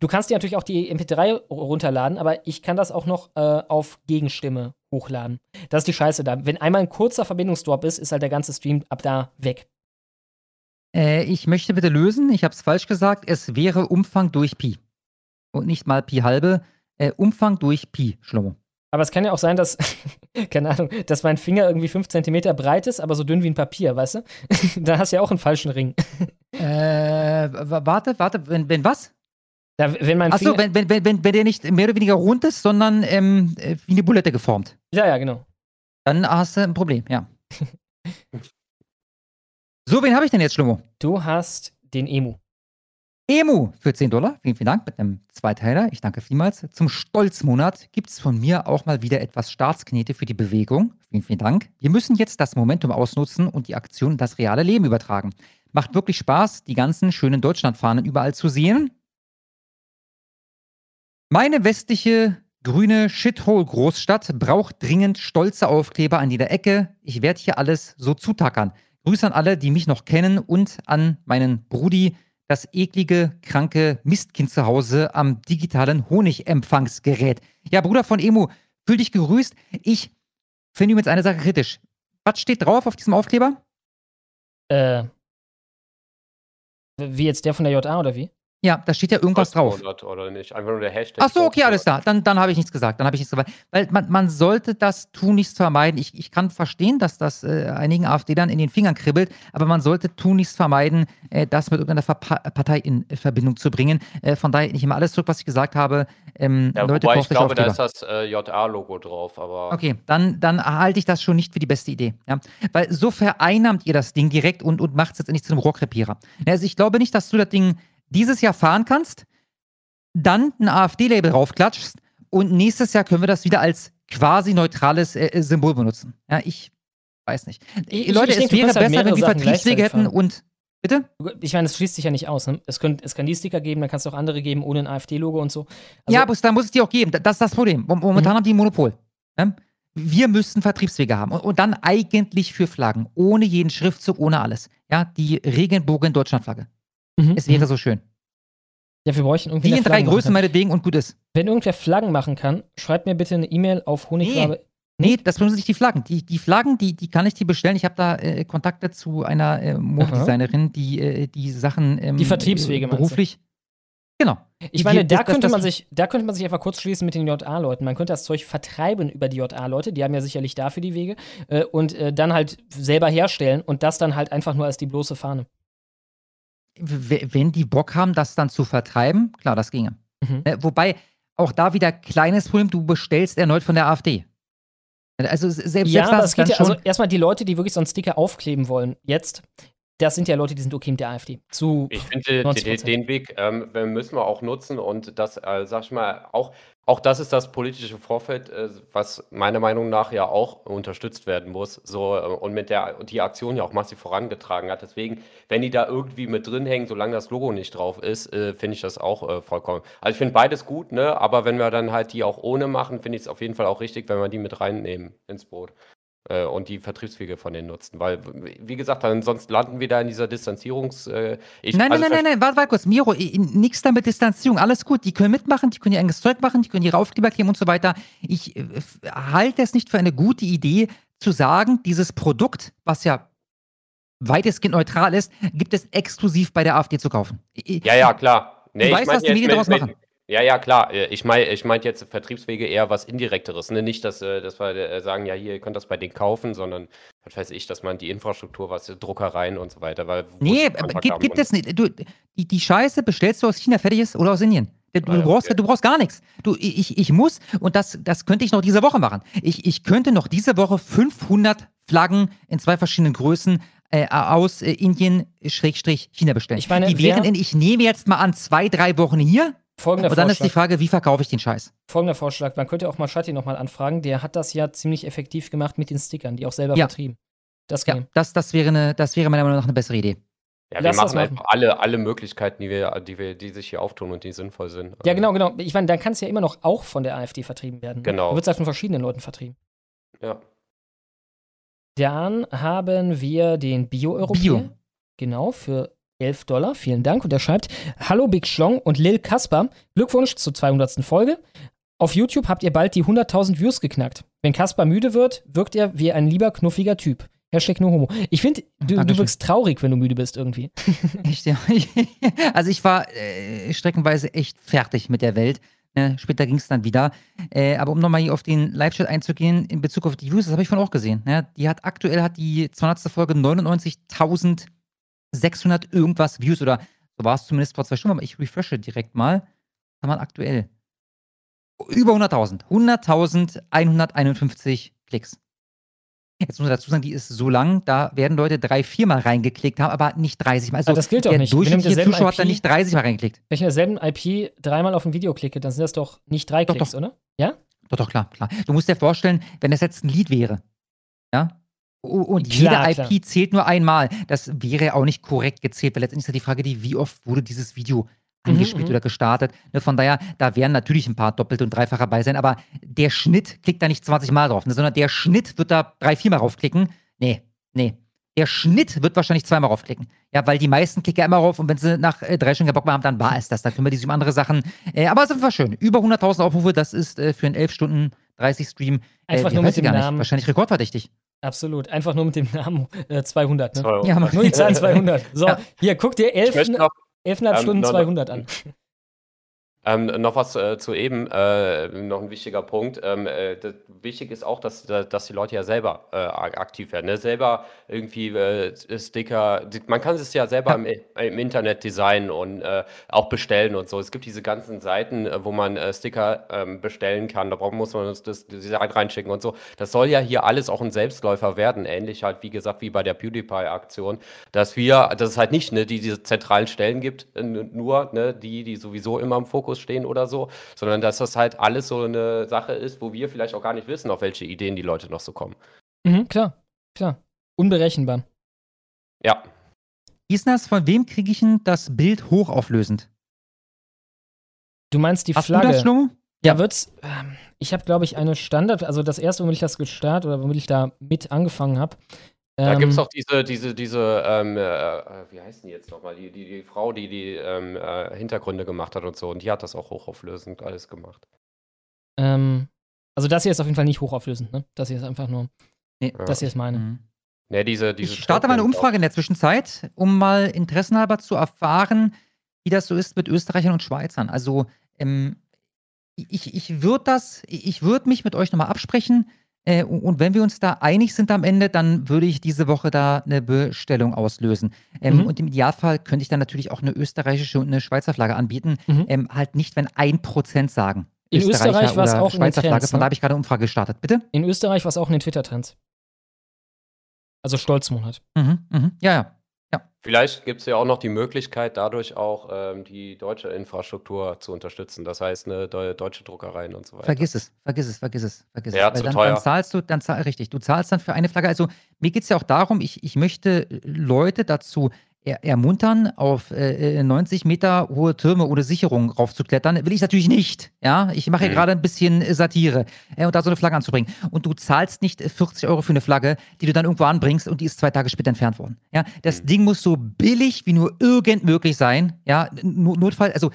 Du kannst dir natürlich auch die MP3 runterladen, aber ich kann das auch noch äh, auf Gegenstimme hochladen. Das ist die Scheiße da. Wenn einmal ein kurzer Verbindungsdrop ist, ist halt der ganze Stream ab da weg. Äh, ich möchte bitte lösen. Ich habe es falsch gesagt. Es wäre Umfang durch Pi. Und nicht mal Pi halbe. Äh, Umfang durch Pi, Schlomo. Aber es kann ja auch sein, dass, keine Ahnung, dass mein Finger irgendwie 5 cm breit ist, aber so dünn wie ein Papier, weißt du? Dann hast du ja auch einen falschen Ring. Äh, warte, warte, wenn, wenn was? Da, wenn mein Achso, Finger. wenn, wenn, wenn, wenn, der nicht mehr oder weniger rund ist, sondern ähm, äh, wie eine Bulette geformt. ja, ja, genau. Dann hast du ein Problem, ja. so, wen habe ich denn jetzt, Schlomo? Du hast den Emu. Emu für 10 Dollar. Vielen, vielen Dank mit einem Zweiteiler. Ich danke vielmals. Zum Stolzmonat gibt es von mir auch mal wieder etwas Staatsknete für die Bewegung. Vielen, vielen Dank. Wir müssen jetzt das Momentum ausnutzen und die Aktion in das reale Leben übertragen. Macht wirklich Spaß, die ganzen schönen Deutschlandfahnen überall zu sehen. Meine westliche grüne Shithole-Großstadt braucht dringend stolze Aufkleber an jeder Ecke. Ich werde hier alles so zutackern. Grüße an alle, die mich noch kennen und an meinen Brudi, das eklige, kranke Mistkind zu Hause am digitalen Honigempfangsgerät. Ja, Bruder von Emu, fühl dich gegrüßt. Ich finde übrigens eine Sache kritisch. Was steht drauf auf diesem Aufkleber? Äh. Wie jetzt der von der JA oder wie? Ja, da steht ja irgendwas drauf. Oder nicht? Einfach nur der Hashtag. Ach so, okay, alles klar. Dann, dann habe ich nichts gesagt. Dann habe ich nichts gesagt. Weil man, man sollte das tunlichst vermeiden. Ich, ich kann verstehen, dass das äh, einigen AfD-Lern in den Fingern kribbelt, aber man sollte tunlichst vermeiden, äh, das mit irgendeiner Verpa Partei in Verbindung zu bringen. Äh, von daher, ich nehme alles zurück, was ich gesagt habe. Ähm, Ja, Leute, wobei ich glaube, da ist das äh, JA-Logo drauf, aber. Okay, dann, dann halte ich das schon nicht für die beste Idee. Ja? Weil so vereinnahmt ihr das Ding direkt und, und macht es jetzt nicht zu einem Rohrkrepierer. Also ich glaube nicht, dass du das Ding dieses Jahr fahren kannst, dann ein AfD-Label raufklatschst und nächstes Jahr können wir das wieder als quasi neutrales äh, äh, Symbol benutzen. Ja, ich weiß nicht. Ich- Leute, ich es denke, du wäre halt besser, wenn wir Sachen Vertriebswege hätten und. Bitte? Ich meine, es schließt sich ja nicht aus. Ne? Es, könnt, es kann die Sticker geben, dann kannst du auch andere geben ohne ein AfD-Logo und so. Also, ja, aber es- da muss es die auch geben. Das ist das Problem. Mom- Momentan haben die ein Monopol. Ja? Wir müssen Vertriebswege haben. Und, und dann eigentlich für Flaggen. Ohne jeden Schriftzug, ohne alles. Ja, die Regenbogen-Deutschlandflagge. Mhm, Es wäre mhm. so schön. Ja, wir bräuchten irgendwie Die in drei Größen meinetwegen und gut ist. Wenn irgendwer Flaggen machen kann, schreibt mir bitte eine E-Mail auf Honigwabe. Nee, das sind nicht die Flaggen. Die, die Flaggen, die, die kann ich dir bestellen. Ich habe da äh, Kontakte zu einer äh, Modedesignerin, die äh, die Sachen ähm, Die Vertriebswege, beruflich. Genau. Ich Die- meine, da das- das- könnte das- man sich, da könnte man sich einfach kurz schließen mit den JA-Leuten. Man könnte das Zeug vertreiben über die JA-Leute, die haben ja sicherlich dafür die Wege, äh, und äh, dann halt selber herstellen und das dann halt einfach nur als die bloße Fahne. Wenn die Bock haben, das dann zu vertreiben, klar, das ginge. Mhm. Äh, wobei, auch da wieder kleines Problem, du bestellst erneut von der AfD. Also selbst, ja, selbst das ist geht ja, also erstmal die Leute, die wirklich so einen Sticker aufkleben wollen, jetzt, das sind ja Leute, die sind okay mit der AfD. Zu Ich finde, 90%. den, Weg ähm, müssen wir auch nutzen und das, äh, sag ich mal, auch, auch das ist das politische Vorfeld, äh, was meiner Meinung nach ja auch unterstützt werden muss. So, äh, und mit der die Aktion ja auch massiv vorangetragen hat. Deswegen, wenn die da irgendwie mit drin hängen, solange das Logo nicht drauf ist, äh, finde ich das auch äh, vollkommen. Also ich finde beides gut, ne? Aber wenn wir dann halt die auch ohne machen, finde ich es auf jeden Fall auch richtig, wenn wir die mit reinnehmen ins Boot. Äh, Und die Vertriebswege von denen nutzen. Weil, wie gesagt, sonst landen wir da in dieser Distanzierungs. Äh, ich, nein, nein, also nein, nein, nein, warte, warte kurz. Miro, i- nix da mit Distanzierung. Alles gut. Die können mitmachen, die können ihr eigenes Zeug machen, die können ihre Aufkleber kleben und so weiter. Ich äh, halte es nicht für eine gute Idee, zu sagen, dieses Produkt, was ja weitestgehend neutral ist, gibt es exklusiv bei der AfD zu kaufen. Ja, ja, klar. Nee, Du weißt, was die Medien daraus machen. Ja, ja, klar. Äh, Ich meine ich meint jetzt Vertriebswege eher was Indirekteres. Ne? Nicht, dass, äh, dass wir äh, sagen, ja, hier, ihr könnt das bei denen kaufen, sondern, was weiß ich, dass man die Infrastruktur, was Druckereien und so weiter, weil. Nee, gibt, gibt es nicht. Du, die, die Scheiße bestellst du aus China fertig ist oder aus Indien. Du, du, Ah, ja, brauchst, okay. du brauchst gar nichts. Du, ich, ich muss, und das, das könnte ich noch diese Woche machen. Ich, ich könnte noch diese Woche 500 Flaggen in zwei verschiedenen Größen äh, aus äh, Indien, Schrägstrich, China bestellen. Ich meine, die wären in, ich nehme jetzt mal an, zwei, drei Wochen hier. Folgender und dann ist die Vorschlag. Frage, wie verkaufe ich den Scheiß? Folgender Vorschlag, man könnte auch mal Shatti nochmal anfragen, der hat das ja ziemlich effektiv gemacht mit den Stickern, die auch selber Ja. vertrieben. Das Ja, das, das, wäre eine, das wäre meiner Meinung nach eine bessere Idee. Ja, wir Lass das machen einfach alle, alle Möglichkeiten, die wir, die wir, die sich hier auftun und die sinnvoll sind. Ja, genau, genau. Ich meine, dann kann es ja immer noch auch von der AfD vertrieben werden. Genau. Du wird halt von verschiedenen Leuten vertrieben. Ja. Dann haben wir den Bio-Europäer. Bio. Genau, für 11 Dollar. Vielen Dank. Und er schreibt: Hallo Big Schlong und Lil Kasper. Glückwunsch zur 200. Folge. Auf YouTube habt ihr bald die 100.000 Views geknackt. Wenn Kasper müde wird, wirkt er wie ein lieber, knuffiger Typ. Hashtag no homo. Ich finde, du, du Dankeschön. wirkst traurig, wenn du müde bist irgendwie. Echt, ja. Also ich war äh, streckenweise echt fertig mit der Welt. Ne? Später ging es dann wieder. Äh, aber um nochmal hier auf den Live-Chat einzugehen, in Bezug auf die Views, das habe ich vorhin auch gesehen. Ne? Die hat aktuell hat die 200. Folge 99.600 irgendwas Views oder so war es zumindest vor zwei Stunden, aber ich refreshe direkt mal. Kann man aktuell. Über 100.000. 100.151 Klicks. Jetzt muss man dazu sagen, die ist so lang, da werden Leute drei, viermal reingeklickt haben, aber nicht 30 Mal. Also Ah, das gilt doch nicht. Durchschnittliche Zuschauer hat da IP nicht 30 Mal reingeklickt. Wenn ich in derselben IP dreimal auf ein Video klicke, dann sind das doch nicht drei Doch, Klicks, doch. oder? Ja? Doch, doch, klar, klar. Du musst dir vorstellen, wenn das jetzt ein Lied wäre, ja, und Klar, jede IP klar. zählt nur einmal, das wäre ja auch nicht korrekt gezählt, weil letztendlich ist ja die Frage, die, wie oft wurde dieses Video angespielt mhm. oder gestartet. Ne, von daher, da werden natürlich ein paar doppelte und dreifache bei sein, aber der Schnitt klickt da nicht 20 Mal drauf, ne, sondern der Schnitt wird da drei, viermal draufklicken. Nee, nee. Der Schnitt wird wahrscheinlich zweimal draufklicken. Ja, weil die meisten klicken ja immer drauf und wenn sie nach äh, drei Stunden keinen Bock mehr haben, dann war es das. Dann kümmern die sich um andere Sachen. Äh, aber es ist einfach schön. Über 100.000 Aufrufe, das ist äh, für einen 11 Stunden 30 Stream. Äh, Einfach nur mit dem gar nicht. Namen. Wahrscheinlich rekordverdächtig. Absolut. Einfach nur mit dem Namen äh, 200. Ne? Zwei- Ja, aber- Nur die Zahlen 200. So, Ja. hier, guck dir Ich möchte 11. noch, 11,5 Ähm, Stunden noch- 200 an. Ähm, noch was äh, zu eben, äh, noch ein wichtiger Punkt. Ähm, äh, das, wichtig ist auch, dass, dass die Leute ja selber äh, aktiv werden. Ne? Selber irgendwie äh, Sticker, man kann es ja selber im, im Internet designen und äh, auch bestellen und so. Es gibt diese ganzen Seiten, wo man Sticker ähm, bestellen kann. Da braucht, muss man das, das Design reinschicken und so. Das soll ja hier alles auch ein Selbstläufer werden. Ähnlich halt, wie gesagt, wie bei der PewDiePie-Aktion. Dass wir, dass es halt nicht ne, die, diese zentralen Stellen gibt, nur ne, die, die sowieso immer im Fokus stehen oder so, sondern dass das halt alles so eine Sache ist, wo wir vielleicht auch gar nicht wissen, auf welche Ideen die Leute noch so kommen. Mhm, klar, klar. Unberechenbar. Ja. Das? Von wem kriege ich denn das Bild hochauflösend? Du meinst die Hast Flagge? du das, Schlomo? Ja, wird's. Ähm, ich habe, glaube ich, eine Standard, also das erste, womit ich das gestartet oder womit ich da mit angefangen habe. Da gibt es Ähm, auch diese, diese, diese, ähm, äh, äh, wie heißt die jetzt nochmal, die, die, die Frau, die die ähm, äh, Hintergründe gemacht hat und so, und die hat das auch hochauflösend alles gemacht. ähm, also das hier ist auf jeden Fall nicht hochauflösend, ne? Das hier ist einfach nur. Nee. Das hier ist meine. Mhm. Ne, diese, diese Ich starte mal eine Umfrage in der Zwischenzeit, um mal interessenhalber zu erfahren, wie das so ist mit Österreichern und Schweizern. Also, ähm, ich, ich würde das, ich würde mich mit euch nochmal absprechen. Äh, und wenn wir uns da einig sind am Ende, dann würde ich diese Woche da eine Bestellung auslösen. Ähm, Mhm. Und im Idealfall könnte ich dann natürlich auch eine österreichische und eine Schweizer Flagge anbieten. Mhm. Ähm, halt nicht, wenn ein Prozent sagen. In Österreich war's oder auch Schweizer Flagge. Trends, Von ne? da habe ich gerade eine Umfrage gestartet. Bitte? In Österreich war es auch in den Twitter-Trends. Also Stolzmonat. Mhm, mhm. Ja, ja. Vielleicht gibt es ja auch noch die Möglichkeit, dadurch auch ähm, die deutsche Infrastruktur zu unterstützen. Das heißt, eine deu deutsche Druckereien und so weiter. Vergiss es, vergiss es, vergiss es, vergiss Ja, es. zu dann, teuer. dann zahlst du, dann zahl, richtig, du zahlst dann für eine Flagge. Also mir geht es ja auch darum, ich, ich möchte Leute dazu ermuntern, auf äh, äh, 90 Meter hohe Türme ohne Sicherung raufzuklettern. Will ich natürlich nicht. Ja, ich mache hier Mhm. gerade ein bisschen äh, Satire äh, und da so eine Flagge anzubringen. Und du zahlst nicht äh, 40 Euro für eine Flagge, die du dann irgendwo anbringst und die ist zwei Tage später entfernt worden. Ja, das Ding muss so billig wie nur irgend möglich sein. Ja, N- Notfall, also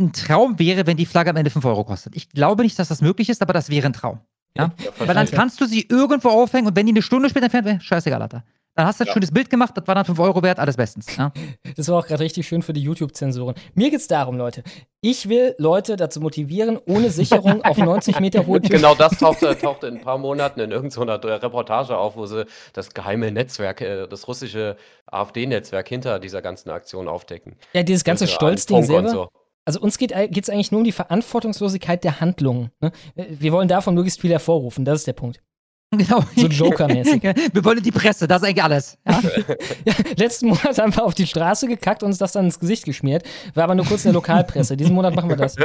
ein Traum wäre, wenn die Flagge am Ende 5 Euro kostet. Ich glaube nicht, dass das möglich ist, aber das wäre ein Traum. Ja? Weil dann kannst du sie irgendwo aufhängen und wenn die eine Stunde später entfernt wäre, scheißegal, Alter. Dann hast du ein Ja. schönes Bild gemacht, das war dann 5 Euro wert, alles bestens. Ja? Das war auch gerade richtig schön für die YouTube-Zensoren. Mir geht's darum, Leute. Ich will Leute dazu motivieren, ohne Sicherung auf 90 Meter hohe Türen. Genau das tauchte, tauchte in ein paar Monaten in irgendeiner Reportage auf, wo sie das geheime Netzwerk, äh, das russische AfD-Netzwerk hinter dieser ganzen Aktion aufdecken. Ja, dieses ganze Also, Stolzding selber. so. Also uns geht es eigentlich nur um die Verantwortungslosigkeit der Handlungen. Ne? Wir wollen davon möglichst viel hervorrufen, das ist der Punkt. Genau. So Joker-mäßig. Wir wollen die Presse, das ist eigentlich alles. Ja? Ja, letzten Monat haben wir auf die Straße gekackt und uns das dann ins Gesicht geschmiert. War aber nur kurz in der Lokalpresse. Diesen Monat machen wir das.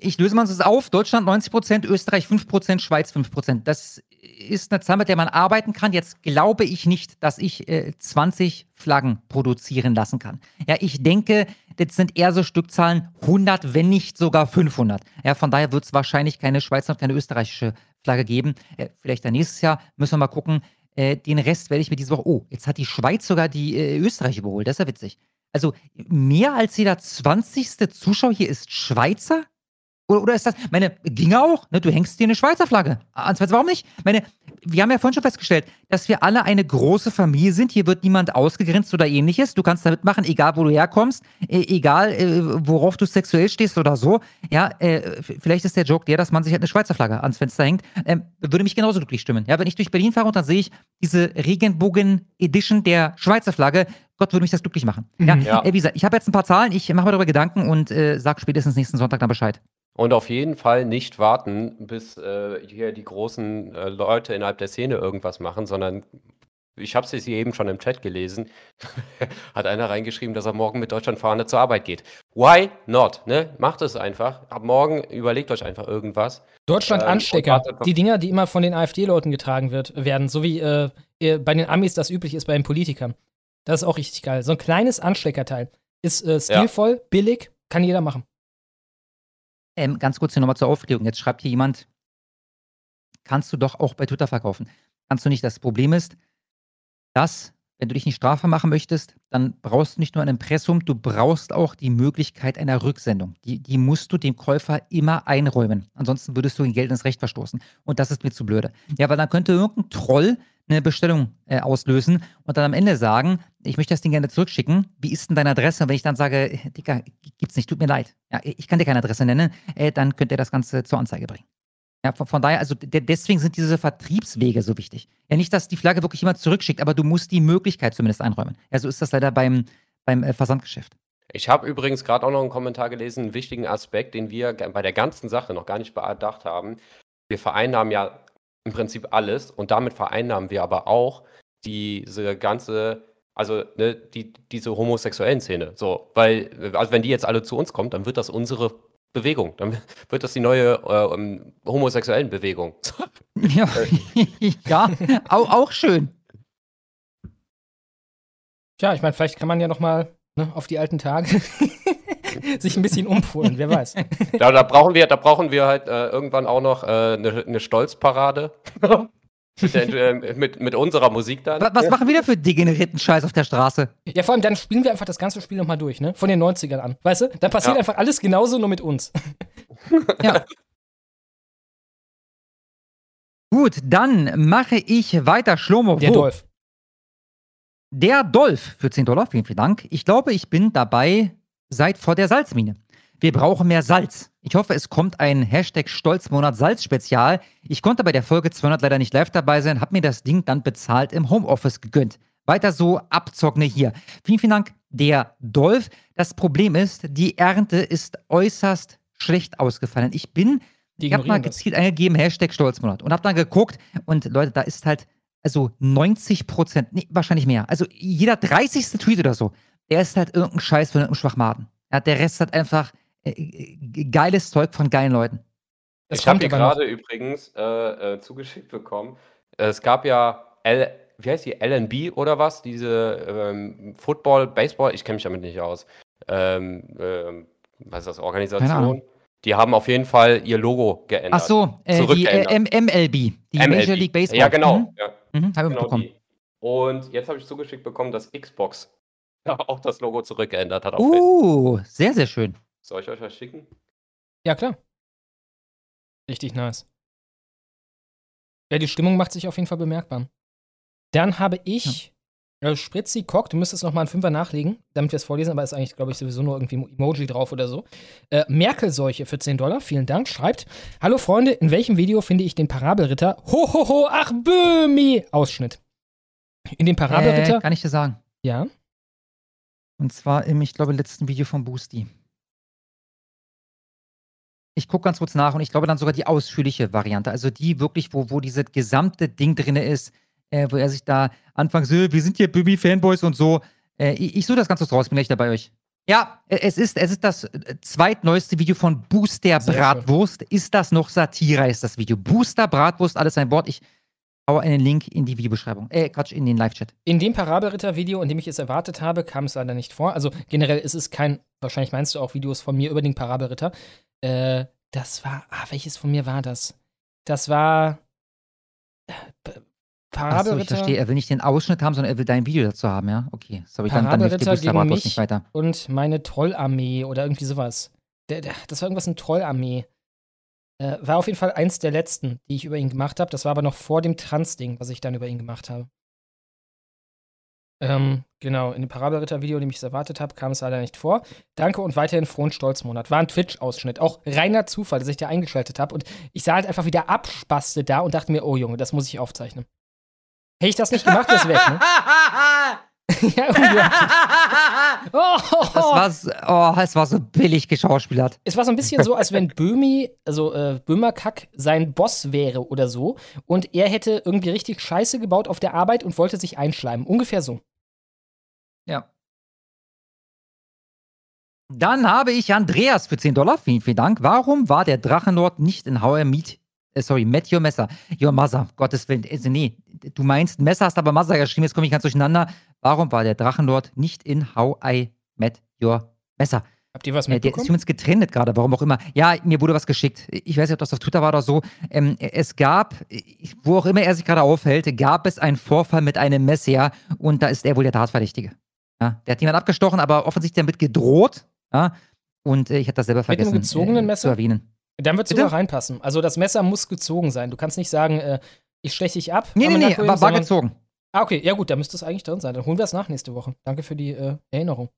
Ich löse mal so auf. Deutschland 90%, Österreich 5%, Schweiz 5%. Das ist eine Zahl, mit der man arbeiten kann. Jetzt glaube ich nicht, dass ich äh, 20 Flaggen produzieren lassen kann. Ja, ich denke, das sind eher so Stückzahlen 100, wenn nicht sogar 500. Ja, von daher wird es wahrscheinlich keine Schweizer und keine österreichische Flagge geben. Äh, vielleicht dann nächstes Jahr müssen wir mal gucken. Äh, den Rest werde ich mir diese Woche. Oh, jetzt hat die Schweiz sogar die äh, Österreich überholt. Das ist ja witzig. Also mehr als jeder 20. Zuschauer hier ist Schweizer? Oder, oder ist das, meine, ginge auch, ne? Du hängst dir eine Schweizer Flagge. ans Fenster. Warum nicht? Meine, wir haben ja vorhin schon festgestellt, dass wir alle eine große Familie sind. Hier wird niemand ausgegrenzt oder ähnliches. Du kannst da mitmachen, egal wo du herkommst, äh, egal äh, worauf du sexuell stehst oder so. Ja, äh, vielleicht ist der Joke der, dass man sich halt eine Schweizer Flagge ans Fenster hängt. Ähm, würde mich genauso glücklich stimmen. Ja, wenn ich durch Berlin fahre und dann sehe ich diese Regenbogen-Edition der Schweizer Flagge, Gott würde mich das glücklich machen. Ja, Mhm. Ja. Äh, wie gesagt, ich habe jetzt ein paar Zahlen, ich mache mir darüber Gedanken und äh, sag spätestens nächsten Sonntag dann Bescheid. Und auf jeden Fall nicht warten, bis äh, hier die großen äh, Leute innerhalb der Szene irgendwas machen, sondern ich habe es hier eben schon im Chat gelesen, hat einer reingeschrieben, dass er morgen mit Deutschlandfahne zur Arbeit geht. Why not? Ne? Macht es einfach. Ab morgen überlegt euch einfach irgendwas. Deutschland und Anstecker. wartet noch- die Dinger, die immer von den AfD-Leuten getragen wird, werden, so wie äh, äh, bei den Amis das üblich ist bei den Politikern. Das ist auch richtig geil. So ein kleines Ansteckerteil. Ist äh, stilvoll, billig, kann jeder machen. Ähm, ganz kurz hier nochmal zur Aufklärung. Jetzt schreibt hier jemand, kannst du doch auch bei Twitter verkaufen. Kannst du nicht. Das Problem ist, dass, wenn du dich nicht strafbar machen möchtest, dann brauchst du nicht nur ein Impressum, du brauchst auch die Möglichkeit einer Rücksendung. Die, die musst du dem Käufer immer einräumen. Ansonsten würdest du gegen Geld ins Recht verstoßen. Und das ist mir zu blöde. Ja, weil dann könnte irgendein Troll eine Bestellung äh, auslösen und dann am Ende sagen, ich möchte das Ding gerne zurückschicken. Wie ist denn deine Adresse? Und wenn ich dann sage, äh, Dicker, gibt's nicht, tut mir leid. Ja, ich kann dir keine Adresse nennen, äh, dann könnt ihr das Ganze zur Anzeige bringen. Ja, von, von daher, also de deswegen sind diese Vertriebswege so wichtig. Ja, nicht, dass die Flagge wirklich jemand zurückschickt, aber du musst die Möglichkeit zumindest einräumen. Ja, so ist das leider beim, beim äh, Versandgeschäft. Ich habe übrigens gerade auch noch einen Kommentar gelesen, einen wichtigen Aspekt, den wir bei der ganzen Sache noch gar nicht bedacht haben. Wir vereinnahmen ja im Prinzip alles und damit vereinnahmen wir aber auch diese ganze, also ne, die, diese homosexuellen Szene. So, weil, also wenn die jetzt alle zu uns kommt, dann wird das unsere Bewegung. Dann wird das die neue äh, ähm, homosexuellen Bewegung. Ja, ja auch, auch schön. Tja, ich meine, vielleicht kann man ja noch mal ne, auf die alten Tage sich ein bisschen umpolen, wer weiß. Ja, da brauchen wir, da brauchen wir halt äh, irgendwann auch noch äh, eine, eine Stolzparade. mit, der, äh, mit, mit unserer Musik dann. Wa- Was machen wir da für degenerierten Scheiß auf der Straße? Ja, vor allem, dann spielen wir einfach das ganze Spiel nochmal durch, ne? Von den 90ern an. Weißt du? Dann passiert Ja. einfach alles genauso, nur mit uns. Gut, dann mache ich weiter. Schlomo, Der? Dolph. Der Dolph für 10 Dollar, vielen, vielen Dank. Ich glaube, ich bin dabei seit vor der Salzmine. Wir brauchen mehr Salz. Ich hoffe, es kommt ein Hashtag Stolzmonat Salz-Spezial. Ich konnte bei der Folge 200 leider nicht live dabei sein, habe mir das Ding dann bezahlt im Homeoffice gegönnt. Weiter so, Abzockne hier. Vielen, vielen Dank, der Dolph. Das Problem ist, die Ernte ist äußerst schlecht ausgefallen. Ich bin, ich habe mal ignorieren das. gezielt eingegeben, Hashtag Stolzmonat und habe dann geguckt und Leute, da ist halt also 90 Prozent, nee, wahrscheinlich mehr. Also jeder 30. Tweet oder so, der ist halt irgendein Scheiß von irgendeinem Schwachmaten. Ja, der Rest hat einfach äh, äh, geiles Zeug von geilen Leuten. Das ich habe hier gerade übrigens äh, äh, zugeschickt bekommen. Es gab ja L, wie heißt die LNB oder was? Diese ähm, Football, Baseball, ich kenne mich damit nicht aus. Ähm, ähm, was ist das? Keine Organisation? Ahnung. Die haben auf jeden Fall ihr Logo geändert. Ach so, äh, die äh, MLB, die Major League Baseball. Ja, genau. Mhm. Ja. Mhm, genau. Und jetzt habe ich zugeschickt bekommen, dass Xbox auch das Logo zurückgeändert hat. Auf Facebook. Uh, sehr, sehr schön. Soll ich euch was schicken? Ja, klar. Richtig nice. Ja, die Stimmung macht sich auf jeden Fall bemerkbar. Dann habe ich äh, Spritzi Cock, du müsstest noch mal einen Fünfer nachlegen, damit wir es vorlesen, aber ist eigentlich, glaube ich, sowieso nur irgendwie ein Emoji drauf oder so. Äh, Merkel-Seuche für 10 Dollar, vielen Dank, schreibt: Hallo Freunde, in welchem Video finde ich den Parabelritter? Ho, ho, ho, ach, Bömi! Ausschnitt. In dem Parabelritter. Äh, kann ich dir sagen. Ja. Und zwar im, ich glaube, letzten Video von Boosty. Ich gucke ganz kurz nach und ich glaube dann sogar die ausführliche Variante. Also die wirklich, wo, wo dieses gesamte Ding drin ist, äh, wo er sich da anfangs, äh, wir sind hier Baby-Fanboys und so. Äh, ich ich suche das ganz kurz raus, bin gleich dabei euch. Ja, äh, es ist, es ist das äh, zweitneueste Video von Booster Bratwurst. Ist das noch Satire, ist das Video. Booster Bratwurst, alles ein Wort. Ich haue einen Link in die Videobeschreibung. Äh, Quatsch, in den Live-Chat. In dem Parabelritter-Video, in dem ich es erwartet habe, kam es leider nicht vor. Also generell ist es kein, wahrscheinlich meinst du auch Videos von mir über den Parabelritter. Äh, das war, ah, welches von mir war das? Das war äh, P- Achso, ich Parabelritter verstehe. Er will nicht den Ausschnitt haben, sondern er will dein Video dazu haben, ja? Okay, sorry, dann, dann hilft Parabelritter Booster gegen mich nicht weiter. und meine Trollarmee oder irgendwie sowas. Der, der, das war irgendwas in Trollarmee. Äh, war auf jeden Fall eins der letzten, die ich über ihn gemacht habe. Das war aber noch vor dem Trans-Ding, was ich dann über ihn gemacht habe. Ähm, genau, in dem Parabelritter-Video, dem ich es erwartet habe, kam es leider nicht vor. Danke und weiterhin frohen Stolzmonat. War ein Twitch-Ausschnitt. Auch reiner Zufall, dass ich da eingeschaltet habe. Und ich sah halt einfach wieder Abspaste da und dachte mir, oh Junge, das muss ich aufzeichnen. Hätte ich das nicht gemacht, das weg, ne? ja. Oh, Das war, oh, es war so billig geschauspielert. Es war so ein bisschen so, als wenn Böhmi, also äh, Böhmerkack, sein Boss wäre oder so. Und er hätte irgendwie richtig Scheiße gebaut auf der Arbeit und wollte sich einschleimen. Ungefähr so. Ja. Dann habe ich Andreas für 10 Dollar. Vielen, vielen Dank. Warum war der Drachenlord nicht in How I Meet, äh, sorry, Met Your Messer? Your Mother. Gottes Willen. Also, nee, du meinst Messer, hast aber Mother geschrieben. Jetzt komme ich ganz durcheinander. Warum war der Drachenlord nicht in How I Met Your Messer? Habt ihr was Äh, der ist mitbekommen? übrigens getrennt gerade, warum auch immer. Ja, mir wurde was geschickt. Ich weiß nicht, ob das auf Twitter war oder so. Ähm, es gab, wo auch immer er sich gerade aufhält, gab es einen Vorfall mit einem Messer und da ist er wohl der Tatverdächtige. Ja, der hat jemand abgestochen, aber offensichtlich damit gedroht. Ja, und äh, ich hatte das selber Mit einem vergessen gezogenen äh, Messer? zu erwähnen. Dann wird es sogar reinpassen. Also das Messer muss gezogen sein. Du kannst nicht sagen, äh, ich steche dich ab. Nee, nee, nee, war, war gezogen. Ah, okay, ja gut, da müsste es eigentlich drin sein. Dann holen wir es nach nächste Woche. Danke für die äh, Erinnerung.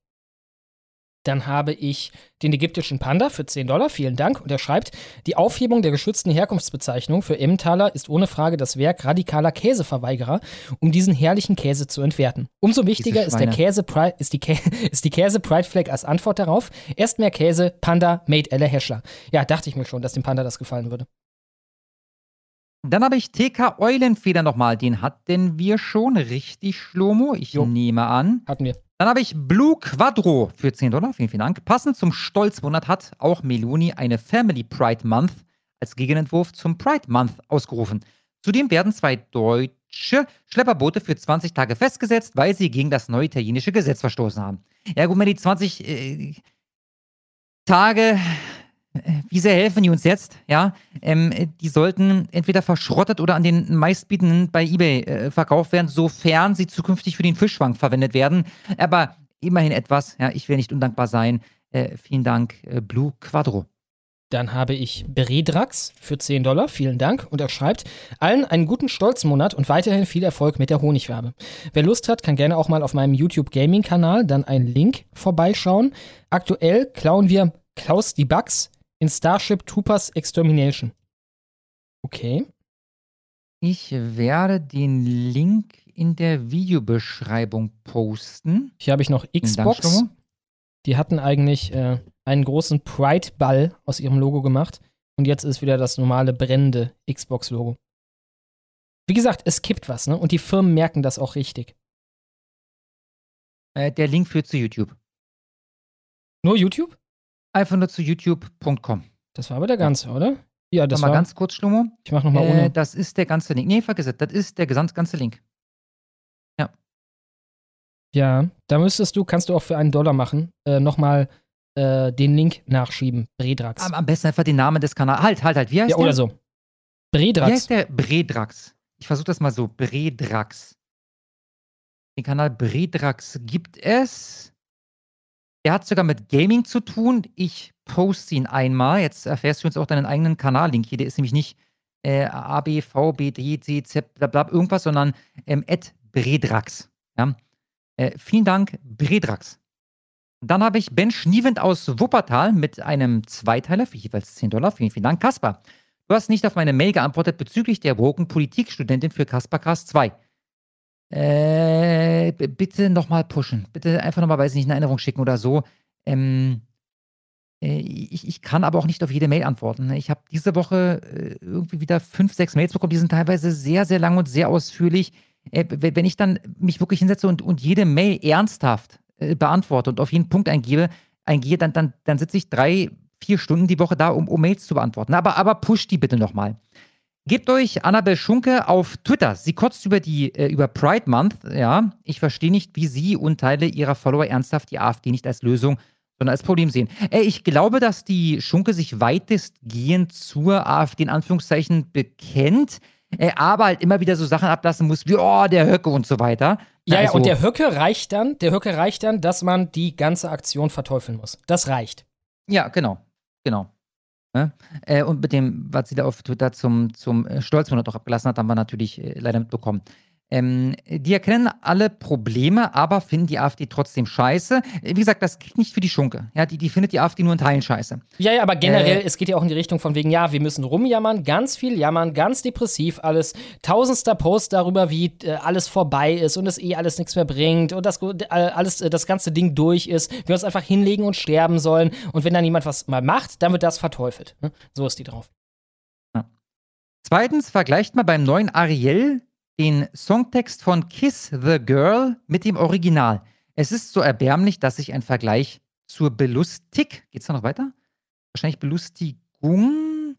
Dann habe ich den ägyptischen Panda für 10 Dollar, vielen Dank. Und er schreibt, die Aufhebung der geschützten Herkunftsbezeichnung für Emmentaler ist ohne Frage das Werk radikaler Käseverweigerer, um diesen herrlichen Käse zu entwerten. Umso wichtiger ist, der. Käse ist die, Kä ist die Käse Pride Flag als Antwort darauf. Erst mehr Käse, Panda, made Elle Heschler. Ja, dachte ich mir schon, dass dem Panda das gefallen würde. Dann habe ich TK Eulenfeder nochmal. Den hatten wir schon. Richtig, Schlomo. Ich nehme an. Hatten wir. Dann habe ich Blue Quadro für 10 Dollar. Vielen, vielen Dank. Passend zum Stolzmonat hat auch Meloni eine Family Pride Month als Gegenentwurf zum Pride Month ausgerufen. Zudem werden zwei deutsche Schlepperboote für 20 Tage festgesetzt, weil sie gegen das neue italienische Gesetz verstoßen haben. Ja, gut, wenn die 20 äh, Tage, wie sehr helfen die uns jetzt? Ja, ähm, äh, die sollten entweder verschrottet oder an den meistbietenden bei eBay äh, verkauft werden, sofern sie zukünftig für den Fischfang verwendet werden. Aber immerhin etwas. Ja, ich will nicht undankbar sein. Äh, vielen Dank, äh, Blue Quadro. Dann habe ich Bredrax für 10 Dollar, vielen Dank. Und er schreibt, allen einen guten Stolzmonat und weiterhin viel Erfolg mit der Honigwabe. Wer Lust hat, kann gerne auch mal auf meinem YouTube Gaming Kanal dann einen Link vorbeischauen. Aktuell klauen wir Klaus die Bugs in Starship Troopers Extermination. Okay. Ich werde den Link in der Videobeschreibung posten. Hier habe ich noch Xbox. Die hatten eigentlich äh, einen großen Pride-Ball aus ihrem Logo gemacht. Und jetzt ist wieder das normale brennende Xbox-Logo. Wie gesagt, es kippt was, ne? Und die Firmen merken das auch richtig. Äh, der Link führt zu YouTube. Nur YouTube? Einfach nur zu youtube.com. Das war aber der ganze, oder? Ja, das mal war. ganz kurz, Schlomo. Ich mach noch mal äh, ohne. Das ist der ganze Link. Nee, vergiss es. Das ist der ganze Link. Ja, da müsstest du, kannst du auch für einen Dollar machen, äh, nochmal äh, den Link nachschieben. Bredrax. Am, am besten einfach den Namen des Kanals. Halt, halt, halt. Wie heißt ja, der? oder so. Wie Bredrax. heißt der? Bredrax. Ich versuche das mal so. Bredrax. Den Kanal Bredrax gibt es. Der hat sogar mit Gaming zu tun. Ich poste ihn einmal. Jetzt erfährst du uns auch deinen eigenen Kanallink hier. Der ist nämlich nicht äh, A, B, V, B, D, C, Z, bla, bla, irgendwas, sondern ähm, Bredrax. Ja? Äh, vielen Dank, Bredrax. Dann habe ich Ben Schnievend aus Wuppertal mit einem Zweiteiler für jeweils 10 Dollar. Vielen, vielen Dank, Kaspar. Du hast nicht auf meine Mail geantwortet bezüglich der Broken Politikstudentin für Kaspercast 2. Äh, bitte nochmal pushen. Bitte einfach nochmal, weiß ich nicht, eine Erinnerung schicken oder so. Ähm, äh, ich, ich kann aber auch nicht auf jede Mail antworten. ne? Ich habe diese Woche äh, irgendwie wieder fünf, sechs Mails bekommen. Die sind teilweise sehr, sehr lang und sehr ausführlich. Äh, wenn ich dann mich wirklich hinsetze und, und jede Mail ernsthaft beantworte und auf jeden Punkt eingebe, eingehe, dann, dann, dann sitze ich drei, vier Stunden die Woche da, um, um Mails zu beantworten. Aber, aber pusht die bitte nochmal. Gebt euch Annabel Schunke auf Twitter. Sie kotzt über die äh, über Pride Month. Ja, ich verstehe nicht, wie sie und Teile ihrer Follower ernsthaft die AfD nicht als Lösung, sondern als Problem sehen. Äh, ich glaube, dass die Schunke sich weitestgehend zur AfD in Anführungszeichen bekennt, äh, aber halt immer wieder so Sachen ablassen muss wie oh der Höcke und so weiter. Ja, ja, Also- und der Höcke reicht dann, der Höcke reicht dann, dass man die ganze Aktion verteufeln muss. Das reicht. Ja, genau. Genau. Ne? Äh, und mit dem, was sie da auf Twitter zum, zum äh, Stolzmonat auch abgelassen hat, haben wir natürlich äh, leider mitbekommen. Ähm, die erkennen alle Probleme, aber finden die AfD trotzdem scheiße. Wie gesagt, das gilt nicht für die Schunke. Ja, die, die findet die AfD nur in Teilen scheiße. Ja, ja, aber generell, Äh, es geht ja auch in die Richtung von wegen, ja, wir müssen rumjammern, ganz viel jammern, ganz depressiv, alles, tausendster Post darüber, wie äh, alles vorbei ist und es eh alles nichts mehr bringt und das, äh, alles, äh, das ganze Ding durch ist, wir uns einfach hinlegen und sterben sollen und wenn dann jemand was mal macht, dann wird das verteufelt. Ne? So ist die drauf. Zweitens, vergleicht mal beim neuen Ariel den Songtext von Kiss the Girl mit dem Original. Es ist so erbärmlich, dass sich ein Vergleich zur Belustig, geht's da noch weiter? Wahrscheinlich Belustigung?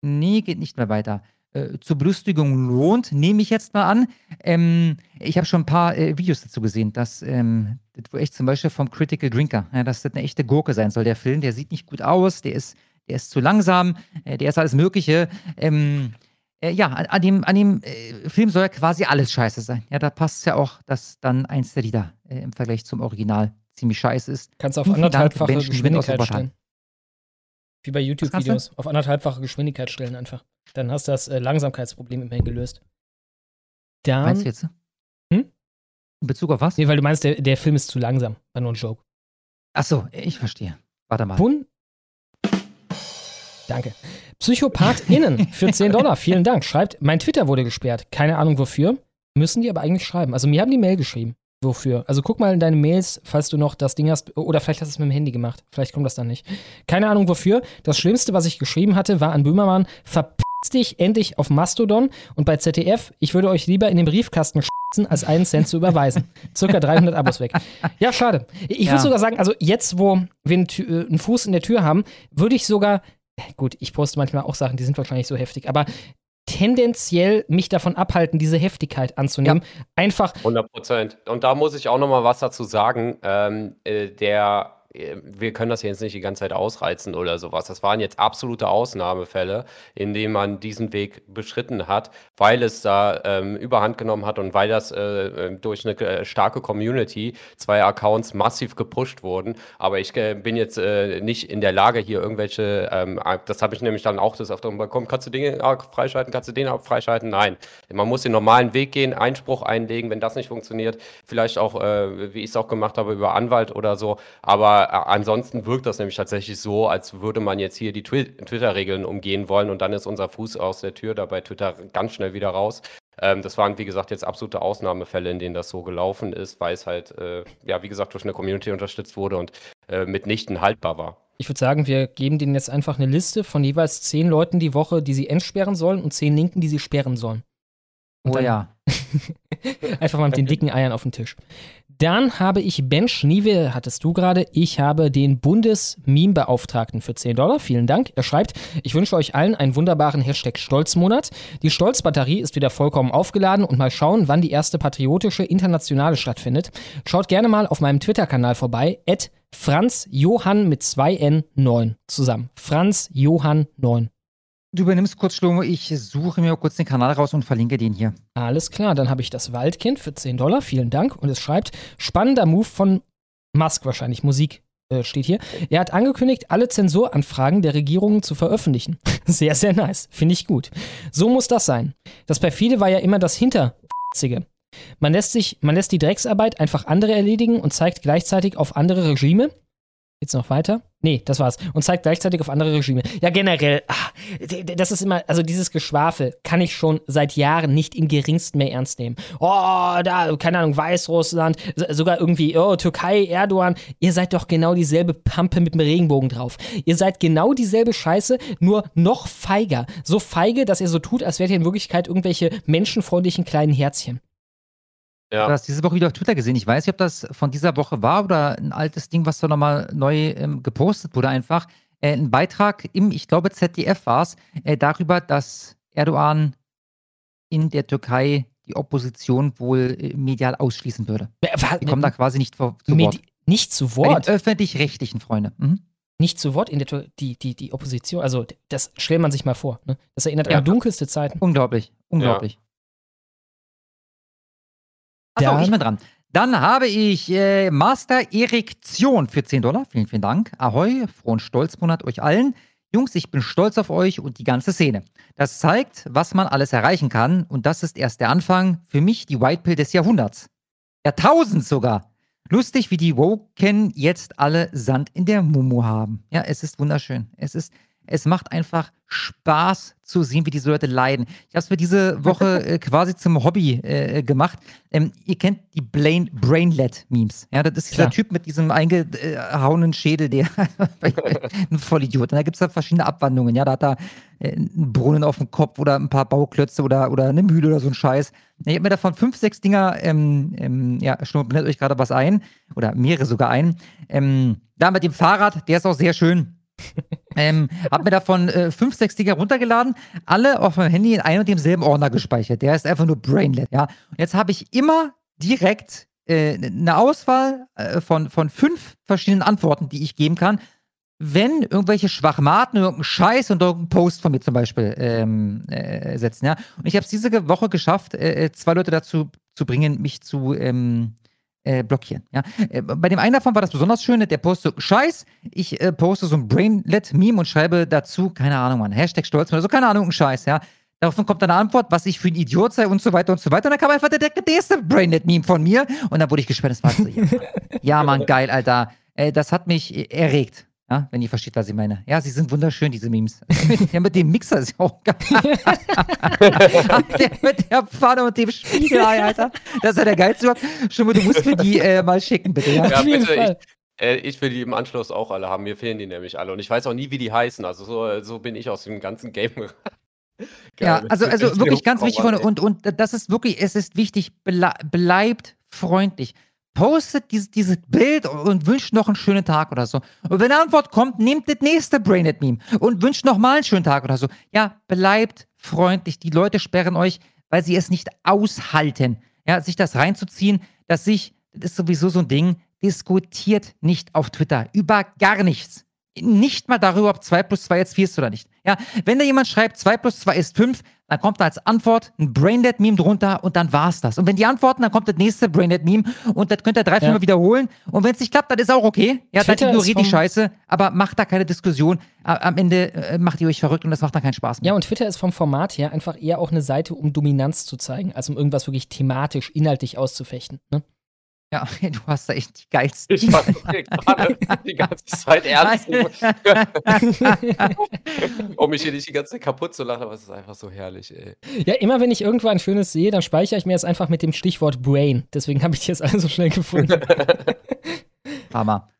Nee, geht nicht mehr weiter. Äh, zur Belustigung lohnt, nehme ich jetzt mal an. Ähm, ich habe schon ein paar äh, Videos dazu gesehen, dass, ähm, wo echt zum Beispiel vom Critical Drinker, ja, dass das eine echte Gurke sein soll. Der Film, der sieht nicht gut aus, der ist, der ist zu langsam, äh, der ist alles Mögliche. Ähm, äh, ja, an, an dem, an dem äh, Film soll ja quasi alles scheiße sein. Ja, da passt es ja auch, dass dann eins der Lieder äh, im Vergleich zum Original ziemlich scheiße ist. Kannst auf Vielen Dank, anderthalbfache aus Geschwindigkeit stellen. Wie bei YouTube-Videos. Auf anderthalbfache Geschwindigkeit stellen einfach. Dann hast du das äh, Langsamkeitsproblem immerhin gelöst. Dann, Meinst du jetzt? Hm? In Bezug auf was? Nee, weil du meinst, der, der Film ist zu langsam. War nur ein Joke. Ach so, ich verstehe. Warte mal. Bun Danke. PsychopathInnen für 10 Dollar. Vielen Dank. Schreibt, mein Twitter wurde gesperrt. Keine Ahnung wofür. Müssen die aber eigentlich schreiben. Also mir haben die Mail geschrieben. Wofür? Also guck mal in deine Mails, falls du noch das Ding hast. Oder vielleicht hast du es mit dem Handy gemacht. Vielleicht kommt das dann nicht. Keine Ahnung wofür. Das Schlimmste, was ich geschrieben hatte, war an Böhmermann, verpiss dich endlich auf Mastodon. Und bei ZDF, ich würde euch lieber in den Briefkasten schießen, als einen Cent zu überweisen. Circa 300 Abos weg. Ja, schade. Ich Ja. würde sogar sagen, also jetzt, wo wir einen, äh, einen Fuß in der Tür haben, würde ich sogar gut, ich poste manchmal auch Sachen, die sind wahrscheinlich so heftig, aber tendenziell mich davon abhalten, diese Heftigkeit anzunehmen. Einfach, 100 Prozent. Und da muss ich auch noch mal was dazu sagen. Ähm, äh, der, wir können das jetzt nicht die ganze Zeit ausreizen oder sowas. Das waren jetzt absolute Ausnahmefälle, in denen man diesen Weg beschritten hat, weil es da ähm, Überhand genommen hat und weil das äh, äh, durch eine äh, starke Community zwei Accounts massiv gepusht wurden. Aber ich äh, bin jetzt äh, nicht in der Lage, hier irgendwelche, ähm, das habe ich nämlich dann auch das öfter bekommen, kannst du den Arc freischalten, kannst du den freischalten? Nein. Man muss den normalen Weg gehen, Einspruch einlegen, wenn das nicht funktioniert, vielleicht auch, äh, wie ich es auch gemacht habe, über Anwalt oder so. Aber ansonsten wirkt das nämlich tatsächlich so, als würde man jetzt hier die Twi Twitter-Regeln umgehen wollen und dann ist unser Fuß aus der Tür da bei Twitter ganz schnell wieder raus. Ähm, das waren, wie gesagt, jetzt absolute Ausnahmefälle, in denen das so gelaufen ist, weil es halt, äh, ja, wie gesagt, durch eine Community unterstützt wurde und äh, mitnichten haltbar war. ich würde sagen, wir geben denen jetzt einfach eine Liste von jeweils zehn Leuten die Woche, die sie entsperren sollen und zehn Linken, die sie sperren sollen. Und Oh ja. Einfach mal mit den dicken Eiern auf den Tisch. Dann habe ich Ben Schniewe, hattest du gerade. Ich habe den Bundes-Meme-Beauftragten für 10 Dollar. Vielen Dank. Er schreibt, ich wünsche euch allen einen wunderbaren Hashtag Stolzmonat. Die Stolzbatterie ist wieder vollkommen aufgeladen und mal schauen, wann die erste patriotische Internationale stattfindet. Schaut gerne mal auf meinem Twitter-Kanal vorbei, at Franz Johann mit 2N9 zusammen. Franz Johann 9. Du übernimmst kurz, Schlomo. Ich suche mir kurz den Kanal raus und verlinke den hier. Alles klar, dann habe ich das Waldkind für 10 Dollar. Vielen Dank. Und es schreibt, spannender Move von Musk wahrscheinlich. Musik äh, steht hier. Er hat angekündigt, alle Zensuranfragen der Regierungen zu veröffentlichen. Sehr, sehr nice. Finde ich gut. So muss das sein. Das perfide war ja immer das Hinterzige. Man lässt sich, man lässt die Drecksarbeit einfach andere erledigen und zeigt gleichzeitig auf andere Regime. Geht's noch weiter? Nee, das war's. Und zeigt gleichzeitig auf andere Regime. Ja, generell, d- das ist immer, also dieses Geschwafel kann ich schon seit Jahren nicht im geringsten mehr ernst nehmen. Oh, da, keine Ahnung, Weißrussland, so- sogar irgendwie, oh, Türkei, Erdogan. Ihr seid doch genau dieselbe Pampe mit dem Regenbogen drauf. Ihr seid genau dieselbe Scheiße, nur noch feiger. So feige, dass ihr so tut, als wärt ihr in Wirklichkeit irgendwelche menschenfreundlichen kleinen Herzchen. Du hast diese Woche wieder auf Twitter gesehen. Ich weiß nicht, ob das von dieser Woche war oder ein altes Ding, was da nochmal neu ähm, gepostet wurde, einfach. Äh, ein Beitrag im, ich glaube, ZDF war es, äh, darüber, dass Erdogan in der Türkei die Opposition wohl äh, medial ausschließen würde. Die kommen da quasi nicht vor, zu Wort. Nicht zu Wort. öffentlich-rechtlichen, Freunde. Mhm. nicht zu Wort in der Tür- die, die, die Opposition, also das stellt man sich mal vor. Ne? Das erinnert Ja. an dunkelste Zeiten. Unglaublich, unglaublich. Achso, Dann- ich bin dran. Dann habe ich äh, Master Erektion für 10 Dollar. Vielen, vielen Dank. Ahoi, frohen Stolzmonat euch allen. Jungs, ich bin stolz auf euch und die ganze Szene. Das zeigt, was man alles erreichen kann und das ist erst der Anfang. Für mich die White Pill des Jahrhunderts. Jahrtausends sogar. Lustig, wie die Woken jetzt alle Sand in der Mumu haben. Ja, es ist wunderschön. Es ist, es macht einfach Spaß zu sehen, wie diese Leute leiden. Ich habe es mir diese Woche äh, quasi zum Hobby äh, gemacht. Ähm, ihr kennt die Brain Brainlet-Memes. Ja, das ist dieser Klar. Typ mit diesem eingehauenen Schädel, der ein Vollidiot. Und da gibt es da verschiedene Abwandlungen. Ja, da hat er äh, einen Brunnen auf dem Kopf oder ein paar Bauklötze oder, oder eine Mühle oder so ein Scheiß. Ich habe mir davon fünf, sechs Dinger, ähm, ähm, ja, schon blendet euch gerade was ein. Oder mehrere sogar ein. Ähm, da mit dem Fahrrad, der ist auch sehr schön. Ähm, hab mir davon äh, fünf, sechs Dinger runtergeladen, alle auf meinem Handy in einem und demselben Ordner gespeichert. Der ist einfach nur Brainlet, ja. Und jetzt habe ich immer direkt äh, eine Auswahl äh, von, von fünf verschiedenen Antworten, die ich geben kann, wenn irgendwelche Schwachmaten, irgendein Scheiß und irgendein Post von mir zum Beispiel ähm, äh, setzen, ja. Und ich habe es diese Woche geschafft, äh, zwei Leute dazu zu bringen, mich zu ähm, äh, blockieren. Ja? Äh, bei dem einen davon war das besonders schön, der postet Scheiß, ich äh, poste so ein Brainlet-Meme und schreibe dazu, keine Ahnung, Mann, Hashtag Stolz oder so, keine Ahnung, ein Scheiß, ja. Daraufhin kommt dann eine Antwort, was ich für ein Idiot sei und so weiter und so weiter. Und dann kam einfach der, nächste Brainlet-Meme von mir und dann wurde ich gesperrt. Das war so, ja, ja, Mann, geil, Alter. Äh, das hat mich erregt. Ja, wenn ihr versteht, was ich meine. Ja, sie sind wunderschön, diese Memes. ja, mit dem Mixer ist ja auch geil. der, mit der Pfanne und dem Spiegelei, Alter. Das ist ja der geilste Schon mal, du musst mir die äh, mal schicken, bitte. Ja, ja bitte. Ich, äh, ich will die im Anschluss auch alle haben. Mir fehlen die nämlich alle. Und ich weiß auch nie, wie die heißen. Also so, so bin ich aus dem ganzen Game. ja, also, also wirklich ganz wichtig. Und, und das ist wirklich, es ist wichtig, bleibt freundlich postet dieses, dieses Bild und wünscht noch einen schönen Tag oder so. Und wenn eine Antwort kommt, nehmt das nächste Brainet-Meme und wünscht noch mal einen schönen Tag oder so. Ja, bleibt freundlich. Die Leute sperren euch, weil sie es nicht aushalten. Ja, sich das reinzuziehen, dass sich, das ist sowieso so ein Ding, diskutiert nicht auf Twitter über gar nichts. Nicht mal darüber, ob 2 plus 2 jetzt 4 ist oder nicht. Ja, wenn da jemand schreibt, 2 plus 2 ist 5, dann kommt da als Antwort ein Braindead-Meme drunter und dann war's das. Und wenn die antworten, dann kommt das nächste Braindead-Meme und das könnt ihr drei, vier Mal wiederholen. Und wenn es nicht klappt, dann ist auch okay. Ja, Twitter dann ignoriert die Scheiße, aber macht da keine Diskussion. Am Ende äh, macht ihr euch verrückt und das macht dann keinen Spaß mehr. Ja, und Twitter ist vom Format her einfach eher auch eine Seite, um Dominanz zu zeigen, als um irgendwas wirklich thematisch, inhaltlich auszufechten. Ne? Ja, du hast da echt die geilsten. Ich war gerade die ganze Zeit ernst. um mich hier nicht die ganze Zeit kaputt zu lachen, aber es ist einfach so herrlich, ey. Ja, immer wenn ich irgendwo ein schönes sehe, dann speichere ich mir es einfach mit dem Stichwort Brain. Deswegen habe ich die jetzt alle so schnell gefunden. Hammer.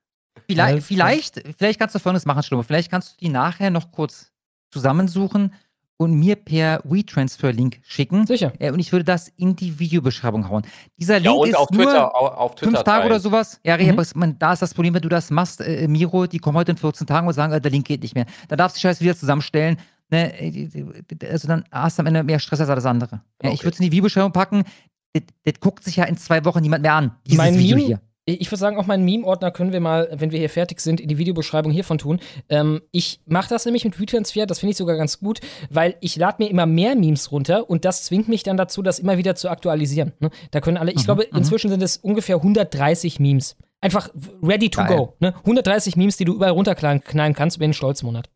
Vielleicht, vielleicht, vielleicht kannst du folgendes machen, Schlummer. Vielleicht kannst du die nachher noch kurz zusammensuchen und mir per WeTransfer-Link schicken. Sicher. Äh, und ich würde das in die Videobeschreibung hauen. Dieser Link ja, und ist auf nur Twitter, auf Twitter fünf Tage oder sowas. Ja, mhm. man, da ist das Problem, wenn du das machst, äh, Miro, die kommen heute in 14 Tagen und sagen, äh, der Link geht nicht mehr. Dann darfst du die Scheiße wieder zusammenstellen. Ne? Äh, also dann hast du am Ende mehr Stress als alles andere. Ja, okay. Ich würde es in die Videobeschreibung packen. Das, das, guckt sich ja in zwei Wochen niemand mehr an, dieses mein Video Meme, hier. Ich würde sagen, auch meinen Meme-Ordner können wir mal, wenn wir hier fertig sind, in die Videobeschreibung hiervon tun. Ähm, ich mache das nämlich mit WeTransfer, das finde ich sogar ganz gut, weil ich lade mir immer mehr Memes runter und das zwingt mich dann dazu, das immer wieder zu aktualisieren. Ne? Da können alle, ich mhm, glaube, mhm. inzwischen sind es ungefähr 130 Memes. Einfach ready to Geil. go. Ne? 130 Memes, die du überall runterknallen kannst über den Stolzmonat.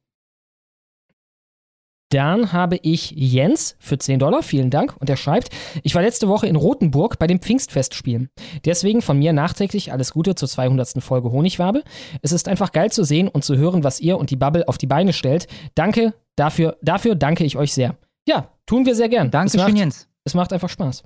Dann habe ich Jens für 10 Dollar, vielen Dank. Und er schreibt, ich war letzte Woche in Rothenburg bei dem Pfingstfestspielen. Deswegen von mir nachträglich alles Gute zur 200. Folge Honigwabe. Es ist einfach geil zu sehen und zu hören, was ihr und die Bubble auf die Beine stellt. Danke, dafür, dafür danke ich euch sehr. Ja, tun wir sehr gern. Dankeschön, Jens. Es macht einfach Spaß.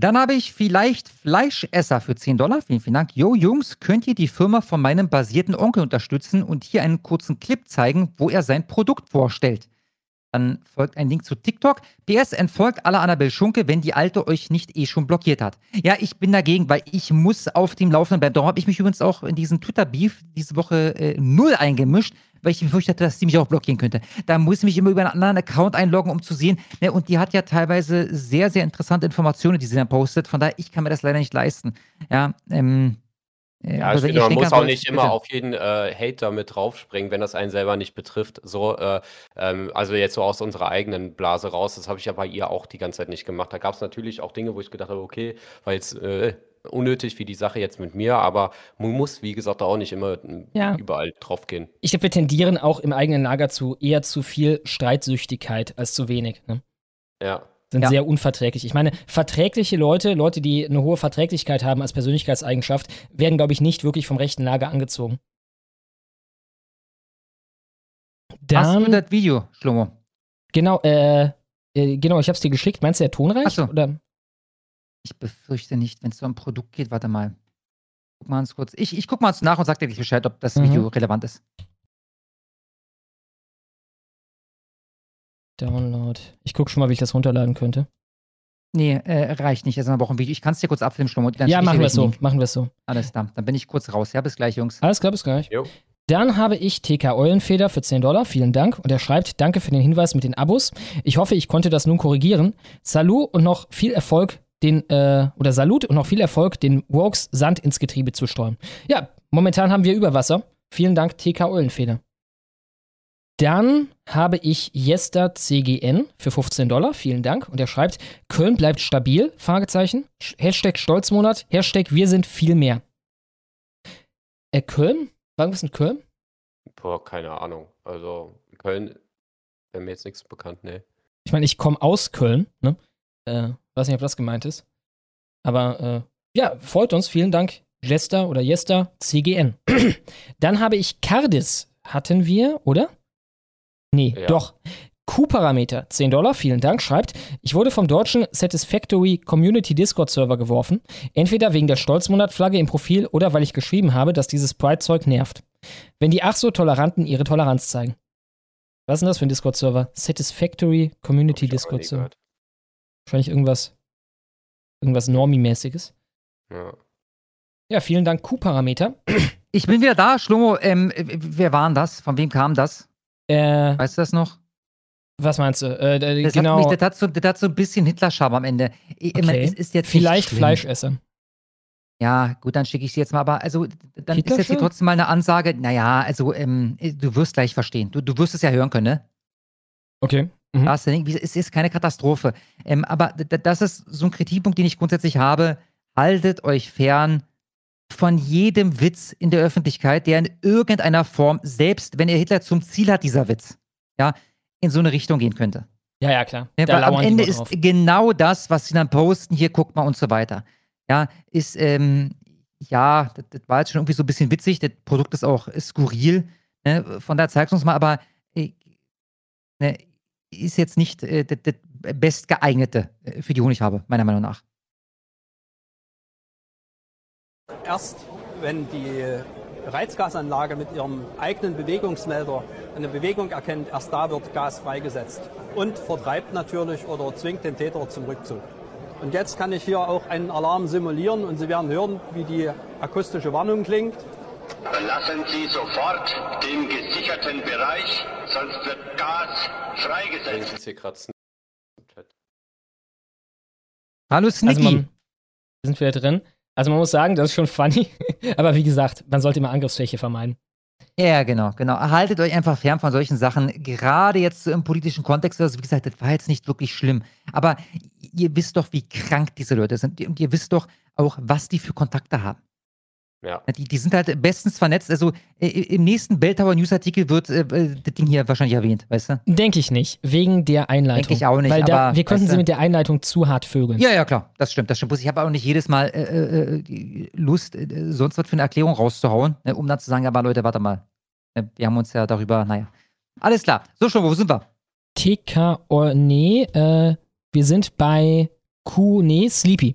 Dann habe ich vielleicht Fleischesser für 10 Dollar. Vielen, vielen Dank. Jo, Jungs, könnt ihr die Firma von meinem basierten Onkel unterstützen und hier einen kurzen Clip zeigen, wo er sein Produkt vorstellt? Dann folgt ein Link zu TikTok. PS entfolgt alle Annabelle Schunke, wenn die Alte euch nicht eh schon blockiert hat. Ja, ich bin dagegen, weil ich muss auf dem Laufenden bleiben. Darum habe ich mich übrigens auch in diesen Twitter-Beef diese Woche äh, null eingemischt, weil ich befürchtet hatte, dass sie mich auch blockieren könnte. Da muss ich mich immer über einen anderen Account einloggen, um zu sehen. Ne, und die hat ja teilweise sehr, sehr interessante Informationen, die sie dann postet. Von daher, ich kann mir das leider nicht leisten. Ja, ähm, äh, ja, ich finde, man muss auch nicht immer auf jeden äh, Hater mit draufspringen, wenn das einen selber nicht betrifft. So, äh, ähm, also jetzt so aus unserer eigenen Blase raus, das habe ich ja bei ihr auch die ganze Zeit nicht gemacht. Da gab es natürlich auch Dinge, wo ich gedacht habe, okay, war jetzt äh, unnötig wie die Sache jetzt mit mir, aber man muss, wie gesagt, auch nicht immer ja. überall drauf gehen. Ich glaube, wir tendieren auch im eigenen Lager zu eher zu viel Streitsüchtigkeit als zu wenig. Ne? Ja. Sind Ja. sehr unverträglich. Ich meine, verträgliche Leute, Leute, die eine hohe Verträglichkeit haben als Persönlichkeitseigenschaft, werden, glaube ich, nicht wirklich vom rechten Lager angezogen. Dann, für das Video, Schlomo? genau, äh, äh, genau, ich habe es dir geschickt. Meinst du, der Ton reicht? Ach so. Oder? Ich befürchte nicht, wenn es so um ein Produkt geht. Warte mal. Guck mal kurz. Ich, ich guck mal nach und sag dir gleich Bescheid, ob das Mhm. Video relevant ist. Download. Ich gucke schon mal, wie ich das runterladen könnte. Nee, äh, reicht nicht. Also, wir brauchen ein Video. Ich kann es dir kurz abfilmen. Dann ja, machen wir es so. Machen wir es so. Alles klar. Dann bin ich kurz raus. Ja, bis gleich, Jungs. Alles klar, bis gleich. Jo. Dann habe ich TK Eulenfeder für 10 Dollar. Vielen Dank. Und er schreibt, danke für den Hinweis mit den Abos. Ich hoffe, ich konnte das nun korrigieren. Salut und noch viel Erfolg, den, äh, oder Salut und noch viel Erfolg, den Wokes Sand ins Getriebe zu streuen. Ja, momentan haben wir Überwasser. Vielen Dank, TK Eulenfeder. Dann habe ich Jester CGN für 15 Dollar. Vielen Dank. Und er schreibt, Köln bleibt stabil, Fragezeichen. Hashtag Stolzmonat, Hashtag wir sind viel mehr. Äh, Köln? War irgendwas in Köln? Boah, keine Ahnung. Also, Köln wäre mir jetzt nichts bekannt, nee. Ich meine, ich komme aus Köln, ne? Äh, weiß nicht, ob das gemeint ist. Aber äh, ja, freut uns. Vielen Dank, Jester oder Jester CGN. Dann habe ich Cardis. Hatten wir, oder? Nee, Ja. doch. Q-Parameter, 10 Dollar, vielen Dank, schreibt, ich wurde vom deutschen Satisfactory Community Discord Server geworfen. Entweder wegen der Stolzmonat-Flagge im Profil oder weil ich geschrieben habe, dass dieses Pride-Zeug nervt. Wenn die ach so Toleranten ihre Toleranz zeigen. Was ist denn das für ein Discord-Server? Satisfactory Community Discord Server. Wahrscheinlich irgendwas, irgendwas Normie-mäßiges. Ja. Ja, vielen Dank, Q-Parameter. Ich bin wieder da, Schlomo. Ähm, wer war denn das? Von wem kam das? Äh, weißt du das noch? Was meinst du? Äh, Das, genau. hat mich, das, hat so, das hat so ein bisschen Hitlerscham am Ende. Ich, ich meine, Okay. es ist jetzt Vielleicht. Fleischesser. Ja, gut, dann schicke ich sie jetzt mal. Aber also, dann ist jetzt hier trotzdem mal eine Ansage. Naja, also, ähm, du wirst gleich verstehen. Du, du wirst es ja hören können, ne? Okay. Das es ist keine Katastrophe. Ähm, aber das ist so ein Kritikpunkt, den ich grundsätzlich habe. Haltet euch fern von jedem Witz in der Öffentlichkeit, der in irgendeiner Form, selbst wenn er Hitler zum Ziel hat, dieser Witz, ja, in so eine Richtung gehen könnte. Ja, ja, klar. Ja, weil am Ende ist genau das, was sie dann posten, hier guckt mal und so weiter. Ja, ist, ähm, ja, das, das war jetzt schon irgendwie so ein bisschen witzig. Das Produkt ist auch skurril. Ne? Von daher zeig's uns mal, aber äh, ne, ist jetzt nicht äh, das, bestgeeignete äh, für die Honighabe, meiner Meinung nach. Erst wenn die Reizgasanlage mit ihrem eigenen Bewegungsmelder eine Bewegung erkennt, erst da wird Gas freigesetzt und vertreibt natürlich oder zwingt den Täter zum Rückzug. Und jetzt kann ich hier auch einen Alarm simulieren und Sie werden hören, wie die akustische Warnung klingt. Verlassen Sie sofort den gesicherten Bereich, sonst wird Gas freigesetzt. Übrigens ist hier gerade Hallo Snicky. Also man, wir sind wieder drin. Also man muss sagen, das ist schon funny. Aber wie gesagt, man sollte immer Angriffsfläche vermeiden. Ja, genau, genau. Haltet euch einfach fern von solchen Sachen. Gerade jetzt so im politischen Kontext, also wie gesagt, das war jetzt nicht wirklich schlimm. Aber ihr wisst doch, wie krank diese Leute sind. Und ihr wisst doch auch, was die für Kontakte haben. Ja. Die, die sind halt bestens vernetzt. Also äh, im nächsten Belltower News-Artikel wird äh, das Ding hier wahrscheinlich erwähnt, weißt du? Denke ich nicht, wegen der Einleitung. Denke ich auch nicht, Weil da, aber, wir könnten weißt sie mit der Einleitung zu hart vögeln. Ja, ja, klar. Das stimmt, das stimmt. Ich habe auch nicht jedes Mal äh, äh, Lust, äh, sonst was für eine Erklärung rauszuhauen, ne, um dann zu sagen, aber Leute, warte mal. Ne, Wir haben uns ja darüber, naja. Alles klar. So, schon, wo sind wir? TK, oh, nee, äh, wir sind bei Q, nee, Sleepy.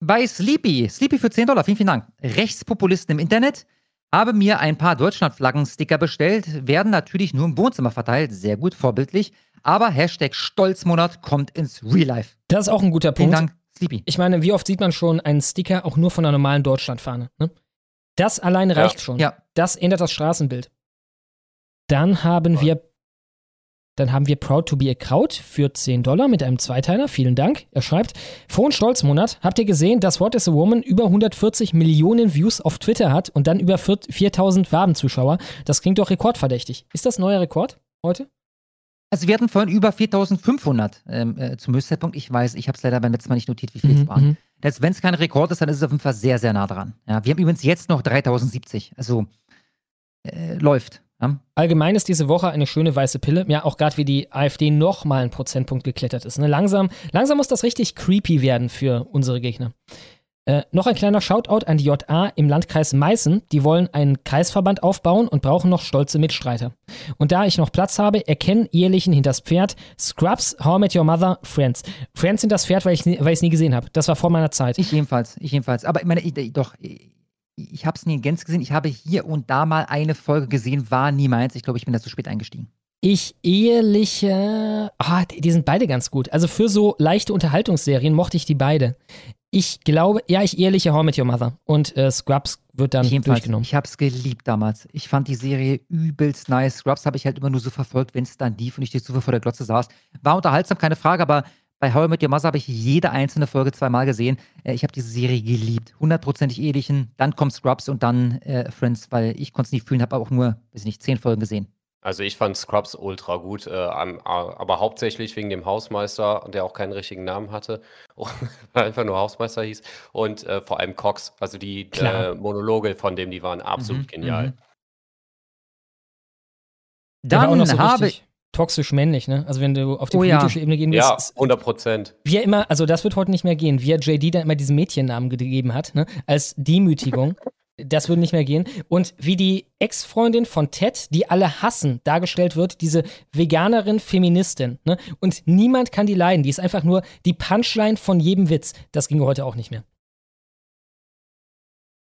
Bei Sleepy. Sleepy für 10 Dollar. Vielen, vielen Dank. Rechtspopulisten im Internet haben mir ein paar Deutschlandflaggen-Sticker bestellt, werden natürlich nur im Wohnzimmer verteilt. Sehr gut, vorbildlich. Aber Hashtag Stolzmonat kommt ins Real Life. Das ist auch ein guter Vielen Punkt. Dank, Sleepy. Ich meine, wie oft sieht man schon einen Sticker auch nur von einer normalen Deutschlandfahne? Ne? Das allein Ja. reicht schon. Ja. Das ändert das Straßenbild. Dann haben wir dann haben wir Proud to be a Kraut für 10 Dollar mit einem Zweiteiler. Vielen Dank. Er schreibt, frohen Stolzmonat. Habt ihr gesehen, dass What is a Woman über 140 Millionen Views auf Twitter hat und dann über 4 4000 Wabenzuschauer? Das klingt doch rekordverdächtig. Ist das neuer Rekord heute? Also wir hatten vorhin über 4500 ähm, äh, zum Höchstzeitpunkt. Ich weiß, ich habe es leider beim letzten Mal nicht notiert, wie viel Mhm, es waren. mhm. Wenn es kein Rekord ist, dann ist es auf jeden Fall sehr, sehr nah dran. Ja, wir haben übrigens jetzt noch 3070. Also äh, läuft. Ja? Allgemein ist diese Woche eine schöne weiße Pille. Ja, auch gerade wie die AfD noch mal einen Prozentpunkt geklettert ist. Ne? Langsam, langsam muss das richtig creepy werden für unsere Gegner. Äh, noch ein kleiner Shoutout an die JA im Landkreis Meißen. Die wollen einen Kreisverband aufbauen und brauchen noch stolze Mitstreiter. Und da ich noch Platz habe, erkennen Ehelichen hinters Pferd Scrubs, How I Met Your Mother, Friends. Friends sind das Pferd, weil ich es nie gesehen habe. Das war vor meiner Zeit. Ich jedenfalls, ich jedenfalls. Aber ich meine, ich- doch, ich, habe es nie in Gänze gesehen. Ich habe hier und da mal eine Folge gesehen, war nie meins. Ich glaube, ich bin da zu spät eingestiegen. Ich eheliche. Ah, die, die sind beide ganz gut. Also für so leichte Unterhaltungsserien mochte ich die beide. Ich glaube, ja, ich eheliche How I Met Your Mother. Und äh, Scrubs wird dann Jedenfalls, durchgenommen. ich habe es geliebt damals. Ich fand die Serie übelst nice. Scrubs habe ich halt immer nur so verfolgt, wenn es dann lief und ich die Zufall vor der Glotze saß. War unterhaltsam, keine Frage, aber bei How I Met Your Mother habe ich jede einzelne Folge zweimal gesehen. Äh, ich habe diese Serie geliebt. Hundertprozentig ehelichen. Dann kommt Scrubs und dann äh, Friends, weil ich konnte es nie fühlen, habe auch nur, weiß ich nicht, zehn Folgen gesehen. Also ich fand Scrubs ultra gut, äh, aber hauptsächlich wegen dem Hausmeister, der auch keinen richtigen Namen hatte, einfach nur Hausmeister hieß und äh, vor allem Cox, also die äh, Monologe von dem, die waren absolut Mhm, genial. mhm. Noch so habe richtig toxisch männlich, ne? Also wenn du auf die Oh ja. politische Ebene gehen willst, Ja, ist- 100 Prozent. wie er immer, also das wird heute nicht mehr gehen, wie er JD dann immer diesen Mädchennamen gegeben hat, ne? Als Demütigung. Das würde nicht mehr gehen. Und wie die Ex-Freundin von Ted, die alle hassen, dargestellt wird, diese Veganerin, Feministin. Ne? Und niemand kann die leiden. Die ist einfach nur die Punchline von jedem Witz. Das ging heute auch nicht mehr.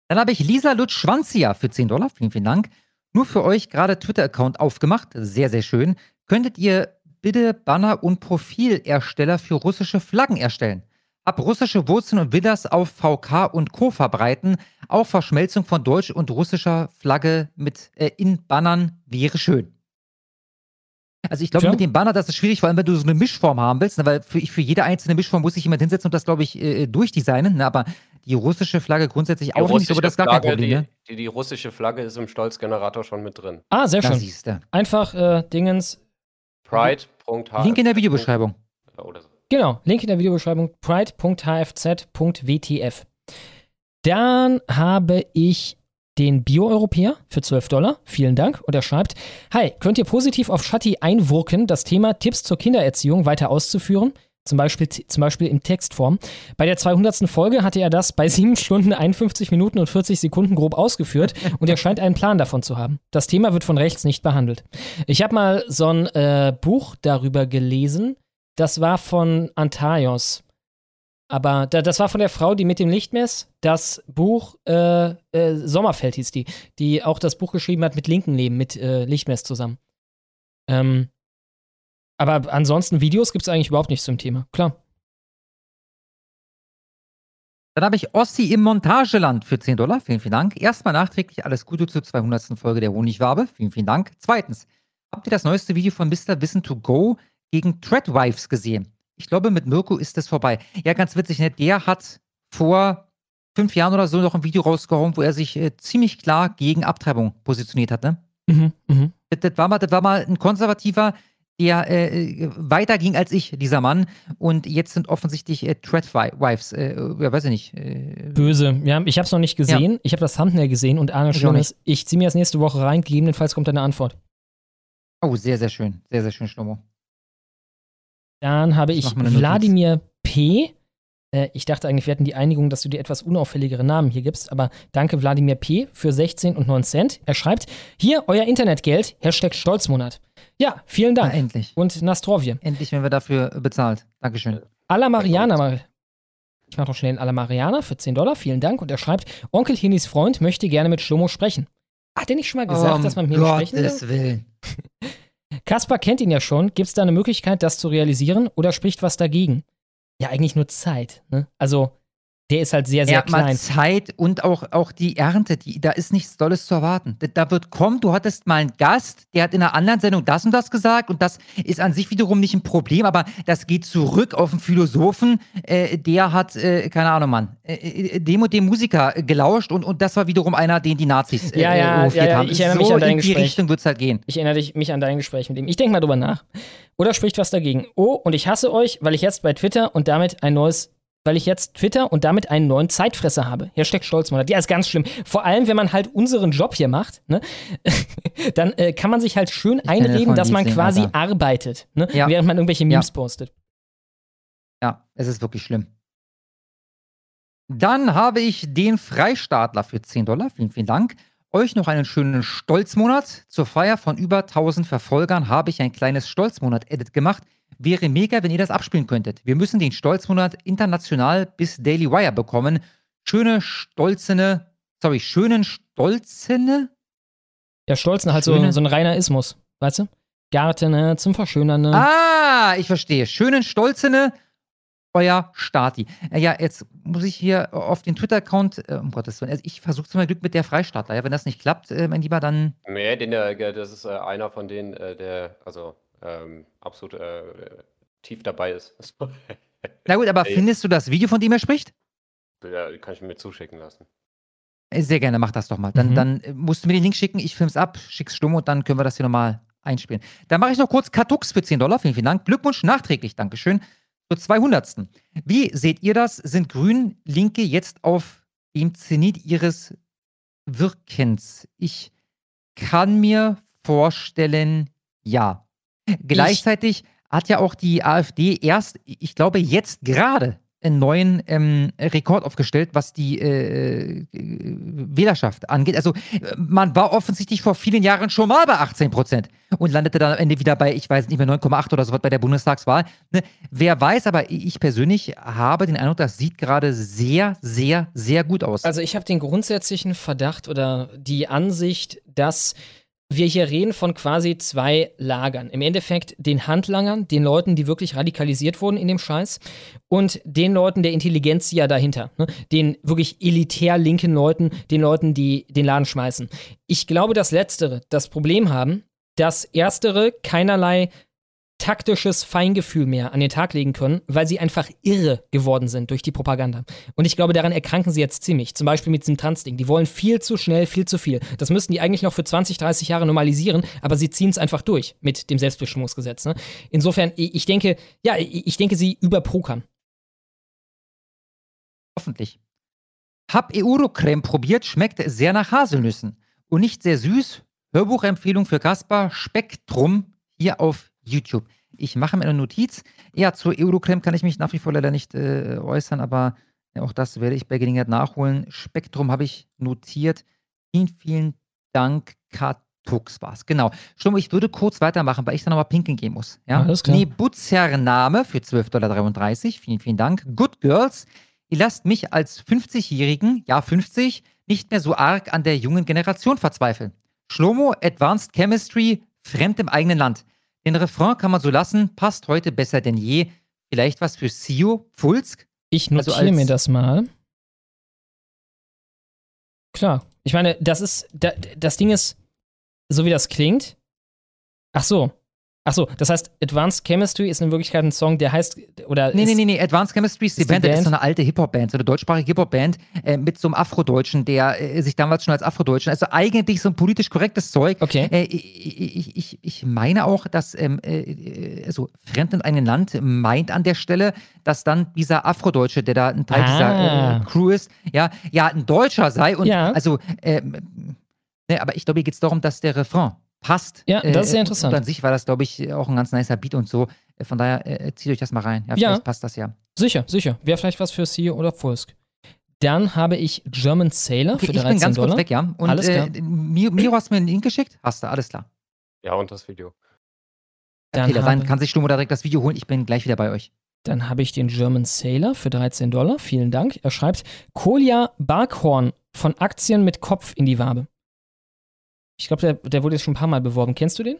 Dann habe ich Lisa Lutz Schwanzia für 10 Dollar. Vielen, vielen Dank. Nur für euch gerade Twitter-Account aufgemacht. Sehr, sehr schön. Könntet ihr bitte Banner und Profilersteller für russische Flaggen erstellen? Ab russische Wurzeln und will das auf VK und Co. verbreiten. Auch Verschmelzung von deutsch und russischer Flagge mit äh, in Bannern wäre schön. Also ich glaube, mit dem Banner, das ist schwierig, vor allem wenn du so eine Mischform haben willst, ne, weil für, ich, für jede einzelne Mischform muss sich jemand hinsetzen und das, glaube ich, äh, durchdesignen. Ne, aber die russische Flagge grundsätzlich Die auch nicht, aber das ist gar kein Problem. die, Ne? die, die russische Flagge ist im Stolzgenerator schon mit drin. Ah, sehr Da schön. Einfach äh, Dingens. Pride.h. Link in der Videobeschreibung. Oder so. Genau, Link in der Videobeschreibung: pride.hfz.wtf. Dann habe ich den Bio-Europäer für 12 Dollar. Vielen Dank. Und er schreibt: Hi, könnt ihr positiv auf Shatti einwirken, das Thema Tipps zur Kindererziehung weiter auszuführen? Zum Beispiel, zum Beispiel in Textform. Bei der 200. Folge hatte er das bei 7 Stunden, 51 Minuten und 40 Sekunden grob ausgeführt und er scheint einen Plan davon zu haben. Das Thema wird von rechts nicht behandelt. Ich habe mal so ein äh, Buch darüber gelesen. Das war von Antaios. Aber da, das war von der Frau, die mit dem Lichtmess das Buch äh, äh, Sommerfeld hieß die, die auch das Buch geschrieben hat mit Linkenleben, mit äh, Lichtmess zusammen. Ähm, aber ansonsten Videos gibt es eigentlich überhaupt nicht zum Thema. Klar. Dann habe ich Ossi im Montageland für 10 Dollar. Vielen, vielen Dank. Erstmal nachträglich alles Gute zur 200. Folge der Honigwabe. Vielen, vielen Dank. Zweitens, habt ihr das neueste Video von Mr. Wissen to Go gegen Treadwives gesehen? Ich glaube, mit Mirko ist es vorbei. Ja, ganz witzig, ne? Der hat vor fünf Jahren oder so noch ein Video rausgehauen, wo er sich äh, ziemlich klar gegen Abtreibung positioniert hat, ne? Mhm, mhm. Das, das, war mal, das war mal ein konservativer, der äh, weiter ging als ich, dieser Mann. Und jetzt sind offensichtlich äh, Treadwives, äh, ja, weiß ich nicht. Äh, Böse. Ja, ich habe es noch nicht gesehen. Ich habe das Thumbnail gesehen und Arne Schönes. Ich ziehe mir das nächste Woche rein. Gegebenenfalls kommt eine Antwort. oh, sehr, sehr schön. Sehr, sehr schön, Schlummo. Dann habe Ich ich. Wladimir P. Äh, ich dachte eigentlich, wir hätten die Einigung, dass du dir etwas unauffälligere Namen hier gibst, aber danke Wladimir P. für 16 und 9 Cent. Er schreibt, hier euer Internetgeld, Hashtag Stolzmonat. Ja, vielen Dank. Ah, endlich. Und Nastrovje. Endlich werden wir dafür bezahlt. Dankeschön. Alla Mariana mal. Ich mache noch schnell einen Alla Mariana für 10 Dollar, vielen Dank. Und er schreibt, Onkel Hinis Freund möchte gerne mit Schlomo sprechen. Hat er nicht schon mal gesagt, um dass man mit mir sprechen will? Gottes Willen. Kaspar kennt ihn ja schon. Gibt es da eine Möglichkeit, das zu realisieren oder spricht was dagegen? Ja, eigentlich nur Zeit. Ne? Also, der ist halt sehr, sehr Er hat mal klein. Zeit und auch, auch die Ernte, die, da ist nichts Tolles zu erwarten. Da, da wird kommen, du hattest mal einen Gast, der hat in einer anderen Sendung das und das gesagt und das ist an sich wiederum nicht ein Problem, aber das geht zurück auf einen Philosophen, äh, der hat, äh, keine Ahnung, Mann, äh, äh, dem und dem Musiker gelauscht und, und das war wiederum einer, den die Nazis äh, Ja, ja, ja, ja, haben. ich erinnere so mich an dein in die Gespräch. Richtung wird es halt gehen. Ich erinnere dich, mich an dein Gespräch mit ihm. Ich denke mal drüber nach. Oder spricht was dagegen. Oh, und ich hasse euch, weil ich jetzt bei Twitter und damit ein neues, weil ich jetzt Twitter und damit einen neuen Zeitfresser habe. Hashtag Stolzmonat. Ja, ist ganz schlimm. Vor allem, wenn man halt unseren Job hier macht, ne? dann äh, kann man sich halt schön ja einreden, dass man singen, quasi Alter. arbeitet, ne? Ja. während man irgendwelche Memes postet. Ja, es ist wirklich schlimm. Dann habe ich den Freistaatler für 10 Dollar. Vielen, vielen Dank. Euch noch einen schönen Stolzmonat. Zur Feier von über 1000 Verfolgern habe ich ein kleines Stolzmonat-Edit gemacht. Wäre mega, wenn ihr das abspielen könntet. Wir müssen den Stolzmonat international bis Daily Wire bekommen. Schöne, stolzene, sorry, schönen, stolzene? Ja, Stolzen halt so, Schöne- so ein reiner Ismus, weißt du? Garten zum Verschönern. Ne? Ah, ich verstehe. Schönen, stolzene, euer Stati. Äh, Ja, jetzt muss ich hier auf den Twitter-Account, äh, um Gottes Willen, also ich versuche zum Glück mit der Freistaatler. Ja, wenn das nicht klappt, äh, mein Lieber, dann. Nee, den, äh, das ist äh, einer von denen, der also ähm, absolut äh, tief dabei ist. Na gut, aber Ey. findest du das Video, von dem er spricht? Ja, kann ich mir zuschicken lassen. Äh, Sehr gerne, mach das doch mal. Dann, Mhm. dann äh, musst du mir den Link schicken, ich film's ab, schick's stumm und dann können wir das hier nochmal einspielen. Dann mache ich noch kurz Katux für 10 Dollar. Vielen, vielen Dank. Glückwunsch nachträglich. Dankeschön. Zur 200. Wie seht ihr das? Sind Grün-Linke jetzt auf dem Zenit ihres Wirkens? Ich kann mir vorstellen, ja. Gleichzeitig hat ja auch die AfD erst, ich glaube, jetzt gerade einen neuen ähm, Rekord aufgestellt, was die äh, äh, Wählerschaft angeht. Also äh, man war offensichtlich vor vielen Jahren schon mal bei 18 Prozent und landete dann am Ende wieder bei, ich weiß nicht mehr, 9,8 oder so was bei der Bundestagswahl. Ne? Wer weiß, aber ich persönlich habe den Eindruck, das sieht gerade sehr, sehr, sehr gut aus. Also ich habe den grundsätzlichen Verdacht oder die Ansicht, dass wir hier reden von quasi zwei Lagern. Im Endeffekt den Handlangern, den Leuten, die wirklich radikalisiert wurden in dem Scheiß, und den Leuten der Intelligenz ja dahinter. Ne? Den wirklich elitär linken Leuten, den Leuten, die den Laden schmeißen. Ich glaube, dass Letztere das Problem haben, dass Erstere keinerlei taktisches Feingefühl mehr an den Tag legen können, weil sie einfach irre geworden sind durch die Propaganda. Und ich glaube, daran erkranken sie jetzt ziemlich. Zum Beispiel mit diesem Trans-Ding. Die wollen viel zu schnell, viel zu viel. Das müssten die eigentlich noch für 20, 30 Jahre normalisieren, aber sie ziehen es einfach durch mit dem Selbstbestimmungsgesetz. Ne? Insofern, ich denke, ja, ich denke, sie überpokern. Hoffentlich. Hab Eurocreme probiert, schmeckt sehr nach Haselnüssen. Und nicht sehr süß. Hörbuchempfehlung für Kaspar Spektrum hier auf YouTube. Ich mache mir eine Notiz. Ja, zur Eurocreme kann ich mich nach wie vor leider nicht äh, äußern, aber auch das werde ich bei Gelegenheit nachholen. Spektrum habe ich notiert. Vielen, vielen Dank, Katux war es. Genau. Stimmt, ich würde kurz weitermachen, weil ich dann nochmal pinkeln gehen muss. Ja? Alles klar. Nebutzername für 12,33 Dollar. Vielen, vielen Dank. Good Girls. Ihr lasst mich als 50-Jährigen, ja 50, nicht mehr so arg an der jungen Generation verzweifeln. Schlomo, Advanced Chemistry, fremd im eigenen Land. Den Refrain kann man so lassen, passt heute besser denn je. Vielleicht was für Sio, Pfulsk? Ich notiere Also als- mir das mal. Klar. Ich meine, das ist, da, das Ding ist, so wie das klingt. Ach so. Ach so, das heißt, Advanced Chemistry ist in Wirklichkeit ein Song, der heißt, oder Nee, nee, nee, nee, Advanced Chemistry ist die ist die Band, das ist Band? so eine alte Hip-Hop-Band, so eine deutschsprachige Hip-Hop-Band äh, mit so einem Afrodeutschen, der äh, sich damals schon als Afrodeutschen, also eigentlich so ein politisch korrektes Zeug. Okay. Äh, ich, ich, ich, meine auch, dass, ähm, äh, also Fremd in einem Land meint an der Stelle, dass dann dieser Afrodeutsche, der da ein Teil Ah. dieser äh, Crew ist, ja, ja, ein Deutscher sei und Ja. also, ähm, ne, aber ich glaube, hier geht es darum, dass der Refrain passt. Ja, das ist sehr Äh, interessant. Und an sich war das, glaube ich, auch ein ganz nicer Beat und so. Äh, Von daher äh, zieht euch das mal rein. Ja, Ja. vielleicht passt das ja. Sicher, sicher. Wäre vielleicht was für Sio oder Pfulsk. Dann habe ich German Sailor Okay, für ich 13 bin ganz Dollar. kurz weg, ja. Und Alles klar. Äh, Miro, Miro hast mir einen Link geschickt? Hast du, alles klar. Ja, und das Video. Dann okay, dann kann sich Stummo direkt das Video holen. Ich bin gleich wieder bei euch. Dann habe ich den German Sailor für 13 Dollar. Vielen Dank. Er schreibt Kolja Barkhorn von Aktien mit Kopf in die Wabe. Ich glaube, der, der wurde jetzt schon ein paar Mal beworben. Kennst du den?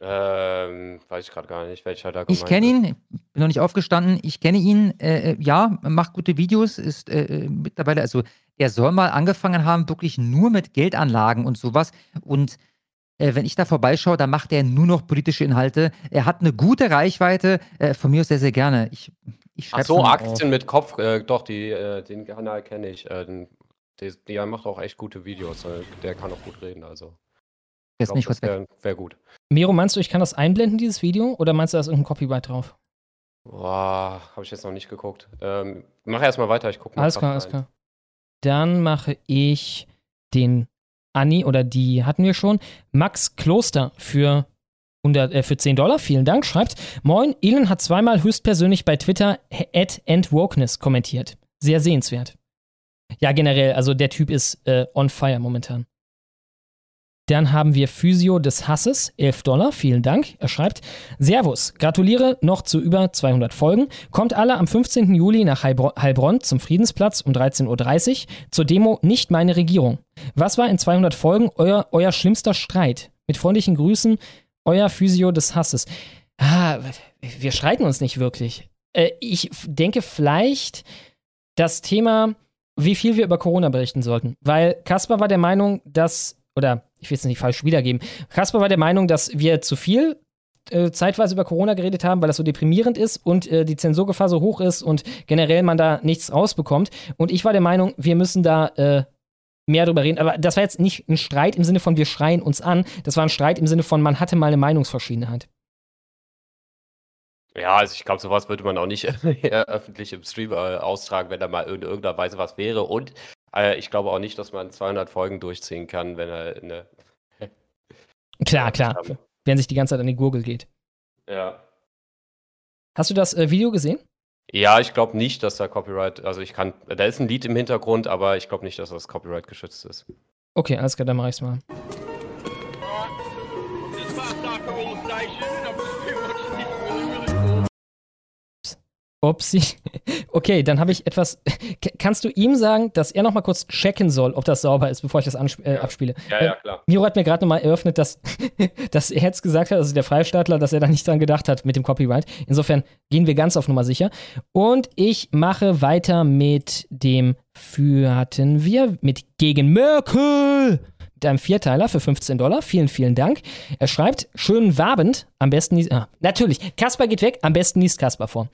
Ähm, weiß ich gerade gar nicht, welcher da gemeint Ich kenne ihn, bin noch nicht aufgestanden. Ich kenne ihn, äh, äh, ja, macht gute Videos, ist äh, äh, mittlerweile, also er soll mal angefangen haben, wirklich nur mit Geldanlagen und sowas. Und äh, wenn ich da vorbeischaue, dann macht er nur noch politische Inhalte. Er hat eine gute Reichweite, äh, von mir aus sehr, sehr gerne. Ich, ich Ach so, mal auf. Aktien mit Kopf, äh, doch, die, äh, den Kanal kenne ich. Äh, den, der, der macht auch echt gute Videos. Äh, der kann auch gut reden, also. Jetzt glaub, kurz weg. wäre wär gut. Miro, meinst du, ich kann das einblenden, dieses Video? Oder meinst du, da ist irgendein Copyright drauf? Boah, habe ich jetzt noch nicht geguckt. Ähm, mach erstmal weiter, ich gucke mal. Alles klar, alles klar. Dann mache ich den Anni, oder die hatten wir schon. Max Kloster für, 100, äh, für 10 Dollar. Vielen Dank. Schreibt: Moin, Elon hat zweimal höchstpersönlich bei Twitter at kommentiert. Sehr sehenswert. Ja, generell, also der Typ ist äh, on fire momentan. Dann haben wir Physio des Hasses, 11 Dollar, vielen Dank. Er schreibt, Servus, gratuliere noch zu über 200 Folgen. Kommt alle am 15. Juli nach Heilbro Heilbronn zum Friedensplatz um 13.30 Uhr zur Demo Nicht meine Regierung. Was war in 200 Folgen euer, euer schlimmster Streit? Mit freundlichen Grüßen, euer Physio des Hasses. Ah, wir streiten uns nicht wirklich. Äh, ich denke vielleicht das Thema, wie viel wir über Corona berichten sollten. Weil Kaspar war der Meinung, dass, oder ich will es nicht falsch wiedergeben, Kaspar war der Meinung, dass wir zu viel äh, zeitweise über Corona geredet haben, weil das so deprimierend ist und äh, die Zensurgefahr so hoch ist und generell man da nichts rausbekommt. Und ich war der Meinung, wir müssen da äh, mehr drüber reden. Aber das war jetzt nicht ein Streit im Sinne von, wir schreien uns an. Das war ein Streit im Sinne von, man hatte mal eine Meinungsverschiedenheit. Ja, also ich glaube, sowas würde man auch nicht öffentlich im Stream äh, austragen, wenn da mal in irgendeiner Weise was wäre. Und äh, ich glaube auch nicht, dass man 200 Folgen durchziehen kann, wenn er eine. Klar, klar. Wenn sich die ganze Zeit an die Gurgel geht. Ja. Hast du das äh, Video gesehen? Ja, ich glaube nicht, dass da Copyright, also ich kann, da ist ein Lied im Hintergrund, aber ich glaube nicht, dass das Copyright geschützt ist. Okay, alles klar, dann mach ich's mal. Upsi. Okay, dann habe ich etwas. Kannst du ihm sagen, dass er noch mal kurz checken soll, ob das sauber ist, bevor ich das äh, abspiele? Ja, ja, klar. Miro hat mir gerade noch mal eröffnet, dass, dass er jetzt gesagt hat, also der Freistaatler, dass er da nicht dran gedacht hat mit dem Copyright. Insofern gehen wir ganz auf Nummer sicher. Und ich mache weiter mit dem für hatten wir mit gegen Merkel mit einem Vierteiler für 15 Dollar. Vielen, vielen Dank. Er schreibt, schönen Wabend, am besten ah, natürlich, Kasper geht weg, am besten liest Kasper vor.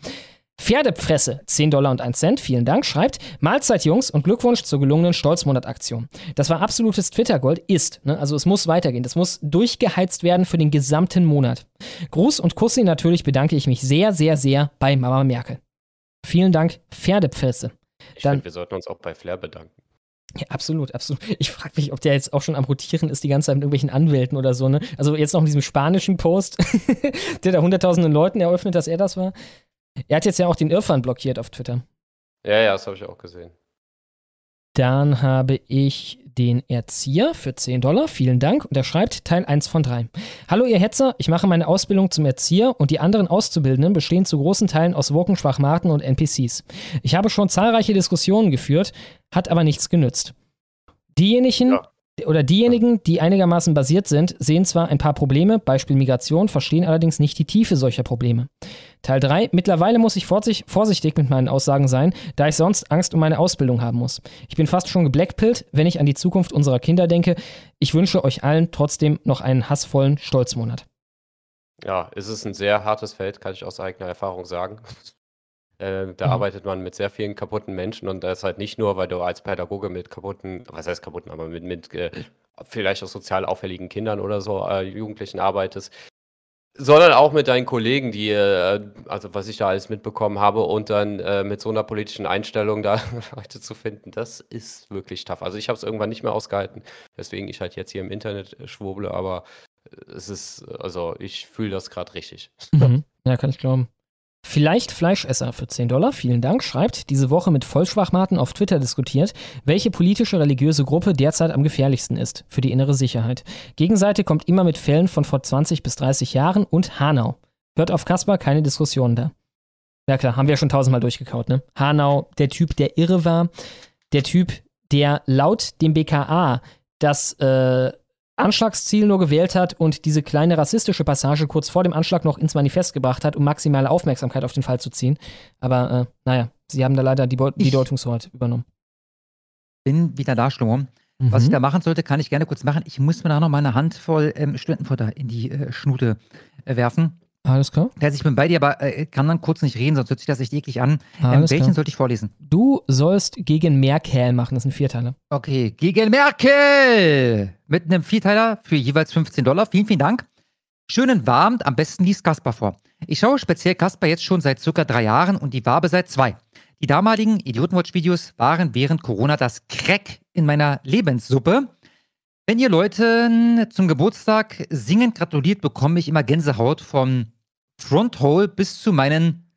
Pferdepfresse, 10 Dollar und 1 Cent, vielen Dank, schreibt Mahlzeit Jungs und Glückwunsch zur gelungenen Stolzmonat-Aktion. Das war absolutes Twitter-Gold, ist, ne? also es muss weitergehen, das muss durchgeheizt werden für den gesamten Monat. Gruß und Kussi natürlich bedanke ich mich sehr, sehr, sehr bei Mama Merkel. Vielen Dank, Pferdepfresse. Ich finde, wir sollten uns auch bei Flair bedanken. Ja, absolut, absolut. Ich frage mich, ob der jetzt auch schon am Rotieren ist, die ganze Zeit mit irgendwelchen Anwälten oder so, ne? Also jetzt noch in diesem spanischen Post, der da hunderttausenden Leuten eröffnet, dass er das war. Er hat jetzt ja auch den Irrfan blockiert auf Twitter. Ja, ja, das habe ich auch gesehen. Dann habe ich den Erzieher für 10 Dollar. Vielen Dank. Und er schreibt Teil 1 von 3. Hallo, ihr Hetzer. Ich mache meine Ausbildung zum Erzieher und die anderen Auszubildenden bestehen zu großen Teilen aus Wokenschwachmaten und NPCs. Ich habe schon zahlreiche Diskussionen geführt, hat aber nichts genützt. Diejenigen, ja oder diejenigen, die einigermaßen basiert sind, sehen zwar ein paar Probleme, Beispiel Migration, verstehen allerdings nicht die Tiefe solcher Probleme. Teil 3. Mittlerweile muss ich vorsichtig mit meinen Aussagen sein, da ich sonst Angst um meine Ausbildung haben muss. Ich bin fast schon geblackpillt, wenn ich an die Zukunft unserer Kinder denke. Ich wünsche euch allen trotzdem noch einen hassvollen Stolzmonat. Ja, es ist ein sehr hartes Feld, kann ich aus eigener Erfahrung sagen. Äh, da Mhm. arbeitet man mit sehr vielen kaputten Menschen und das halt nicht nur, weil du als Pädagoge mit kaputten, was heißt kaputten, aber mit, mit äh, vielleicht auch sozial auffälligen Kindern oder so, äh, Jugendlichen arbeitest, sondern auch mit deinen Kollegen, die, äh, also was ich da alles mitbekommen habe und dann äh, mit so einer politischen Einstellung da Leute zu finden, das ist wirklich tough. Also ich habe es irgendwann nicht mehr ausgehalten, weswegen ich halt jetzt hier im Internet äh, schwurbele, aber äh, es ist, also ich fühle das gerade richtig. Mhm. Ja, kann ich glauben. Vielleicht Fleischesser für 10 Dollar, vielen Dank, schreibt, diese Woche mit Vollschwachmaten auf Twitter diskutiert, welche politische religiöse Gruppe derzeit am gefährlichsten ist für die innere Sicherheit. Gegenseite kommt immer mit Fällen von vor 20 bis 30 Jahren und Hanau. Hört auf Kasper, keine Diskussionen da. Ja klar, haben wir ja schon tausendmal durchgekaut, ne? Hanau, der Typ, der irre war, der Typ, der laut dem BKA das äh, Anschlagsziel nur gewählt hat und diese kleine rassistische Passage kurz vor dem Anschlag noch ins Manifest gebracht hat, um maximale Aufmerksamkeit auf den Fall zu ziehen. Aber äh, naja, sie haben da leider die, Be die Deutungshoheit übernommen. Bin wieder da, Schlomo. Was ich da machen sollte, kann ich gerne kurz machen. Ich muss mir da noch mal eine Handvoll ähm, Studentenfutter in die äh, Schnute äh, werfen. Alles klar. Also ich bin bei dir, aber äh, kann dann kurz nicht reden, sonst hört sich das echt eklig an. Ähm, welchen klar. sollte ich vorlesen? Du sollst gegen Merkel machen, das sind Vierteile. Okay, gegen Merkel! Mit einem Vierteiler für jeweils 15 Dollar. Vielen, vielen Dank. Schönen Abend, am besten liest Kasper vor. Ich schaue speziell Kasper jetzt schon seit circa drei Jahren und die Wabe seit zwei. Die damaligen Idiotenwatch-Videos waren während Corona das Crack in meiner Lebenssuppe. Wenn ihr Leuten zum Geburtstag singend gratuliert, bekomme ich immer Gänsehaut vom Fronthole bis zu meinen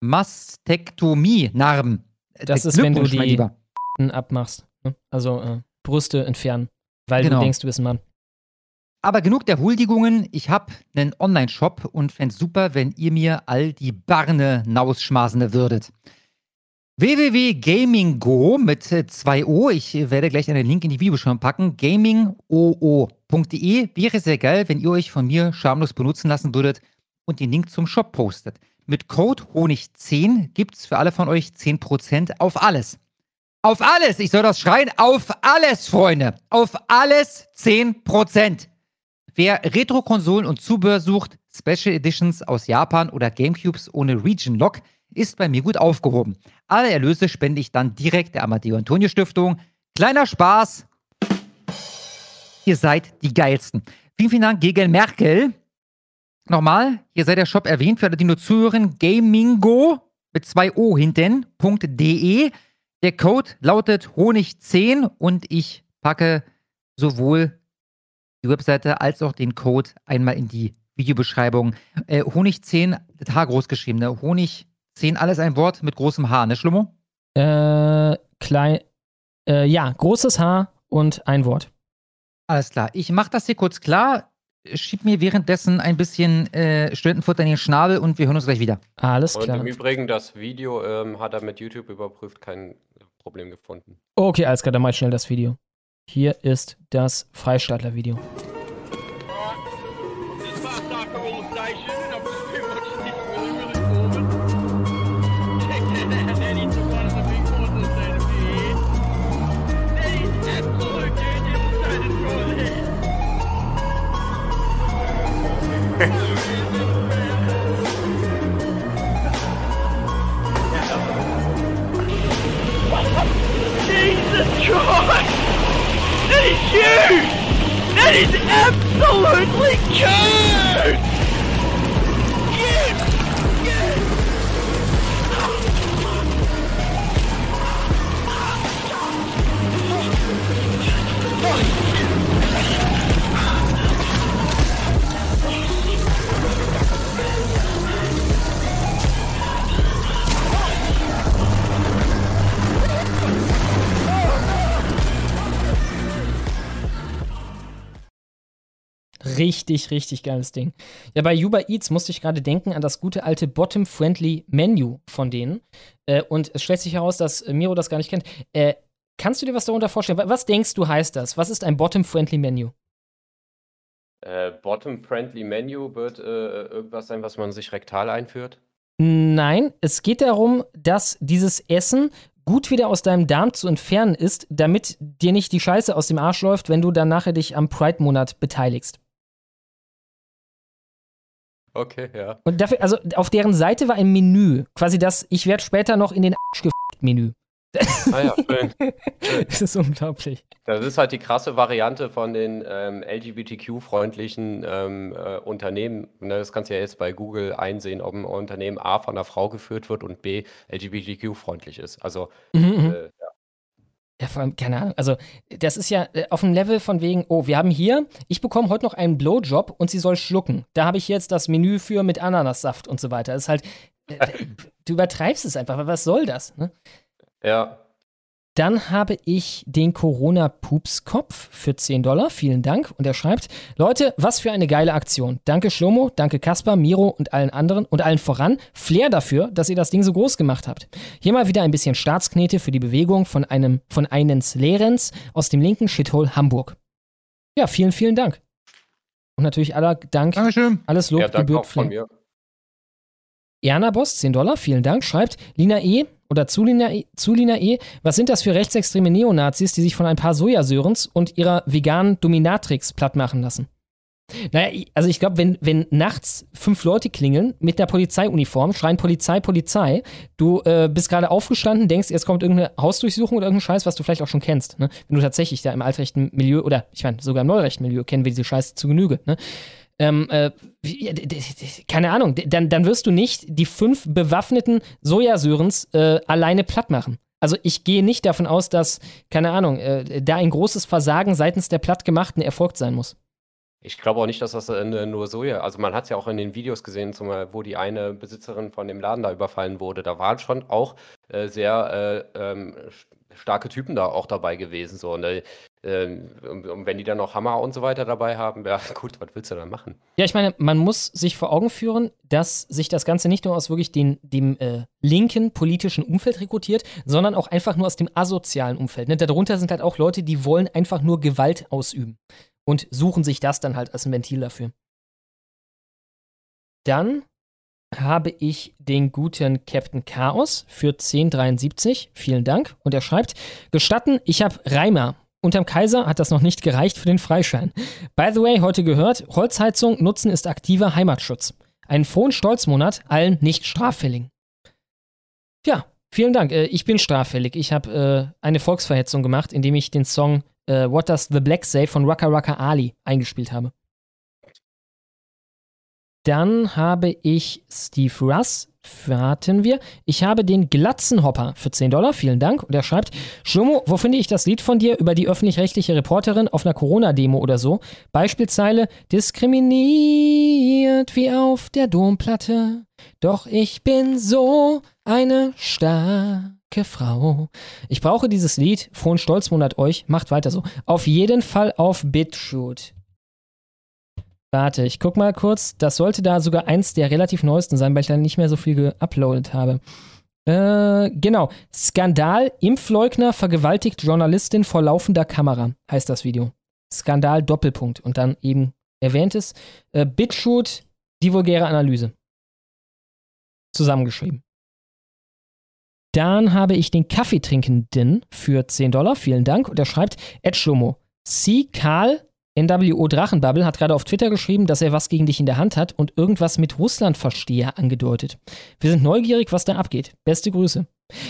Mastektomie-Narben. Das Äh, ist, wenn du die abmachst. Ne? Also äh, Brüste entfernen, weil Genau. du denkst, du bist ein Mann. Aber genug der Huldigungen. Ich habe einen Online-Shop und fände super, wenn ihr mir all die Barne nausschmasende würdet. www.gaminggo mit 2o, ich werde gleich einen Link in die Videobeschreibung packen, gamingoo.de. Wäre sehr geil, wenn ihr euch von mir schamlos benutzen lassen würdet und den Link zum Shop postet. Mit Code Honig10 gibt es für alle von euch 10% auf alles. Auf alles! Ich soll das schreien. Auf alles, Freunde! Auf alles 10%! Wer Retro-Konsolen und Zubehör sucht, Special Editions aus Japan oder Gamecubes ohne Region Lock, ist bei mir gut aufgehoben. Alle Erlöse spende ich dann direkt der Amadeo Antonio Stiftung. Kleiner Spaß, Ihr seid die geilsten. Vielen, vielen Dank, Gegel Merkel. Nochmal, hier sei der Shop erwähnt, für alle, die nur zuhören, gamingo mit zwei O hinten.de. Der Code lautet Honig10 und ich packe sowohl die Webseite als auch den Code einmal in die Videobeschreibung. Äh, Honig10, das H groß geschrieben, ne? Honig10, alles ein Wort mit großem H, ne, Schlummo? Äh, klein, äh, ja, großes H und ein Wort. Alles klar. Ich mache das hier kurz klar, schieb mir währenddessen ein bisschen äh, Studentenfutter in den Schnabel und wir hören uns gleich wieder. Alles Und klar. im Übrigen, das Video ähm, hat er mit YouTube überprüft, kein Problem gefunden. Okay, alles klar, dann mach ich schnell das Video. Hier ist das Freistaatler-Video. Is absolutely huge! Richtig, richtig geiles Ding. Ja, bei Uber Eats musste ich gerade denken an das gute alte Bottom-Friendly Menu von denen. Äh, und es stellt sich heraus, dass Miro das gar nicht kennt. Äh, kannst du dir was darunter vorstellen? Wa- Was denkst du heißt das? Was ist ein Bottom-Friendly Menu? Äh, Bottom-Friendly Menu wird äh, irgendwas sein, was man sich rektal einführt. Nein, es geht darum, dass dieses Essen gut wieder aus deinem Darm zu entfernen ist, damit dir nicht die Scheiße aus dem Arsch läuft, wenn du dann nachher dich am Pride-Monat beteiligst. Okay, ja. Und dafür, also auf deren Seite war ein Menü, quasi das, ich werde später noch in den Arsch gefickt Menü. Ah ja, schön. schön. Das ist unglaublich. Das ist halt die krasse Variante von den ähm, LGBTQ-freundlichen ähm, äh, Unternehmen. Ne, das kannst du ja jetzt bei Google einsehen, ob ein Unternehmen A von einer Frau geführt wird und B LGBTQ-freundlich ist. Also, Mhm, mhm. äh, ja. Vor allem, keine Ahnung. Also, das ist ja äh, auf dem Level von wegen, oh, wir haben hier, ich bekomme heute noch einen Blowjob und sie soll schlucken. Da habe ich jetzt das Menü für mit Ananassaft und so weiter. Das ist halt, äh, du übertreibst es einfach. Was soll das? Ne? ja. Dann habe ich den Corona-Pupskopf für 10 Dollar. Vielen Dank. Und er schreibt: Leute, was für eine geile Aktion. Danke Schlomo, danke Kaspar, Miro und allen anderen und allen voran. Flair dafür, dass ihr das Ding so groß gemacht habt. Hier mal wieder ein bisschen Staatsknete für die Bewegung von einem von einens Lehrens aus dem linken Shithole Hamburg. Ja, vielen, vielen Dank. Und natürlich aller Dank. Dankeschön. Alles Lob ja, gebührt auch von Flair. mir. Erna Boss, 10 Dollar, vielen Dank, schreibt Lina E. oder zu Lina, e. Was sind das für rechtsextreme Neonazis, die sich von ein paar Sojasörens und ihrer veganen Dominatrix platt machen lassen? Naja, also ich glaube, wenn, wenn nachts fünf Leute klingeln mit einer Polizeiuniform, schreien Polizei, Polizei, du äh, bist gerade aufgestanden, denkst, jetzt kommt irgendeine Hausdurchsuchung oder irgendein Scheiß, was du vielleicht auch schon kennst. Ne? Wenn du tatsächlich da im altrechten Milieu oder ich meine, sogar im neurechten Milieu kennen wir diese Scheiße zu Genüge. Ne? Ähm, äh, keine Ahnung, dann, dann wirst du nicht die fünf bewaffneten Sojasörens äh, alleine platt machen. Also ich gehe nicht davon aus, dass, keine Ahnung, äh, da ein großes Versagen seitens der Plattgemachten erfolgt sein muss. Ich glaube auch nicht, dass das äh, nur Soja. Also man hat es ja auch in den Videos gesehen, zum, Beispiel, wo die eine Besitzerin von dem Laden da überfallen wurde. Da waren schon auch äh, sehr äh, ähm, starke Typen da auch dabei gewesen. So. Und, äh, ähm, und, und wenn die dann noch Hammer und so weiter dabei haben, ja gut, was willst du dann machen? Ja, ich meine, man muss sich vor Augen führen, dass sich das Ganze nicht nur aus wirklich den, dem äh, linken politischen Umfeld rekrutiert, sondern auch einfach nur aus dem asozialen Umfeld. Ne? Darunter sind halt auch Leute, die wollen einfach nur Gewalt ausüben und suchen sich das dann halt als ein Ventil dafür. Dann habe ich den guten Captain Chaos für 1073. Vielen Dank. Und er schreibt: Gestatten, ich habe Reimer. Unterm Kaiser hat das noch nicht gereicht für den Freischein. By the way, heute gehört: Holzheizung nutzen ist aktiver Heimatschutz. Einen frohen Stolzmonat allen nicht straffälligen. Ja, vielen Dank. Äh, Ich bin straffällig. Ich habe äh, eine Volksverhetzung gemacht, indem ich den Song äh, What Does the Black Say von Raka Raka Ali eingespielt habe. Dann habe ich Steve Russ, warten wir. Ich habe den Glatzenhopper für 10 Dollar, vielen Dank. Und er schreibt, Schlomo, wo finde ich das Lied von dir über die öffentlich-rechtliche Reporterin auf einer Corona-Demo oder so? Beispielzeile, diskriminiert wie auf der Domplatte. Doch ich bin so eine starke Frau. Ich brauche dieses Lied. Frohen Stolzmonat euch. Macht weiter so. Auf jeden Fall auf BitShoot. Warte, ich guck mal kurz. Das sollte da sogar eins der relativ neuesten sein, weil ich da nicht mehr so viel geuploadet habe. Äh, genau. Skandal, Impfleugner vergewaltigt Journalistin vor laufender Kamera, heißt das Video. Skandal, Doppelpunkt. Und dann eben erwähntes äh, Bitshoot, die vulgäre Analyse. Zusammengeschrieben. Dann habe ich den Kaffeetrinkenden für 10 Dollar, vielen Dank. Und er schreibt, Ed Schlomo, C. Karl NWO Drachenbubble hat gerade auf Twitter geschrieben, dass er was gegen dich in der Hand hat und irgendwas mit Russland verstehe angedeutet. Wir sind neugierig, was da abgeht. Beste Grüße.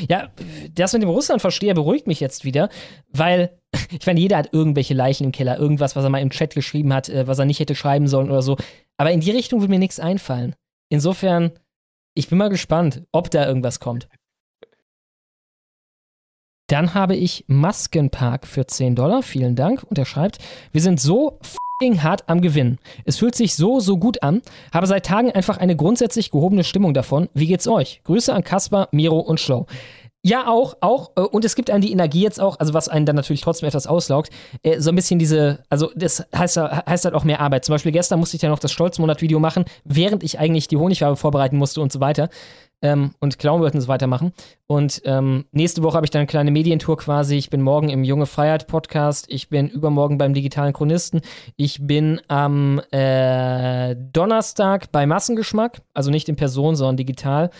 Ja, das mit dem Russland verstehe beruhigt mich jetzt wieder, weil ich meine, jeder hat irgendwelche Leichen im Keller, irgendwas, was er mal im Chat geschrieben hat, äh, was er nicht hätte schreiben sollen oder so. Aber in die Richtung würde mir nichts einfallen. Insofern, ich bin mal gespannt, ob da irgendwas kommt. Dann habe ich Maskenpark für 10 Dollar. Vielen Dank. Und er schreibt, wir sind so f***ing hart am Gewinn. Es fühlt sich so, so gut an. Habe seit Tagen einfach eine grundsätzlich gehobene Stimmung davon. Wie geht's euch? Grüße an Kaspar, Miro und Schlau. Ja, auch, auch. äh, Und es gibt einem die Energie jetzt auch, also was einen dann natürlich trotzdem etwas auslaugt, äh, so ein bisschen diese, also das heißt, heißt halt auch mehr Arbeit. Zum Beispiel gestern musste ich ja noch das Stolzmonat-Video machen, während ich eigentlich die Honigfarbe vorbereiten musste und so weiter. Ähm, und Clown wollten es weitermachen. Und ähm, nächste Woche habe ich dann eine kleine Medientour quasi. Ich bin morgen im Junge Freiheit Podcast. Ich bin übermorgen beim digitalen Chronisten. Ich bin am äh, Donnerstag bei Massengeschmack, also nicht in Person, sondern digital.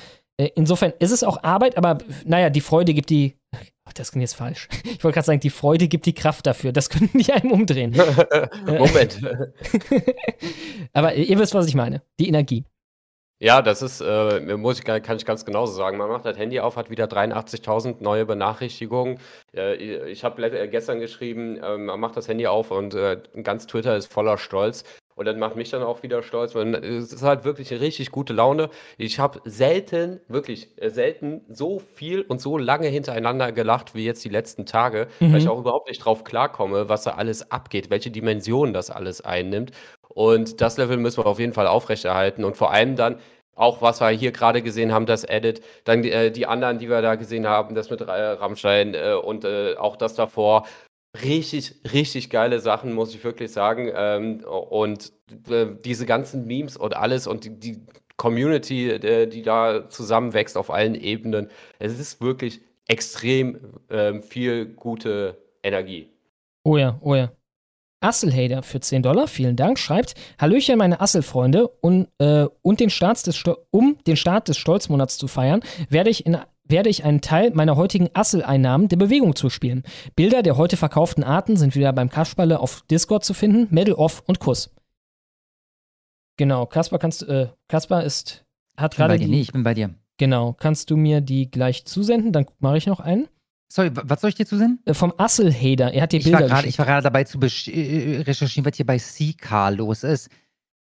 Äh, insofern ist es auch Arbeit, aber naja, die Freude gibt die. Ach, das klingt jetzt falsch. Ich wollte gerade sagen, die Freude gibt die Kraft dafür. Das können die einem umdrehen. Moment. aber ihr wisst, was ich meine. Die Energie. Ja, das ist, äh, muss ich, kann ich ganz genauso sagen. Man macht das Handy auf, hat wieder 83.000 neue Benachrichtigungen. Äh, ich habe äh, gestern geschrieben, äh, man macht das Handy auf und äh, ganz Twitter ist voller Stolz. Und das macht mich dann auch wieder stolz. Man, es ist halt wirklich eine richtig gute Laune. Ich habe selten, wirklich äh, selten so viel und so lange hintereinander gelacht wie jetzt die letzten Tage, Mhm. weil ich auch überhaupt nicht drauf klarkomme, was da alles abgeht, welche Dimensionen das alles einnimmt. Und das Level müssen wir auf jeden Fall aufrechterhalten und vor allem dann auch, was wir hier gerade gesehen haben, das Edit, dann die, äh, die anderen, die wir da gesehen haben, das mit äh, Rammstein äh, und äh, auch das davor. Richtig, richtig geile Sachen, muss ich wirklich sagen. Ähm, und äh, diese ganzen Memes und alles und die, Community, äh, die da zusammenwächst auf allen Ebenen. Es ist wirklich extrem ähm, viel gute Energie. Oh ja, oh ja. Asselhader für 10 Dollar, vielen Dank, schreibt: Hallöchen, meine Asselfreunde, und, äh, und den Start des um den Start des Stolzmonats zu feiern, werde ich, in, werde ich einen Teil meiner heutigen Asseleinnahmen der Bewegung zuspielen. Bilder der heute verkauften Arten sind wieder beim Kasperle auf Discord zu finden. Medal off und Kuss. Genau, Kaspar kannst äh, Kaspar ist hat gerade die- Nee, ich bin bei dir. Genau, kannst du mir die gleich zusenden? Dann mache ich noch einen. Sorry, wa- was soll ich dir zusenden? Äh, vom Asselhader. Er hat dir Ich war Bilder gerade geschickt. ich war gerade dabei zu besch- äh, recherchieren, was hier bei CK los ist.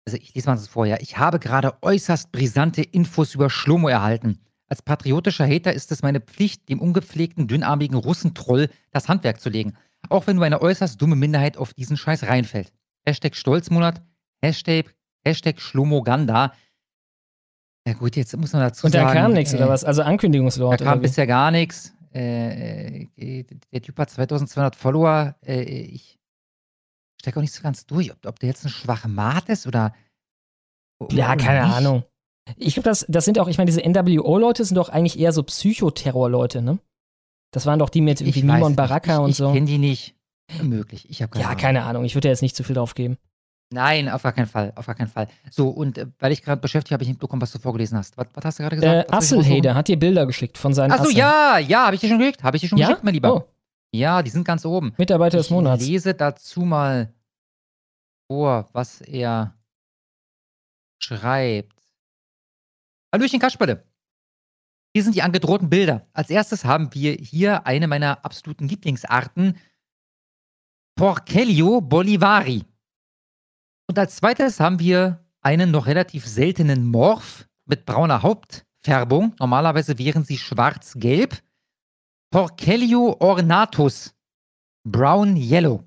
Also ich lese mal das vorher. Ich habe gerade äußerst brisante Infos über Schlomo erhalten. Als patriotischer Hater ist es meine Pflicht, dem ungepflegten, dünnarmigen Russentroll das Handwerk zu legen. Auch wenn nur eine äußerst dumme Minderheit auf diesen Scheiß reinfällt. Hashtag Stolzmonat, Hashtag, Hashtag Schlomoganda. Ja gut, jetzt muss man dazu Und da sagen. kam nichts, äh, oder was? Also Ankündigungswort. da kam bisher gar nichts. Äh, äh, der Typ hat 2200 Follower. Äh, ich stecke auch nicht so ganz durch, ob, ob der jetzt ein Schwachmat ist oder. Ja, keine. Ahnung. Ich glaube, das, das sind auch, ich meine, diese NWO-Leute sind doch eigentlich eher so Psychoterror-Leute, ne? Das waren doch die mit Ich irgendwie Mimon Baraka und ich, so. Ich kenne die nicht. Möglich. Ich habe keine ja, Ahnung. keine Ahnung. Ich würde da jetzt nicht zu viel drauf geben. Nein, auf gar keinen Fall. Auf gar keinen Fall. So, und äh, weil ich gerade beschäftigt habe, ich nicht bekommen, was du vorgelesen hast. Was, was hast du gerade gesagt? Äh, ich raussuchen? hat dir Bilder geschickt von seinen Achso, ja, ja, habe ich dir schon geschickt. Habe ich dir schon Ja? geschickt, mein Lieber. Oh. Ja, die sind ganz oben. Mitarbeiter des ich Monats. lese dazu mal vor, was er schreibt. Hallöchen Kasperle. Hier sind die angedrohten Bilder. Als erstes haben wir hier eine meiner absoluten Lieblingsarten. Porcello Bolivari. Und als zweites haben wir einen noch relativ seltenen Morph mit brauner Hauptfärbung. Normalerweise wären sie schwarz-gelb. Porcello ornatus. Brown Yellow.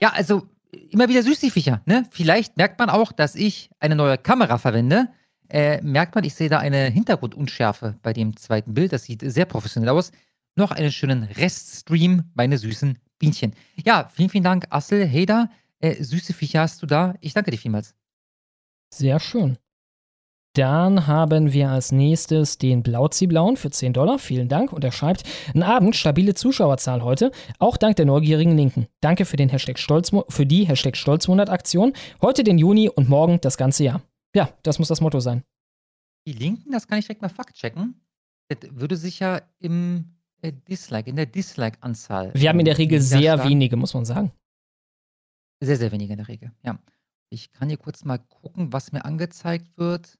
Ja, also immer wieder süß die Viecher. Ne? Vielleicht merkt man auch, dass ich eine neue Kamera verwende. Äh, merkt man, ich sehe da eine Hintergrundunschärfe bei dem zweiten Bild. Das sieht sehr professionell aus. Noch einen schönen Reststream, meine süßen Bienchen. Ja, vielen, vielen Dank, Assel, Heda. Äh, süße Viecher hast du da. Ich danke dir vielmals. Sehr schön. Dann haben wir als nächstes den Blauziblauen für 10 Dollar. Vielen Dank. Und er schreibt, ein Abend, stabile Zuschauerzahl heute, auch dank der neugierigen Linken. Danke für, den Hashtag Stolz, für die Hashtag Stolzmonat-Aktion. Heute den Juni und morgen das ganze Jahr. Ja, das muss das Motto sein. Die Linken, das kann ich direkt mal Fakt checken. Das würde sich ja im äh, Dislike, in der Dislike-Anzahl. Wir haben in der Regel sehr wenige, muss man sagen. Sehr, sehr wenige in der Regel, ja. Ich kann hier kurz mal gucken, was mir angezeigt wird.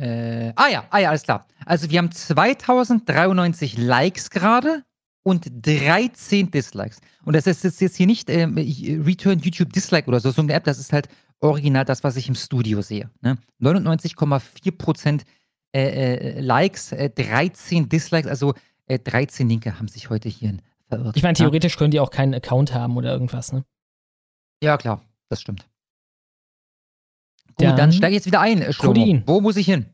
Äh, ah ja, ah ja, alles klar. Also wir haben 2093 Likes gerade und 13 Dislikes. Und das ist jetzt hier nicht ähm, ich- Return YouTube Dislike oder so, so eine App, das ist halt original das, was ich im Studio sehe. Ne? 99,4% äh, äh, Likes, äh, 13 Dislikes, also äh, 13 Linke haben sich heute hierhin verirrt. Ich meine, ja? theoretisch können die auch keinen Account haben oder irgendwas, ne? Ja, klar, das stimmt. Gut, Dann- dann, steige ich jetzt wieder ein, äh. Codein. Wo muss ich hin?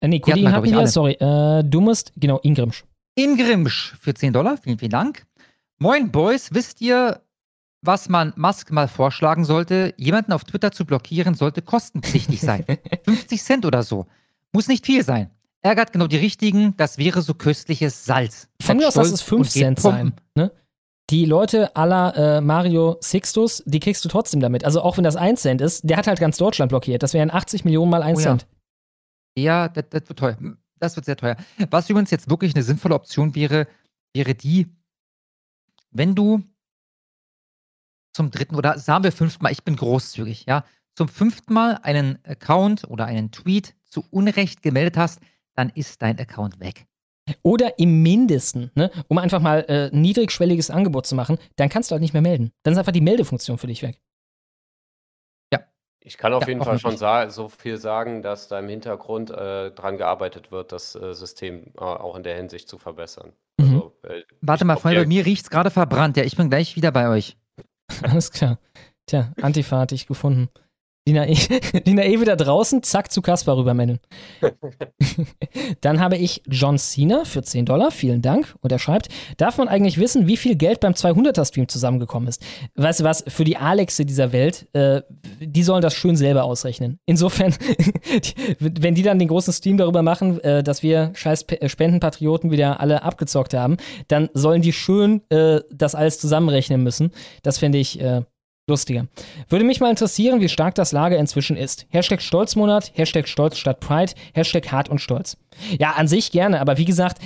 Äh, nee, Codein hatten wir, sorry. Äh, du musst, genau, Ingrimsch. Ingrimsch für 10 Dollar. Vielen, vielen Dank. Moin, Boys. Wisst ihr, was man Musk mal vorschlagen sollte? Jemanden auf Twitter zu blockieren, sollte kostenpflichtig sein. 50 Cent oder so. Muss nicht viel sein. Ärgert genau die richtigen, das wäre so köstliches Salz. Von mir aus lass es 5 und geht Cent sein. Ne? Die Leute la äh, Mario Sixtus, die kriegst du trotzdem damit. Also auch wenn das 1 Cent ist, der hat halt ganz Deutschland blockiert. Das wären 80 Millionen mal 1 Oh ja. Cent. Ja, das, das wird teuer. Das wird sehr teuer. Was übrigens jetzt wirklich eine sinnvolle Option wäre, wäre die, wenn du zum dritten oder sagen wir fünften Mal, ich bin großzügig, ja, zum fünften Mal einen Account oder einen Tweet zu Unrecht gemeldet hast, dann ist dein Account weg. Oder im Mindesten, ne? um einfach mal äh, ein niedrigschwelliges Angebot zu machen, dann kannst du halt nicht mehr melden. Dann ist einfach die Meldefunktion für dich weg. Ich kann auf Ja, jeden Fall schon so viel sagen, dass da im Hintergrund äh, dran gearbeitet wird, das äh, System äh, auch in der Hinsicht zu verbessern. Mhm. Also, äh, Warte mal, Freunde, bei mir riecht es gerade verbrannt. Ja, ich bin gleich wieder bei euch. Alles klar. Tja, Antifa hatte ich gefunden. Dina E, Dina e wieder draußen, zack, zu Kaspar rübermänteln. Dann habe ich John Cena für 10 Dollar, vielen Dank. Und er schreibt, darf man eigentlich wissen, wie viel Geld beim 200er-Stream zusammengekommen ist? Weißt du was, für die Alexe dieser Welt, äh, die sollen das schön selber ausrechnen. Insofern, wenn die dann den großen Stream darüber machen, äh, dass wir scheiß äh, Spendenpatrioten wieder alle abgezockt haben, dann sollen die schön äh, das alles zusammenrechnen müssen. Das fände ich äh, lustiger. Würde mich mal interessieren, wie stark das Lager inzwischen ist. Hashtag Stolzmonat, Hashtag Stolz statt Pride, Hashtag Hart und Stolz. Ja, an sich gerne, aber wie gesagt,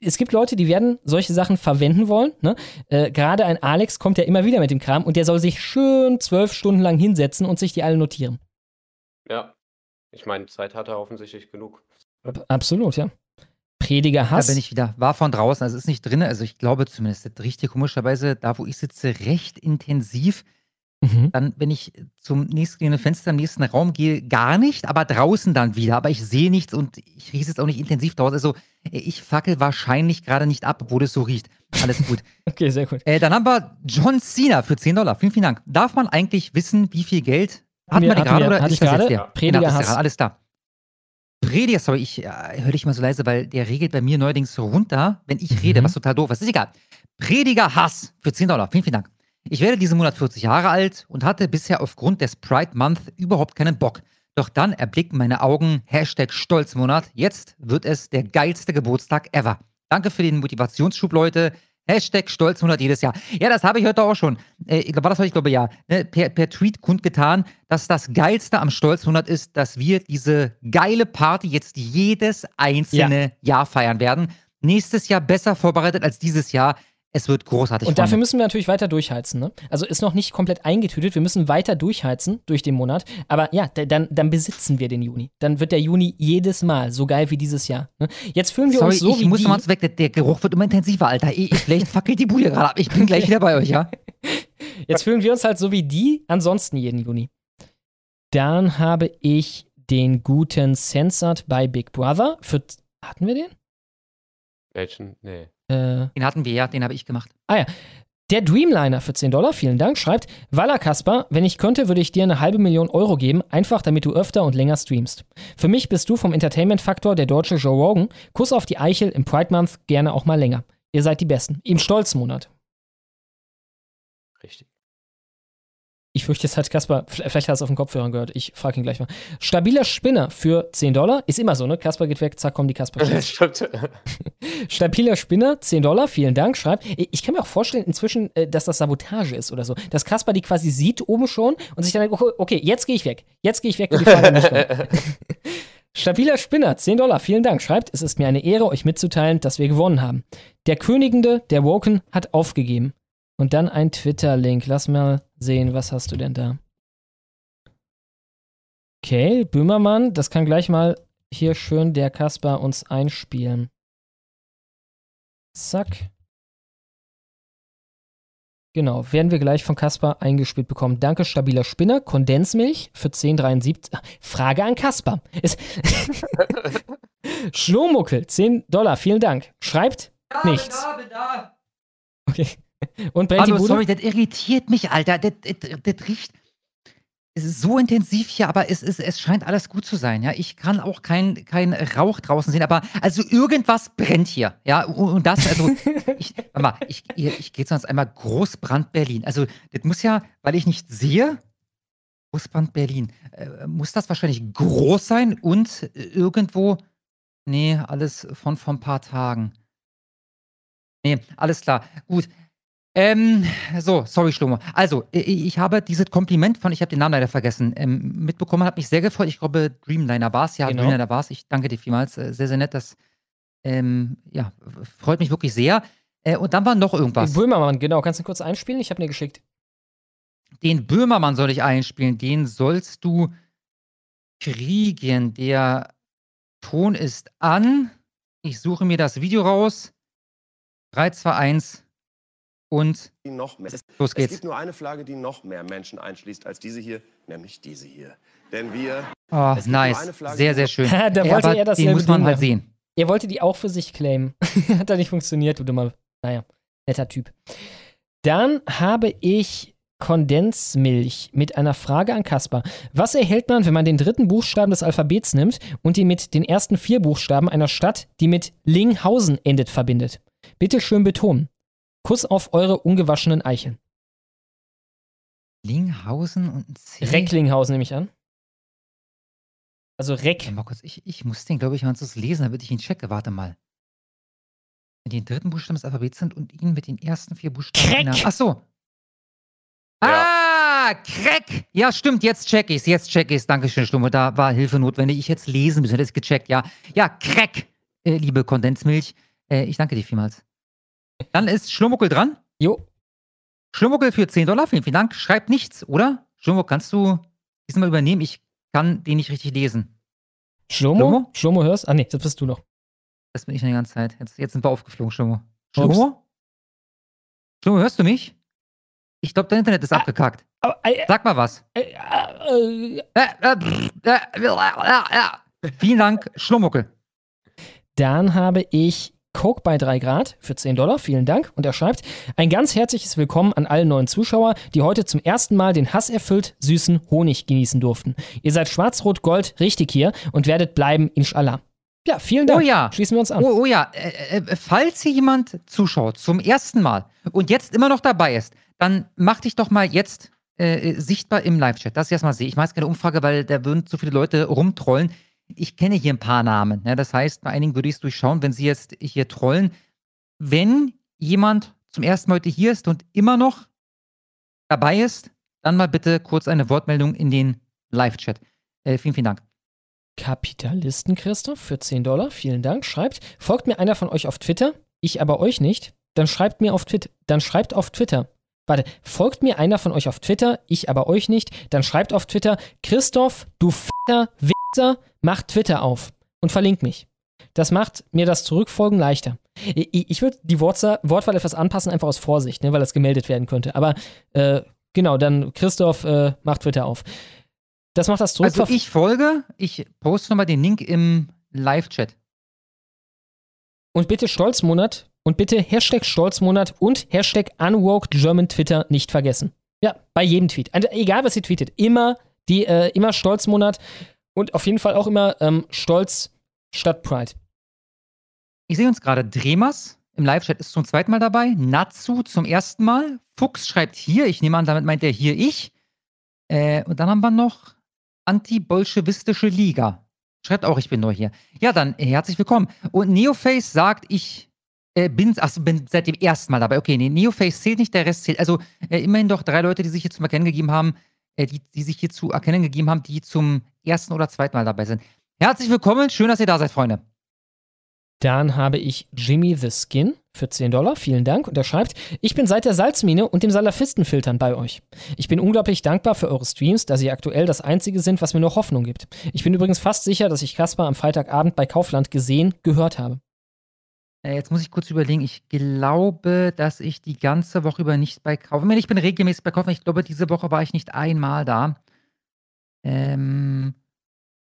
es gibt Leute, die werden solche Sachen verwenden wollen. Ne? Äh, Gerade ein Alex kommt ja immer wieder mit dem Kram und der soll sich schön zwölf Stunden lang hinsetzen und sich die alle notieren. Ja, ich meine, Zeit hat er offensichtlich genug. Absolut, ja. Prediger Hass. Da bin ich wieder. War von draußen, also ist nicht drin. Also ich glaube zumindest, das riecht hier komischerweise, da wo ich sitze, recht intensiv. Mhm. Dann, wenn ich zum nächsten Fenster im nächsten Raum gehe, gar nicht, aber draußen dann wieder. Aber ich sehe nichts und ich rieche es auch nicht intensiv draußen. Also ich fackel wahrscheinlich gerade nicht ab, obwohl es so riecht. Alles gut. okay, sehr gut. Äh, dann haben wir John Cena für 10 Dollar. Vielen, vielen Dank. Darf man eigentlich wissen, wie viel Geld? Hatten Wir- wir gerade oder hatte ist ich das gerade. jetzt der? Prediger Genau, Hass. Alles klar. Prediger, sorry, ich äh, höre dich mal so leise, weil der regelt bei mir neuerdings runter, wenn ich rede, was total doof ist. Ist egal. Prediger Hass für 10 Dollar. Vielen, vielen Dank. Ich werde diesen Monat 40 Jahre alt und hatte bisher aufgrund des Pride Month überhaupt keinen Bock. Doch dann erblicken meine Augen Hashtag Stolzmonat. Jetzt wird es der geilste Geburtstag ever. Danke für den Motivationsschub, Leute. Hashtag Stolzmonat jedes Jahr. Ja, das habe ich heute auch schon. Äh, war das heute? Ich glaube ja. Ne, per, per Tweet kundgetan, dass das Geilste am Stolzmonat ist, dass wir diese geile Party jetzt jedes einzelne Jahr feiern werden. Nächstes Jahr besser vorbereitet als dieses Jahr. Es wird großartig. Und dafür müssen wir natürlich weiter durchheizen. Ne? Also ist noch nicht komplett eingetütet. Wir müssen weiter durchheizen durch den Monat. Aber ja, dann, dann besitzen wir den Juni. Dann wird der Juni jedes Mal so geil wie dieses Jahr. Ne? Jetzt fühlen wir Sorry, uns so ich wie muss die. mal weg. Der, der Geruch wird immer intensiver, Alter. Ich, ich, vielleicht fackelt die Bude gerade ab. Ich bin gleich wieder bei euch, ja? Jetzt fühlen wir uns halt so wie die ansonsten jeden Juni. Dann habe ich den guten Censored bei Big Brother. Für, hatten wir den? Welchen? Nee. Äh, Den hatten wir ja, den habe ich gemacht. Ah ja. Der Dreamliner für 10 Dollar, vielen Dank, schreibt, Walla Kasper, wenn ich könnte, würde ich dir eine halbe Million Euro geben, einfach damit du öfter und länger streamst. Für mich bist du vom Entertainment-Faktor der deutsche Joe Rogan. Kuss auf die Eichel im Pride Month, gerne auch mal länger. Ihr seid die Besten. Im Stolzmonat. Richtig. Ich fürchte, jetzt hat Kasper, vielleicht hat es auf den Kopfhörern gehört. Ich frage ihn gleich mal. Stabiler Spinner für 10 Dollar. Ist immer so, ne? Kasper geht weg, zack, kommen die Kasper. Stimmt. Stabiler Spinner, 10 Dollar, vielen Dank, schreibt. Ich kann mir auch vorstellen, inzwischen, äh, dass das Sabotage ist oder so. Dass Kasper die quasi sieht oben schon und sich dann denkt, okay, okay jetzt gehe ich weg. Jetzt gehe ich weg, wenn die Frage nicht. Stabiler Spinner, 10 Dollar, vielen Dank, schreibt. Es ist mir eine Ehre, euch mitzuteilen, dass wir gewonnen haben. Der Königende, der Woken, hat aufgegeben. Und dann ein Twitter-Link. Lass mal sehen, was hast du denn da? Okay, Böhmermann, das kann gleich mal hier schön der Kasper uns einspielen. Zack. Genau, werden wir gleich von Kasper eingespielt bekommen. Danke, stabiler Spinner. Kondensmilch für 10,73. Ah, Frage an Kasper. Schlomuckel, 10 Dollar, vielen Dank. Schreibt nichts. Okay. Und brennt die Hallo, Bude? sorry, das irritiert mich, Alter. Das, das, das riecht. Es ist so intensiv hier, aber es, es, es scheint alles gut zu sein. Ja, ich kann auch kein, kein Rauch draußen sehen, aber also irgendwas brennt hier. Ja, und, das, also, ich, warte mal, ich, ich, ich gehe sonst einmal Großbrand Berlin. Also, das muss ja, weil ich nicht sehe, Großbrand Berlin, äh, muss das wahrscheinlich groß sein und irgendwo, nee, alles von vor ein paar Tagen. Nee, alles klar. Gut. Ähm, so, sorry, Schlomo. Also, i- i- ich habe dieses Kompliment von, ich habe den Namen leider vergessen, ähm, mitbekommen, hat mich sehr gefreut. Ich glaube, Dreamliner war es. Ja, Genau. Dreamliner war es. Ich danke dir vielmals. Äh, Sehr, sehr nett. Das, ähm, ja, freut mich wirklich sehr. Äh, und dann war noch irgendwas. Böhmermann, genau. Kannst du kurz einspielen? Ich habe dir geschickt. Den Böhmermann soll ich einspielen. Den sollst du kriegen. Der Ton ist an. Ich suche mir das Video raus. 3, 2, 1 und die noch mehr. Es, Los es geht's. gibt nur eine Flagge, die noch mehr Menschen einschließt als diese hier, nämlich diese hier. Denn wir. Oh, es nice. Flagge, Sehr, sehr schön. da wollte aber er das Den muss man halt sehen. Er wollte die auch für sich claimen. Hat da nicht funktioniert, du dummer. Naja, netter Typ. Dann habe ich Kondensmilch mit einer Frage an Kasper. Was erhält man, wenn man den dritten Buchstaben des Alphabets nimmt und ihn mit den ersten vier Buchstaben einer Stadt, die mit Linghausen endet, verbindet? Bitte schön betonen. Kuss auf eure ungewaschenen Eicheln. Linghausen und ein C. Recklinghausen nehme ich an. Also Reck. Mal kurz, ich, ich muss den, glaube ich, mal kurz lesen, damit ich ihn checke. Warte mal. Wenn die den dritten Buchstaben des Alphabets sind und ihn mit den ersten vier Buchstaben. einer- Ach so. Ah, Crack! Ja, stimmt, jetzt check ich's, jetzt check ich's. Dankeschön, Stumme. Da war Hilfe notwendig. Ich hätte es lesen müssen, hätte es gecheckt, ja. Ja, Crack, äh, liebe Kondensmilch. Äh, ich danke dir vielmals. Dann ist Schlumuckel dran. Jo. Schlumuckel für 10 Dollar, vielen, vielen Dank. Schreibt nichts, oder? Schlumuckel, kannst du diesmal übernehmen? Ich kann den nicht richtig lesen. Schlomo? Schlomo hörst? Ah, nee, das bist du noch. Das bin ich die ganze Zeit. Jetzt, jetzt sind wir aufgeflogen, Schlomo. Schlomo? Schlomo, hörst du mich? Ich glaube, dein Internet ist abgekackt. Sag mal was. Äh, Vielen Dank, Schlumuckel. Dann habe ich Coke bei 3 Grad für 10 Dollar. Vielen Dank. Und er schreibt: Ein ganz herzliches Willkommen an alle neuen Zuschauer, die heute zum ersten Mal den hasserfüllt süßen Honig genießen durften. Ihr seid schwarz-rot-gold richtig hier und werdet bleiben, inshallah. Ja, vielen Dank. Oh ja. Schließen wir uns an. Oh, oh ja. Äh, äh, falls hier jemand zuschaut zum ersten Mal und jetzt immer noch dabei ist, dann mach dich doch mal jetzt äh, sichtbar im Live-Chat. Das ich erstmal sehe. Ich mache jetzt keine Umfrage, weil da würden zu viele Leute rumtrollen. Ich kenne hier ein paar Namen. Ja, das heißt, bei einigen würde ich es durchschauen, wenn sie jetzt hier trollen. Wenn jemand zum ersten Mal heute hier ist und immer noch dabei ist, dann mal bitte kurz eine Wortmeldung in den Live-Chat. Äh, vielen, vielen Dank. Kapitalisten Christoph für 10 Dollar. Vielen Dank. Schreibt: Folgt mir einer von euch auf Twitter, ich aber euch nicht. dann schreibt mir auf Twitter. Dann schreibt auf Twitter. Warte, folgt mir einer von euch auf Twitter, ich aber euch nicht, dann schreibt auf Twitter, Christoph, du fetter Wichser, mach Twitter auf und verlinkt mich. Das macht mir das Zurückfolgen leichter. Ich, ich würde die Wortsa Wortwahl etwas anpassen, einfach aus Vorsicht, ne, weil das gemeldet werden könnte. Aber äh, genau, dann Christoph äh, macht Twitter auf. Das macht das Also Zurückverfolgen. ich folge, ich poste nochmal den Link im Live-Chat. Und bitte Stolzmonat und bitte Hashtag Stolzmonat und Hashtag Unwoke German Twitter nicht vergessen. Ja, bei jedem Tweet. Also, egal, was ihr tweetet, immer, die, äh, immer Stolzmonat und auf jeden Fall auch immer ähm, Stolz statt Pride. Ich sehe uns gerade. Dremas im Live-Chat ist zum zweiten Mal dabei. Natsu zum ersten Mal. Fuchs schreibt hier. Ich nehme an, damit meint er hier ich. Äh, und dann haben wir noch Anti-Bolschewistische Liga. Schreibt auch, ich bin nur hier. Ja, dann äh, herzlich willkommen. Und Neoface sagt, ich äh, bin, achso, bin seit dem ersten Mal dabei. Okay, nee, Neoface zählt nicht, der Rest zählt. Also äh, immerhin doch drei Leute, die sich hier zum Erkennen gegeben haben, äh, die, die sich hier zu erkennen gegeben haben, die zum ersten oder zweiten Mal dabei sind. Herzlich willkommen, schön, dass ihr da seid, Freunde. Dann habe ich Jimmy the Skin für 10 Dollar. Vielen Dank. Und er schreibt, ich bin seit der Salzmine und dem Salafistenfiltern bei euch. Ich bin unglaublich dankbar für eure Streams, da sie aktuell das einzige sind, was mir noch Hoffnung gibt. Ich bin übrigens fast sicher, dass ich Kaspar am Freitagabend bei Kaufland gesehen, gehört habe. Äh, jetzt muss ich kurz überlegen. Ich glaube, dass ich die ganze Woche über nicht bei Kaufmann. Ich bin regelmäßig bei Kaufmann. Ich glaube, diese Woche war ich nicht einmal da. Ähm.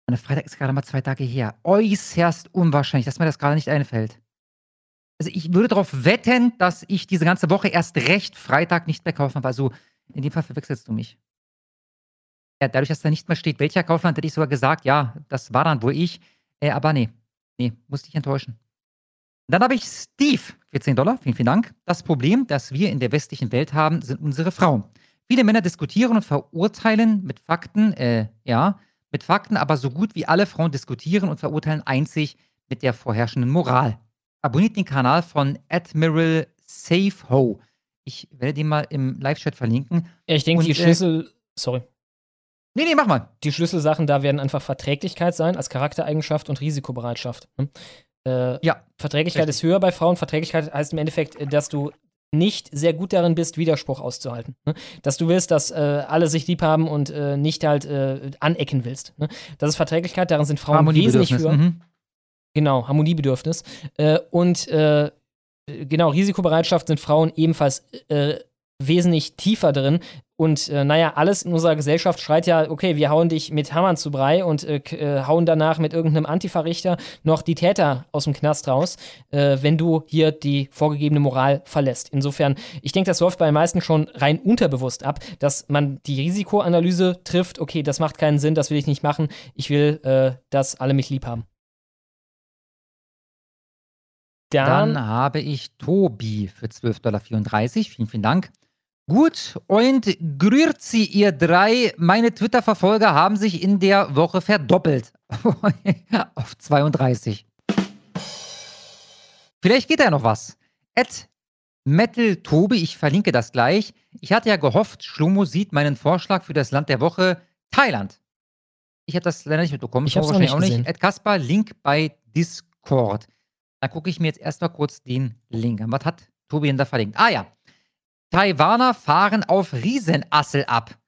Und Freitag ist gerade mal zwei Tage her. Äußerst unwahrscheinlich, dass mir das gerade nicht einfällt. Also ich würde darauf wetten, dass ich diese ganze Woche erst recht Freitag nicht bei Kaufmann war. Also in dem Fall verwechselst du mich. Ja, dadurch, dass da nicht mehr steht, welcher Kaufmann, hätte ich sogar gesagt, ja, das war dann wohl ich. Äh, aber nee, nee, musste ich enttäuschen. Dann habe ich Steve, 14 Dollar, vielen, vielen Dank. Das Problem, das wir in der westlichen Welt haben, sind unsere Frauen. Viele Männer diskutieren und verurteilen mit Fakten, äh, ja, mit Fakten, aber so gut wie alle Frauen diskutieren und verurteilen einzig mit der vorherrschenden Moral. Abonniert den Kanal von Admiral Safeho. Ich werde den mal im Live-Chat verlinken. Ja, ich denke, die äh, Schlüssel. sorry. Nee, nee, mach mal. Die Schlüsselsachen da werden einfach Verträglichkeit sein als Charaktereigenschaft und Risikobereitschaft. Ne? Äh, ja. Verträglichkeit ist höher bei Frauen. Verträglichkeit heißt im Endeffekt, äh, dass du nicht sehr gut darin bist, Widerspruch auszuhalten. Ne? Dass du willst, dass äh, alle sich lieb haben und äh, nicht halt äh, anecken willst. Ne? Das ist Verträglichkeit, darin sind Frauen wesentlich höher. mhm. Genau, Harmoniebedürfnis. Äh, und genau, Risikobereitschaft sind Frauen ebenfalls wesentlich tiefer drin. Und äh, naja, alles in unserer Gesellschaft schreit ja, okay, wir hauen dich mit Hammern zu Brei und äh, äh, hauen danach mit irgendeinem Antifa-Richter noch die Täter aus dem Knast raus, äh, wenn du hier die vorgegebene Moral verlässt. Insofern, ich denke, das läuft bei den meisten schon rein unterbewusst ab, dass man die Risikoanalyse trifft, okay, das macht keinen Sinn, das will ich nicht machen, ich will, äh, dass alle mich lieb haben. Dann, Dann, habe ich Tobi für 12,34 Dollar. Vielen, vielen Dank. Gut, und grüezi, ihr drei. Meine Twitter-Verfolger haben sich in der Woche verdoppelt. Auf 32. Vielleicht geht da ja noch was. At Metal Tobi, ich verlinke das gleich. Ich hatte ja gehofft, Schlomo sieht meinen Vorschlag für das Land der Woche Thailand. Ich habe das leider nicht mitbekommen. Ich Schlomo auch nicht wahrscheinlich gesehen. Ed Kaspar, Link bei Discord. Dann gucke ich mir jetzt erstmal kurz den Link an. Was hat Tobi denn da verlinkt? Ah ja. Taiwaner fahren auf Riesenassel ab.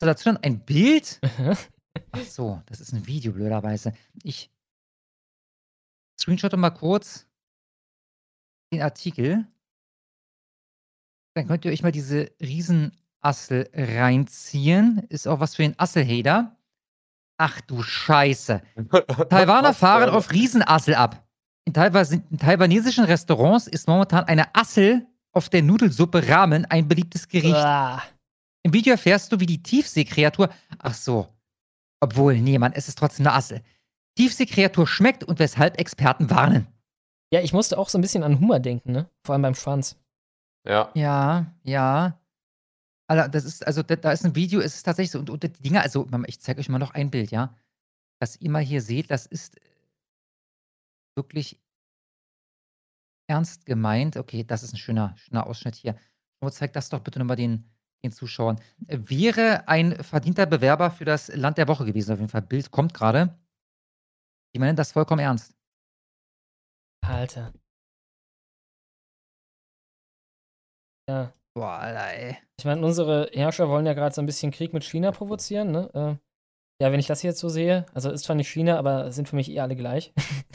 So, dazu dann ein Bild. Ach so, das ist ein Video, blöderweise. Ich screenshotte mal kurz den Artikel. Dann könnt ihr euch mal diese Riesenassel reinziehen. Ist auch was für den Asselhater. Ach du Scheiße. Taiwaner fahren auf Riesenassel ab. In, Taiwan, in taiwanesischen Restaurants ist momentan eine Assel auf der Nudelsuppe Ramen ein beliebtes Gericht. Ah. Im Video erfährst du, wie die Tiefseekreatur. Ach so. Obwohl, nee, Mann, es ist trotzdem eine Assel. Tiefseekreatur schmeckt und weshalb Experten warnen. ja, ich musste auch so ein bisschen an Hummer denken, ne? Vor allem beim Schwanz. Ja. Ja, ja. Also, das ist, also, da, da ist ein Video, es ist tatsächlich so, und, und die Dinger, also, ich zeige euch mal noch ein Bild, ja. Was ihr mal hier seht, das ist wirklich ernst gemeint. Okay, das ist ein schöner, schöner Ausschnitt hier. Nur zeig das doch bitte nochmal den, den Zuschauern. Äh, Wäre ein verdienter Bewerber für das Land der Woche gewesen, auf jeden Fall. Bild kommt gerade. Die meinen das vollkommen ernst. Alter. Ja. Boah, Alter, ey. Ich meine, unsere Herrscher wollen ja gerade so ein bisschen Krieg mit China provozieren, ne? Ja, wenn ich das jetzt so sehe, also ist zwar nicht China, aber sind für mich eh alle gleich.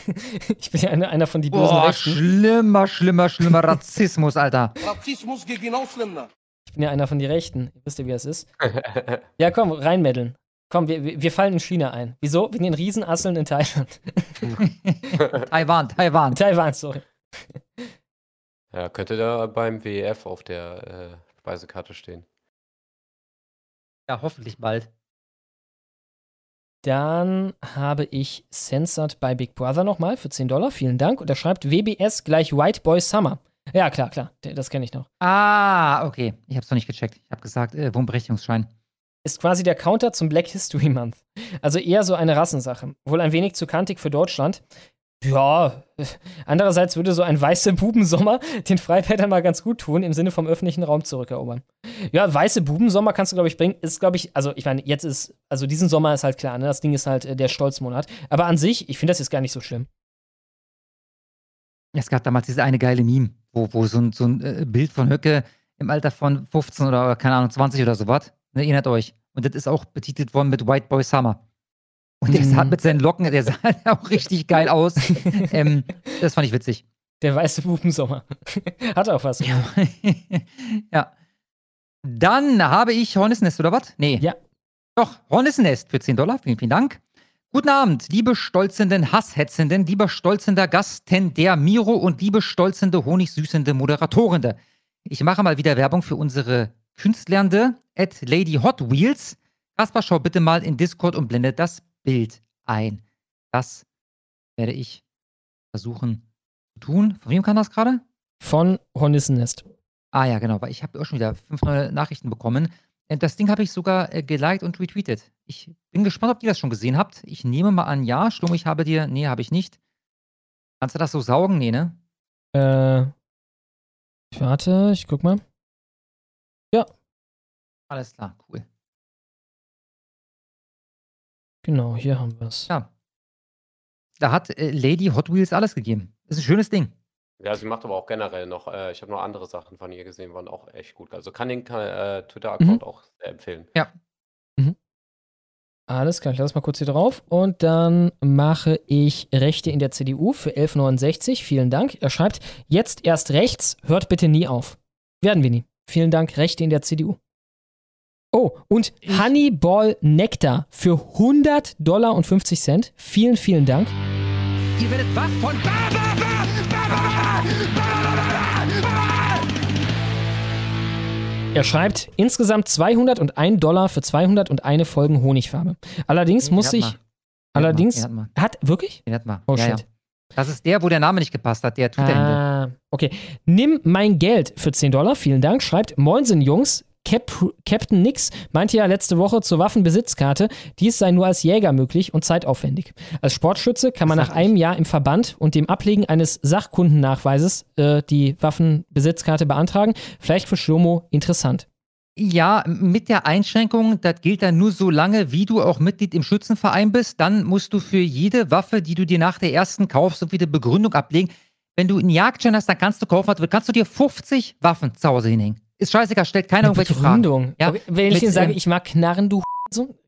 ich bin ja einer, einer von die bösen Boah, Rechten. schlimmer, schlimmer, schlimmer Rassismus, Alter. Rassismus schlimm da. Ich bin ja einer von die Rechten. Ihr wisst ja, wie das ist. ja, komm, reinmeddeln. Komm, wir, wir wir fallen in China ein. Wieso? Wegen den Riesenasseln in Thailand. Taiwan, Taiwan. Taiwan, sorry. Ja, könnte da beim WEF auf der äh, Speisekarte stehen. Ja, hoffentlich bald. Dann habe ich Censored bei Big Brother nochmal für 10 Dollar. Vielen Dank. Und er schreibt WBS gleich White Boy Summer. Ja, klar, klar. Das kenne ich noch. Ah, okay. Ich hab's noch nicht gecheckt. Ich hab gesagt, äh, Wohnberechtigungsschein. Ist quasi der Counter zum Black History Month. Also eher so eine Rassensache. Wohl ein wenig zu kantig für Deutschland. Ja, andererseits würde so ein weißer Bubensommer den Freibädern mal ganz gut tun, im Sinne vom öffentlichen Raum zurückerobern. Ja, weiße Bubensommer kannst du, glaube ich, bringen. Ist, glaube ich, also ich meine, jetzt ist, also diesen Sommer ist halt klar, ne? Das Ding ist halt äh, der Stolzmonat. Aber an sich, ich finde das jetzt gar nicht so schlimm. Es gab damals diese eine geile Meme, wo, wo so ein, so ein äh, Bild von Höcke im Alter von 15 oder, keine Ahnung, 20 oder sowas. Ne, erinnert euch. Und das ist auch betitelt worden mit White Boy Summer. Und der Mhm. sah mit seinen Locken, der sah auch richtig geil aus. ähm, das fand ich witzig. Der weiße Bubensommer. Hat auch was. ja. Dann habe ich Hornissennest oder was? Nee. Ja. Doch, Hornissennest für 10 Dollar. Vielen, vielen Dank. Guten Abend, liebe stolzenden Hasshetzenden, lieber stolzender Gasten der Miro und liebe stolzende, honigsüßende Moderatorende. Ich mache mal wieder Werbung für unsere Künstlernde at Lady Hot Wheels. Kaspar, schau bitte mal in Discord und blende das Bild ein. Das werde ich versuchen zu tun. Von wem kam das gerade? Von Hornissennest. Ah ja, genau, weil ich habe auch schon wieder fünf neue Nachrichten bekommen. Äh, Das Ding habe ich sogar äh, geliked und retweetet. Ich bin gespannt, ob ihr das schon gesehen habt. Ich nehme mal an, ja. Sturm, ich habe dir. Nee, habe ich nicht. Kannst du das so saugen? Nee, ne? Äh. Warte, ich guck mal. Ja, Alles klar, cool. Genau, hier haben wir es. Ja. Da hat äh, Lady Hot Wheels alles gegeben. Ist ein schönes Ding. Ja, sie macht aber auch generell noch, äh, ich habe noch andere Sachen von ihr gesehen, waren auch echt gut. Also kann den äh, Twitter-Account auch sehr empfehlen. Ja. Alles klar, ich lasse mal kurz hier drauf. Und dann mache ich Rechte in der CDU für 1169. Vielen Dank. Er schreibt, jetzt erst rechts, hört bitte nie auf. Werden wir nie. Vielen Dank, Rechte in der CDU. Oh, und Honeyball Nectar für 100 Dollar und 50 Cent. Vielen, vielen Dank. Ihr werdet wach von Er schreibt insgesamt 201 Dollar für 201 Folgen Honigfarbe. Allerdings Den muss hat ich. man. Allerdings. Den hat man. Hat, wirklich? Den hat man. Oh, ja, shit. Ja. Das ist der, wo der Name nicht gepasst hat, der Twitter-Hände. Ah, okay. Nimm mein Geld für 10 Dollar, vielen Dank. Schreibt Moinsen, Jungs. Cap Captain Nix meinte ja letzte Woche zur Waffenbesitzkarte, dies sei nur als Jäger möglich und zeitaufwendig. Als Sportschütze kann man nach einem Jahr im Verband und dem Ablegen eines Sachkundennachweises äh, die Waffenbesitzkarte beantragen. Vielleicht für Schlomo interessant. Ja, mit der Einschränkung, das gilt dann nur so lange, wie du auch Mitglied im Schützenverein bist. Dann musst du für jede Waffe, die du dir nach der ersten kaufst, so wieder Begründung ablegen. Wenn du einen Jagdschein hast, dann kannst du kaufen, kannst du dir 50 Waffen zu Hause hinhängen. Ist scheißegal, stellt keiner irgendwelche Begründung. Fragen. Ja, Okay, Wenn ich Ihnen sage, ähm, ich mag Knarren, du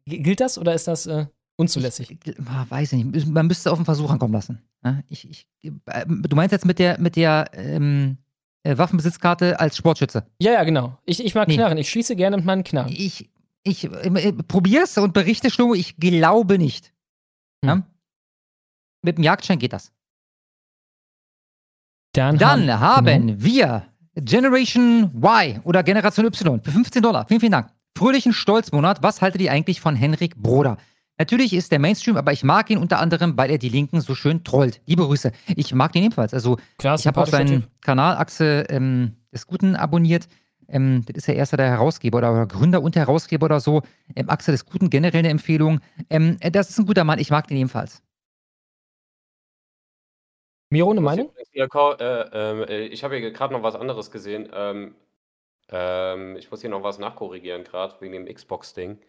gilt das oder ist das äh, unzulässig? Ah, weiß ich nicht. Man müsste es auf den Versuch ankommen lassen. Ja, ich, ich, äh, du meinst jetzt mit der, mit der ähm, äh, Waffenbesitzkarte als Sportschütze? Ja, ja, genau. Ich, ich mag Nee. Knarren. Ich schieße gerne mit meinen Knarren. Ich, ich äh, probier's und berichte, Schlomo, ich glaube nicht. Hm. Ja? Mit dem Jagdschein geht das. Dann, Dann haben genau. wir Generation Y oder Generation Y für 15 Dollar. Vielen, vielen Dank. Fröhlichen Stolzmonat. Was haltet ihr eigentlich von Henrik Broder? Natürlich ist der Mainstream, aber ich mag ihn unter anderem, weil er die Linken so schön trollt. Liebe Grüße. Ich mag den ebenfalls. Also, Klar, ich habe auch seinen Typ. Kanal Achse ähm, des Guten abonniert. Ähm, das ist ja erster der Herausgeber oder, oder Gründer und Herausgeber oder so. Ähm, Achse des Guten, generell eine Empfehlung. Ähm, das ist ein guter Mann. Ich mag den ebenfalls. Miro, eine Ich muss Meinung? Kau- äh, ähm, äh, ich habe hier gerade noch was anderes gesehen. Ähm, ähm, ich muss hier noch was nachkorrigieren, gerade wegen dem Xbox-Ding.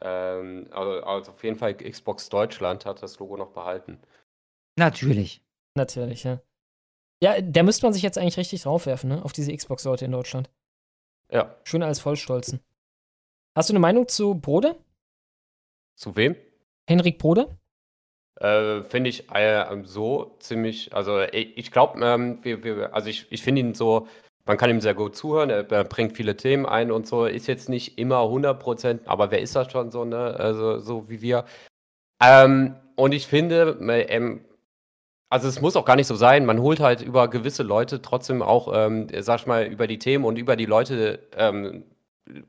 Ähm, also, also auf jeden Fall Xbox Deutschland hat das Logo noch behalten. Natürlich. Natürlich, ja. Ja, da müsste man sich jetzt eigentlich richtig draufwerfen, ne? Auf diese Xbox-Leute in Deutschland. Ja. Schöner als Vollstolzen. Hast du eine Meinung zu Brode? Zu wem? Henrik Brode? Äh, finde ich äh, so ziemlich, also ich, ich glaube, ähm, wir, wir, also ich, ich finde ihn so, man kann ihm sehr gut zuhören, er, er bringt viele Themen ein und so, ist jetzt nicht immer 100%, aber wer ist das schon so, ne? Also so wie wir. Ähm, und ich finde, ähm, also es muss auch gar nicht so sein, man holt halt über gewisse Leute trotzdem auch, ähm, sag ich mal, über die Themen und über die Leute ähm,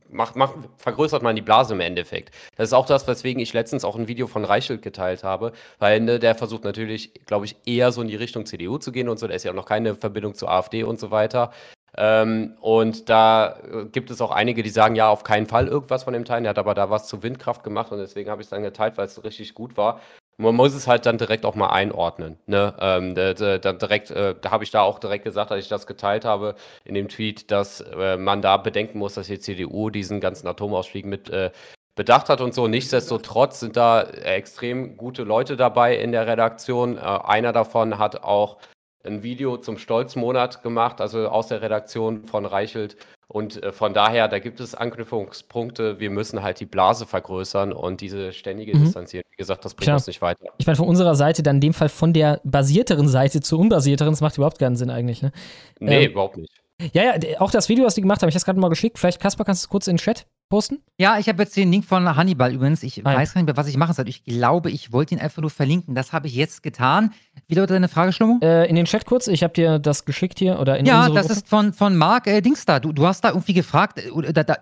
macht, macht, vergrößert man die Blase im Endeffekt. Das ist auch das, weswegen ich letztens auch ein Video von Reichelt geteilt habe, weil ne, der versucht natürlich, glaube ich, eher so in die Richtung CDU zu gehen und so. Da ist ja auch noch keine Verbindung zur AfD und so weiter. Ähm, und da äh, gibt es auch einige, die sagen, ja, auf keinen Fall irgendwas von dem Teilen. Er hat aber da was zu Windkraft gemacht und deswegen habe ich es dann geteilt, weil es richtig gut war. Man muss es halt dann direkt auch mal einordnen. Ne? Ähm, da, da, direkt, äh, habe ich da auch direkt gesagt, als ich das geteilt habe in dem Tweet, dass äh, man da bedenken muss, dass die CDU diesen ganzen Atomausstieg mit äh, bedacht hat und so. Nichtsdestotrotz sind da extrem gute Leute dabei in der Redaktion. Äh, einer davon hat auch ein Video zum Stolzmonat gemacht, also aus der Redaktion von Reichelt. Und äh, von daher, da gibt es Anknüpfungspunkte. Wir müssen halt die Blase vergrößern und diese ständige Mhm. Distanzieren. Wie gesagt, das bringt Klar. uns nicht weiter. Ich meine, von unserer Seite dann in dem Fall von der basierteren Seite zur unbasierteren, das macht überhaupt keinen Sinn eigentlich. Ne? Nee, Ähm, überhaupt nicht. Ja, ja, auch das Video, was die gemacht haben, ich habe es gerade mal geschickt. Vielleicht, Kasper, kannst du es kurz in den Chat posten? Ja, ich habe jetzt den Link von Hannibal übrigens. Ich Ah, ja. weiß gar nicht mehr, was ich machen soll. Ich glaube, ich wollte ihn einfach nur verlinken. Das habe ich jetzt getan. Wie lautet deine Frage, Schlummo? Äh, in den Chat kurz, ich habe dir das geschickt hier oder in ja, das Gruppe. ist von, von Marc äh, Dings da. Du, du hast da irgendwie gefragt, äh, da, da,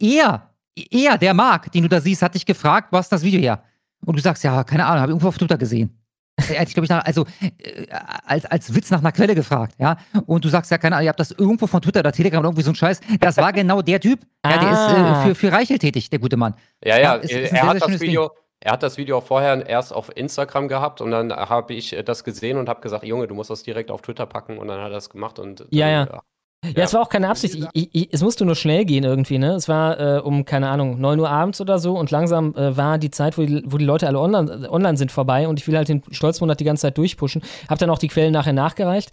er, er, der Marc, den du da siehst, hat dich gefragt, wo hast das Video her? Und du sagst, ja, keine Ahnung, habe ich irgendwo auf Twitter gesehen. Er hat dich, glaube ich, nach, also äh, als, als Witz nach einer Quelle gefragt, ja. Und du sagst, ja, keine Ahnung, ihr habt das irgendwo von Twitter oder Telegram oder irgendwie so ein Scheiß. Das war genau der Typ. Ja, der ist Ah. äh, für, für Reichel tätig, der gute Mann. Ja, ja, ist- er, ist ein er sehr, hat sehr das Ding. Video, er hat das Video auch vorher erst auf Instagram gehabt und dann habe ich äh, das gesehen und habe gesagt, Junge, du musst das direkt auf Twitter packen und dann hat er das gemacht und Ja, ja. Ja, es war auch keine Absicht. Ich, ich, ich, es musste nur schnell gehen irgendwie, ne? Es war äh, um, keine Ahnung, 9 Uhr abends oder so und langsam äh, war die Zeit, wo die, wo die Leute alle online, online sind, vorbei und ich will halt den Stolzmonat die ganze Zeit durchpushen. Hab dann auch die Quellen nachher nachgereicht.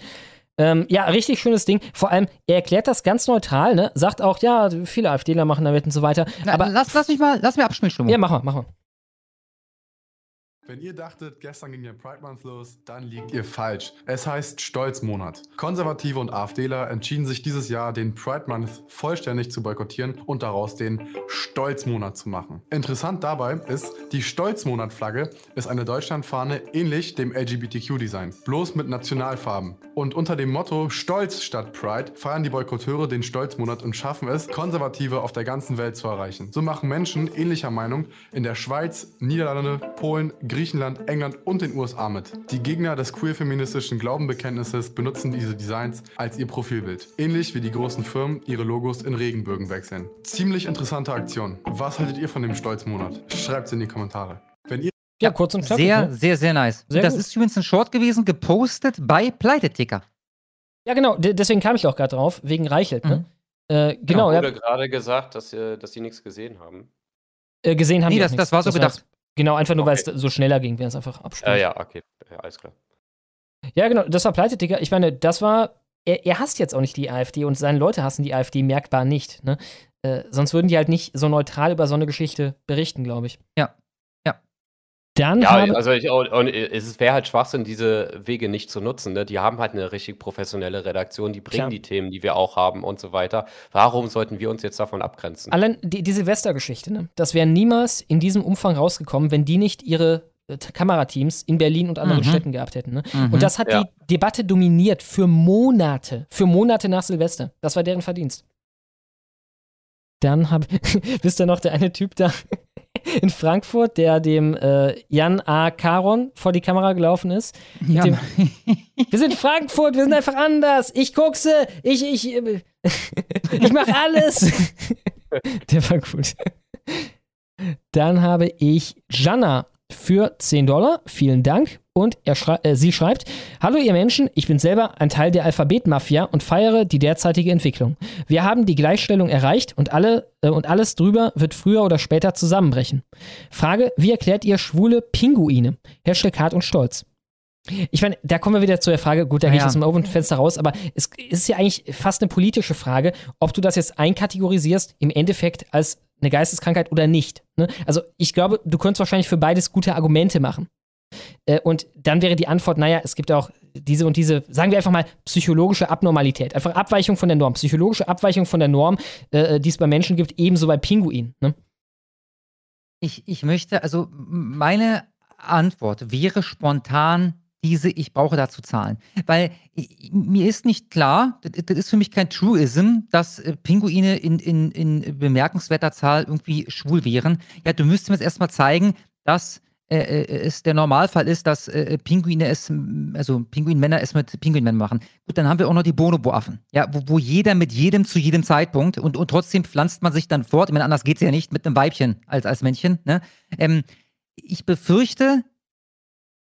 Ähm, ja, richtig schönes Ding. Vor allem, er erklärt das ganz neutral, ne? Sagt auch, ja, viele AfDler machen damit und so weiter. Na, Aber lass, lass mich mal, lass mir Schlummo. ja, mach mal, mach mal. Wenn ihr dachtet, gestern ging der Pride Month los, dann liegt ihr falsch. Es heißt Stolzmonat. Konservative und AfDler entschieden sich dieses Jahr, den Pride Month vollständig zu boykottieren und daraus den Stolzmonat zu machen. Interessant dabei ist, die Stolzmonat-Flagge ist eine Deutschlandfahne ähnlich dem LGBTQ-Design, bloß mit Nationalfarben. Und unter dem Motto Stolz statt Pride feiern die Boykotteure den Stolzmonat und schaffen es, Konservative auf der ganzen Welt zu erreichen. So machen Menschen ähnlicher Meinung in der Schweiz, Niederlande, Polen, Griechenland, England und den USA mit. Die Gegner des queer-feministischen Glaubenbekenntnisses benutzen diese Designs als ihr Profilbild. Ähnlich wie die großen Firmen ihre Logos in Regenbögen wechseln. Ziemlich interessante Aktion. Was haltet ihr von dem Stolzmonat? Schreibt's in die Kommentare. Wenn ihr Ja, kurz und knackig. Sehr, ne? sehr, sehr nice. Sehr das gut. ist übrigens ein Short gewesen, gepostet bei Pleiteticker. Ja, genau, de- deswegen kam ich auch gerade drauf, wegen Reichelt, ne? Äh, genau, ja. ja, wurde gerade gesagt, dass, dass die nichts gesehen haben. äh, gesehen haben Nee, die das- das war so gedacht. Genau, einfach nur, weil es Okay. so schneller ging, wäre es einfach abspielen. Äh, ja, okay, ja, alles klar. Ja, genau, das war Pleite, Digga. Ich meine, das war. Er, er hasst jetzt auch nicht die AfD und seine Leute hassen die AfD merkbar nicht. Ne? Äh, sonst würden die halt nicht so neutral über so eine Geschichte berichten, glaube ich. Ja. Ja. Dann Ja, habe, also ich, und, und es wäre halt Schwachsinn, diese Wege nicht zu nutzen. Ne? Die haben halt eine richtig professionelle Redaktion, die bringen Klar. die Themen, die wir auch haben und so weiter. Warum sollten wir uns jetzt davon abgrenzen? allein die, die Silvestergeschichte, ne? das wäre niemals in diesem Umfang rausgekommen, wenn die nicht ihre äh, Kamerateams in Berlin und anderen Mhm. Städten gehabt hätten. Ne? Mhm. Und das hat Ja. die Debatte dominiert für Monate. Für Monate nach Silvester. Das war deren Verdienst. Dann habe wisst ihr noch, der eine Typ da in Frankfurt, der dem äh, Jan A. Caron vor die Kamera gelaufen ist. Ja. Dem, wir sind Frankfurt, wir sind einfach anders. Ich guckse, ich, ich, äh, ich mach alles. Der war gut. Dann habe ich Jana für 10 Dollar. Vielen Dank. Und er schrei äh, sie schreibt: Hallo, ihr Menschen, ich bin selber ein Teil der Alphabetmafia und feiere die derzeitige Entwicklung. Wir haben die Gleichstellung erreicht und, alle, äh, und alles drüber wird früher oder später zusammenbrechen. Frage: Wie erklärt ihr schwule Pinguine? Hashtag hart und stolz. Ich meine, da kommen wir wieder zu der Frage, gut, da gehe ich aus dem offenen Fenster raus, aber es ist ja eigentlich fast eine politische Frage, ob du das jetzt einkategorisierst, im Endeffekt als eine Geisteskrankheit oder nicht. Ne? Also ich glaube, du könntest wahrscheinlich für beides gute Argumente machen. Äh, und dann wäre die Antwort, naja, es gibt auch diese und diese, sagen wir einfach mal, psychologische Abnormalität. Einfach Abweichung von der Norm. Psychologische Abweichung von der Norm, äh, die es bei Menschen gibt, ebenso bei Pinguinen. Ne? Ich, ich möchte, also meine Antwort wäre spontan diese, ich brauche dazu Zahlen. Weil mir ist nicht klar, das, ist für mich kein Truism, dass äh, Pinguine in, in, in bemerkenswerter Zahl irgendwie schwul wären. Ja, du müsstest mir jetzt erstmal zeigen, dass äh, äh, es der Normalfall ist, dass äh, Pinguine es, also Pinguinmänner es mit Pinguinmännern machen. Gut, dann haben wir auch noch die Bonobo-Affen. Ja, wo, wo jeder mit jedem zu jedem Zeitpunkt und, und trotzdem pflanzt man sich dann fort. Ich meine, anders geht's ja nicht mit einem Weibchen als, als Männchen. Ne? Ähm, ich befürchte,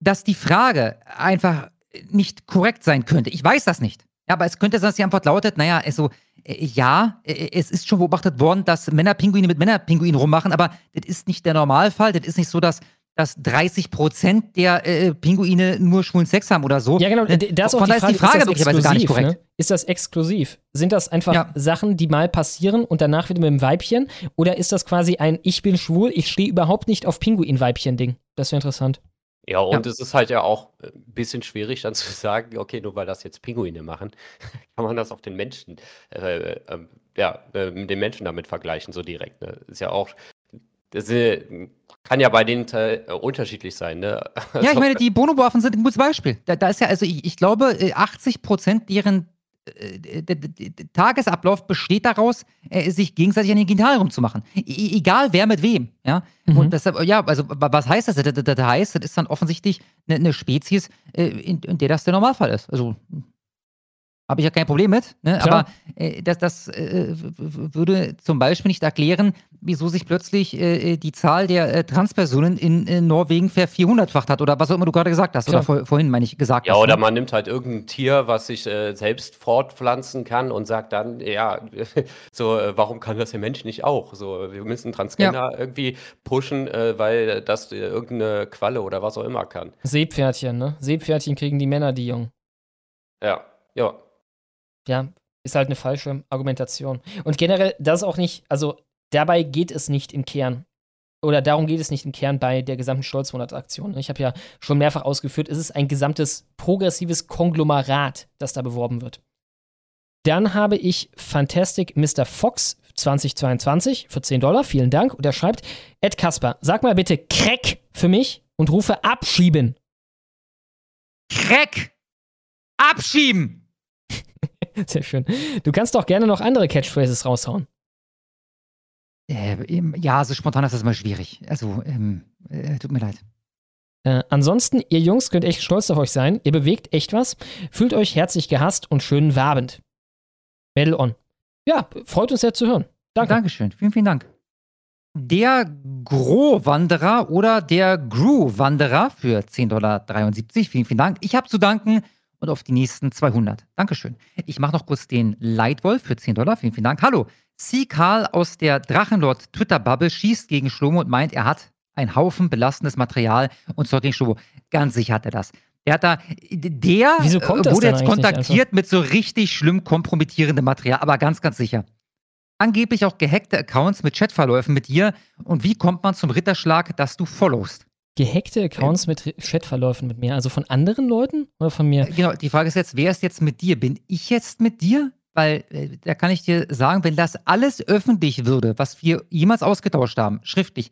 dass die Frage einfach nicht korrekt sein könnte. Ich weiß das nicht. Ja, aber es könnte sein, dass die Antwort lautet, naja, also, äh, ja, äh, es ist schon beobachtet worden, dass Männerpinguine mit Männerpinguinen rummachen, aber das ist nicht der Normalfall. Das ist nicht so, dass, dass 30 Prozent der äh, Pinguine nur schwulen Sex haben oder so. Ja, genau. Äh, d- Da ist auch die Frage, ist die Frage ist das möglicherweise gar nicht korrekt. Ne? Ist das exklusiv? Sind das einfach Sachen, die mal passieren und danach wieder mit dem Weibchen? Oder ist das quasi ein Ich bin schwul, ich stehe überhaupt nicht auf Pinguin-Weibchen-Ding? Das wäre interessant. Ja, und es ist halt ja auch ein bisschen schwierig dann zu sagen, okay, nur weil das jetzt Pinguine machen, kann man das auf den Menschen, äh, ähm, ja, äh, mit den Menschen damit vergleichen, so direkt. Ne? Ist ja auch, das äh, kann ja bei denen äh, unterschiedlich sein, ne? Ja, ich meine, die Bonobo-Affen sind ein gutes Beispiel. Da, da ist ja, also ich, ich glaube, äh, 80 Prozent deren äh, d- d- d- d- Tagesablauf besteht daraus, äh, sich gegenseitig an den Genitalien rumzumachen. E egal wer mit wem. Ja? Und deshalb, ja, also wa- was heißt das? Das, heißt, das ist dann offensichtlich eine, eine Spezies, äh, in, in der das der Normalfall ist. Also habe ich ja kein Problem mit. Ne? Aber äh, das, das äh, würde zum Beispiel nicht erklären, wieso sich plötzlich äh, die Zahl der äh, Transpersonen in, äh, Norwegen ver 400-facht hat oder was auch immer du gerade gesagt hast. Klar. Oder vor, vorhin, meine ich, gesagt Ja, hast. oder ne? man nimmt halt irgendein Tier, was sich äh, selbst fortpflanzen kann und sagt dann, ja, so, äh, warum kann das der Mensch nicht auch? So, wir müssen Transgender irgendwie pushen, äh, weil das äh, irgendeine Qualle oder was auch immer kann. Seepferdchen, ne? Seepferdchen kriegen die Männer, die Jungen. Ja, ja. Ja, ist halt eine falsche Argumentation. Und generell, das ist auch nicht, also dabei geht es nicht im Kern. Oder darum geht es nicht im Kern bei der gesamten Stolzmonat-Aktion. Ich habe ja schon mehrfach ausgeführt, es ist ein gesamtes progressives Konglomerat, das da beworben wird. Dann habe ich Fantastic Mr. Fox 2022 für 10 Dollar. Vielen Dank. Und er schreibt: Ed Kasper, sag mal bitte Crack für mich und rufe abschieben. Crack! Abschieben! Sehr schön. Du kannst doch gerne noch andere Catchphrases raushauen. Äh, ja, so spontan ist das immer schwierig. Also, ähm, äh, tut mir leid. Äh, ansonsten, ihr Jungs könnt echt stolz auf euch sein. Ihr bewegt echt was. Fühlt euch herzlich gehasst und schönen Wabend. Medal on. Ja, freut uns sehr zu hören. Danke. Dankeschön. Vielen, vielen Dank. Der Gro-Wanderer oder der Gru-Wanderer für 10,73 Dollar. Vielen, vielen Dank. Ich habe zu danken und auf die nächsten 200. Dankeschön. Ich mache noch kurz den Leitwolf für 10 Dollar. Vielen, vielen Dank. Hallo. C. Karl aus der Drachenlord Twitter-Bubble schießt gegen Schlomo und meint, er hat einen Haufen belastendes Material und Zeug gegen Schlomo. Ganz sicher hat er das. Der hat da, der äh, wurde jetzt kontaktiert mit so richtig schlimm kompromittierendem Material, aber ganz, ganz sicher angeblich auch gehackte Accounts mit Chatverläufen mit dir. Und wie kommt man zum Ritterschlag, dass du followst? Gehackte Accounts mit Chatverläufen mit mir, also von anderen Leuten oder von mir? Genau, die Frage ist jetzt, wer ist jetzt mit dir? Bin ich jetzt mit dir? Weil äh, da kann ich dir sagen, wenn das alles öffentlich würde, was wir jemals ausgetauscht haben, schriftlich,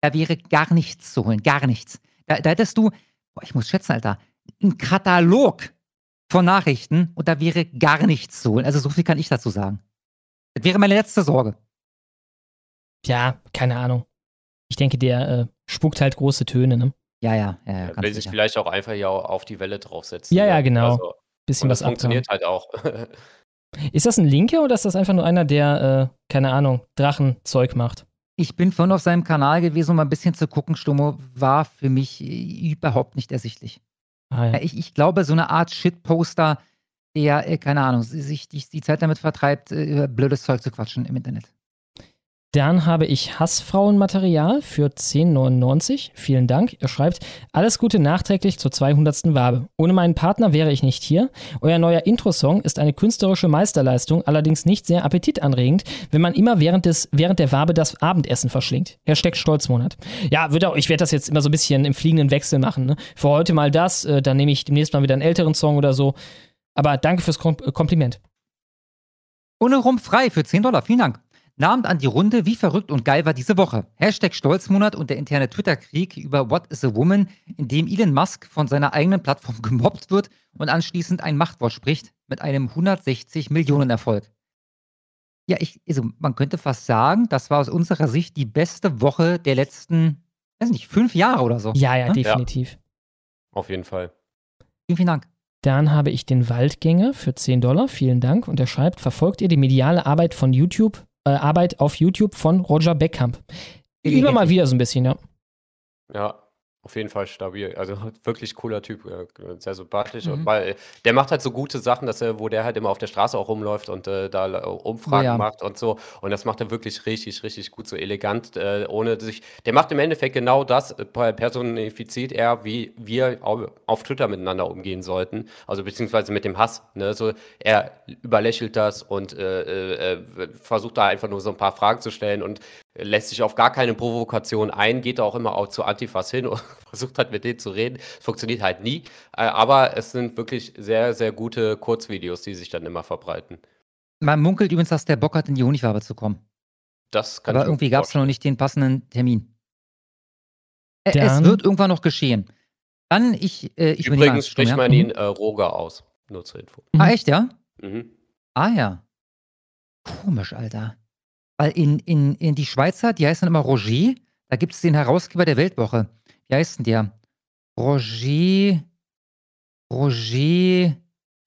da wäre gar nichts zu holen, gar nichts. Da, da hättest du, boah, ich muss schätzen, Alter, einen Katalog von Nachrichten und da wäre gar nichts zu holen. Also so viel kann ich dazu sagen. Das wäre meine letzte Sorge. Ja, keine Ahnung. Ich denke, der äh, spuckt halt große Töne, ne? Ja, ja, ja, ja Will sich vielleicht auch einfach ja auf die Welle draufsetzen. Ja, ja, ne? genau. Also, Bisschen und was das funktioniert halt auch. Ist das ein Linker oder ist das einfach nur einer, der, äh, keine Ahnung, Drachenzeug macht? Ich bin vorhin auf seinem Kanal gewesen, um mal ein bisschen zu gucken. Stummo war für mich äh, überhaupt nicht ersichtlich. Ah, ja. Ja, ich, ich glaube, so eine Art Shitposter, der, äh, keine Ahnung, sich die, die Zeit damit vertreibt, äh, über blödes Zeug zu quatschen im Internet. Dann habe ich Hassfrauenmaterial für 10,99. Vielen Dank. Er schreibt, alles Gute nachträglich zur 200. Wabe. Ohne meinen Partner wäre ich nicht hier. Euer neuer Intro-Song ist eine künstlerische Meisterleistung, allerdings nicht sehr appetitanregend, wenn man immer während, des, während der Wabe das Abendessen verschlingt. Hashtag Stolzmonat. Ja, wird auch, ich werde das jetzt immer so ein bisschen im fliegenden Wechsel machen. Ne? Für heute mal das, äh, dann nehme ich demnächst mal wieder einen älteren Song oder so. Aber danke fürs Kom Kompliment. Ohne Rum frei für 10 Dollar. Vielen Dank. Nahmt an die Runde, wie verrückt und geil war diese Woche. Hashtag Stolzmonat und der interne Twitter-Krieg über What is a Woman, in dem Elon Musk von seiner eigenen Plattform gemobbt wird und anschließend ein Machtwort spricht mit einem 160 Millionen Erfolg. Ja, ich, also man könnte fast sagen, das war aus unserer Sicht die beste Woche der letzten, weiß nicht, fünf Jahre oder so. Ja, ja, Ne? definitiv. Auf jeden Fall. Vielen, vielen Dank. Dann habe ich den Waldgänger für 10 Dollar. Vielen Dank. Und er schreibt, verfolgt ihr die mediale Arbeit von YouTube, äh, Arbeit auf YouTube von Roger Beckham? Immer mal wieder so ein bisschen, ja. Ja, auf jeden Fall stabil. Also wirklich cooler Typ, äh, sehr sympathisch. Mhm. Und weil der macht halt so gute Sachen, dass er, wo der halt immer auf der Straße auch rumläuft und äh, da äh, Umfragen Ja. macht und so. Und das macht er wirklich richtig, richtig gut, so elegant, äh, ohne sich. Der macht im Endeffekt genau das, äh, personifiziert er, wie wir au- auf Twitter miteinander umgehen sollten. Also beziehungsweise mit dem Hass. Ne? So, er überlächelt das und äh, versucht da einfach nur so ein paar Fragen zu stellen und lässt sich auf gar keine Provokation ein, geht auch immer auch zu Antifas hin und versucht halt mit denen zu reden. Funktioniert halt nie. Äh, aber es sind wirklich sehr, sehr gute Kurzvideos, die sich dann immer verbreiten. Man munkelt übrigens, dass der Bock hat, in die Honigwabe zu kommen. Das kann Aber irgendwie gab es noch nicht den passenden Termin. Dann- es wird irgendwann noch geschehen. Dann, ich, äh, ich bin Übrigens spricht ja? man Mhm. ihn äh, Roger aus. Nur zur Info. Ah, echt, ja? Mhm. Ah, ja. Komisch, Alter. Weil in, in, in die Schweizer, die heißen immer Roger, da gibt es den Herausgeber der Weltwoche. Wie heißt denn der? Roger. Roger.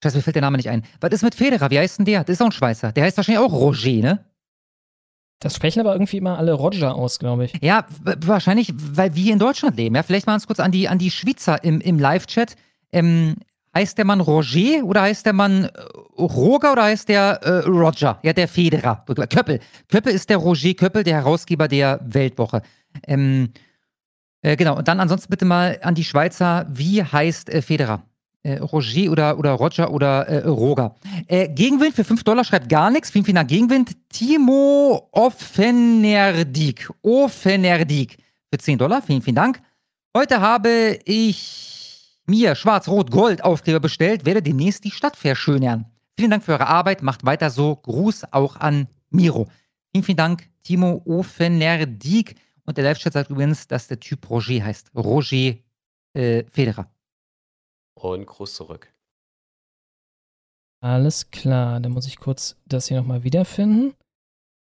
Scheiße, mir fällt der Name nicht ein. Was ist mit Federer? Wie heißt denn der? Das ist auch ein Schweizer. Der heißt wahrscheinlich auch Roger, ne? Das sprechen aber irgendwie immer alle Roger aus, glaube ich. Ja, wahrscheinlich, weil wir in Deutschland leben. Ja, vielleicht mal ganz kurz an die, an die Schweizer im, im Live-Chat. Ähm, heißt der Mann Roger oder heißt der Mann äh, Roger oder heißt der äh, Roger? Ja, der Federer. Köppel. Köppel ist der Roger Köppel, der Herausgeber der Weltwoche. Ähm, äh, genau, und dann ansonsten bitte mal an die Schweizer. Wie heißt äh, Federer? Äh, Roger oder, oder Roger oder äh, Roger. Äh, Gegenwind für 5 Dollar schreibt gar nichts. Vielen, vielen Dank. Gegenwind. Timo Offenerdik. Offenerdik für 10 Dollar. Vielen, vielen Dank. Heute habe ich mir Schwarz-Rot-Gold Aufkleber bestellt, werde demnächst die Stadt verschönern. Vielen Dank für eure Arbeit. Macht weiter so. Gruß auch an Miro. Vielen, vielen Dank, Timo Offenerdik. Und der Live-Chat sagt übrigens, dass der Typ Roger heißt. Roger äh, Federer. Und Gruß zurück. Alles klar, dann muss ich kurz das hier nochmal wiederfinden.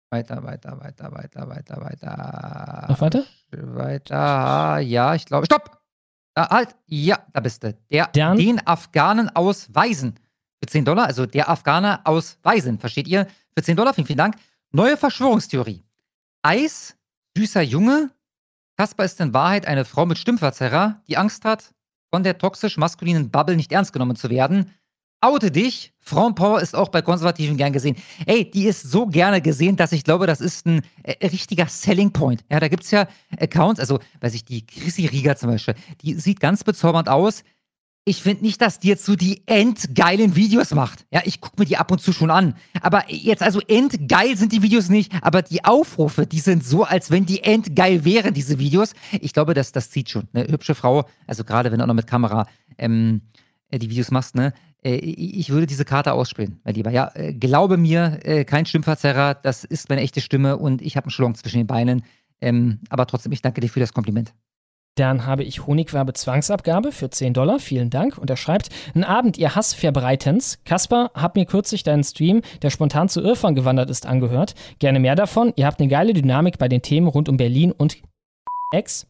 Weiter, weiter, weiter, weiter, weiter, weiter. Noch weiter? Weiter. Ja, ich glaube. Stopp! Da, halt! Ja, da bist du. Der, Dann- den Afghanen aus Weisen. Für 10 Dollar, also der Afghaner aus Weisen, versteht ihr? Für 10 Dollar, vielen, vielen Dank. Neue Verschwörungstheorie. Eis, süßer Junge. Kasper ist in Wahrheit eine Frau mit Stimmverzerrer, die Angst hat, von der toxisch-maskulinen Bubble nicht ernst genommen zu werden. Oute dich. Frauenpower ist auch bei Konservativen gern gesehen. Ey, die ist so gerne gesehen, dass ich glaube, das ist ein äh, richtiger Selling Point. Ja, da gibt's ja Accounts, also, weiß ich, die Chrissy Rieger zum Beispiel, die sieht ganz bezaubernd aus. Ich finde nicht, dass die jetzt so die endgeilen Videos macht. Ja, ich gucke mir die ab und zu schon an. Aber jetzt, also endgeil sind die Videos nicht, aber die Aufrufe, die sind so, als wenn die endgeil wären, diese Videos. Ich glaube, dass das zieht schon. Eine hübsche Frau, also gerade wenn du auch noch mit Kamera ähm, äh, die Videos machst, ne? Äh, ich würde diese Karte ausspielen, mein Lieber. Ja, äh, glaube mir, äh, kein Stimmverzerrer, das ist meine echte Stimme und ich habe einen Schlong zwischen den Beinen. Ähm, aber trotzdem, ich danke dir für das Kompliment. Dann habe ich Honigwabe Zwangsabgabe für 10 Dollar. Vielen Dank. Und er schreibt: Einen Abend, ihr Hass verbreitens. Kasper, hab mir kürzlich deinen Stream, der spontan zu Irrfan gewandert ist, angehört. Gerne mehr davon. Ihr habt eine geile Dynamik bei den Themen rund um Berlin und Ex.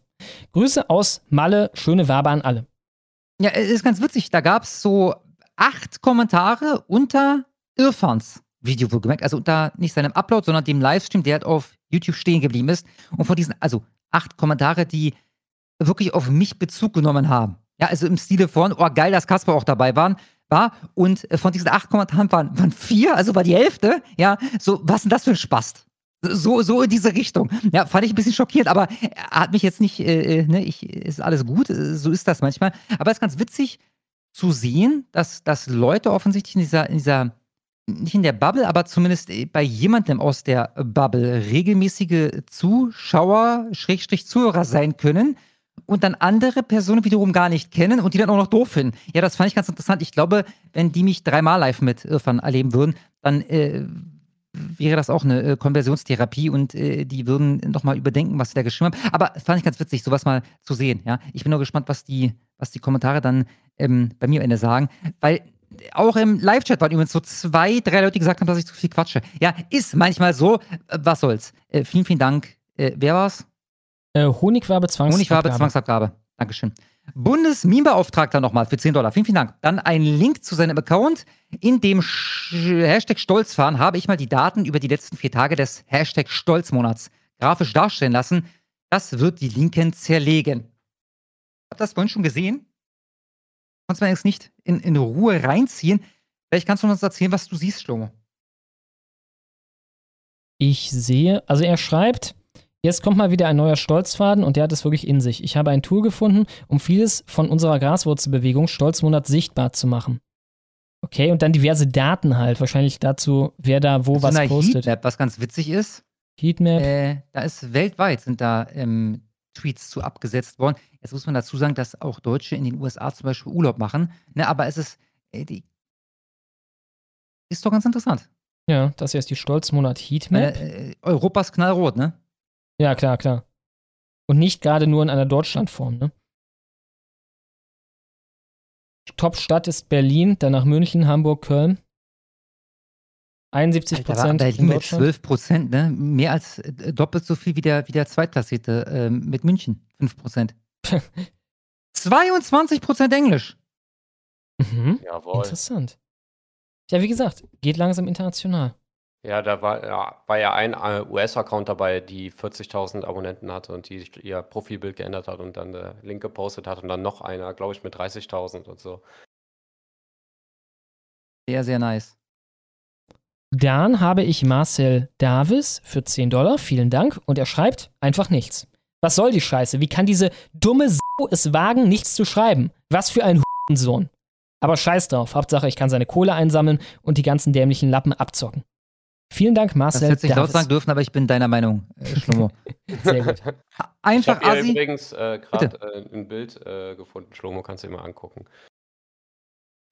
Grüße aus Malle. Schöne Wabe an alle. Ja, es ist ganz witzig. Da gab es so acht Kommentare unter Irfans Video, wohlgemerkt. Also unter nicht seinem Upload, sondern dem Livestream, der halt auf YouTube stehen geblieben ist. Und von diesen, also acht Kommentare, die wirklich auf mich Bezug genommen haben. Ja, also im Stile von, oh geil, dass Kasper auch dabei waren, war. Und äh, von diesen acht Kommentaren waren, waren vier, also war die Hälfte. Ja, so, was denn das für ein Spast? So, so in diese Richtung. Ja, fand ich ein bisschen schockierend, aber hat mich jetzt nicht, äh, ne, ich, ist alles gut, äh, so ist das manchmal. Aber es ist ganz witzig zu sehen, dass, dass Leute offensichtlich in dieser, in dieser, nicht in der Bubble, aber zumindest äh, bei jemandem aus der Bubble regelmäßige Zuschauer, Schrägstrich Zuhörer sein können und dann andere Personen wiederum gar nicht kennen und die dann auch noch doof finden. Ja, das fand ich ganz interessant. Ich glaube, wenn die mich dreimal live mit Irfan erleben würden, dann äh, wäre das auch eine äh, Konversionstherapie und äh, die würden nochmal überdenken, was sie da geschrieben haben. Aber fand ich ganz witzig, sowas mal zu sehen. Ja? Ich bin nur gespannt, was die, was die Kommentare dann ähm, bei mir am Ende sagen, weil auch im Live-Chat waren übrigens so zwei, drei Leute, die gesagt haben, dass ich zu viel quatsche. Ja, ist manchmal so. Äh, was soll's. Äh, vielen, vielen Dank. Äh, wer war's? Äh, Honigwabe Zwangsabgabe. Honigwabe Zwangsabgabe. Dankeschön. Bundesmeme-Beauftragter nochmal für 10 Dollar. Vielen, vielen Dank. Dann ein Link zu seinem Account. In dem Sch Hashtag Stolzfahren habe ich mal die Daten über die letzten vier Tage des Hashtag Stolzmonats grafisch darstellen lassen. Das wird die Linken zerlegen. Habt ihr das vorhin schon gesehen? Konntest man jetzt nicht in, in Ruhe reinziehen. Vielleicht kannst du uns erzählen, was du siehst, Schlomo. Ich sehe, also er schreibt, Jetzt kommt mal wieder ein neuer Stolzfaden und der hat es wirklich in sich. Ich habe ein Tool gefunden, um vieles von unserer Graswurzelbewegung Stolzmonat sichtbar zu machen. Okay, und dann diverse Daten halt, wahrscheinlich dazu, wer da wo so was postet. Heatmap, was ganz witzig ist. Heatmap. Äh, da ist weltweit sind da ähm, Tweets zu abgesetzt worden. Jetzt muss man dazu sagen, dass auch Deutsche in den USA zum Beispiel Urlaub machen. Ne, aber es ist, äh, die, ist doch ganz interessant. Ja, das hier ist die Stolzmonat Heatmap. Äh, äh, Europas knallrot, ne? Ja, klar, klar. Und nicht gerade nur in einer Deutschlandform, ne? Top-Stadt ist Berlin, danach München, Hamburg, Köln. 71 Alter, Prozent Berlin in mit Deutschland. 12 Prozent, ne? Mehr als äh, doppelt so viel wie der, wie der Zweitklassierte ähm, mit München. 5 Prozent. 22 Prozent Englisch. Mhm. Jawohl. Interessant. Ja, wie gesagt, geht langsam international. Ja, da war ja, war ja ein äh, US-Account dabei, die 40.000 Abonnenten hatte und die ihr Profilbild geändert hat und dann der Link gepostet hat und dann noch einer, glaube ich, mit 30.000 und so. Sehr, sehr nice. Dann habe ich Marcel Davis für 10 Dollar. Vielen Dank. Und er schreibt einfach nichts. Was soll die Scheiße? Wie kann diese dumme Sau es wagen, nichts zu schreiben? Was für ein Sohn. Aber scheiß drauf. Hauptsache, ich kann seine Kohle einsammeln und die ganzen dämlichen Lappen abzocken. Vielen Dank, Das Marcel hätte ich laut sagen dürfen, aber ich bin deiner Meinung, äh, Schlomo. Sehr gut. Einfach ich habe übrigens äh, gerade äh, ein Bild äh, gefunden, Schlomo, kannst du dir mal angucken.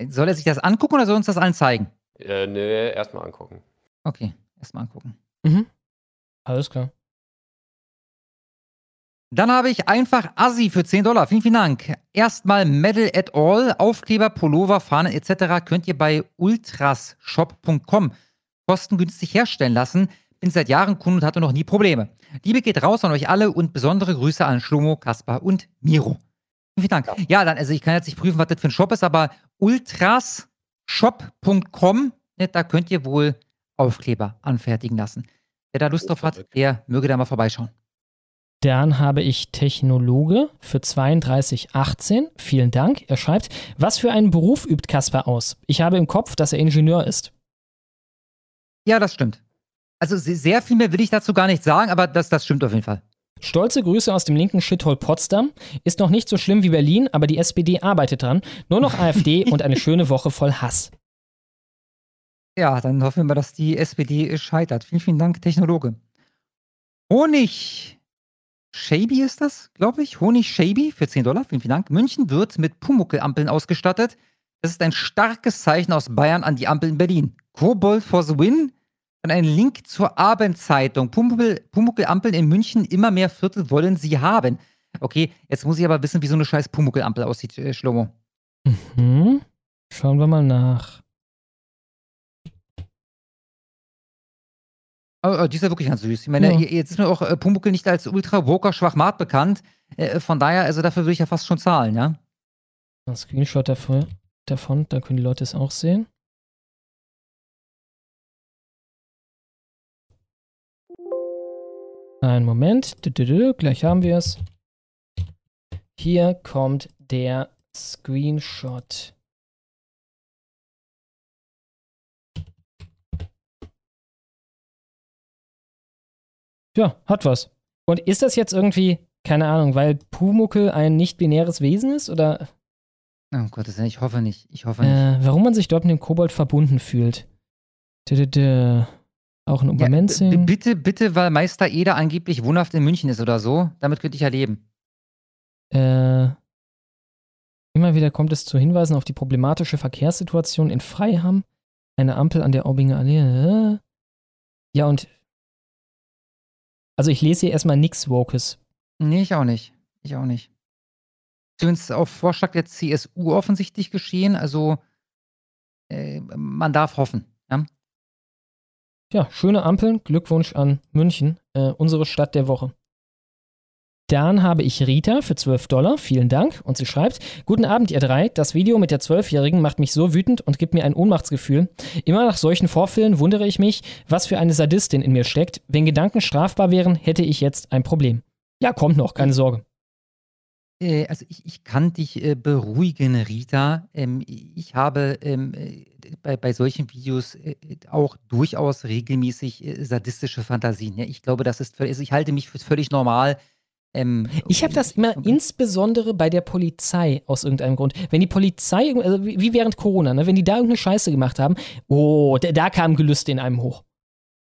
Soll er sich das angucken oder soll er uns das allen zeigen? Äh, nee, erstmal angucken. Okay, erstmal angucken. Mhm. Alles klar. Dann habe ich einfach Assi für 10 Dollar. Vielen, vielen Dank. Erstmal Medal at All, Aufkleber, Pullover, Fahnen etc. könnt ihr bei ultrasshop.com kostengünstig herstellen lassen. Bin seit Jahren Kunde und hatte noch nie Probleme. Liebe geht raus an euch alle und besondere Grüße an Schlomo, Kaspar und Miro. Vielen Dank. Ja, dann, also ich kann jetzt nicht prüfen, was das für ein Shop ist, aber ultrasshop.com, ne, da könnt ihr wohl Aufkleber anfertigen lassen. Wer da Lust drauf hat, der möge da mal vorbeischauen. Dann habe ich Technologe für 3218. Vielen Dank. Er schreibt, was für einen Beruf übt Kasper aus? Ich habe im Kopf, dass er Ingenieur ist. Ja, das stimmt. Also se- sehr viel mehr will ich dazu gar nicht sagen, aber das, das stimmt auf jeden Fall. Stolze Grüße aus dem linken Shithole Potsdam. Ist noch nicht so schlimm wie Berlin, aber die SPD arbeitet dran. Nur noch AfD und eine schöne Woche voll Hass. Ja, dann hoffen wir mal, dass die SPD scheitert. Vielen, vielen Dank, Technologe. Honig. Shaby ist das, glaube ich. Honig Shaby für 10 Dollar. Vielen, vielen Dank. München wird mit Pumuckl-Ampeln ausgestattet. Das ist ein starkes Zeichen aus Bayern an die Ampel in Berlin. Kobold for the win. Dann ein Link zur Abendzeitung. Pumuckl- Pumuckl-Ampeln in München, immer mehr Viertel wollen sie haben. Okay, jetzt muss ich aber wissen, wie so eine scheiß Pumuckl-Ampel aussieht, äh, Schlomo. Hm? Schauen wir mal nach. Oh, oh, die ist ja wirklich ganz süß. Ich meine, Ja. jetzt ist mir auch äh, Pumuckl nicht als Ultra-Woker-Schwachmat bekannt. Äh, von daher, also dafür würde ich ja fast schon zahlen, ja? Ein Screenshot davon, davon, da können die Leute es auch sehen. Einen Moment, gleich haben wir es. Hier kommt der Screenshot. Ja, hat was. Und ist das jetzt irgendwie, keine Ahnung, weil Pumuckel ein nicht-binäres Wesen ist? Oder Oh, Willen, ich hoffe nicht. Ich hoffe nicht. äh, warum man sich dort mit dem Kobold verbunden fühlt? Dö, dö, dö. Auch ein Ja, b- Obermenzing. bitte, bitte, weil Meister Eder angeblich wohnhaft in München ist oder so. Damit könnte ich ja leben. Äh, immer wieder kommt es zu Hinweisen auf die problematische Verkehrssituation in Freiham. Eine Ampel an der Aubinger Allee. Ja, und. Also, ich lese hier erstmal nix Wokes. Nee, ich auch nicht. Ich auch nicht. Übrigens auf Vorschlag der CSU offensichtlich geschehen. Also, äh, man darf hoffen. Ja? Schöne Ampeln. Glückwunsch an München, äh, unsere Stadt der Woche. Dann habe ich Rita für 12 Dollar. Vielen Dank. Und sie schreibt: Guten Abend, ihr drei. Das Video mit der Zwölfjährigen macht mich so wütend und gibt mir ein Ohnmachtsgefühl. Immer nach solchen Vorfällen wundere ich mich, was für eine Sadistin in mir steckt. Wenn Gedanken strafbar wären, hätte ich jetzt ein Problem. Ja, kommt noch, keine Sorge. Äh, also ich, ich kann dich äh, beruhigen, Rita. Ähm, ich habe ähm, äh, bei, bei solchen Videos äh, auch durchaus regelmäßig äh, sadistische Fantasien. Ja? Ich glaube, das ist völlig, also ich halte mich für völlig normal. Ähm, Ich habe das immer insbesondere bei der Polizei aus irgendeinem Grund. Wenn die Polizei, also wie während Corona, ne, wenn die da irgendeine Scheiße gemacht haben, oh, da, da kam Gelüste in einem hoch.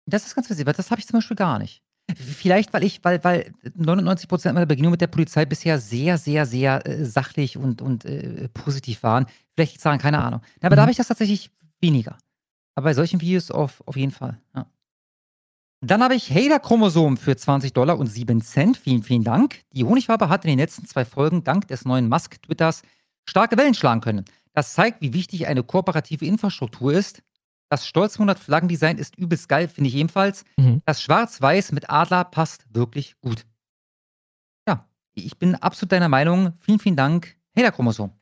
Das ist ganz witzig, weil das habe ich zum Beispiel gar nicht. Vielleicht, weil ich, weil, weil 99 Prozent meiner Begegnungen mit der Polizei bisher sehr, sehr, sehr äh, sachlich und, und äh, positiv waren. Vielleicht liegt's daran, keine Ahnung. Ja, aber da Mhm. habe ich das tatsächlich weniger. Aber bei solchen Videos auf, auf jeden Fall. Ja. Dann habe ich Hader-Chromosom für 20 Dollar und 7 Cent. Vielen, vielen Dank. Die Honigwabe hat in den letzten zwei Folgen dank des neuen Musk-Twitters starke Wellen schlagen können. Das zeigt, wie wichtig eine kooperative Infrastruktur ist. Das Stolzmonat Flaggendesign ist übelst geil, finde ich ebenfalls. Mhm. Das Schwarz-Weiß mit Adler passt wirklich gut. Ja, ich bin absolut deiner Meinung. Vielen, vielen Dank. Hader-Chromosom.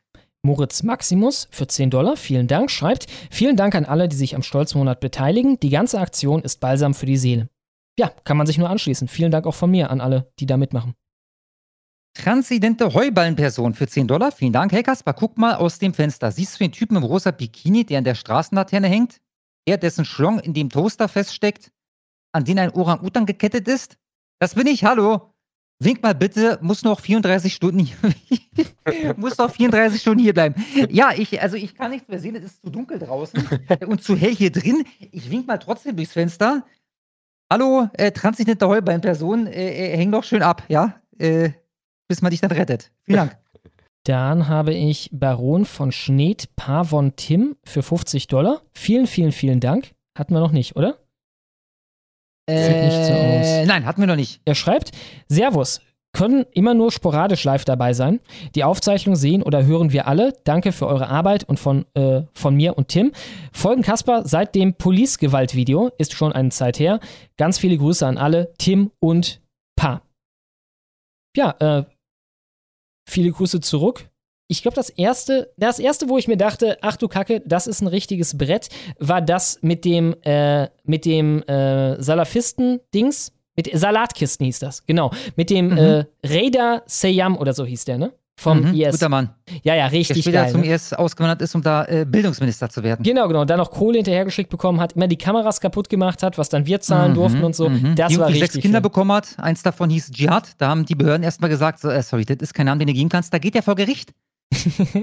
Moritz Maximus für 10 Dollar, vielen Dank, schreibt, vielen Dank an alle, die sich am Stolzmonat beteiligen. Die ganze Aktion ist balsam für die Seele. Ja, kann man sich nur anschließen. Vielen Dank auch von mir an alle, die da mitmachen. Transidente Heuballenperson für 10 Dollar. Vielen Dank. Hey Kaspar, guck mal aus dem Fenster. Siehst du den Typen im rosa Bikini, der an der Straßenlaterne hängt? Der, dessen Schlong in dem Toaster feststeckt, an den ein Orang-Utan gekettet ist? Das bin ich, hallo. Wink mal bitte, muss noch 34 Stunden hier, muss noch 34 Stunden hier bleiben. Ja, ich, also ich kann nichts mehr sehen, es ist zu dunkel draußen und zu hell hier drin. Ich wink mal trotzdem durchs Fenster. Hallo, äh, transidente Heuballenperson, äh, äh, häng doch schön ab, ja? Äh, bis man dich dann rettet. Vielen Dank. Dann habe ich Baron von Schneed Pavon Tim für 50 Dollar. Vielen, vielen, vielen Dank. Hatten wir noch nicht, oder? Sieht nicht so aus. Äh, Nein, hatten wir noch nicht. Er schreibt, Servus, können immer nur sporadisch live dabei sein. Die Aufzeichnung sehen oder hören wir alle. Danke für eure Arbeit und von, äh, von mir und Tim. Folgen Kasper seit dem Police-Gewalt-Video, ist schon eine Zeit her. Ganz viele Grüße an alle, Tim und Pa. Ja, äh, viele Grüße zurück. Ich glaube, das erste, das erste, wo ich mir dachte, ach du Kacke, das ist ein richtiges Brett, war das mit dem, äh, mit dem äh, Salafisten-Dings. Mit Salatkisten hieß das, genau. Mit dem Mhm. äh, Raider Seyam oder so hieß der, ne? Vom Mhm, IS. Guter Mann. Ja, ja, Der richtig später geil. zum Ne? IS ausgewandert ist, um da äh, Bildungsminister zu werden. Genau, genau. Und dann noch Kohle hinterhergeschickt bekommen hat, immer die Kameras kaputt gemacht hat, was dann wir zahlen Mhm, durften und so. mhm. Das die war richtig. sechs Kinder schön. bekommen hat. Eins davon hieß Dschihad. Da haben die Behörden erstmal gesagt, so, äh, sorry, das ist kein Name, den du geben kannst. Da geht er vor Gericht.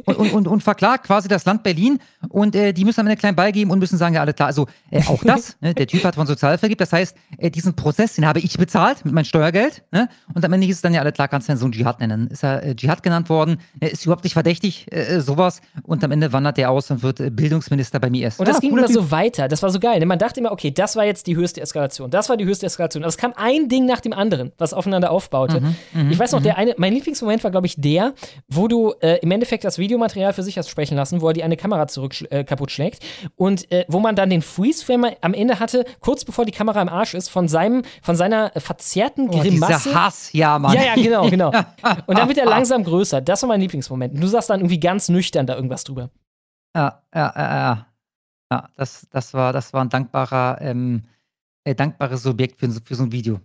Und, und, und, und verklagt quasi das Land Berlin und äh, die müssen am Ende einen kleinen Ball geben und müssen sagen, ja, alles klar. Also äh, auch das, ne, der Typ hat von Sozialhilfe gibt, das heißt, äh, diesen Prozess, den habe ich bezahlt mit meinem Steuergeld ne? und am Ende hieß es dann, ja, alles klar, kannst du deinen Sohn Dschihad nennen. Ist er äh, Dschihad genannt worden, äh, ist überhaupt nicht verdächtig, äh, äh, sowas und am Ende wandert der aus und wird Bildungsminister beim IS. Und das Ja, ging immer Typ. so weiter. Das war so geil. ne? Man dachte immer, okay, das war jetzt die höchste Eskalation. Das war die höchste Eskalation. Aber es kam ein Ding nach dem anderen, was aufeinander aufbaute. Mhm, mhm, ich weiß noch, mhm. der eine, mein Lieblingsmoment war, glaube ich, der, wo du äh, im Endeffekt das Videomaterial für sich hast sprechen lassen, wo er die eine Kamera zurück äh, kaputt schlägt. Und äh, wo man dann den Freeze-Frame am Ende hatte, kurz bevor die Kamera im Arsch ist, von seinem, von seiner verzerrten Oh, Grimasse. dieser Hass, ja, Mann. Ja, ja, genau, genau. Und dann wird er langsam größer. Das war mein Lieblingsmoment. Und du sagst dann irgendwie ganz nüchtern da irgendwas drüber. Ja, ja, ja, ja. Ja, das, das, war, das war ein dankbarer, ähm, äh, dankbares Subjekt für, für so ein Video.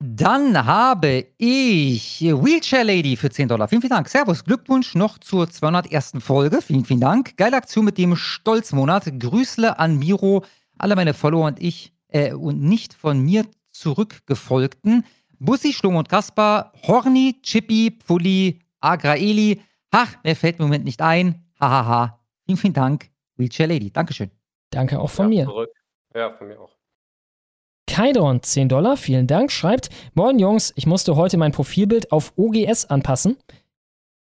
Ja. Dann habe ich Wheelchair Lady für 10 Dollar. Vielen, vielen Dank. Servus, Glückwunsch noch zur 201. Folge. Vielen, vielen Dank. Geile Aktion mit dem Stolzmonat. Grüßle an Miro, alle meine Follower und ich, äh, und nicht von mir zurückgefolgten Bussi, Sturm und Kaspar, Horny, Chippy, Pfulli, Agraeli. Ach, mir fällt im Moment nicht ein. Hahaha. Vielen, vielen Dank, Wheelchair Lady. Dankeschön. Danke auch von mir. Zurück. Ja, von mir auch. Kaidron, 10 Dollar, vielen Dank, schreibt: Moin Jungs, ich musste heute mein Profilbild auf OGS anpassen.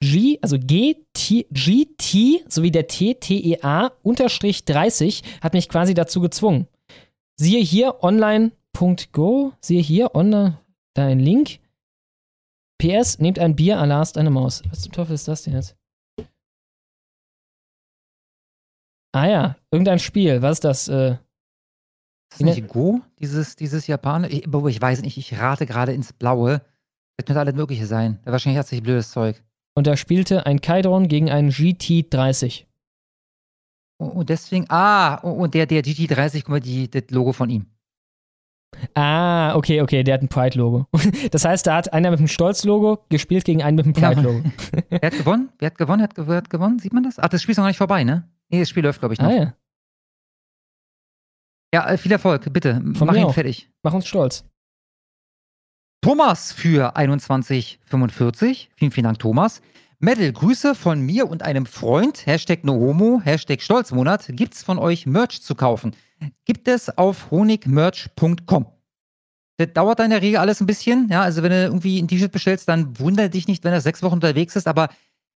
G, also GT, GT sowie der TTEA unterstrich 30 hat mich quasi dazu gezwungen. Siehe hier online.go, siehe hier online, da Link. PS, nehmt ein Bier, Alarst eine Maus. Was zum Teufel ist das denn jetzt? Ah ja, irgendein Spiel. Was ist das? Äh, Ist das nicht Go, dieses, dieses Japaner? Ich, ich weiß nicht, ich rate gerade ins Blaue. Das könnte alles Mögliche sein. Ja, Wahrscheinlich hat sich blödes Zeug. und da spielte ein Kaidron gegen einen GT30. Und deswegen, ah, und und der, der GT30, guck mal, die, das Logo von ihm. Ah, okay, okay, der hat ein Pride-Logo. Das heißt, da hat einer mit dem Stolz-Logo gespielt gegen einen mit dem Pride-Logo. Wer hat gewonnen? Wer hat gewonnen? Wer hat, gewonnen? Sieht man das? Ach, das Spiel ist noch nicht vorbei, ne? Nee, das Spiel läuft, glaube ich, noch. Ah ja, Ja, äh, viel Erfolg, bitte. Von Mach ihn auch. fertig. mach uns stolz. Thomas für 2145. Vielen, vielen Dank, Thomas. Medal, Grüße von mir und einem Freund. Hashtag NoHomo, Hashtag Stolzmonat. Gibt's von euch Merch zu kaufen? Gibt es auf honigmerch.com. Das dauert dann in der Regel alles ein bisschen. Ja, also wenn du irgendwie ein T-Shirt bestellst, dann wundere dich nicht, wenn er sechs Wochen unterwegs ist, aber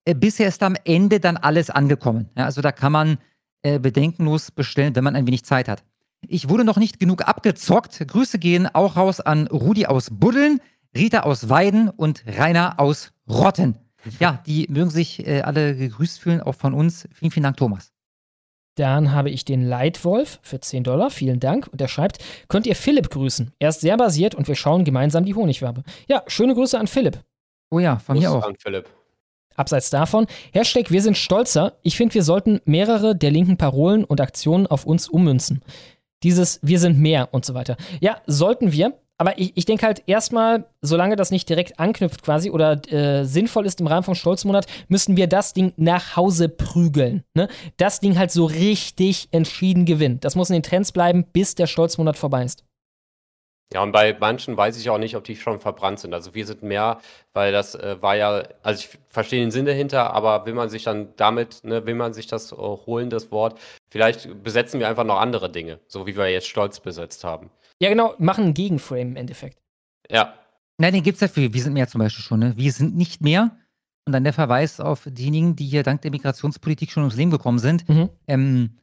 äh, bisher ist am Ende dann alles angekommen. Ja, also da kann man äh, bedenkenlos bestellen, wenn man ein wenig Zeit hat. Ich wurde noch nicht genug abgezockt. Grüße gehen auch raus an Rudi aus Buddeln, Rita aus Weiden und Rainer aus Rotten. Ja, die mögen sich äh, alle gegrüßt fühlen, auch von uns. Vielen, vielen Dank, Thomas. Dann habe ich den Leitwolf für 10 Dollar, vielen Dank. Und er schreibt, könnt ihr Philipp grüßen? Er ist sehr basiert und wir schauen gemeinsam die Honigwabe. Ja, schöne Grüße an Philipp. Oh ja, von mir Gruß auch. an Philipp. Abseits davon, Hashtag wir sind stolzer. Ich finde, wir sollten mehrere der linken Parolen und Aktionen auf uns ummünzen. Dieses wir sind mehr und so weiter. Ja, sollten wir. Aber ich, ich denke halt erstmal, solange das nicht direkt anknüpft quasi oder äh, sinnvoll ist im Rahmen vom Stolzmonat, müssen wir das Ding nach Hause prügeln. Ne? Das Ding halt so richtig entschieden gewinnen. Das muss in den Trends bleiben, bis der Stolzmonat vorbei ist. Ja, und bei manchen weiß ich auch nicht, ob die schon verbrannt sind. Also wir sind mehr, weil das äh, war ja, also ich verstehe den Sinn dahinter, aber will man sich dann damit, ne, will man sich das äh, holen, das Wort, vielleicht besetzen wir einfach noch andere Dinge, so wie wir jetzt Stolz besetzt haben. Ja, genau, machen einen Gegenframe im Endeffekt. Ja, Nein, den gibt's ja für Wir sind mehr zum Beispiel schon. Ne? Wir sind nicht mehr. Und dann der Verweis auf diejenigen, die hier dank der Migrationspolitik schon ums Leben gekommen sind. Mhm. Ähm,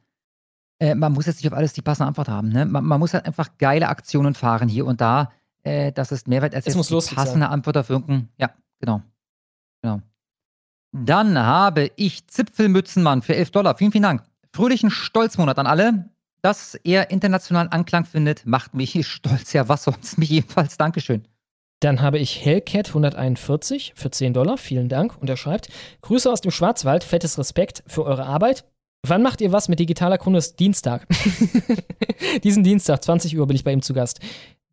äh, man muss jetzt nicht auf alles die passende Antwort haben. Ne? Man, man muss halt einfach geile Aktionen fahren hier und da. Äh, das ist Mehrwert als Es muss die passende sein. Antwort auf irgendein. Ja, genau. genau. Dann habe ich Zipfelmützenmann für 11 Dollar. Vielen, vielen Dank. Fröhlichen Stolzmonat an alle. Dass er internationalen Anklang findet, macht mich stolz. Ja, was sonst? Mich ebenfalls. Dankeschön. Dann habe ich Hellcat 141 für 10 Dollar. Vielen Dank. Und er schreibt: Grüße aus dem Schwarzwald, fettes Respekt für eure Arbeit. Wann macht ihr was mit digitaler Kunde? Dienstag. Diesen Dienstag, 20 Uhr, bin ich bei ihm zu Gast.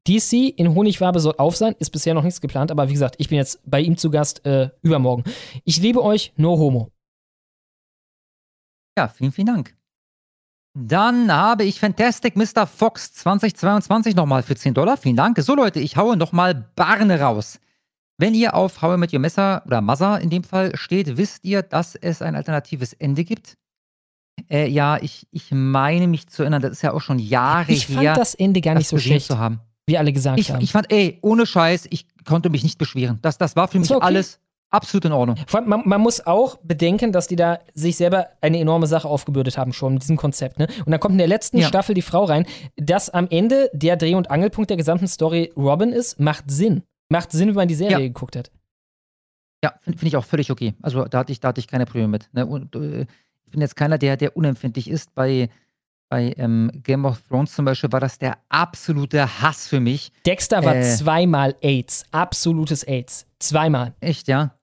DC in Honigwabe soll auf sein, ist bisher noch nichts geplant, aber wie gesagt, ich bin jetzt bei ihm zu Gast äh, übermorgen. Ich liebe euch, no homo. Ja, vielen, vielen Dank. Dann habe ich Fantastic Mr. Fox 2022 nochmal für 10 Dollar. Vielen Dank. So, Leute, ich haue nochmal Barne raus. Wenn ihr auf I Met Your Messer oder Mother in dem Fall steht, wisst ihr, dass es ein alternatives Ende gibt? Äh, ja, ich, ich meine mich zu erinnern, das ist ja auch schon Jahre Ich fand her. das Ende gar nicht so schlecht, Zu haben. wie alle gesagt Ich, haben. ich fand, ey, ohne Scheiß, ich konnte mich nicht beschweren. Das, das war für mich war okay. alles absolut in Ordnung. Vor allem, man, man muss auch bedenken, dass die da sich selber eine enorme Sache aufgebürdet haben, schon mit diesem Konzept. Ne? Und dann kommt in der letzten Ja. Staffel die Frau rein, dass am Ende der Dreh- und Angelpunkt der gesamten Story Robin ist, macht Sinn. Macht Sinn, wenn man die Serie Ja. geguckt hat. Ja, finde find ich auch völlig okay. Also da hatte ich, da hatte ich keine Probleme mit. Ne? Und, äh, ich bin jetzt keiner, der, der unempfindlich ist. Bei, bei ähm, Game of Thrones zum Beispiel war das der absolute Hass für mich. Dexter war Äh. zweimal AIDS. Absolutes AIDS. Zweimal. Echt, ja?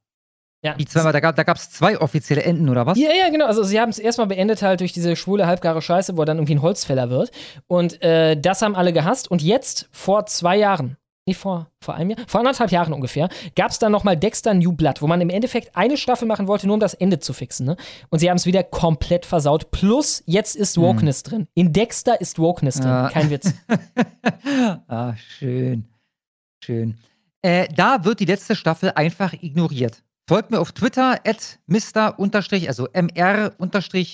Ja. Die zweimal, da gab es zwei offizielle Enden, oder was? Ja, ja, genau. Also sie haben es erstmal beendet halt durch diese schwule, halbgare Scheiße, wo er dann irgendwie ein Holzfäller wird. Und äh, das haben alle gehasst. Und jetzt, vor zwei Jahren, nee, vor, vor einem Jahr, vor anderthalb Jahren ungefähr, gab es dann nochmal Dexter New Blood, wo man im Endeffekt eine Staffel machen wollte, nur um das Ende zu fixen. Ne? Und sie haben es wieder komplett versaut. Plus, jetzt ist Wokeness drin. In Dexter ist Wokeness drin. Ja. Kein Witz. ah, schön. Schön. Äh, da wird die letzte Staffel einfach ignoriert. Folgt mir auf Twitter at Mr. also MR-Fox,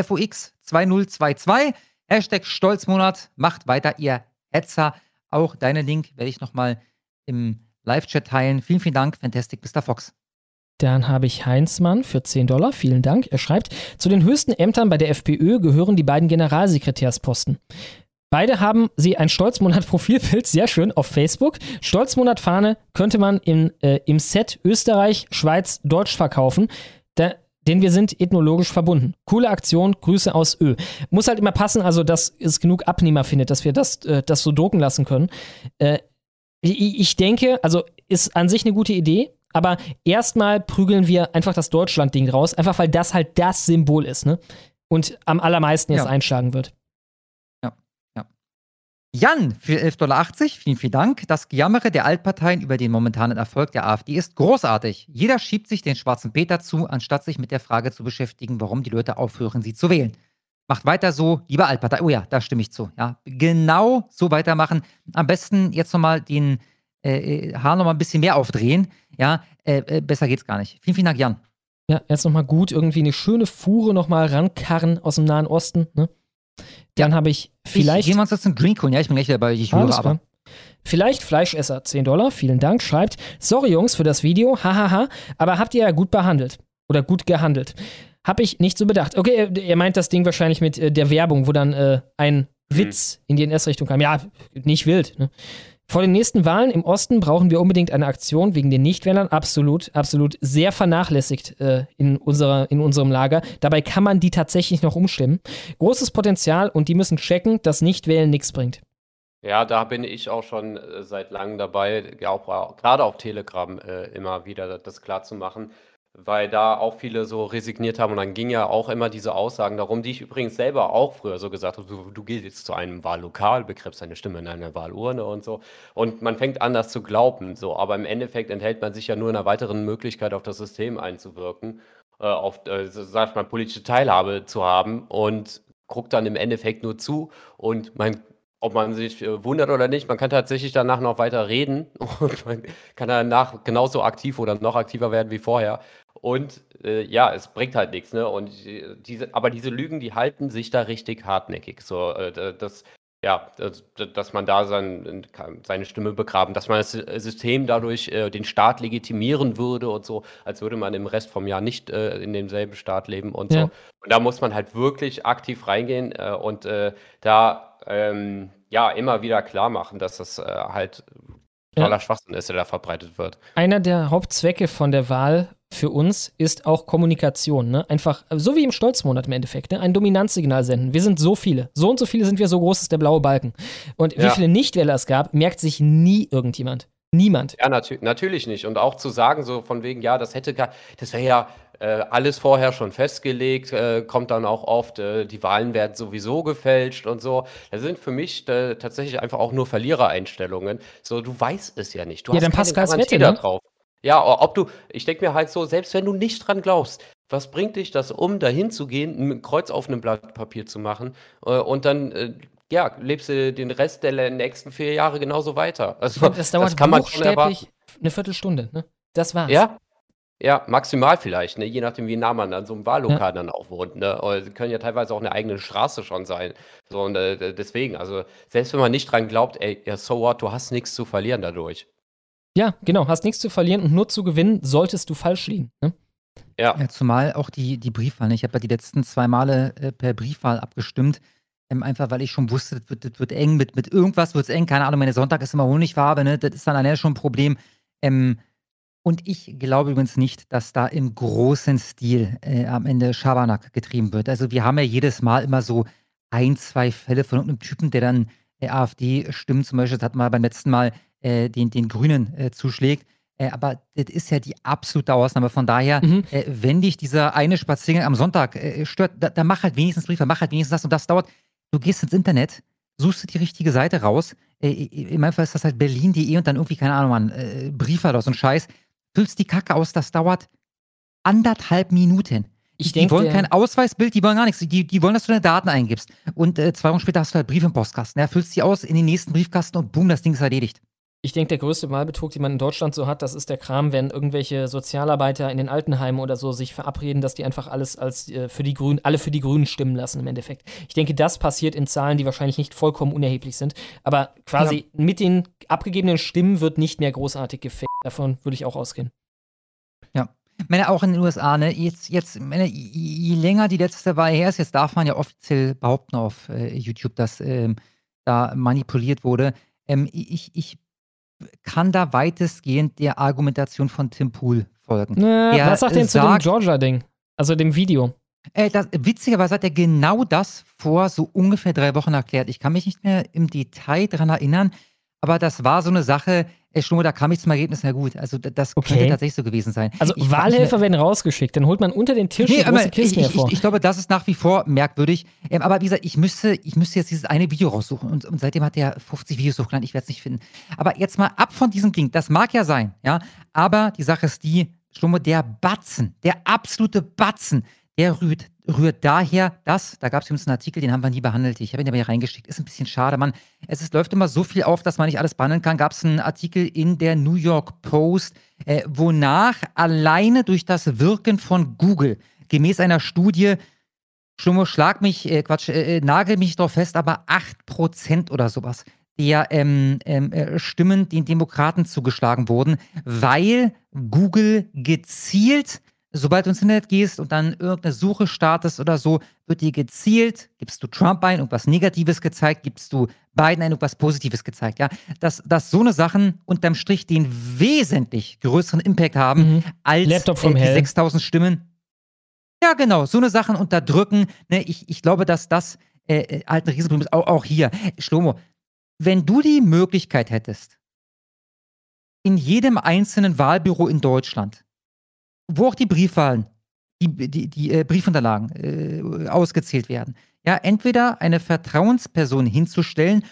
FOX 2022. Hashtag Stolzmonat. Macht weiter, ihr Hetzer. Auch deinen Link werde ich nochmal im Live-Chat teilen. Vielen, vielen Dank, Fantastic Mr. Fox. Dann habe ich Heinzmann für 10 Dollar. Vielen Dank. Er schreibt, zu den höchsten Ämtern bei der FPÖ gehören die beiden Generalsekretärsposten. Beide haben sie ein Stolzmonat-Profilbild, sehr schön, auf Facebook. Stolzmonat-Fahne könnte man in, äh, im Set Österreich, Schweiz, Deutsch verkaufen. Da, denn wir sind ethnologisch verbunden. Coole Aktion, Grüße aus Ö. Muss halt immer passen, also dass es genug Abnehmer findet, dass wir das, äh, das so drucken lassen können. Äh, ich, denke, also ist an sich eine gute Idee, aber erstmal prügeln wir einfach das Deutschland-Ding raus, einfach weil das halt das Symbol ist, ne? Und am allermeisten jetzt ja. einschlagen wird. Jan für 11,80 Dollar. Vielen, vielen Dank. Das Gejammere der Altparteien über den momentanen Erfolg der AfD ist großartig. Jeder schiebt sich den schwarzen Peter zu, anstatt sich mit der Frage zu beschäftigen, warum die Leute aufhören, sie zu wählen. Macht weiter so, liebe Altpartei. Oh ja, da stimme ich zu. Ja, genau so weitermachen. Am besten jetzt nochmal den äh, Haar nochmal ein bisschen mehr aufdrehen. Ja, äh, äh, besser geht's gar nicht. Vielen, vielen Dank, Jan. Ja, jetzt nochmal gut irgendwie eine schöne Fuhre nochmal rankarren aus dem Nahen Osten. Ne? Dann habe ich vielleicht. Ich, gehen wir uns jetzt einen Drink holen. Ja, ich bin gleich dabei. Ich höre aber. Vielleicht Fleischesser, 10 Dollar, vielen Dank, schreibt, sorry Jungs für das Video, hahaha, aber habt ihr ja gut behandelt. Oder gut gehandelt. Hab ich nicht so bedacht. Okay, er meint das Ding wahrscheinlich mit äh, der Werbung, wo dann äh, ein Witz mhm. in die NS-Richtung kam. Ja, nicht wild. Ne? Vor den nächsten Wahlen im Osten brauchen wir unbedingt eine Aktion wegen den Nichtwählern. Absolut, absolut sehr vernachlässigt äh, in, unserer, in unserem Lager. Dabei kann man die tatsächlich noch umstimmen. Großes Potenzial und die müssen checken, dass Nichtwählen nichts bringt. Ja, da bin ich auch schon äh, seit langem dabei, auch, gerade auf Telegram äh, immer wieder das klar zu machen weil da auch viele so resigniert haben. Und dann ging ja auch immer diese Aussagen darum, die ich übrigens selber auch früher so gesagt habe, du, du gehst jetzt zu einem Wahllokal, begräbst deine Stimme in einer Wahlurne und so. Und man fängt an, das zu glauben, so, aber im Endeffekt enthält man sich ja nur einer weiteren Möglichkeit, auf das System einzuwirken, äh, auf, äh, sagt man, politische Teilhabe zu haben und guckt dann im Endeffekt nur zu. Und man ob man sich äh, wundert oder nicht, man kann tatsächlich danach noch weiter reden und man kann danach genauso aktiv oder noch aktiver werden wie vorher. Und äh, ja, es bringt halt nichts, ne? Und diese, aber diese Lügen, die halten sich da richtig hartnäckig. So, äh, das, ja, dass, dass man da sein, seine Stimme begraben, dass man das System dadurch äh, den Staat legitimieren würde und so, als würde man im Rest vom Jahr nicht äh, in demselben Staat leben und ja. so. Und da muss man halt wirklich aktiv reingehen äh, und da ähm, ja immer wieder klar machen, dass das äh, halt totaler ja. Schwachsinn ist, der da verbreitet wird. Einer der Hauptzwecke von der Wahl für uns ist auch Kommunikation. Ne? Einfach, so wie im Stolzmonat im Endeffekt, ne? ein Dominanzsignal senden. Wir sind so viele. So und so viele sind wir, so groß ist der blaue Balken. Und ja. wie viele Nichtwähler es gab, merkt sich nie irgendjemand. Niemand. Ja, natür natürlich nicht. Und auch zu sagen, so von wegen, ja, das hätte gar, das wäre ja äh, alles vorher schon festgelegt, äh, kommt dann auch oft, äh, die Wahlen werden sowieso gefälscht und so. Das sind für mich äh, tatsächlich einfach auch nur Verlierereinstellungen. So, du weißt es ja nicht. Du ja, hast dann passt Garantie da ne? drauf. Ja, ob du, ich denke mir halt so, selbst wenn du nicht dran glaubst, was bringt dich das, um dahin zu gehen, ein Kreuz auf einem Blatt Papier zu machen äh, und dann, äh, ja, lebst du den Rest der nächsten vier Jahre genauso weiter. Also, das dauert das kann man schon erwarten. eine Viertelstunde, ne? Das war's. Ja, ja, maximal vielleicht, ne? je nachdem, wie nah man an so einem Wahllokal ja. dann auch wohnt. Ne? Oder sie können ja teilweise auch eine eigene Straße schon sein. So, und äh, deswegen, also selbst wenn man nicht dran glaubt, ey, ja, so what, du hast nichts zu verlieren dadurch. Ja, genau, hast nichts zu verlieren und nur zu gewinnen, solltest du falsch liegen. Ne? Ja. ja. Zumal auch die, die Briefwahl. Ich habe ja die letzten zwei Male äh, per Briefwahl abgestimmt. Ähm, einfach weil ich schon wusste, das wird, das wird eng, mit, mit irgendwas wird es eng. Keine Ahnung, meine Sonntag ist immer Honigfarbe, ne? Das ist dann alleine schon ein Problem. Ähm, und ich glaube übrigens nicht, dass da im großen Stil äh, am Ende Schabernack getrieben wird. Also wir haben ja jedes Mal immer so ein, zwei Fälle von einem Typen, der dann äh, AfD stimmt. Zum Beispiel, das hat man beim letzten Mal äh, den, den Grünen äh, zuschlägt. Äh, aber das ist ja die absolute Ausnahme. Von daher, mhm. Äh, wenn dich dieser eine Spaziergang am Sonntag äh, stört, da, dann mach halt wenigstens Briefe, mach halt wenigstens das und das dauert. Du gehst ins Internet, suchst dir die richtige Seite raus. in meinem Fall ist das halt berlin.de und dann irgendwie, keine Ahnung, man, Briefe oder so ein Scheiß. Füllst die Kacke aus, das dauert anderthalb Minuten. Ich die denk, wollen der- kein Ausweisbild, die wollen gar nichts. Die, die wollen, dass du deine Daten eingibst. Und äh, zwei Wochen später hast du halt Brief im Postkasten. Ja, füllst die aus in den nächsten Briefkasten und boom, das Ding ist erledigt. Ich denke, der größte Wahlbetrug, den man in Deutschland so hat, das ist der Kram, wenn irgendwelche Sozialarbeiter in den Altenheimen oder so sich verabreden, dass die einfach alles als äh, für die Grünen, alle für die Grünen stimmen lassen im Endeffekt. Ich denke, das passiert in Zahlen, die wahrscheinlich nicht vollkommen unerheblich sind. Aber quasi mit den abgegebenen Stimmen wird nicht mehr großartig gefaked. Davon würde ich auch ausgehen. Ja. Ich meine, auch in den USA, ne, jetzt, jetzt, meine, je, je länger die letzte Wahl her ist, jetzt darf man ja offiziell behaupten auf äh, YouTube, dass ähm, da manipuliert wurde. Ähm, ich, ich kann da weitestgehend der Argumentation von Tim Pool folgen. Na, Der, was sagt äh, denn zu dem Georgia-Ding? Also dem Video. Äh, das, witzigerweise hat er genau das vor so ungefähr drei Wochen erklärt. Ich kann mich nicht mehr im Detail dran erinnern, aber das war so eine Sache, äh, Schnurr, da kam ich zum Ergebnis, na gut, also das Okay. könnte tatsächlich so gewesen sein. Also Ich Wahlhelfer werden rausgeschickt, dann holt man unter den Tisch Nee, große ich, Kisten ich, hervor. ich, ich glaube, das ist nach wie vor merkwürdig. Ähm, aber wie gesagt, ich müsste, ich müsste jetzt dieses eine Video raussuchen. Und, und seitdem hat er 50 Videos hochgeladen. Ich werde es nicht finden. Aber jetzt mal ab von diesem Ding. Das mag ja sein, ja. Aber die Sache ist die, Schlummer, der Batzen, der absolute Batzen, der rührt, rührt daher, dass, da gab es übrigens einen Artikel, den haben wir nie behandelt. Ich habe ihn aber hier reingeschickt. Ist ein bisschen schade, Mann. Es ist, läuft immer so viel auf, dass man nicht alles behandeln kann. Gab es einen Artikel in der New York Post, äh, wonach alleine durch das Wirken von Google, gemäß einer Studie, Schlummo, schlag mich, äh, Quatsch, äh, äh, nagel mich drauf fest, aber 8% oder sowas der ähm, ähm, äh, Stimmen den Demokraten zugeschlagen wurden, weil Google gezielt, sobald du ins Internet gehst und dann irgendeine Suche startest oder so, wird dir gezielt, gibst du Trump ein, irgendwas Negatives gezeigt, gibst du Biden ein, irgendwas Positives gezeigt. Ja? Dass, dass so eine Sachen unterm Strich den wesentlich größeren Impact haben als Mhm. Vom äh, die Hell. 6000 Stimmen. Ja, genau, so eine Sachen unterdrücken. Ne, ich, ich glaube, dass das äh, äh, halt ein Riesenproblem ist. Auch, auch hier, Schlomo, wenn du die Möglichkeit hättest, in jedem einzelnen Wahlbüro in Deutschland, wo auch die Briefwahlen, die, die, die äh, Briefunterlagen äh, ausgezählt werden, ja, entweder eine Vertrauensperson hinzustellen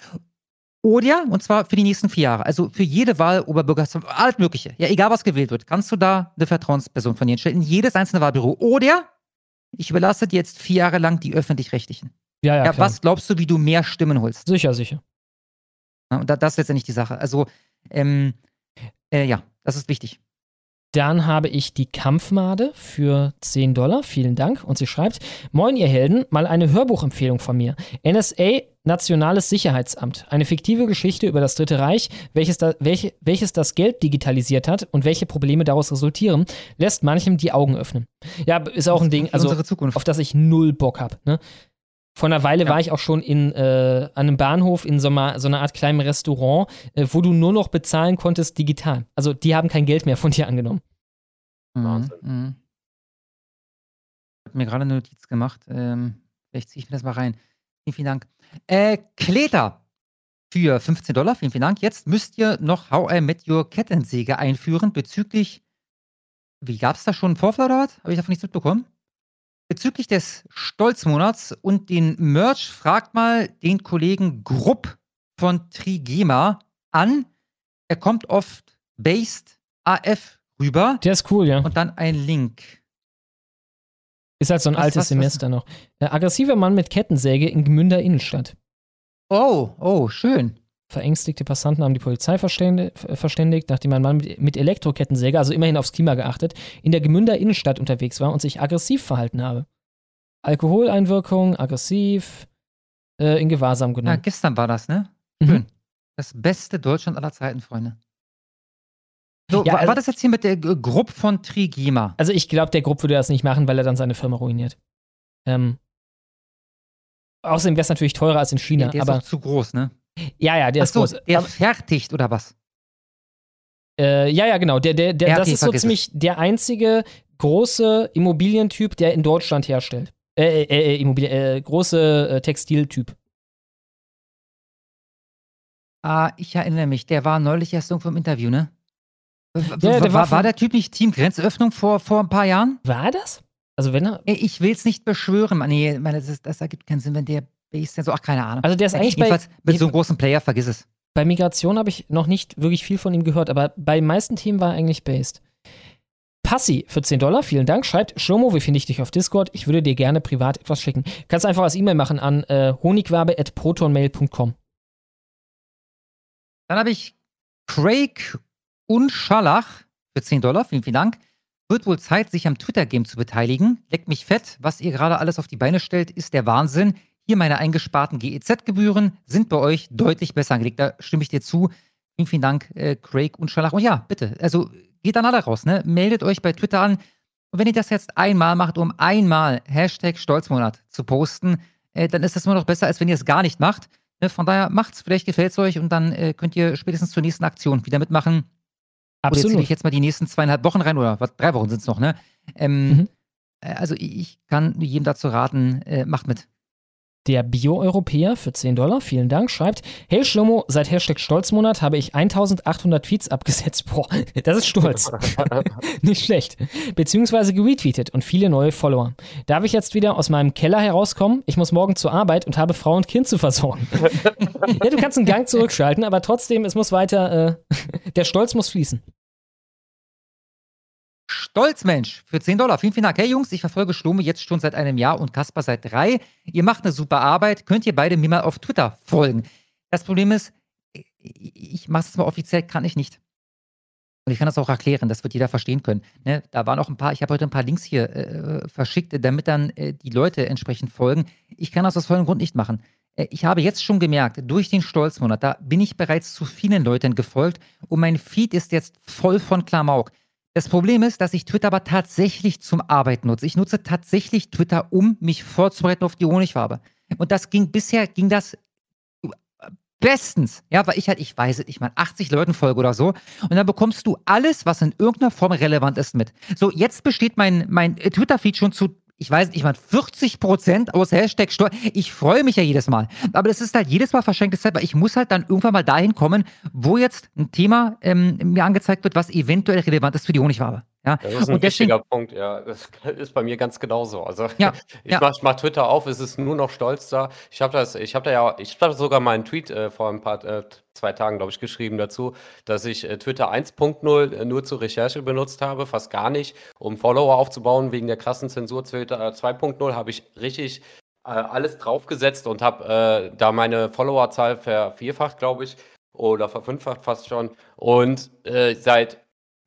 oder, und zwar für die nächsten vier Jahre, also für jede Wahl Oberbürgermeister, alles Mögliche, ja, egal was gewählt wird, kannst du da eine Vertrauensperson von dir hinstellen, in jedes einzelne Wahlbüro. Oder ich überlasse dir jetzt vier Jahre lang die Öffentlich-Rechtlichen. Ja, ja, klar. was glaubst du, wie du mehr Stimmen holst? Sicher, sicher. Ja, und da, das ist letztendlich die Sache. Also, ähm, äh, ja, das ist wichtig. Dann habe ich die Kampfmade für 10 Dollar. Vielen Dank. Und sie schreibt: Moin, ihr Helden, mal eine Hörbuchempfehlung von mir. NSA, Nationales Sicherheitsamt. Eine fiktive Geschichte über das Dritte Reich, welches, da, welche, welches das Geld digitalisiert hat und welche Probleme daraus resultieren, lässt manchem die Augen öffnen. Ja, ist auch ein Ding, also, unsere Zukunft. auf das ich null Bock habe. Ne? Vor einer Weile war ich auch schon in, äh, an einem Bahnhof in so, mal, so einer Art kleinem Restaurant, äh, wo du nur noch bezahlen konntest digital. Also die haben kein Geld mehr von dir angenommen. Wahnsinn. Mhm. mhm. Ich habe mir gerade eine Notiz gemacht. Ähm, vielleicht ziehe ich mir das mal rein. Vielen, vielen Dank. Äh, Kleta für 15 Dollar. Vielen, vielen Dank. Jetzt müsst ihr noch How I Met Your Kettensäge einführen bezüglich. Wie gab es da schon einen Vorfall oder was? Habe ich davon nichts mitbekommen? Bezüglich des Stolzmonats und den Merch fragt mal den Kollegen Grupp von Trigema an. Er kommt oft based AF rüber. Der ist cool, ja. Und dann ein Link. Ist halt so ein Was- altes was- was- Semester noch. Äh, aggressiver Mann mit Kettensäge in Gmünder Innenstadt. Oh, oh, schön. Verängstigte Passanten haben die Polizei verständigt, nachdem ein Mann mit, Elektrokettensäge, also immerhin aufs Klima geachtet, in der Gmünder Innenstadt unterwegs war und sich aggressiv verhalten habe. Alkoholeinwirkung, aggressiv, äh, in Gewahrsam Ja, genommen. gestern war das, ne? Mhm. Das beste Deutschland aller Zeiten, Freunde. So, Ja, wa- also- war das jetzt hier mit der Gruppe von Trigema? Also ich glaube, der Grupp würde das nicht machen, weil er dann seine Firma ruiniert. Ähm, außerdem wäre es natürlich teurer als in China, Der, der ist aber auch zu groß, ne? Ja, ja, der Ach ist so, groß. der Aber- fertigt oder was? Äh, ja, ja, genau. Der, der, der, Ja, das ist so ziemlich der einzige große Immobilientyp, der in Deutschland herstellt. Äh, äh, äh, Immobilien, äh große äh, Textiltyp. Ah, ich erinnere mich, der war neulich erst irgendwo im Interview, ne? Ja, der war, war der Typ nicht Team Grenzöffnung vor, vor ein paar Jahren? War das? Also wenn er. Ich will es nicht beschwören. Mann. Nee, meine, das, das ergibt keinen Sinn, wenn der Base denn so, ach, keine Ahnung. Also der ist Äh, eigentlich bei- mit so einem großen Player, vergiss es. Bei Migration habe ich noch nicht wirklich viel von ihm gehört, aber bei den meisten Themen war er eigentlich based. Passi für 10 Dollar, vielen Dank, schreibt, Schlomo, wie finde ich dich auf Discord? Ich würde dir gerne privat etwas schicken. Kannst einfach als E-Mail machen an äh, honigwabe.protonmail.com. Dann habe ich Craig und Schalach für 10 Dollar, vielen, vielen Dank. Wird wohl Zeit, sich am Twitter-Game zu beteiligen. Leckt mich fett. Was ihr gerade alles auf die Beine stellt, ist der Wahnsinn. Hier meine eingesparten GEZ-Gebühren sind bei euch deutlich besser angelegt. Da stimme ich dir zu. Vielen, vielen Dank, äh, Craig und Schalach. Und ja, bitte, also geht dann alle raus, ne? Meldet euch bei Twitter an. Und wenn ihr das jetzt einmal macht, um einmal Hashtag Stolzmonat zu posten, äh, dann ist das immer noch besser, als wenn ihr es gar nicht macht. Ne? Von daher macht's, vielleicht gefällt es euch und dann äh, könnt ihr spätestens zur nächsten Aktion wieder mitmachen. Absolut. Oder ziehe ich jetzt mal die nächsten zweieinhalb Wochen rein oder was, drei Wochen sind es noch, ne? Ähm, mhm. Äh, also ich kann jedem dazu raten, äh, macht mit. Der Bio-Europäer für 10 Dollar, vielen Dank, schreibt: Hey Schlomo, seit Hashtag Stolzmonat habe ich 1800 Tweets abgesetzt. Boah, das ist stolz. Nicht schlecht. Beziehungsweise geretweetet und viele neue Follower. Darf ich jetzt wieder aus meinem Keller herauskommen? Ich muss morgen zur Arbeit und habe Frau und Kind zu versorgen. ja, du kannst einen Gang zurückschalten, aber trotzdem, es muss weiter, äh, der Stolz muss fließen. Stolzmensch für 10 Dollar. Vielen, vielen Dank. Hey Jungs, ich verfolge Schlome jetzt schon seit einem Jahr und Kasper seit drei. Ihr macht eine super Arbeit. Könnt ihr beide mir mal auf Twitter folgen? Das Problem ist, ich mache es mal offiziell, kann ich nicht. Und ich kann das auch erklären, das wird jeder verstehen können. Ne? Da waren auch ein paar, ich habe heute ein paar Links hier äh, verschickt, damit dann äh, die Leute entsprechend folgen. Ich kann das aus folgendem Grund nicht machen. Äh, ich habe jetzt schon gemerkt, durch den Stolzmonat, da bin ich bereits zu vielen Leuten gefolgt und mein Feed ist jetzt voll von Klamauk. Das Problem ist, dass ich Twitter aber tatsächlich zum Arbeiten nutze. Ich nutze tatsächlich Twitter, um mich vorzubereiten auf die Honigfarbe. Und das ging bisher, ging das bestens. Ja, weil ich halt, ich weiß es, ich meine, 80 Leuten folge oder so. Und dann bekommst du alles, was in irgendeiner Form relevant ist, mit. So, jetzt besteht mein, mein Twitter-Feed schon zu ich weiß nicht, ich meine, 40 Prozent aus Hashtag Steuer. Ich freue mich ja jedes Mal. Aber das ist halt jedes Mal verschenkte Zeit, weil ich muss halt dann irgendwann mal dahin kommen, wo jetzt ein Thema ähm, mir angezeigt wird, was eventuell relevant ist für die Honigwabe. Ja, das ist ein und deswegen, wichtiger Punkt, ja. Das ist bei mir ganz genauso. Also ja, ich ja. mache mach Twitter auf, es ist nur noch stolz da. Ich habe das, ich habe da ja, ich habe sogar mal einen Tweet äh, vor ein paar äh, zwei Tagen, glaube ich, geschrieben dazu, dass ich äh, Twitter 1.0 äh, nur zur Recherche benutzt habe, fast gar nicht, um Follower aufzubauen wegen der krassen Zensur. Twitter 2.0 habe ich richtig äh, alles draufgesetzt und habe äh, da meine Followerzahl vervierfacht, glaube ich, oder verfünffacht fast schon. Und seit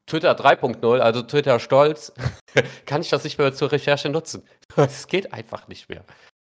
Twitter 3.0, also Twitter Stolz, kann ich das nicht mehr zur Recherche nutzen. Es geht einfach nicht mehr.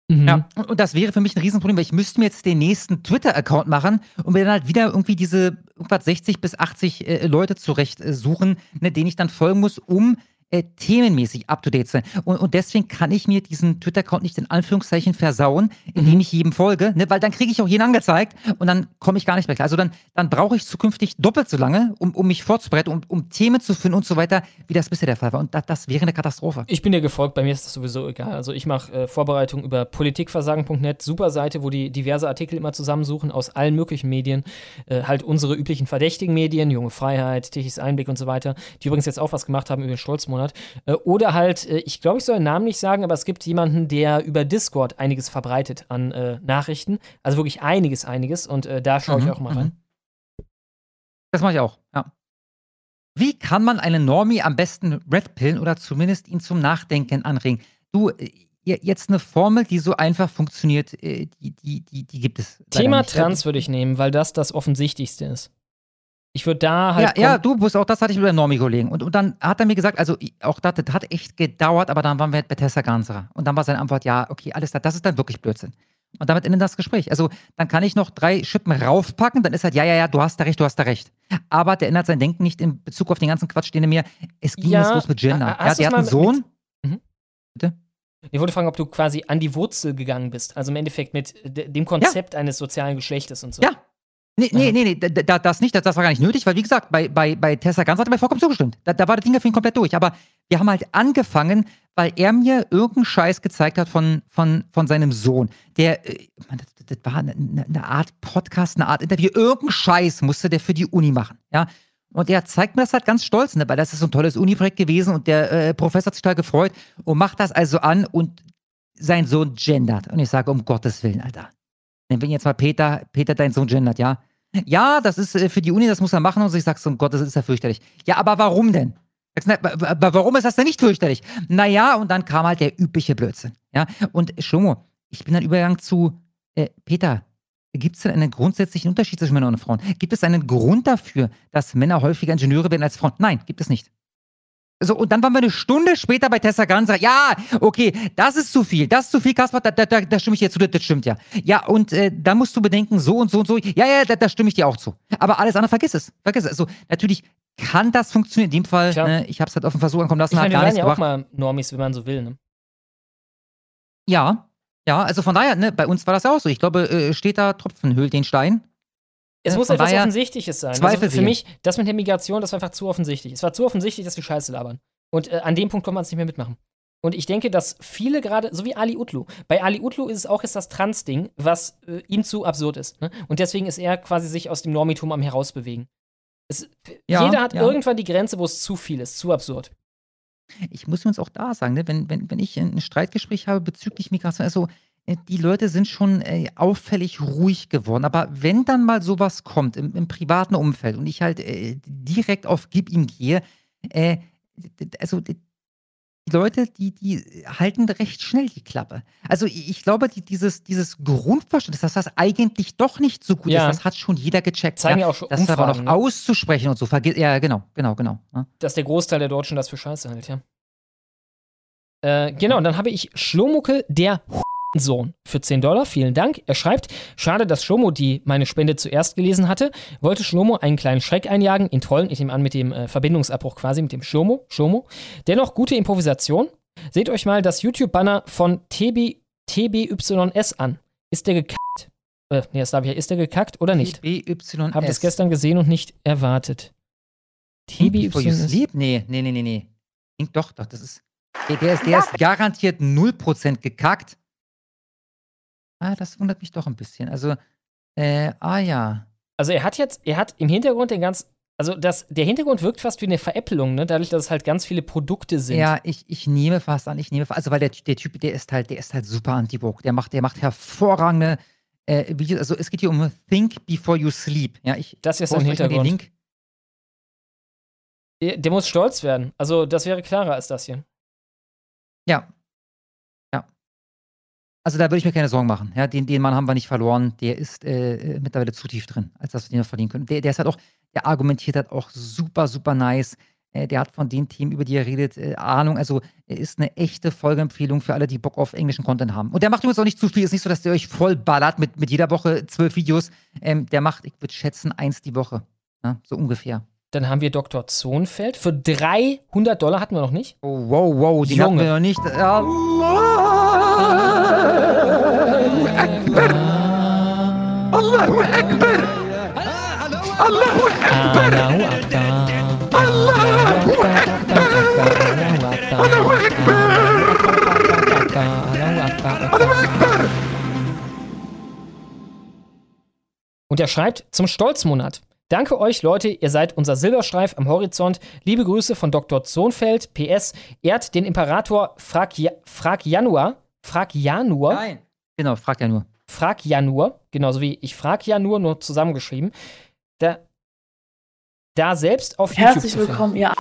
Mhm. Ja, und das wäre für mich ein Riesenproblem, weil ich müsste mir jetzt den nächsten Twitter-Account machen und mir dann halt wieder irgendwie diese irgendwas 60 bis 80 äh, Leute zurecht äh, suchen, ne, denen ich dann folgen muss, um äh, themenmäßig up to date sein. Und, und deswegen kann ich mir diesen Twitter-Account nicht in Anführungszeichen versauen, indem mhm. ich jedem folge, ne? weil dann kriege ich auch jeden angezeigt und dann komme ich gar nicht mehr klar. Also dann, dann brauche ich zukünftig doppelt so lange, um, um mich vorzubereiten, um, um Themen zu finden und so weiter, wie das bisher der Fall war. Und das, das wäre eine Katastrophe. Ich bin dir gefolgt, bei mir ist das sowieso egal. Also ich mache äh, Vorbereitung über politikversagen.net, super Seite, wo die diverse Artikel immer zusammensuchen aus allen möglichen Medien. Äh, halt unsere üblichen verdächtigen Medien, Junge Freiheit, Tichys Einblick und so weiter, die übrigens jetzt auch was gemacht haben über den Stolzmonat. Monat. Äh, oder halt, äh, ich glaube, ich soll den Namen nicht sagen, aber es gibt jemanden, der über Discord einiges verbreitet an äh, Nachrichten. Also wirklich einiges, einiges. Und da schaue ich mhm, auch mal rein. Das mache ich auch, ja. Wie kann man einen Normie am besten redpillen oder zumindest ihn zum Nachdenken anregen? Du, jetzt eine Formel, die so einfach funktioniert, die, die, die, die gibt es. Thema Trans würde ich nehmen, weil das das Offensichtlichste ist. Ich würde da halt. Ja, ja, du, Bus, auch das hatte ich mit einem Normie-Kollegen. Und, und dann hat er mir gesagt, also auch das, das hat echt gedauert, aber dann waren wir halt bei Tessa Ganserer. Und dann war seine Antwort, ja, okay, alles das, das ist dann wirklich Blödsinn. Und damit endet das Gespräch. Also dann kann ich noch drei Schippen raufpacken, dann ist halt, ja, ja, ja, du hast da recht, du hast da recht. Aber der ändert sein Denken nicht in Bezug auf den ganzen Quatsch, den er mir, es ging ja, jetzt los mit Gender. Ja, der hat einen Sohn. Mit, mhm. Bitte? Ich wollte fragen, ob du quasi an die Wurzel gegangen bist. Also im Endeffekt mit dem Konzept ja. eines sozialen Geschlechtes und so. Ja, Nee, nee, nee, nee, da, das nicht, das, das war gar nicht nötig, weil wie gesagt, bei, bei, bei Tessa Ganz hat er mir vollkommen zugestimmt. Da, da war das Ding für ihn komplett durch. Aber wir haben halt angefangen, weil er mir irgendeinen Scheiß gezeigt hat von, von, von seinem Sohn. Der, äh, das, das war eine, eine, Art Podcast, eine Art Interview. Irgendeinen Scheiß musste der für die Uni machen. Ja. Und er zeigt mir das halt ganz stolz, ne? weil das ist so ein tolles Uni-Projekt gewesen und der äh, Professor hat sich total gefreut und macht das also an und sein Sohn gendert. Und ich sage, um Gottes Willen, Alter. Wenn jetzt mal Peter, Peter dein Sohn gendert, ja, ja, das ist äh, für die Uni, das muss er machen. Und ich sag so, um Gott, das ist ja fürchterlich. Ja, aber warum denn? Warum ist das denn nicht fürchterlich? Naja, und dann kam halt der übliche Blödsinn. Ja, und Schlomo, ich bin dann übergegangen zu äh, Peter. Gibt es denn einen grundsätzlichen Unterschied zwischen Männern und Frauen? Gibt es einen Grund dafür, dass Männer häufiger Ingenieure werden als Frauen? Nein, gibt es nicht. So, und dann waren wir eine Stunde später bei Tessa Ganz. Ja, okay, das ist zu viel. Das ist zu viel, Kaspar. Da, da, da, stimme ich dir zu. Das stimmt ja. Ja, und äh, da musst du bedenken, so und so und so. Ja, ja, da, da stimme ich dir auch zu. Aber alles andere, vergiss es. Vergiss es. Also, natürlich kann das funktionieren. In dem Fall, ne, ich habe es halt auf den Versuch ankommen lassen. Ich hat meine, wir gar nichts ja auch gebracht. mal Normis, wenn man so will, ne? Ja, ja, also von daher, ne, bei uns war das ja auch so. Ich glaube, äh, steht da Tropfen höhlt den Stein. Es Äh, muss etwas Offensichtliches sein. Zweifel Also für mich, das mit der Migration, das war einfach zu offensichtlich. Es war zu offensichtlich, dass die Scheiße labern. Und äh, an dem Punkt kann man es nicht mehr mitmachen. Und ich denke, dass viele gerade, so wie Ali Utlu, bei Ali Utlu ist es auch jetzt das Trans-Ding, was äh, ihm zu absurd ist. Ne? Und deswegen ist er quasi sich aus dem Normitum am herausbewegen. Es, Ja, jeder hat ja. irgendwann die Grenze, wo es zu viel ist, zu absurd. Ich muss uns auch da sagen, ne, wenn, wenn, wenn ich ein Streitgespräch habe bezüglich Migration, also die Leute sind schon äh, auffällig ruhig geworden. Aber wenn dann mal sowas kommt im, im privaten Umfeld und ich halt äh, direkt auf Gib ihm gehe, äh, also die Leute, die, die halten recht schnell die Klappe. Also ich glaube, die, dieses, dieses Grundverständnis, dass das eigentlich doch nicht so gut Ja. ist, das hat schon jeder gecheckt. Zeigen ja auch schon das aber noch Umfragen, ne? auszusprechen und so. Ja, genau, genau, genau. Ja. dass der Großteil der Deutschen das für scheiße hält, ja. Äh, genau, und dann habe ich Schlomucke, der Sohn, für 10 Dollar. Vielen Dank. Er schreibt, schade, dass Schlomo die meine Spende zuerst gelesen hatte. Wollte Schlomo einen kleinen Schreck einjagen, in tollen, ich nehme an, mit dem äh, Verbindungsabbruch quasi, mit dem Schlomo, Schlomo. Dennoch gute Improvisation. Seht euch mal das YouTube-Banner von TB, TBYS an. Ist der gekackt? Äh, nee, das darf ich ja. Ist der gekackt oder nicht? TBYS. Habe das gestern gesehen und nicht erwartet. TBYS. Nee, nee, nee, nee, nee. Doch, doch, das ist. Der, der, ist, der ist garantiert 0% gekackt. Ah, das wundert mich doch ein bisschen. Also, äh, ah ja. Also er hat jetzt, er hat im Hintergrund den ganz, also das, der Hintergrund wirkt fast wie eine Veräppelung, ne? Dadurch, dass es halt ganz viele Produkte sind. Ja, ich, ich nehme fast an, ich nehme fast, also weil der, der Typ, der ist halt, der ist halt super anti-woke. Der macht, der macht hervorragende äh, Videos. Also es geht hier um Think Before You Sleep. Ja, ich Das ist euch mal den Hintergrund. Link. Der, der muss stolz werden. Also das wäre klarer als das hier. Ja. Also da würde ich mir keine Sorgen machen. Ja, den, den Mann haben wir nicht verloren. Der ist äh, äh, mittlerweile zu tief drin, als dass wir den noch verlieren können. Der, der ist halt auch, der argumentiert halt auch super, super nice. Äh, der hat von den Themen, über die er redet, äh, Ahnung. Also er ist eine echte Folgeempfehlung für alle, die Bock auf englischen Content haben. Und der macht übrigens auch nicht zu viel. Ist nicht so, dass der euch voll ballert mit, mit jeder Woche zwölf Videos. Ähm, der macht, ich würde schätzen, eins die Woche. Ja, so ungefähr. Dann haben wir Dr. Zonfeld. Für 300 Dollar hatten wir noch nicht. Oh, wow, wow, den Junge. hatten wir noch nicht. Ja. Allahu Akbar! Allahu Akbar! Allahu Akbar. Allahu Akbar! Allahu Akbar! Und er schreibt zum Stolzmonat. Danke euch, Leute, ihr seid unser Silberstreif am Horizont. Liebe Grüße von Dr. Zonfeld. PS, ehrt den Imperator Frag, ja Frag Januar. Frag Januar. Nein. Genau, fragt ja nur. Frag Januar. Genauso wie ich frag ja nur, nur zusammengeschrieben. Da, da selbst auf Herzlich YouTube. zu willkommen, ihr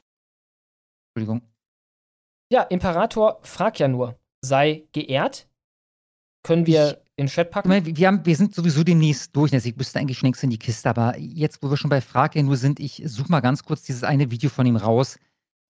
Entschuldigung. Ja, Imperator frag ja nur. Sei geehrt. Können wir in den Chat Ich packen? meine, wir, haben, wir sind sowieso demnächst durch. Also ich müsste eigentlich schon längst in die Kiste, aber jetzt, wo wir schon bei Frag ja nur sind, ich suche mal ganz kurz dieses eine Video von ihm raus.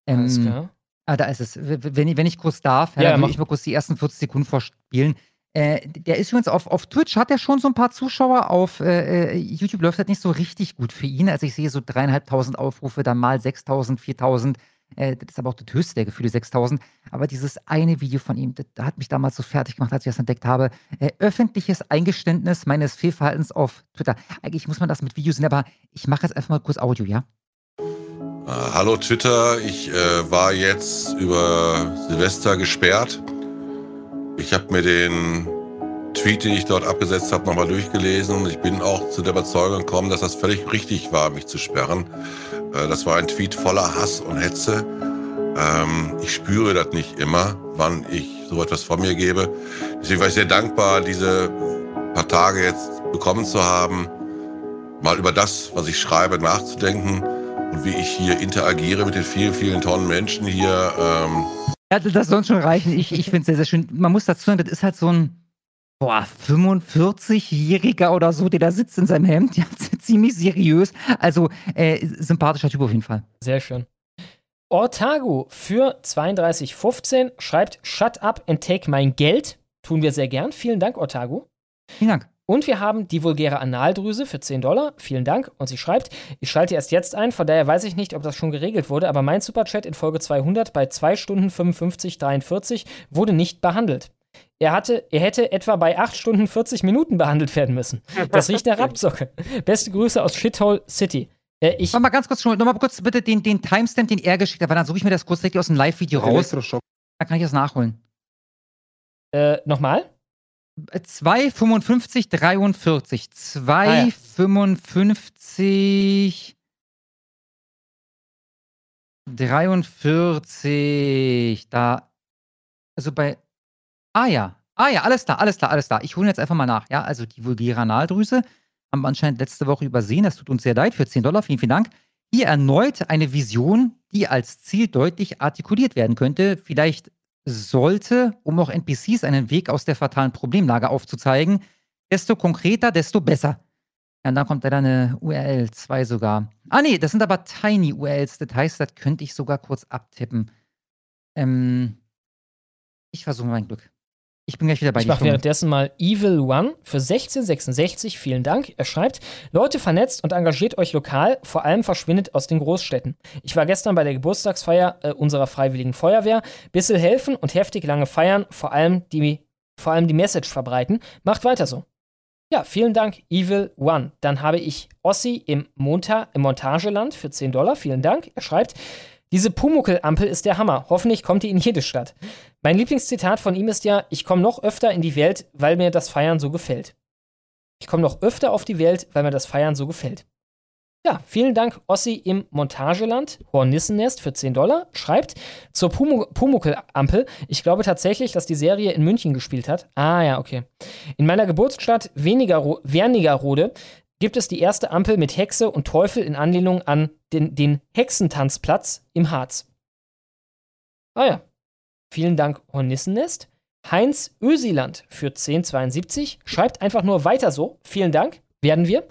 Ähm, Alles klar. Ah, da ist es. Wenn, ich- wenn ich kurz darf, ja, dann will ich mal kurz die ersten 40 Sekunden vorspielen. Äh, der ist übrigens auf, auf Twitch, hat er schon so ein paar Zuschauer. Auf äh, äh, YouTube läuft das nicht so richtig gut für ihn. Also ich sehe so dreieinhalbtausend Aufrufe, dann mal 6000, 4000. Äh, das ist aber auch das höchste der Gefühle, 6000. Aber dieses eine Video von ihm, das, hat mich damals so fertig gemacht, als ich das entdeckt habe. Äh, öffentliches Eingeständnis meines Fehlverhaltens auf Twitter. Eigentlich muss man das mit Videos sehen, aber ich mache jetzt einfach mal kurz Audio, ja? Äh, hallo Twitter, ich äh, war jetzt über Silvester gesperrt. Ich habe mir den Tweet, den ich dort abgesetzt habe, nochmal durchgelesen ich bin auch zu der Überzeugung gekommen, dass das völlig richtig war, mich zu sperren. Äh, das war ein Tweet voller Hass und Hetze. Ähm, ich spüre das nicht immer, wann ich so etwas von mir gebe. Deswegen war ich sehr dankbar, diese paar Tage jetzt bekommen zu haben, mal über das, was ich schreibe, nachzudenken und wie ich hier interagiere mit den vielen, vielen tollen Menschen hier. Ähm, Ja, das soll schon reichen. Ich, ich finde es sehr, sehr schön. Man muss dazu sagen, das ist halt so ein boah, 45-Jähriger oder so, der da sitzt in seinem Hemd. Ja, ziemlich seriös. Also, äh, sympathischer Typ auf jeden Fall. Sehr schön. Ortago für 32,15 schreibt Shut up and take mein Geld. Tun wir sehr gern. Vielen Dank, Ortago. Vielen Dank. Und wir haben die vulgäre Analdrüse für 10 Dollar. Vielen Dank. Und sie schreibt, ich schalte erst jetzt ein, von daher weiß ich nicht, ob das schon geregelt wurde, aber mein Superchat in Folge 200 bei 2 Stunden 55, 43 wurde nicht behandelt. Er, hatte, er hätte etwa bei 8 Stunden 40 Minuten behandelt werden müssen. Das riecht nach Rapsocke. Beste Grüße aus Shithole City. Äh, ich Mach mal ganz kurz, noch mal kurz bitte den, den Timestamp, den er geschickt hat, weil dann suche ich mir das kurz direkt aus dem Live-Video raus. Dann kann ich das nachholen. Äh, nochmal? 2,55, 43. 2,55, 43. Da. Also bei. Ah ja. Ah ja, alles klar, alles klar, alles klar. Ich hole jetzt einfach mal nach. Ja, also die vulgäre Analdrüse haben wir anscheinend letzte Woche übersehen. Das tut uns sehr leid. Für 10 Dollar, vielen, vielen Dank. Hier erneut eine Vision, die als Ziel deutlich artikuliert werden könnte. Vielleicht sollte, um auch NPCs einen Weg aus der fatalen Problemlage aufzuzeigen, desto konkreter, desto besser. Ja, und dann kommt da eine URL, zwei sogar. Ah, nee, das sind aber Tiny URLs. Das heißt, das könnte ich sogar kurz abtippen. Ähm, ich versuche mein Glück. Ich bin gleich wieder bei Ich dir. mache währenddessen mal Evil One für 1666. Vielen Dank. Er schreibt: Leute, vernetzt und engagiert euch lokal, vor allem verschwindet aus den Großstädten. Ich war gestern bei der Geburtstagsfeier äh, unserer Freiwilligen Feuerwehr. Bissel helfen und heftig lange feiern, vor allem die, vor allem die Message verbreiten. Macht weiter so. Ja, vielen Dank, Evil One. Dann habe ich Ossi im, Monta im Montageland für 10 Dollar. Vielen Dank. Er schreibt, diese Pumuckl-Ampel ist der Hammer. Hoffentlich kommt die in jede Stadt. Mein Lieblingszitat von ihm ist ja, ich komme noch öfter in die Welt, weil mir das Feiern so gefällt. Ich komme noch öfter auf die Welt, weil mir das Feiern so gefällt. Ja, vielen Dank, Ossi im Montageland, Hornissennest für 10 Dollar, schreibt zur Pumu- Pumuckl-Ampel. Ich glaube tatsächlich, dass die Serie in München gespielt hat. Ah, ja, okay. In meiner Geburtsstadt Wernigerode gibt es die erste Ampel mit Hexe und Teufel in Anlehnung an den, den Hexentanzplatz im Harz. Ah ja. Vielen Dank, Hornissennest. Heinz Ösiland für 1072 schreibt einfach nur weiter so. Vielen Dank. Werden wir.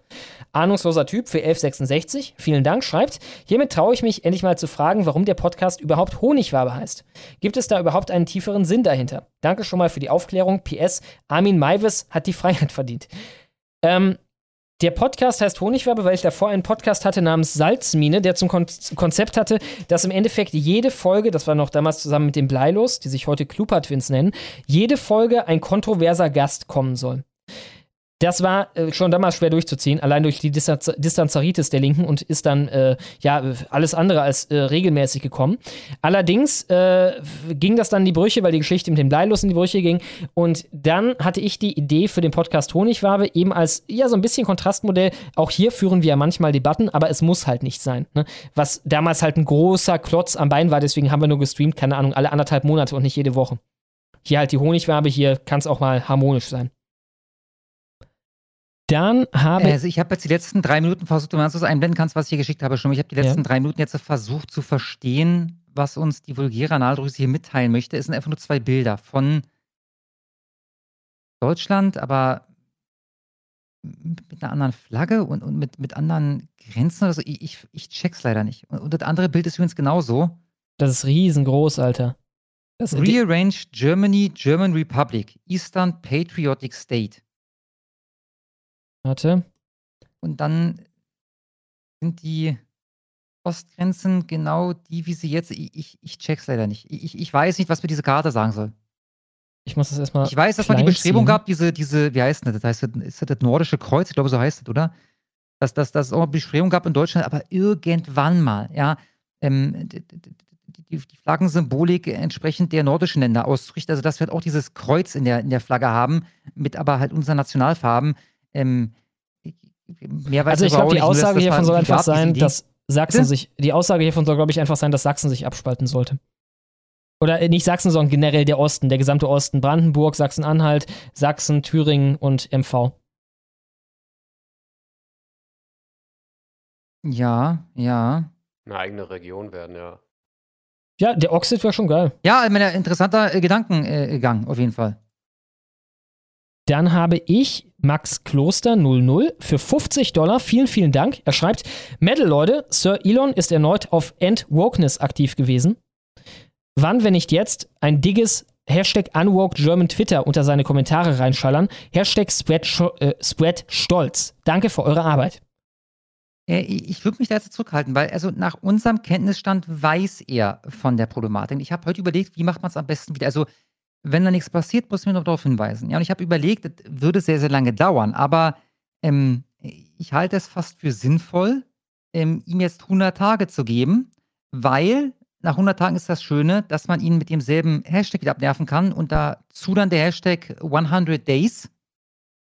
Ahnungsloser Typ für 1166. Vielen Dank. Schreibt, hiermit traue ich mich endlich mal zu fragen, warum der Podcast überhaupt Honigwabe heißt. Gibt es da überhaupt einen tieferen Sinn dahinter? Danke schon mal für die Aufklärung. PS, Armin Maivis hat die Freiheit verdient. Ähm, der Podcast heißt Honigwabe, weil ich davor einen Podcast hatte namens Salzmine, der zum Kon Konzept hatte, dass im Endeffekt jede Folge, das war noch damals zusammen mit dem Bleilos, die sich heute Klupa Twins nennen, jede Folge ein kontroverser Gast kommen soll. Das war äh, schon damals schwer durchzuziehen, allein durch die Distanz Distanzaritis der Linken und ist dann äh, ja alles andere als äh, regelmäßig gekommen. Allerdings äh, ging das dann in die Brüche, weil die Geschichte mit dem Bleilos in die Brüche ging. Und dann hatte ich die Idee für den Podcast Honigwabe eben als ja so ein bisschen Kontrastmodell. Auch hier führen wir ja manchmal Debatten, aber es muss halt nicht sein. Ne? Was damals halt ein großer Klotz am Bein war, deswegen haben wir nur gestreamt, keine Ahnung, alle anderthalb Monate und nicht jede Woche. Hier halt die Honigwabe, hier kann es auch mal harmonisch sein. Dann habe Also ich habe jetzt die letzten drei Minuten versucht, wenn du das einblenden kannst, was ich hier geschickt habe, schon. Ich habe die letzten Ja. drei Minuten jetzt versucht zu verstehen, was uns die vulgäre Analdrüse hier mitteilen möchte. Es sind einfach nur zwei Bilder von Deutschland, aber mit einer anderen Flagge und, und mit, mit anderen Grenzen oder so. Ich, ich, ich check's leider nicht. Und, und das andere Bild ist übrigens genauso. Das ist riesengroß, Alter. Das Rearranged Germany, German Republic, Eastern Patriotic State. Warte. Und dann sind die Ostgrenzen genau die, wie sie jetzt. Ich, ich, ich check's leider nicht. Ich, ich weiß nicht, was mir diese Karte sagen soll. Ich muss das erstmal. Ich weiß, dass man die Bestrebung ziehen. gab, diese, diese, wie heißt das? Das heißt, ist das das nordische Kreuz? Ich glaube, so heißt es, oder? Dass, dass, dass es auch eine Bestrebung gab in Deutschland, aber irgendwann mal, ja, ähm, d- d- d- die, die Flaggensymbolik entsprechend der nordischen Länder auszurichten. Also, dass wir halt auch dieses Kreuz in der, in der Flagge haben, mit aber halt unseren Nationalfarben. Ähm, mehr weiß Also ich glaube, die Aussage hiervon soll einfach sein, Idee. dass Sachsen Bitte? sich, die Aussage hiervon soll, glaube ich, einfach sein, dass Sachsen sich abspalten sollte. Oder äh, nicht Sachsen, sondern generell der Osten, der gesamte Osten. Brandenburg, Sachsen-Anhalt, Sachsen, Thüringen und MV. Ja, ja. Eine eigene Region werden, ja. Ja, der Oxid wäre schon geil. Ja, ich meine, interessanter äh, Gedankengang auf jeden Fall. Dann habe ich Max Kloster 00 für 50 Dollar. Vielen, vielen Dank. Er schreibt: Metal, Leute, Sir Elon ist erneut auf End-Wokeness aktiv gewesen. Wann, wenn nicht jetzt, ein digges Hashtag Unwoke German Twitter unter seine Kommentare reinschallern? Hashtag Spread, äh, Spread Stolz. Danke für eure Arbeit. Äh, Ich würde mich da jetzt zurückhalten, weil also nach unserem Kenntnisstand weiß er von der Problematik. Ich habe heute überlegt, wie macht man es am besten wieder. Also, wenn da nichts passiert, muss ich mir noch darauf hinweisen. Ja, und ich habe überlegt, das würde sehr, sehr lange dauern, aber ähm, ich halte es fast für sinnvoll, ähm, ihm jetzt 100 Tage zu geben, weil nach 100 Tagen ist das Schöne, dass man ihn mit demselben Hashtag wieder abnerven kann und dazu dann der Hashtag 100 Days,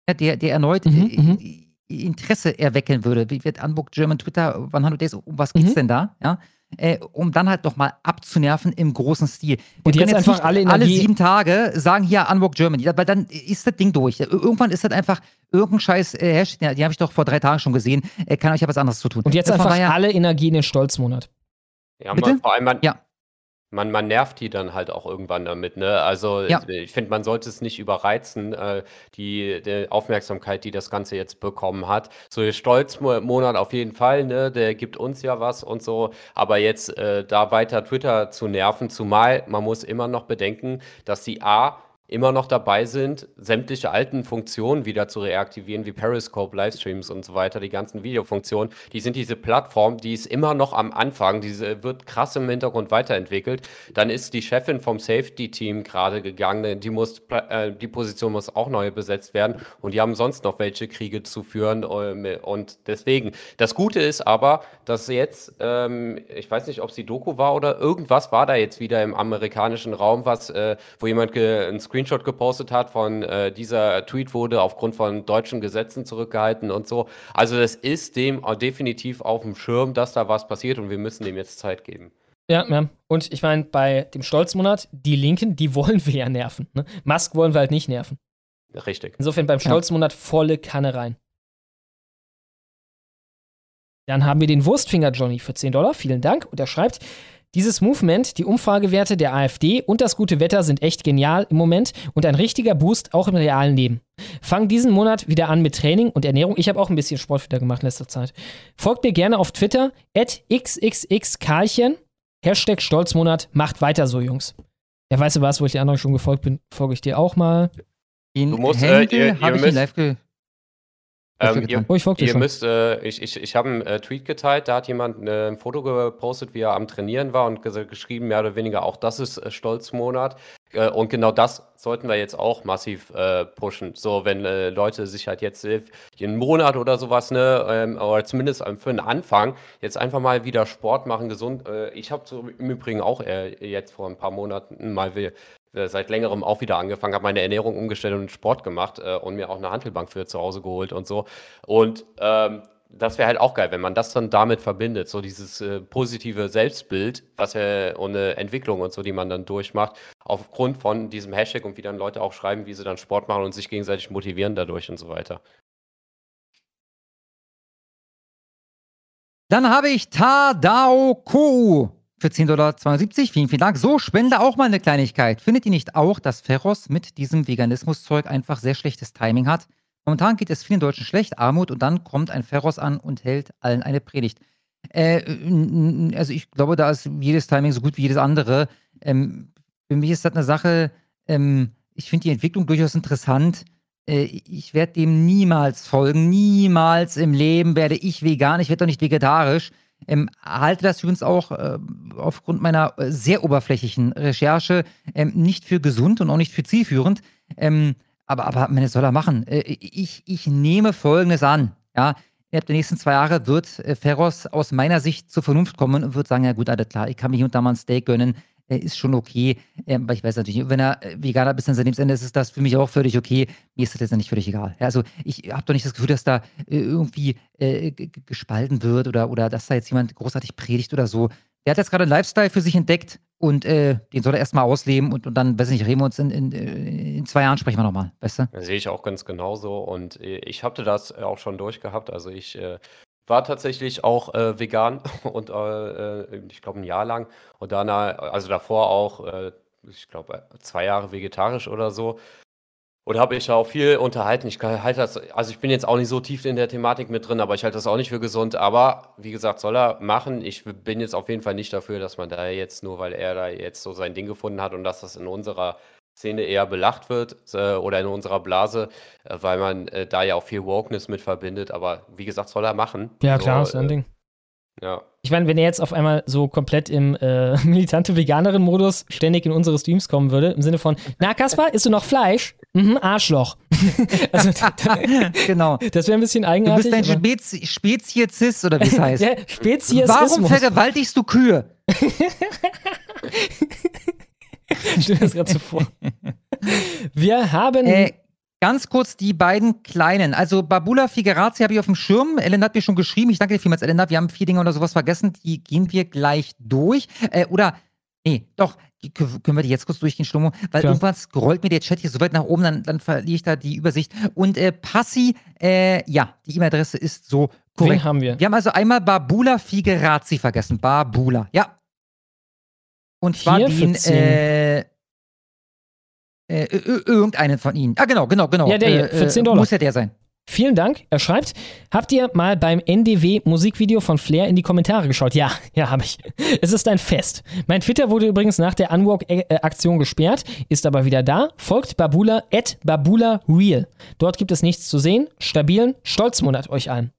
ja, der, der erneut äh, Interesse erwecken würde. Wie wird Unbook German Twitter 100 Days, um was geht's denn da? Ja? Äh, um dann halt nochmal abzunerven im großen Stil. Wir Und können jetzt einfach alle alle sieben Tage sagen, hier Unbook Germany, weil dann ist das Ding durch. Irgendwann ist das einfach irgendein scheiß äh, Hashtag, die habe ich doch vor drei Tagen schon gesehen, äh, kann euch ja was anderes zu tun. Und jetzt Von einfach daher- alle Energie in den Stolzmonat. Ja, Bitte? man, vor allem man, Ja. Man, man nervt die dann halt auch irgendwann damit, ne? Also Ja. ich finde, man sollte es nicht überreizen, äh, die, die Aufmerksamkeit, die das Ganze jetzt bekommen hat. So der Stolzmonat auf jeden Fall, ne? Der gibt uns ja was und so. Aber jetzt äh, da weiter Twitter zu nerven, zumal man muss immer noch bedenken, dass die A immer noch dabei sind, sämtliche alten Funktionen wieder zu reaktivieren, wie Periscope, Livestreams und so weiter, die ganzen Videofunktionen, die sind diese Plattform, die ist immer noch am Anfang, diese wird krass im Hintergrund weiterentwickelt. Dann ist die Chefin vom Safety-Team gerade gegangen, die, muss, äh, die Position muss auch neu besetzt werden und die haben sonst noch welche Kriege zu führen ähm, und deswegen. Das Gute ist aber, dass jetzt, ähm, ich weiß nicht, ob es die Doku war oder irgendwas war da jetzt wieder im amerikanischen Raum, was, äh, wo jemand ge einen Screenshot gepostet hat von äh, dieser Tweet wurde aufgrund von deutschen Gesetzen zurückgehalten und so. Also das ist dem auch definitiv auf dem Schirm, dass da was passiert und wir müssen dem jetzt Zeit geben. Ja, ja. Und ich meine, bei dem Stolzmonat, die Linken, die wollen wir ja nerven. Ne? Musk wollen wir halt nicht nerven. Richtig. Insofern beim Stolzmonat volle Kanne rein. Dann haben wir den Wurstfinger Johnny für 10 Dollar. Vielen Dank. Und er schreibt, dieses Movement, die Umfragewerte der AfD und das gute Wetter sind echt genial im Moment und ein richtiger Boost auch im realen Leben. Fang diesen Monat wieder an mit Training und Ernährung. Ich habe auch ein bisschen Sport wieder gemacht in letzter Zeit. Folgt mir gerne auf Twitter, xxxkarlchen, Hashtag Stolzmonat, macht weiter so, Jungs. Ja, weißt du was, wo ich die anderen schon gefolgt bin, folge ich dir auch mal. Den Du musst, äh, Händel ihr- ihr habe ich müsst- in live ge Ähm, ihr Oh, ihr müsst, äh, ich, ich, ich habe einen äh, Tweet geteilt, da hat jemand äh, ein Foto gepostet, wie er am Trainieren war und ges- geschrieben, mehr oder weniger, auch das ist äh, Stolzmonat. Äh, und genau das sollten wir jetzt auch massiv äh, pushen. So, wenn Leute sich halt jetzt einen Monat oder sowas, ne, ähm, oder zumindest ähm, für einen Anfang, jetzt einfach mal wieder Sport machen, gesund. Ich habe so im Übrigen auch jetzt vor ein paar Monaten mal äh, seit längerem auch wieder angefangen, habe meine Ernährung umgestellt und Sport gemacht äh, und mir auch eine Handelbank für zu Hause geholt und so. Und ähm, das wäre halt auch geil, wenn man das dann damit verbindet, so dieses äh, positive Selbstbild, was ja und eine Entwicklung und so, die man dann durchmacht, aufgrund von diesem Hashtag und wie dann Leute auch schreiben, wie sie dann Sport machen und sich gegenseitig motivieren dadurch und so weiter. Dann habe ich Tadao Ko für 10,72 Dollar. Vielen, vielen Dank. So, spende auch mal eine Kleinigkeit. Findet ihr nicht auch, dass Ferros mit diesem Veganismuszeug einfach sehr schlechtes Timing hat? Momentan geht es vielen Deutschen schlecht, Armut, und dann kommt ein Ferros an und hält allen eine Predigt. Äh, also ich glaube, da ist jedes Timing so gut wie jedes andere. Ähm, für mich ist das eine Sache, ähm, ich finde die Entwicklung durchaus interessant. Äh, ich werde dem niemals folgen. Niemals im Leben werde ich vegan. Ich werde doch nicht vegetarisch. Ähm, halte das übrigens auch äh, aufgrund meiner äh, sehr oberflächlichen Recherche ähm, nicht für gesund und auch nicht für zielführend. Ähm, aber, aber man soll er machen. Äh, ich, ich nehme Folgendes an. Ja, innerhalb der nächsten zwei Jahre wird äh, Ferros aus meiner Sicht zur Vernunft kommen und wird sagen: Ja, gut, alles klar, ich kann mir hier und da mal ein Steak gönnen. Äh, ist schon okay. Ähm, aber ich weiß natürlich, nicht, wenn er äh, Veganer bis an sein Lebensende ist, ist das für mich auch völlig okay. Mir ist das letztendlich völlig egal. Also ich habe doch nicht das Gefühl, dass da äh, irgendwie äh, gespalten wird oder, oder dass da jetzt jemand großartig predigt oder so. Der hat jetzt gerade einen Lifestyle für sich entdeckt und den soll er erstmal ausleben und, und dann, weiß ich nicht, reden wir uns in, in, in zwei Jahren sprechen wir nochmal, weißt du? Sehe ich auch ganz genauso und ich hatte das auch schon durchgehabt. Also ich war tatsächlich auch äh, vegan und äh, äh, ich glaube ein Jahr lang und danach, also davor auch, äh, ich glaube zwei Jahre vegetarisch oder so. Und habe ich auch viel unterhalten. Ich halte das, also ich bin jetzt auch nicht so tief in der Thematik mit drin, aber ich halte das auch nicht für gesund. Aber wie gesagt, soll er machen. Ich bin jetzt auf jeden Fall nicht dafür, dass man da jetzt, nur weil er da jetzt so sein Ding gefunden hat und dass das in unserer Szene eher belacht wird äh, oder in unserer Blase, äh, weil man äh, da ja auch viel Wokeness mit verbindet. Aber wie gesagt, soll er machen. Ja, klar, So, ist ein äh, Ding. Ja. Ich meine, wenn er jetzt auf einmal so komplett im äh, militante Veganerin-Modus ständig in unsere Streams kommen würde, im Sinne von, na Kaspar, isst du noch Fleisch? Mhm, Arschloch. also, genau. Das wäre ein bisschen Du eigenartig. bist ein Spezi Speziesist oder wie es heißt. Ja, Speziesismus. Warum vergewaltigst du Kühe? Stell dir das gerade so vor. Wir haben. Äh, ganz kurz die beiden kleinen. Also Babula Figuerazzi habe ich auf dem Schirm. Ellen hat mir schon geschrieben. Ich danke dir vielmals, Ellen. Wir haben vier Dinge oder sowas vergessen. Die gehen wir gleich durch. Äh, oder, nee, doch, die, können wir die jetzt kurz durchgehen, Schlummo? Weil Klar. irgendwann scrollt mir der Chat hier so weit nach oben, dann, dann verliere ich da die Übersicht. Und äh, Passi, äh, ja, die E-Mail-Adresse ist so korrekt. Wen haben wir? Wir haben also einmal Babula Figuerazzi vergessen. Babula, ja. Und zwar für den, äh, äh, ö- irgendeinen von ihnen. Ah, genau, genau, genau. Ja, der hier, Äh, für äh, 10 Dollar. Muss ja der sein. Vielen Dank. Er schreibt, habt ihr mal beim NDW Musikvideo von Flair in die Kommentare geschaut? Ja, ja, habe ich. Es ist ein Fest. Mein Twitter wurde übrigens nach der Unwalk-Aktion gesperrt, ist aber wieder da. Folgt Babula at Babula Real. Dort gibt es nichts zu sehen. Stabilen Stolzmonat euch allen.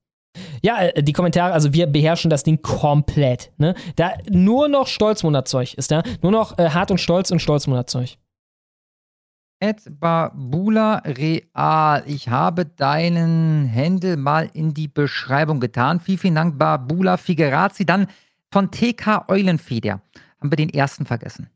Ja, äh, die Kommentare, also wir beherrschen das Ding komplett. Ne? Da nur noch Stolzmonatzeug ist da. Nur noch äh, Hart und Stolz und Stolzmonatzeug. At Babula Real. Ich habe deinen Händel mal in die Beschreibung getan. Vielen, vielen Dank, Babula Figuerazzi. Dann von TK Eulenfeder. Haben wir den ersten vergessen.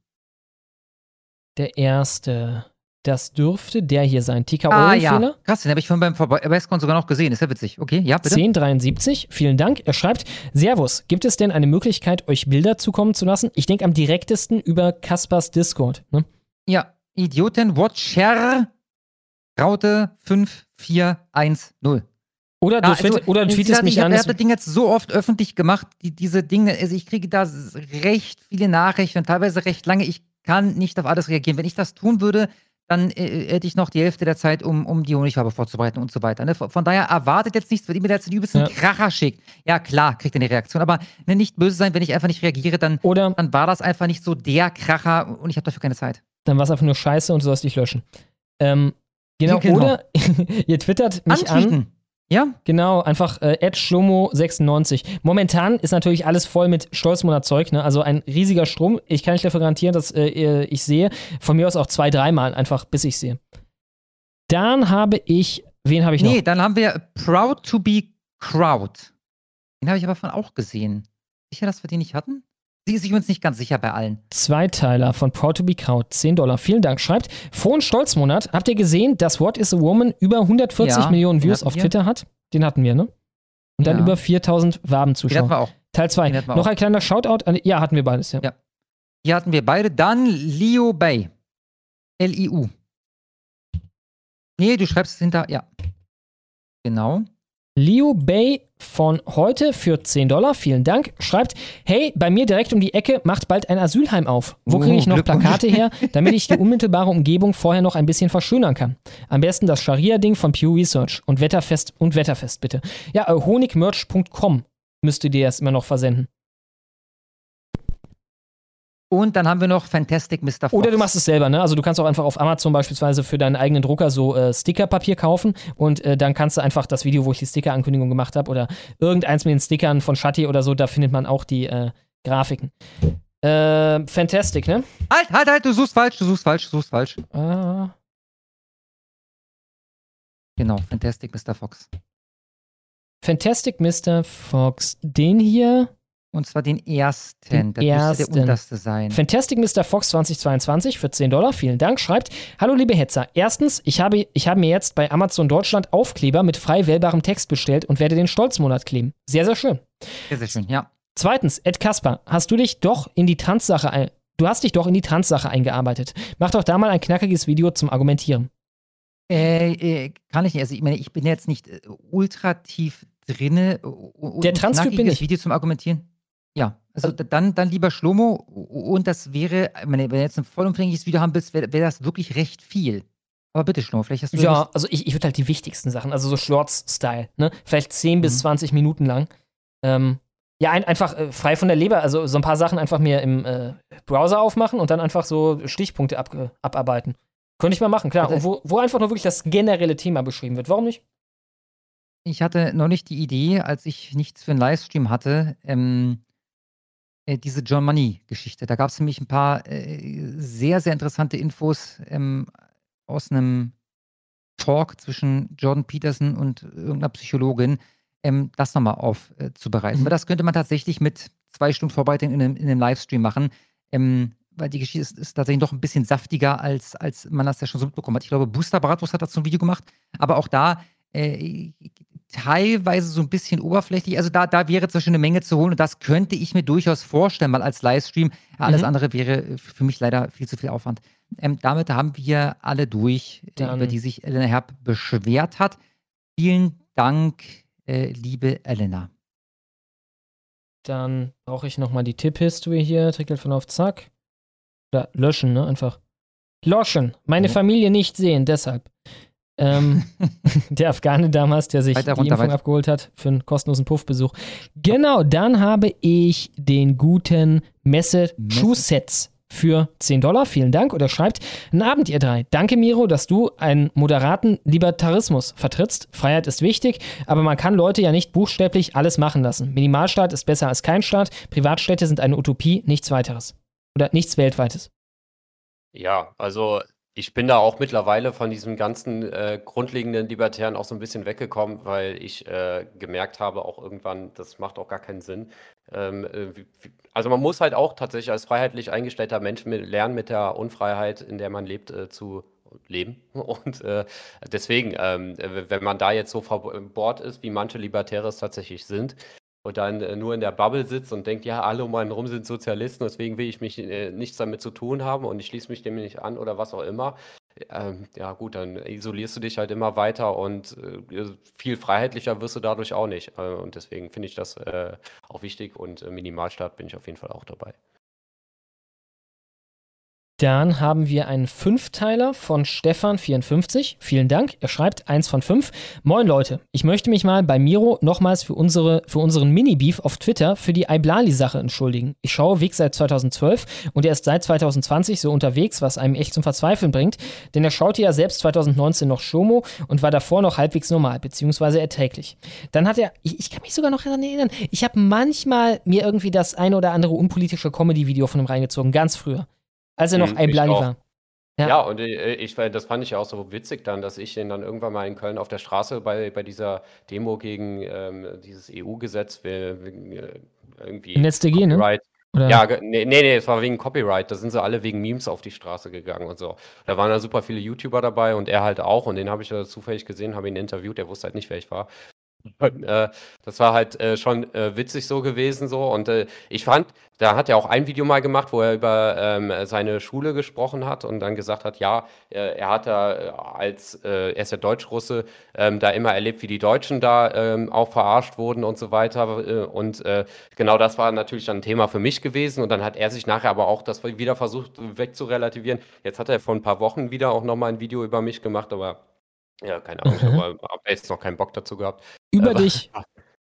Der erste. Das dürfte der hier sein. Tika Ah, ja. Krass, den habe ich vorhin beim Vorbei-Westcon sogar noch gesehen. Ist ja witzig. Okay, ja, bitte. 1073, vielen Dank. Er schreibt, Servus, gibt es denn eine Möglichkeit, euch Bilder zukommen zu lassen? Ich denke am direktesten über Kaspers Discord. Ne? Ja, Idioten Watcher Raute 5410. Oder du, tweet, oder du tweetest mich ich an. Ich habe das Ding jetzt so oft öffentlich gemacht, die, diese Dinge, also ich kriege da recht viele Nachrichten teilweise recht lange. Ich kann nicht auf alles reagieren. Wenn ich das tun würde, dann äh, hätte ich noch die Hälfte der Zeit, um, um die Honigfarbe vorzubereiten und so weiter. Ne? Von, von daher erwartet jetzt nichts, wenn ihr mir jetzt den übelsten Ja. Kracher schickt. Ja, klar, kriegt ihr eine Reaktion. Aber ne, nicht böse sein, wenn ich einfach nicht reagiere, dann, dann war das einfach nicht so der Kracher und ich habe dafür keine Zeit. Dann war es einfach nur scheiße und du sollst dich löschen. Ähm, genau, Genau. oder ihr twittert mich an. Ja? Genau, einfach äh, @schlomo96. Momentan ist natürlich alles voll mit Stolzmonatzeug, ne? Also ein riesiger Strom. Ich kann nicht dafür garantieren, dass äh, ich sehe. Von mir aus auch zwei, dreimal einfach, bis ich sehe. Dann habe ich, wen habe ich noch? Nee, dann haben wir Proud to be Crowd. Den habe ich aber von auch gesehen. Sicher, dass wir den nicht hatten? Sie ist sich übrigens nicht ganz sicher bei allen. Zweiteiler von Proud to be Crowd, 10 Dollar. Vielen Dank. Schreibt, frohen Stolzmonat. Habt ihr gesehen, dass What is a Woman über 140 Ja, Millionen den Views auf wir. Twitter hat? Den hatten wir, ne? Und dann Ja. über 4000 Den Waben-Zuschauer. hatten wir auch. Teil 2. Den hatten wir Noch auch. ein kleiner Shoutout an. Ja, hatten wir beides, ja. Ja. Hier hatten wir beide. Dann Leo Bay. L-I-U. Nee, du schreibst es hinter. Ja. Genau. Liu Bei von heute für 10 Dollar, vielen Dank, schreibt, hey, bei mir direkt um die Ecke macht bald ein Asylheim auf. Wo Oh, kriege ich noch Glückwunsch. Plakate her, damit ich die unmittelbare Umgebung vorher noch ein bisschen verschönern kann? Am besten das Scharia-Ding von Pew Research und Wetterfest und Wetterfest bitte. Ja, äh, honigmerch.com müsstet ihr das immer noch versenden. Und dann haben wir noch Fantastic Mr. Fox. Oder du machst es selber, ne? Also du kannst auch einfach auf Amazon beispielsweise für deinen eigenen Drucker so äh, Stickerpapier kaufen und äh, dann kannst du einfach das Video, wo ich die Sticker-Ankündigung gemacht habe oder irgendeins mit den Stickern von Shatti oder so, da findet man auch die äh, Grafiken. Äh, Fantastic, ne? Halt, halt, halt, du suchst falsch, du suchst falsch, du suchst falsch. Ah. Genau, Fantastic Mr. Fox. Fantastic Mr. Fox. Den hier. Und zwar den ersten. Den das müsste ersten. der unterste sein. Fantastic Mr. Fox 2022 für 10 Dollar. Vielen Dank. Schreibt: Hallo, liebe Hetzer. Erstens, ich habe, ich habe mir jetzt bei Amazon Deutschland Aufkleber mit frei wählbarem Text bestellt und werde den Stolzmonat kleben. Sehr, sehr schön. Sehr, sehr schön, ja. Zweitens, Ed Kasper, hast du dich doch in die Trans-Sache ein Du hast dich doch in die Trans-Sache eingearbeitet. Mach doch da mal ein knackiges Video zum Argumentieren. Äh, äh, kann ich nicht. Also, ich meine, ich bin jetzt nicht äh, ultra tief drinne. Und Der Transkript bin ich. Video zum Argumentieren. Ja, also dann, dann lieber Schlomo. Und das wäre, wenn du jetzt ein vollumfängliches Video haben willst, wäre wär das wirklich recht viel. Aber bitte, Schlomo, vielleicht hast du Ja, also ich, ich würde halt die wichtigsten Sachen, also so Shorts-Style, ne? Vielleicht 10 bis Mhm. 20 Minuten lang. Ähm, ja, ein, einfach äh, frei von der Leber, also so ein paar Sachen einfach mir im äh, Browser aufmachen und dann einfach so Stichpunkte ab, äh, abarbeiten. Könnte ich mal machen, klar. Und wo, wo einfach nur wirklich das generelle Thema beschrieben wird. Warum nicht? Ich hatte neulich die Idee, als ich nichts für einen Livestream hatte, ähm, äh, diese John Money-Geschichte. Da gab es nämlich ein paar äh, sehr, sehr interessante Infos ähm, aus einem Talk zwischen Jordan Peterson und irgendeiner Psychologin, ähm, das nochmal aufzubereiten. Mhm. Aber das könnte man tatsächlich mit zwei Stunden Vorbereitung in einem, in einem Livestream machen. Ähm, weil die Geschichte ist, ist tatsächlich noch ein bisschen saftiger, als, als man das ja schon so mitbekommen hat. Ich glaube, Booster Bratwurst hat dazu ein Video gemacht, aber auch da äh, teilweise so ein bisschen oberflächlich. Also da, da wäre zum Beispiel eine Menge zu holen und das könnte ich mir durchaus vorstellen, mal als Livestream. Alles Mhm. andere wäre äh, für mich leider viel zu viel Aufwand. Ähm, damit haben wir alle durch, äh, Dann- über die sich Elena Herb beschwert hat. Vielen Dank, äh, liebe Elena. Dann brauche ich nochmal die Tipp-History hier. Trickelt von auf Zack. Oder löschen, ne? Einfach. Löschen. Meine Ja. Familie nicht sehen, deshalb. Ähm, der Afghane damals, der sich Weiter die runter, Impfung weiter. abgeholt hat für einen kostenlosen Puffbesuch. Genau, dann habe ich den guten Massachusetts für 10 Dollar. Vielen Dank. Und er schreibt, Guten Abend, ihr drei. Danke, Miro, dass du einen moderaten Libertarismus vertrittst. Freiheit ist wichtig, aber man kann Leute ja nicht buchstäblich alles machen lassen. Minimalstaat ist besser als kein Staat. Privatstädte sind eine Utopie, nichts weiteres. Oder nichts Weltweites. Ja, also ich bin da auch mittlerweile von diesem ganzen äh, grundlegenden Libertären auch so ein bisschen weggekommen, weil ich äh, gemerkt habe, auch irgendwann, das macht auch gar keinen Sinn. Ähm, äh, also man muss halt auch tatsächlich als freiheitlich eingestellter Mensch mit, lernen, mit der Unfreiheit, in der man lebt, äh, zu leben. Und äh, deswegen, ähm, äh, wenn man da jetzt so verbohrt ist, wie manche Libertäre es tatsächlich sind, und dann äh, nur in der Bubble sitzt und denkt, ja, alle um einen rum sind Sozialisten, deswegen will ich mich äh, nichts damit zu tun haben und ich schließe mich dem nicht an oder was auch immer. Ähm, ja gut, dann isolierst du dich halt immer weiter und äh, viel freiheitlicher wirst du dadurch auch nicht. Äh, und deswegen finde ich das äh, auch wichtig und äh, Minimalstaat bin ich auf jeden Fall auch dabei. Dann haben wir einen Fünfteiler von Stefan54. Vielen Dank. Er schreibt eins von fünf. Moin Leute, ich möchte mich mal bei Miro nochmals für, unsere, für unseren Mini-Beef auf Twitter für die Iblali-Sache entschuldigen. Ich schaue Weg seit 2012 und er ist seit 2020 so unterwegs, was einem echt zum Verzweifeln bringt, denn er schaute ja selbst 2019 noch Shomo und war davor noch halbwegs normal, beziehungsweise erträglich. Dann hat er, ich, ich kann mich sogar noch daran erinnern, ich habe manchmal mir irgendwie das eine oder andere unpolitische Comedy-Video von ihm reingezogen, ganz früher. Als er noch Mhm, ein auch. war. Ja, Ja. und äh, ich, das fand ich ja auch so witzig dann, dass ich ihn dann irgendwann mal in Köln auf der Straße bei, bei dieser Demo gegen ähm, dieses EU-Gesetz äh, irgendwie NetzDG, ne? Copyright. Oder- Ja, nee, nee, nee, es war wegen Copyright. Da sind sie alle wegen Memes auf die Straße gegangen und so. Da waren da super viele YouTuber dabei und er halt auch. Und den habe ich ja zufällig gesehen, habe ihn interviewt. Der wusste halt nicht, wer ich war. Und, äh, das war halt äh, schon äh, witzig so gewesen so und äh, ich fand, da hat er auch ein Video mal gemacht, wo er über ähm, seine Schule gesprochen hat und dann gesagt hat, ja, äh, er hat da äh, als, er ist ja Deutschrusse, ähm, da immer erlebt, wie die Deutschen da ähm, auch verarscht wurden und so weiter und genau das war natürlich dann ein Thema für mich gewesen und dann hat er sich nachher aber auch das wieder versucht wegzurelativieren. Jetzt hat er vor ein paar Wochen wieder auch nochmal ein Video über mich gemacht, aber ja, keine Ahnung, ich Mhm. habe hab jetzt noch keinen Bock dazu gehabt. Über Aber- dich.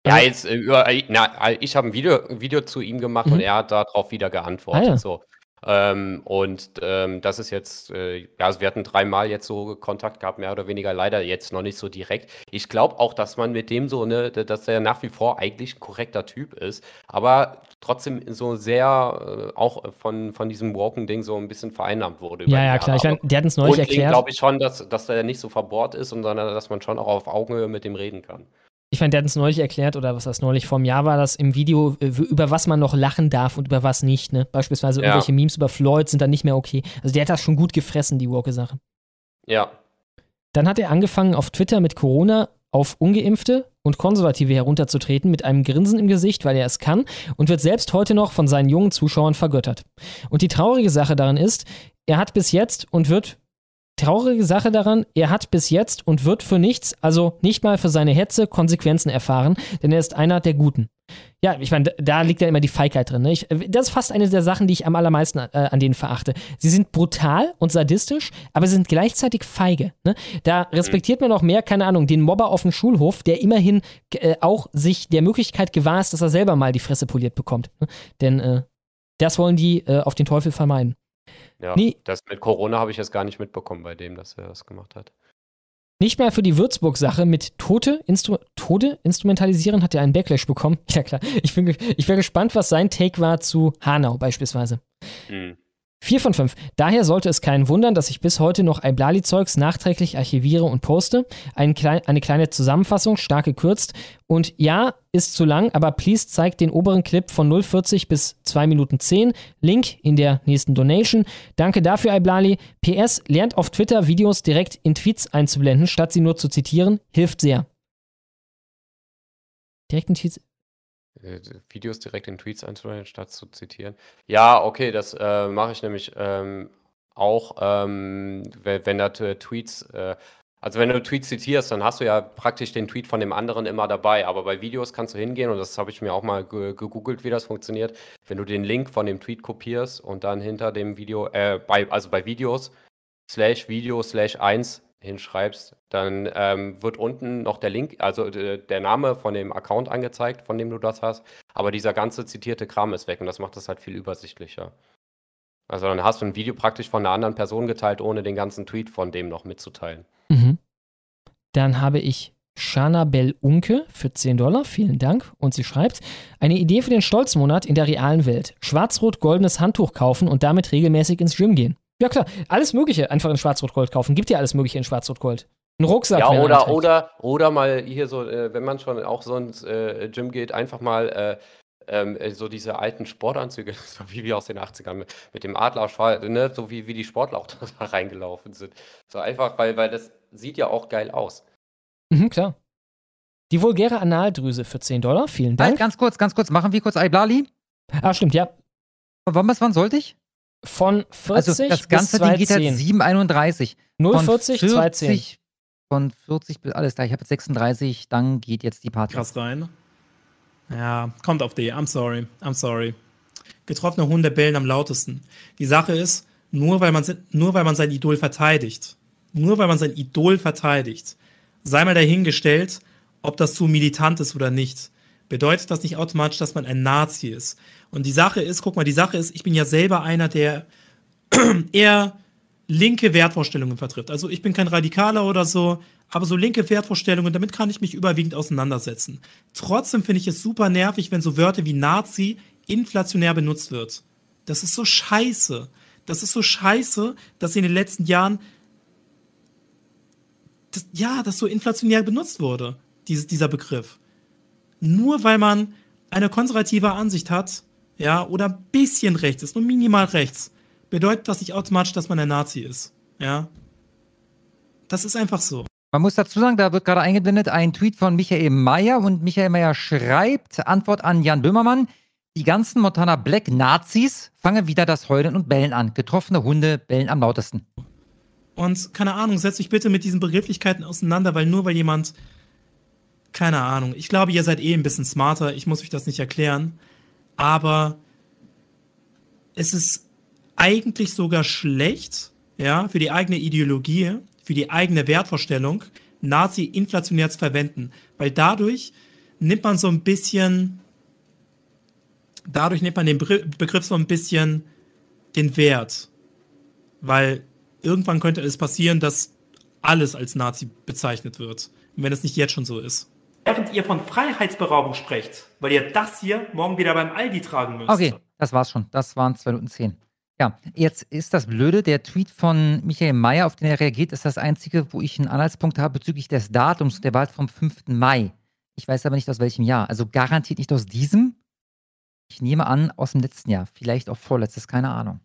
Ja, jetzt äh, über, äh, na, ich habe ein Video, Video zu ihm gemacht Mhm. und er hat darauf wieder geantwortet. Ah, ja. So. Ähm, und ähm, das ist jetzt, äh, ja, also wir hatten dreimal jetzt so Kontakt gehabt, mehr oder weniger, leider jetzt noch nicht so direkt. Ich glaube auch, dass man mit dem so, ne, dass er nach wie vor eigentlich ein korrekter Typ ist, aber trotzdem so sehr äh, auch von, von diesem Walken-Ding so ein bisschen vereinnahmt wurde. Ja, ja, klar. Ich mein, der hat uns neulich erklärt. glaube ich schon, dass, dass er nicht so verbohrt ist, und sondern dass man schon auch auf Augenhöhe mit dem reden kann. Ich meine, der hat uns neulich erklärt, oder was das neulich vom Jahr war, das im Video, äh, über was man noch lachen darf und über was nicht, ne? Beispielsweise Ja. irgendwelche Memes über Floyd sind dann nicht mehr okay. Also der hat das schon gut gefressen, die Woke-Sache. Ja. Dann hat er angefangen, auf Twitter mit Corona auf Ungeimpfte und Konservative herunterzutreten mit einem Grinsen im Gesicht, weil er es kann und wird selbst heute noch von seinen jungen Zuschauern vergöttert. Und die traurige Sache daran ist, er hat bis jetzt und wird traurige Sache daran, er hat bis jetzt und wird für nichts, also nicht mal für seine Hetze, Konsequenzen erfahren, denn er ist einer der Guten. Ja, ich meine, da liegt ja immer die Feigheit drin. Ne? Ich, das ist fast eine der Sachen, die ich am allermeisten äh, an denen verachte. Sie sind brutal und sadistisch, aber sie sind gleichzeitig feige. Ne? Da respektiert man auch mehr, keine Ahnung, den Mobber auf dem Schulhof, der immerhin äh, auch sich der Möglichkeit gewahr ist, dass er selber mal die Fresse poliert bekommt. Ne? Denn äh, das wollen die äh, auf den Teufel vermeiden. Ja, Nee. das mit Corona habe ich jetzt gar nicht mitbekommen bei dem, dass er das gemacht hat. Nicht mal für die Würzburg-Sache mit Tote, Instru Tode instrumentalisieren hat er einen Backlash bekommen. Ja klar, ich bin, ich wäre gespannt, was sein Take war zu Hanau beispielsweise. Hm. 4 von 5. Daher sollte es keinen wundern, dass ich bis heute noch Iblali-Zeugs nachträglich archiviere und poste. Ein klei eine kleine Zusammenfassung, stark gekürzt. Und ja, ist zu lang, aber please zeigt den oberen Clip von 0,40 bis 2 Minuten 10. Link in der nächsten Donation. Danke dafür, Iblali. PS, lernt auf Twitter Videos direkt in Tweets einzublenden, statt sie nur zu zitieren. Hilft sehr. Direkt in Tweets. Äh, Videos direkt in Tweets einzubauen, statt zu zitieren. Ja, okay, das äh, mache ich nämlich ähm, auch, ähm, wenn, wenn da Tweets, äh, also wenn du Tweets zitierst, dann hast du ja praktisch den Tweet von dem anderen immer dabei. Aber bei Videos kannst du hingehen, und das habe ich mir auch mal ge gegoogelt, wie das funktioniert. Wenn du den Link von dem Tweet kopierst und dann hinter dem Video, äh, bei, also bei Videos, slash Video slash 1 hinschreibst, dann ähm, wird unten noch der Link, also äh, der Name von dem Account angezeigt, von dem du das hast, aber dieser ganze zitierte Kram ist weg und das macht das halt viel übersichtlicher. Also dann hast du ein Video praktisch von einer anderen Person geteilt, ohne den ganzen Tweet von dem noch mitzuteilen. Mhm. Dann habe ich Shana Bell Unke für 10 Dollar. Vielen Dank. Und sie schreibt: Eine Idee für den Stolzmonat in der realen Welt. Schwarz-rot-goldenes Handtuch kaufen und damit regelmäßig ins Gym gehen. Ja, klar. Alles Mögliche einfach in Schwarz-rot-gold kaufen. Gibt ja alles Mögliche in Schwarz-rot-gold. Ein Rucksack. Ja, er oder, oder, oder mal hier so, äh, wenn man schon auch so ins äh, Gym geht, einfach mal äh, ähm, äh, so diese alten Sportanzüge, so wie wir aus den 80ern mit, mit dem Adlerschwall, ne, so wie, wie die Sportler auch da reingelaufen sind. So einfach, weil, weil das sieht ja auch geil aus. Mhm, klar. Die vulgäre Analdrüse für 10 Dollar. Vielen Halt, Dank. ganz kurz, ganz kurz, machen wir kurz Iblali. Ah, stimmt, ja. Wann, was, wann sollte ich? Von 40 Also das bis ganze Ding geht halt 210. 7,31. 0,40, 210. Von 40 bis alles klar. Ich habe jetzt 36, dann geht jetzt die Party. Krass rein. Ja, kommt auf die. I'm sorry. I'm sorry. Getroffene Hunde bellen am lautesten. Die Sache ist, nur weil man, nur weil man sein Idol verteidigt, nur weil man sein Idol verteidigt, sei mal dahingestellt, ob das zu militant ist oder nicht, bedeutet das nicht automatisch, dass man ein Nazi ist. Und die Sache ist, guck mal, die Sache ist, ich bin ja selber einer, der eher linke Wertvorstellungen vertritt. Also ich bin kein Radikaler oder so, aber so linke Wertvorstellungen, damit kann ich mich überwiegend auseinandersetzen. Trotzdem finde ich es super nervig, wenn so Wörter wie Nazi inflationär benutzt wird. Das ist so scheiße. Das ist so scheiße, dass in den letzten Jahren das, ja, das so inflationär benutzt wurde, dieses, dieser Begriff. Nur weil man eine konservative Ansicht hat, ja, oder ein bisschen rechts ist, nur minimal rechts, bedeutet das nicht automatisch, dass man ein Nazi ist. Ja. Das ist einfach so. Man muss dazu sagen, da wird gerade eingeblendet ein Tweet von Michael Mayer und Michael Mayer schreibt, Antwort an Jan Böhmermann, die ganzen Montana Black Nazis fangen wieder das Heulen und Bellen an. Getroffene Hunde bellen am lautesten. Und keine Ahnung, setzt euch bitte mit diesen Begrifflichkeiten auseinander, weil nur weil jemand, keine Ahnung, ich glaube, ihr seid eh ein bisschen smarter, ich muss euch das nicht erklären, aber es ist eigentlich sogar schlecht, ja, für die eigene Ideologie, für die eigene Wertvorstellung, Nazi inflationär zu verwenden, weil dadurch nimmt man so ein bisschen, dadurch nimmt man den Begr- Begriff so ein bisschen den Wert, weil irgendwann könnte es passieren, dass alles als Nazi bezeichnet wird, wenn es nicht jetzt schon so ist. Während ihr von Freiheitsberaubung sprecht, weil ihr das hier morgen wieder beim Aldi tragen müsst. Okay, das war's schon. Das waren 2 Minuten 10. Ja, jetzt ist das Blöde, der Tweet von Michael Mayer, auf den er reagiert, ist das einzige, wo ich einen Anhaltspunkt habe bezüglich des Datums. Der war halt vom 5. Mai. Ich weiß aber nicht aus welchem Jahr. Also garantiert nicht aus diesem. Ich nehme an, aus dem letzten Jahr. Vielleicht auch vorletztes, keine Ahnung.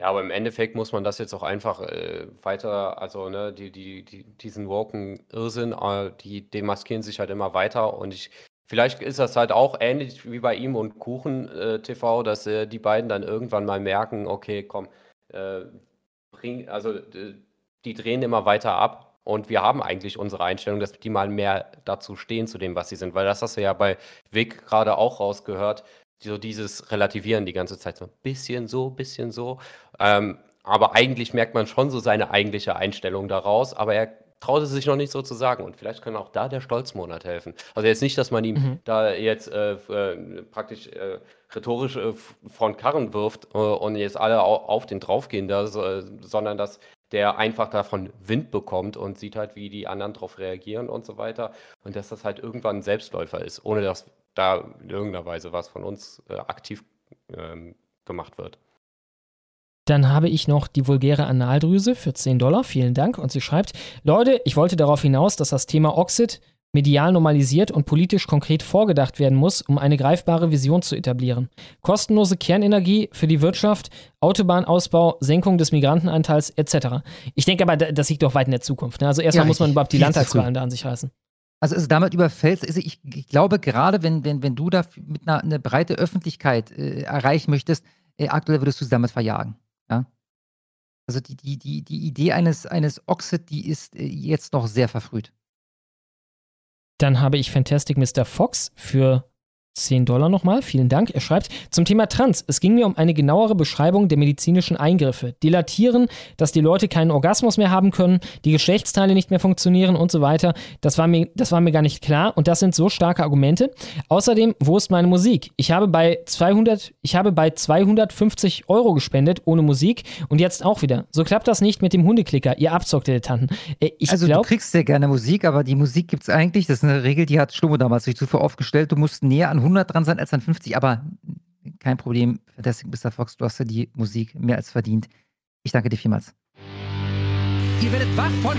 Ja, aber im Endeffekt muss man das jetzt auch einfach äh, weiter, also ne, die, die, die, diesen woken Irrsinn, äh, die demaskieren sich halt immer weiter und ich, vielleicht ist das halt auch ähnlich wie bei ihm und Kuchen äh, TV, dass äh, die beiden dann irgendwann mal merken, okay, komm, äh, bringen, also die drehen immer weiter ab und wir haben eigentlich unsere Einstellung, dass die mal mehr dazu stehen, zu dem, was sie sind. Weil das hast du ja bei Vic gerade auch rausgehört, so dieses Relativieren die ganze Zeit so ein bisschen so, bisschen so. Ähm, aber eigentlich merkt man schon so seine eigentliche Einstellung daraus, aber er traute sich noch nicht so zu sagen. Und vielleicht kann auch da der Stolzmonat helfen. Also jetzt nicht, dass man ihm Mhm. da jetzt äh, äh, praktisch äh, rhetorisch äh, den Karren wirft äh, und jetzt alle au auf den draufgehen, da, äh, sondern dass der einfach davon Wind bekommt und sieht halt, wie die anderen darauf reagieren und so weiter. Und dass das halt irgendwann ein Selbstläufer ist, ohne dass da in irgendeiner Weise was von uns äh, aktiv ähm, gemacht wird. Dann habe ich noch die vulgäre Analdrüse für 10 Dollar. Vielen Dank. Und sie schreibt: Leute, ich wollte darauf hinaus, dass das Thema Oxid medial normalisiert und politisch konkret vorgedacht werden muss, um eine greifbare Vision zu etablieren. Kostenlose Kernenergie für die Wirtschaft, Autobahnausbau, Senkung des Migrantenanteils etc. Ich denke aber, da- das liegt doch weit in der Zukunft. Ne? Also erstmal Ja, muss man überhaupt die Landtagswahlen da an sich reißen. Also, also damit überfällst, also ich, ich glaube gerade, wenn, wenn, wenn du da mit einer eine breite Öffentlichkeit äh, erreichen möchtest, äh, aktuell würdest du sie damit verjagen. Ja? Also die, die, die, die Idee eines, eines Oxid, die ist äh, jetzt noch sehr verfrüht. Dann habe ich Fantastic Mr. Fox für 10 Dollar nochmal. Vielen Dank. Er schreibt zum Thema Trans. Es ging mir um eine genauere Beschreibung der medizinischen Eingriffe. Dilatieren, dass die Leute keinen Orgasmus mehr haben können, die Geschlechtsteile nicht mehr funktionieren und so weiter. Das war mir, das war mir gar nicht klar und das sind so starke Argumente. Außerdem, wo ist meine Musik? Ich habe bei 200, ich habe bei 250 Euro gespendet ohne Musik und jetzt auch wieder. So klappt das nicht mit dem Hundeklicker, ihr Abzockdilettanten. Äh, Ich also glaub, du kriegst sehr gerne Musik, aber die Musik gibt es eigentlich, das ist eine Regel, die hat Schlummo damals sich zuvor aufgestellt, du musst näher an 100 dran sein als an 50, aber kein Problem, Fantastic Mr. Fox, du hast ja die Musik mehr als verdient. Ich danke dir vielmals. Ihr werdet wach von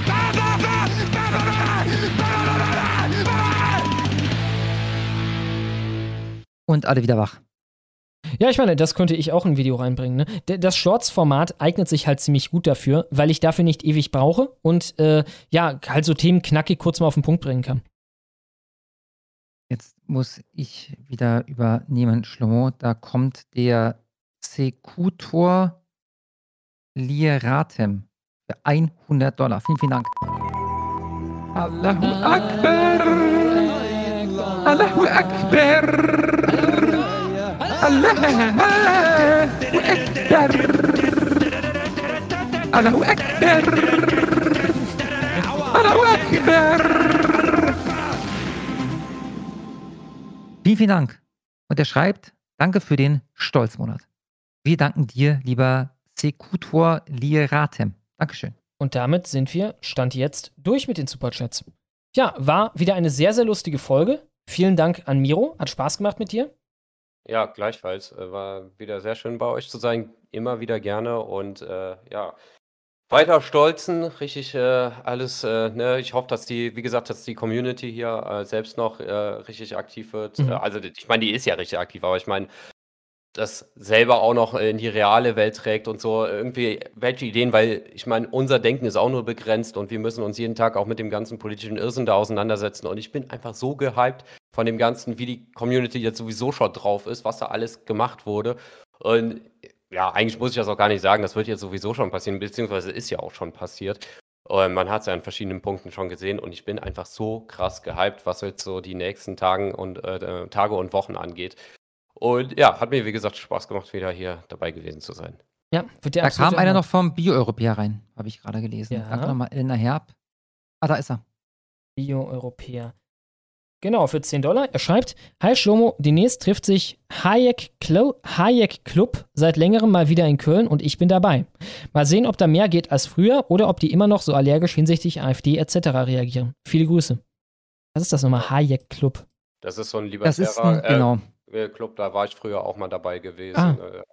Und alle wieder wach. Ja, ich meine, das könnte ich auch in ein Video reinbringen. Ne? Das Shorts-Format eignet sich halt ziemlich gut dafür, weil ich dafür nicht ewig brauche und äh, ja, halt so Themen knackig kurz mal auf den Punkt bringen kann. Muss ich wieder übernehmen, Schlomo. Da kommt der Sekutor Lieratem für 100 Dollar. Vielen, vielen Dank. Allahu Akbar! Allahu Akbar! Allahu Akbar! Allahu Akbar! Allahu Akbar! Vielen, vielen Dank. Und er schreibt, danke für den Stolzmonat. Wir danken dir, lieber Sekutor Lieratem. Dankeschön. Und damit sind wir, Stand jetzt, durch mit den Superchats. Ja, war wieder eine sehr, sehr lustige Folge. Vielen Dank an Miro. Hat Spaß gemacht mit dir. Ja, gleichfalls. Äh, War wieder sehr schön bei euch zu sein. Immer wieder gerne und äh, ja, weiter stolzen. Richtig äh, alles. Äh, ne? Ich hoffe, dass die, wie gesagt, dass die Community hier äh, selbst noch äh, richtig aktiv wird. Mhm. Äh, Also, ich meine, die ist ja richtig aktiv, aber ich meine, das selber auch noch in die reale Welt trägt und so irgendwie welche Ideen, weil ich meine, unser Denken ist auch nur begrenzt und wir müssen uns jeden Tag auch mit dem ganzen politischen Irrsinn da auseinandersetzen. Und ich bin einfach so gehypt von dem Ganzen, wie die Community jetzt sowieso schon drauf ist, was da alles gemacht wurde. Und ja, eigentlich muss ich das auch gar nicht sagen, das wird jetzt sowieso schon passieren, beziehungsweise ist ja auch schon passiert. Und man hat es ja an verschiedenen Punkten schon gesehen und ich bin einfach so krass gehypt, was jetzt so die nächsten Tagen und äh, Tage und Wochen angeht. Und ja, hat mir wie gesagt Spaß gemacht, wieder hier dabei gewesen zu sein. Ja, wird der Da kam einer noch vom Bio-Europäer rein, habe ich gerade gelesen. Ja. Danke nochmal, Elena Herb. Ah, da ist er. Bio-Europäer. Genau, für 10 Dollar. Er schreibt: Hi Schlomo, demnächst trifft sich Hayek, Klo Hayek Club seit längerem mal wieder in Köln und ich bin dabei. Mal sehen, ob da mehr geht als früher oder ob die immer noch so allergisch hinsichtlich AfD etc. reagieren. Viele Grüße. Was ist das nochmal? Hayek Club. Das ist so ein Das ist libertärer ein- genau. äh, Club, da war ich früher auch mal dabei gewesen. Ah. Äh,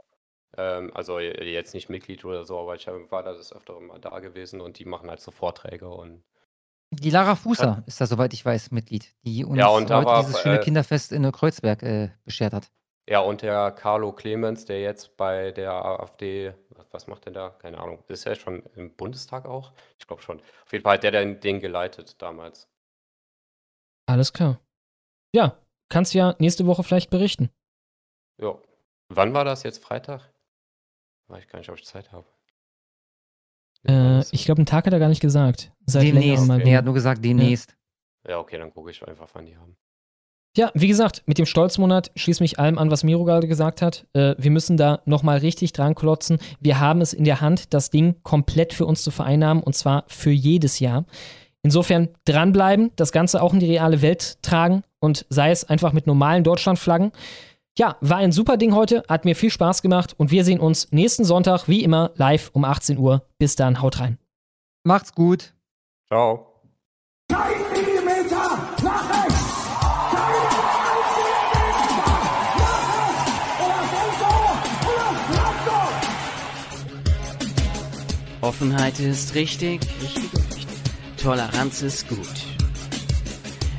ähm, also jetzt nicht Mitglied oder so, aber ich war da des Öfteren mal da gewesen und die machen halt so Vorträge und Die Lara Fußer ist da, soweit ich weiß, Mitglied, die uns Ja, heute war dieses schöne äh, Kinderfest in Kreuzberg äh, beschert hat. Ja, und der Carlo Clemens, der jetzt bei der AfD, was- macht der da? Keine Ahnung. Ist er schon im Bundestag auch? Ich glaube schon. Auf jeden Fall hat der den, den geleitet damals. Alles klar. Ja, kannst ja nächste Woche vielleicht berichten. Ja. Wann war das jetzt? Freitag? Weiß ich gar nicht, ob ich Zeit habe. Äh, ich glaube, einen Tag hat er gar nicht gesagt. Seit Demnächst. mal Nee, er hat nur gesagt, demnächst. Ja, okay, dann gucke ich einfach, wann die haben. Ja, wie gesagt, mit dem Stolzmonat schließe mich allem an, was Miro gerade gesagt hat. Äh, wir müssen da nochmal richtig dran klotzen. Wir haben es in der Hand, das Ding komplett für uns zu vereinnahmen und zwar für jedes Jahr. Insofern dranbleiben, das Ganze auch in die reale Welt tragen und sei es einfach mit normalen Deutschlandflaggen. Ja, war ein super Ding heute, hat mir viel Spaß gemacht und wir sehen uns nächsten Sonntag wie immer live um 18 Uhr. Bis dann, haut rein. Macht's gut. Ciao. Offenheit ist richtig, Toleranz ist gut.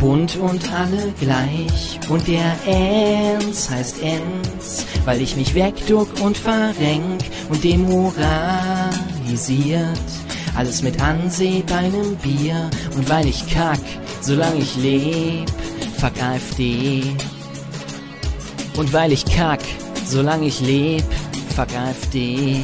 Bunt und alle gleich und der Enz heißt Enz, weil ich mich wegduck und verrenk und demoralisiert. Alles mit Anseh bei nem Bier und weil ich kack, solange ich leb, fuck AfD. Und weil ich kack, solange ich leb, fuck AfD.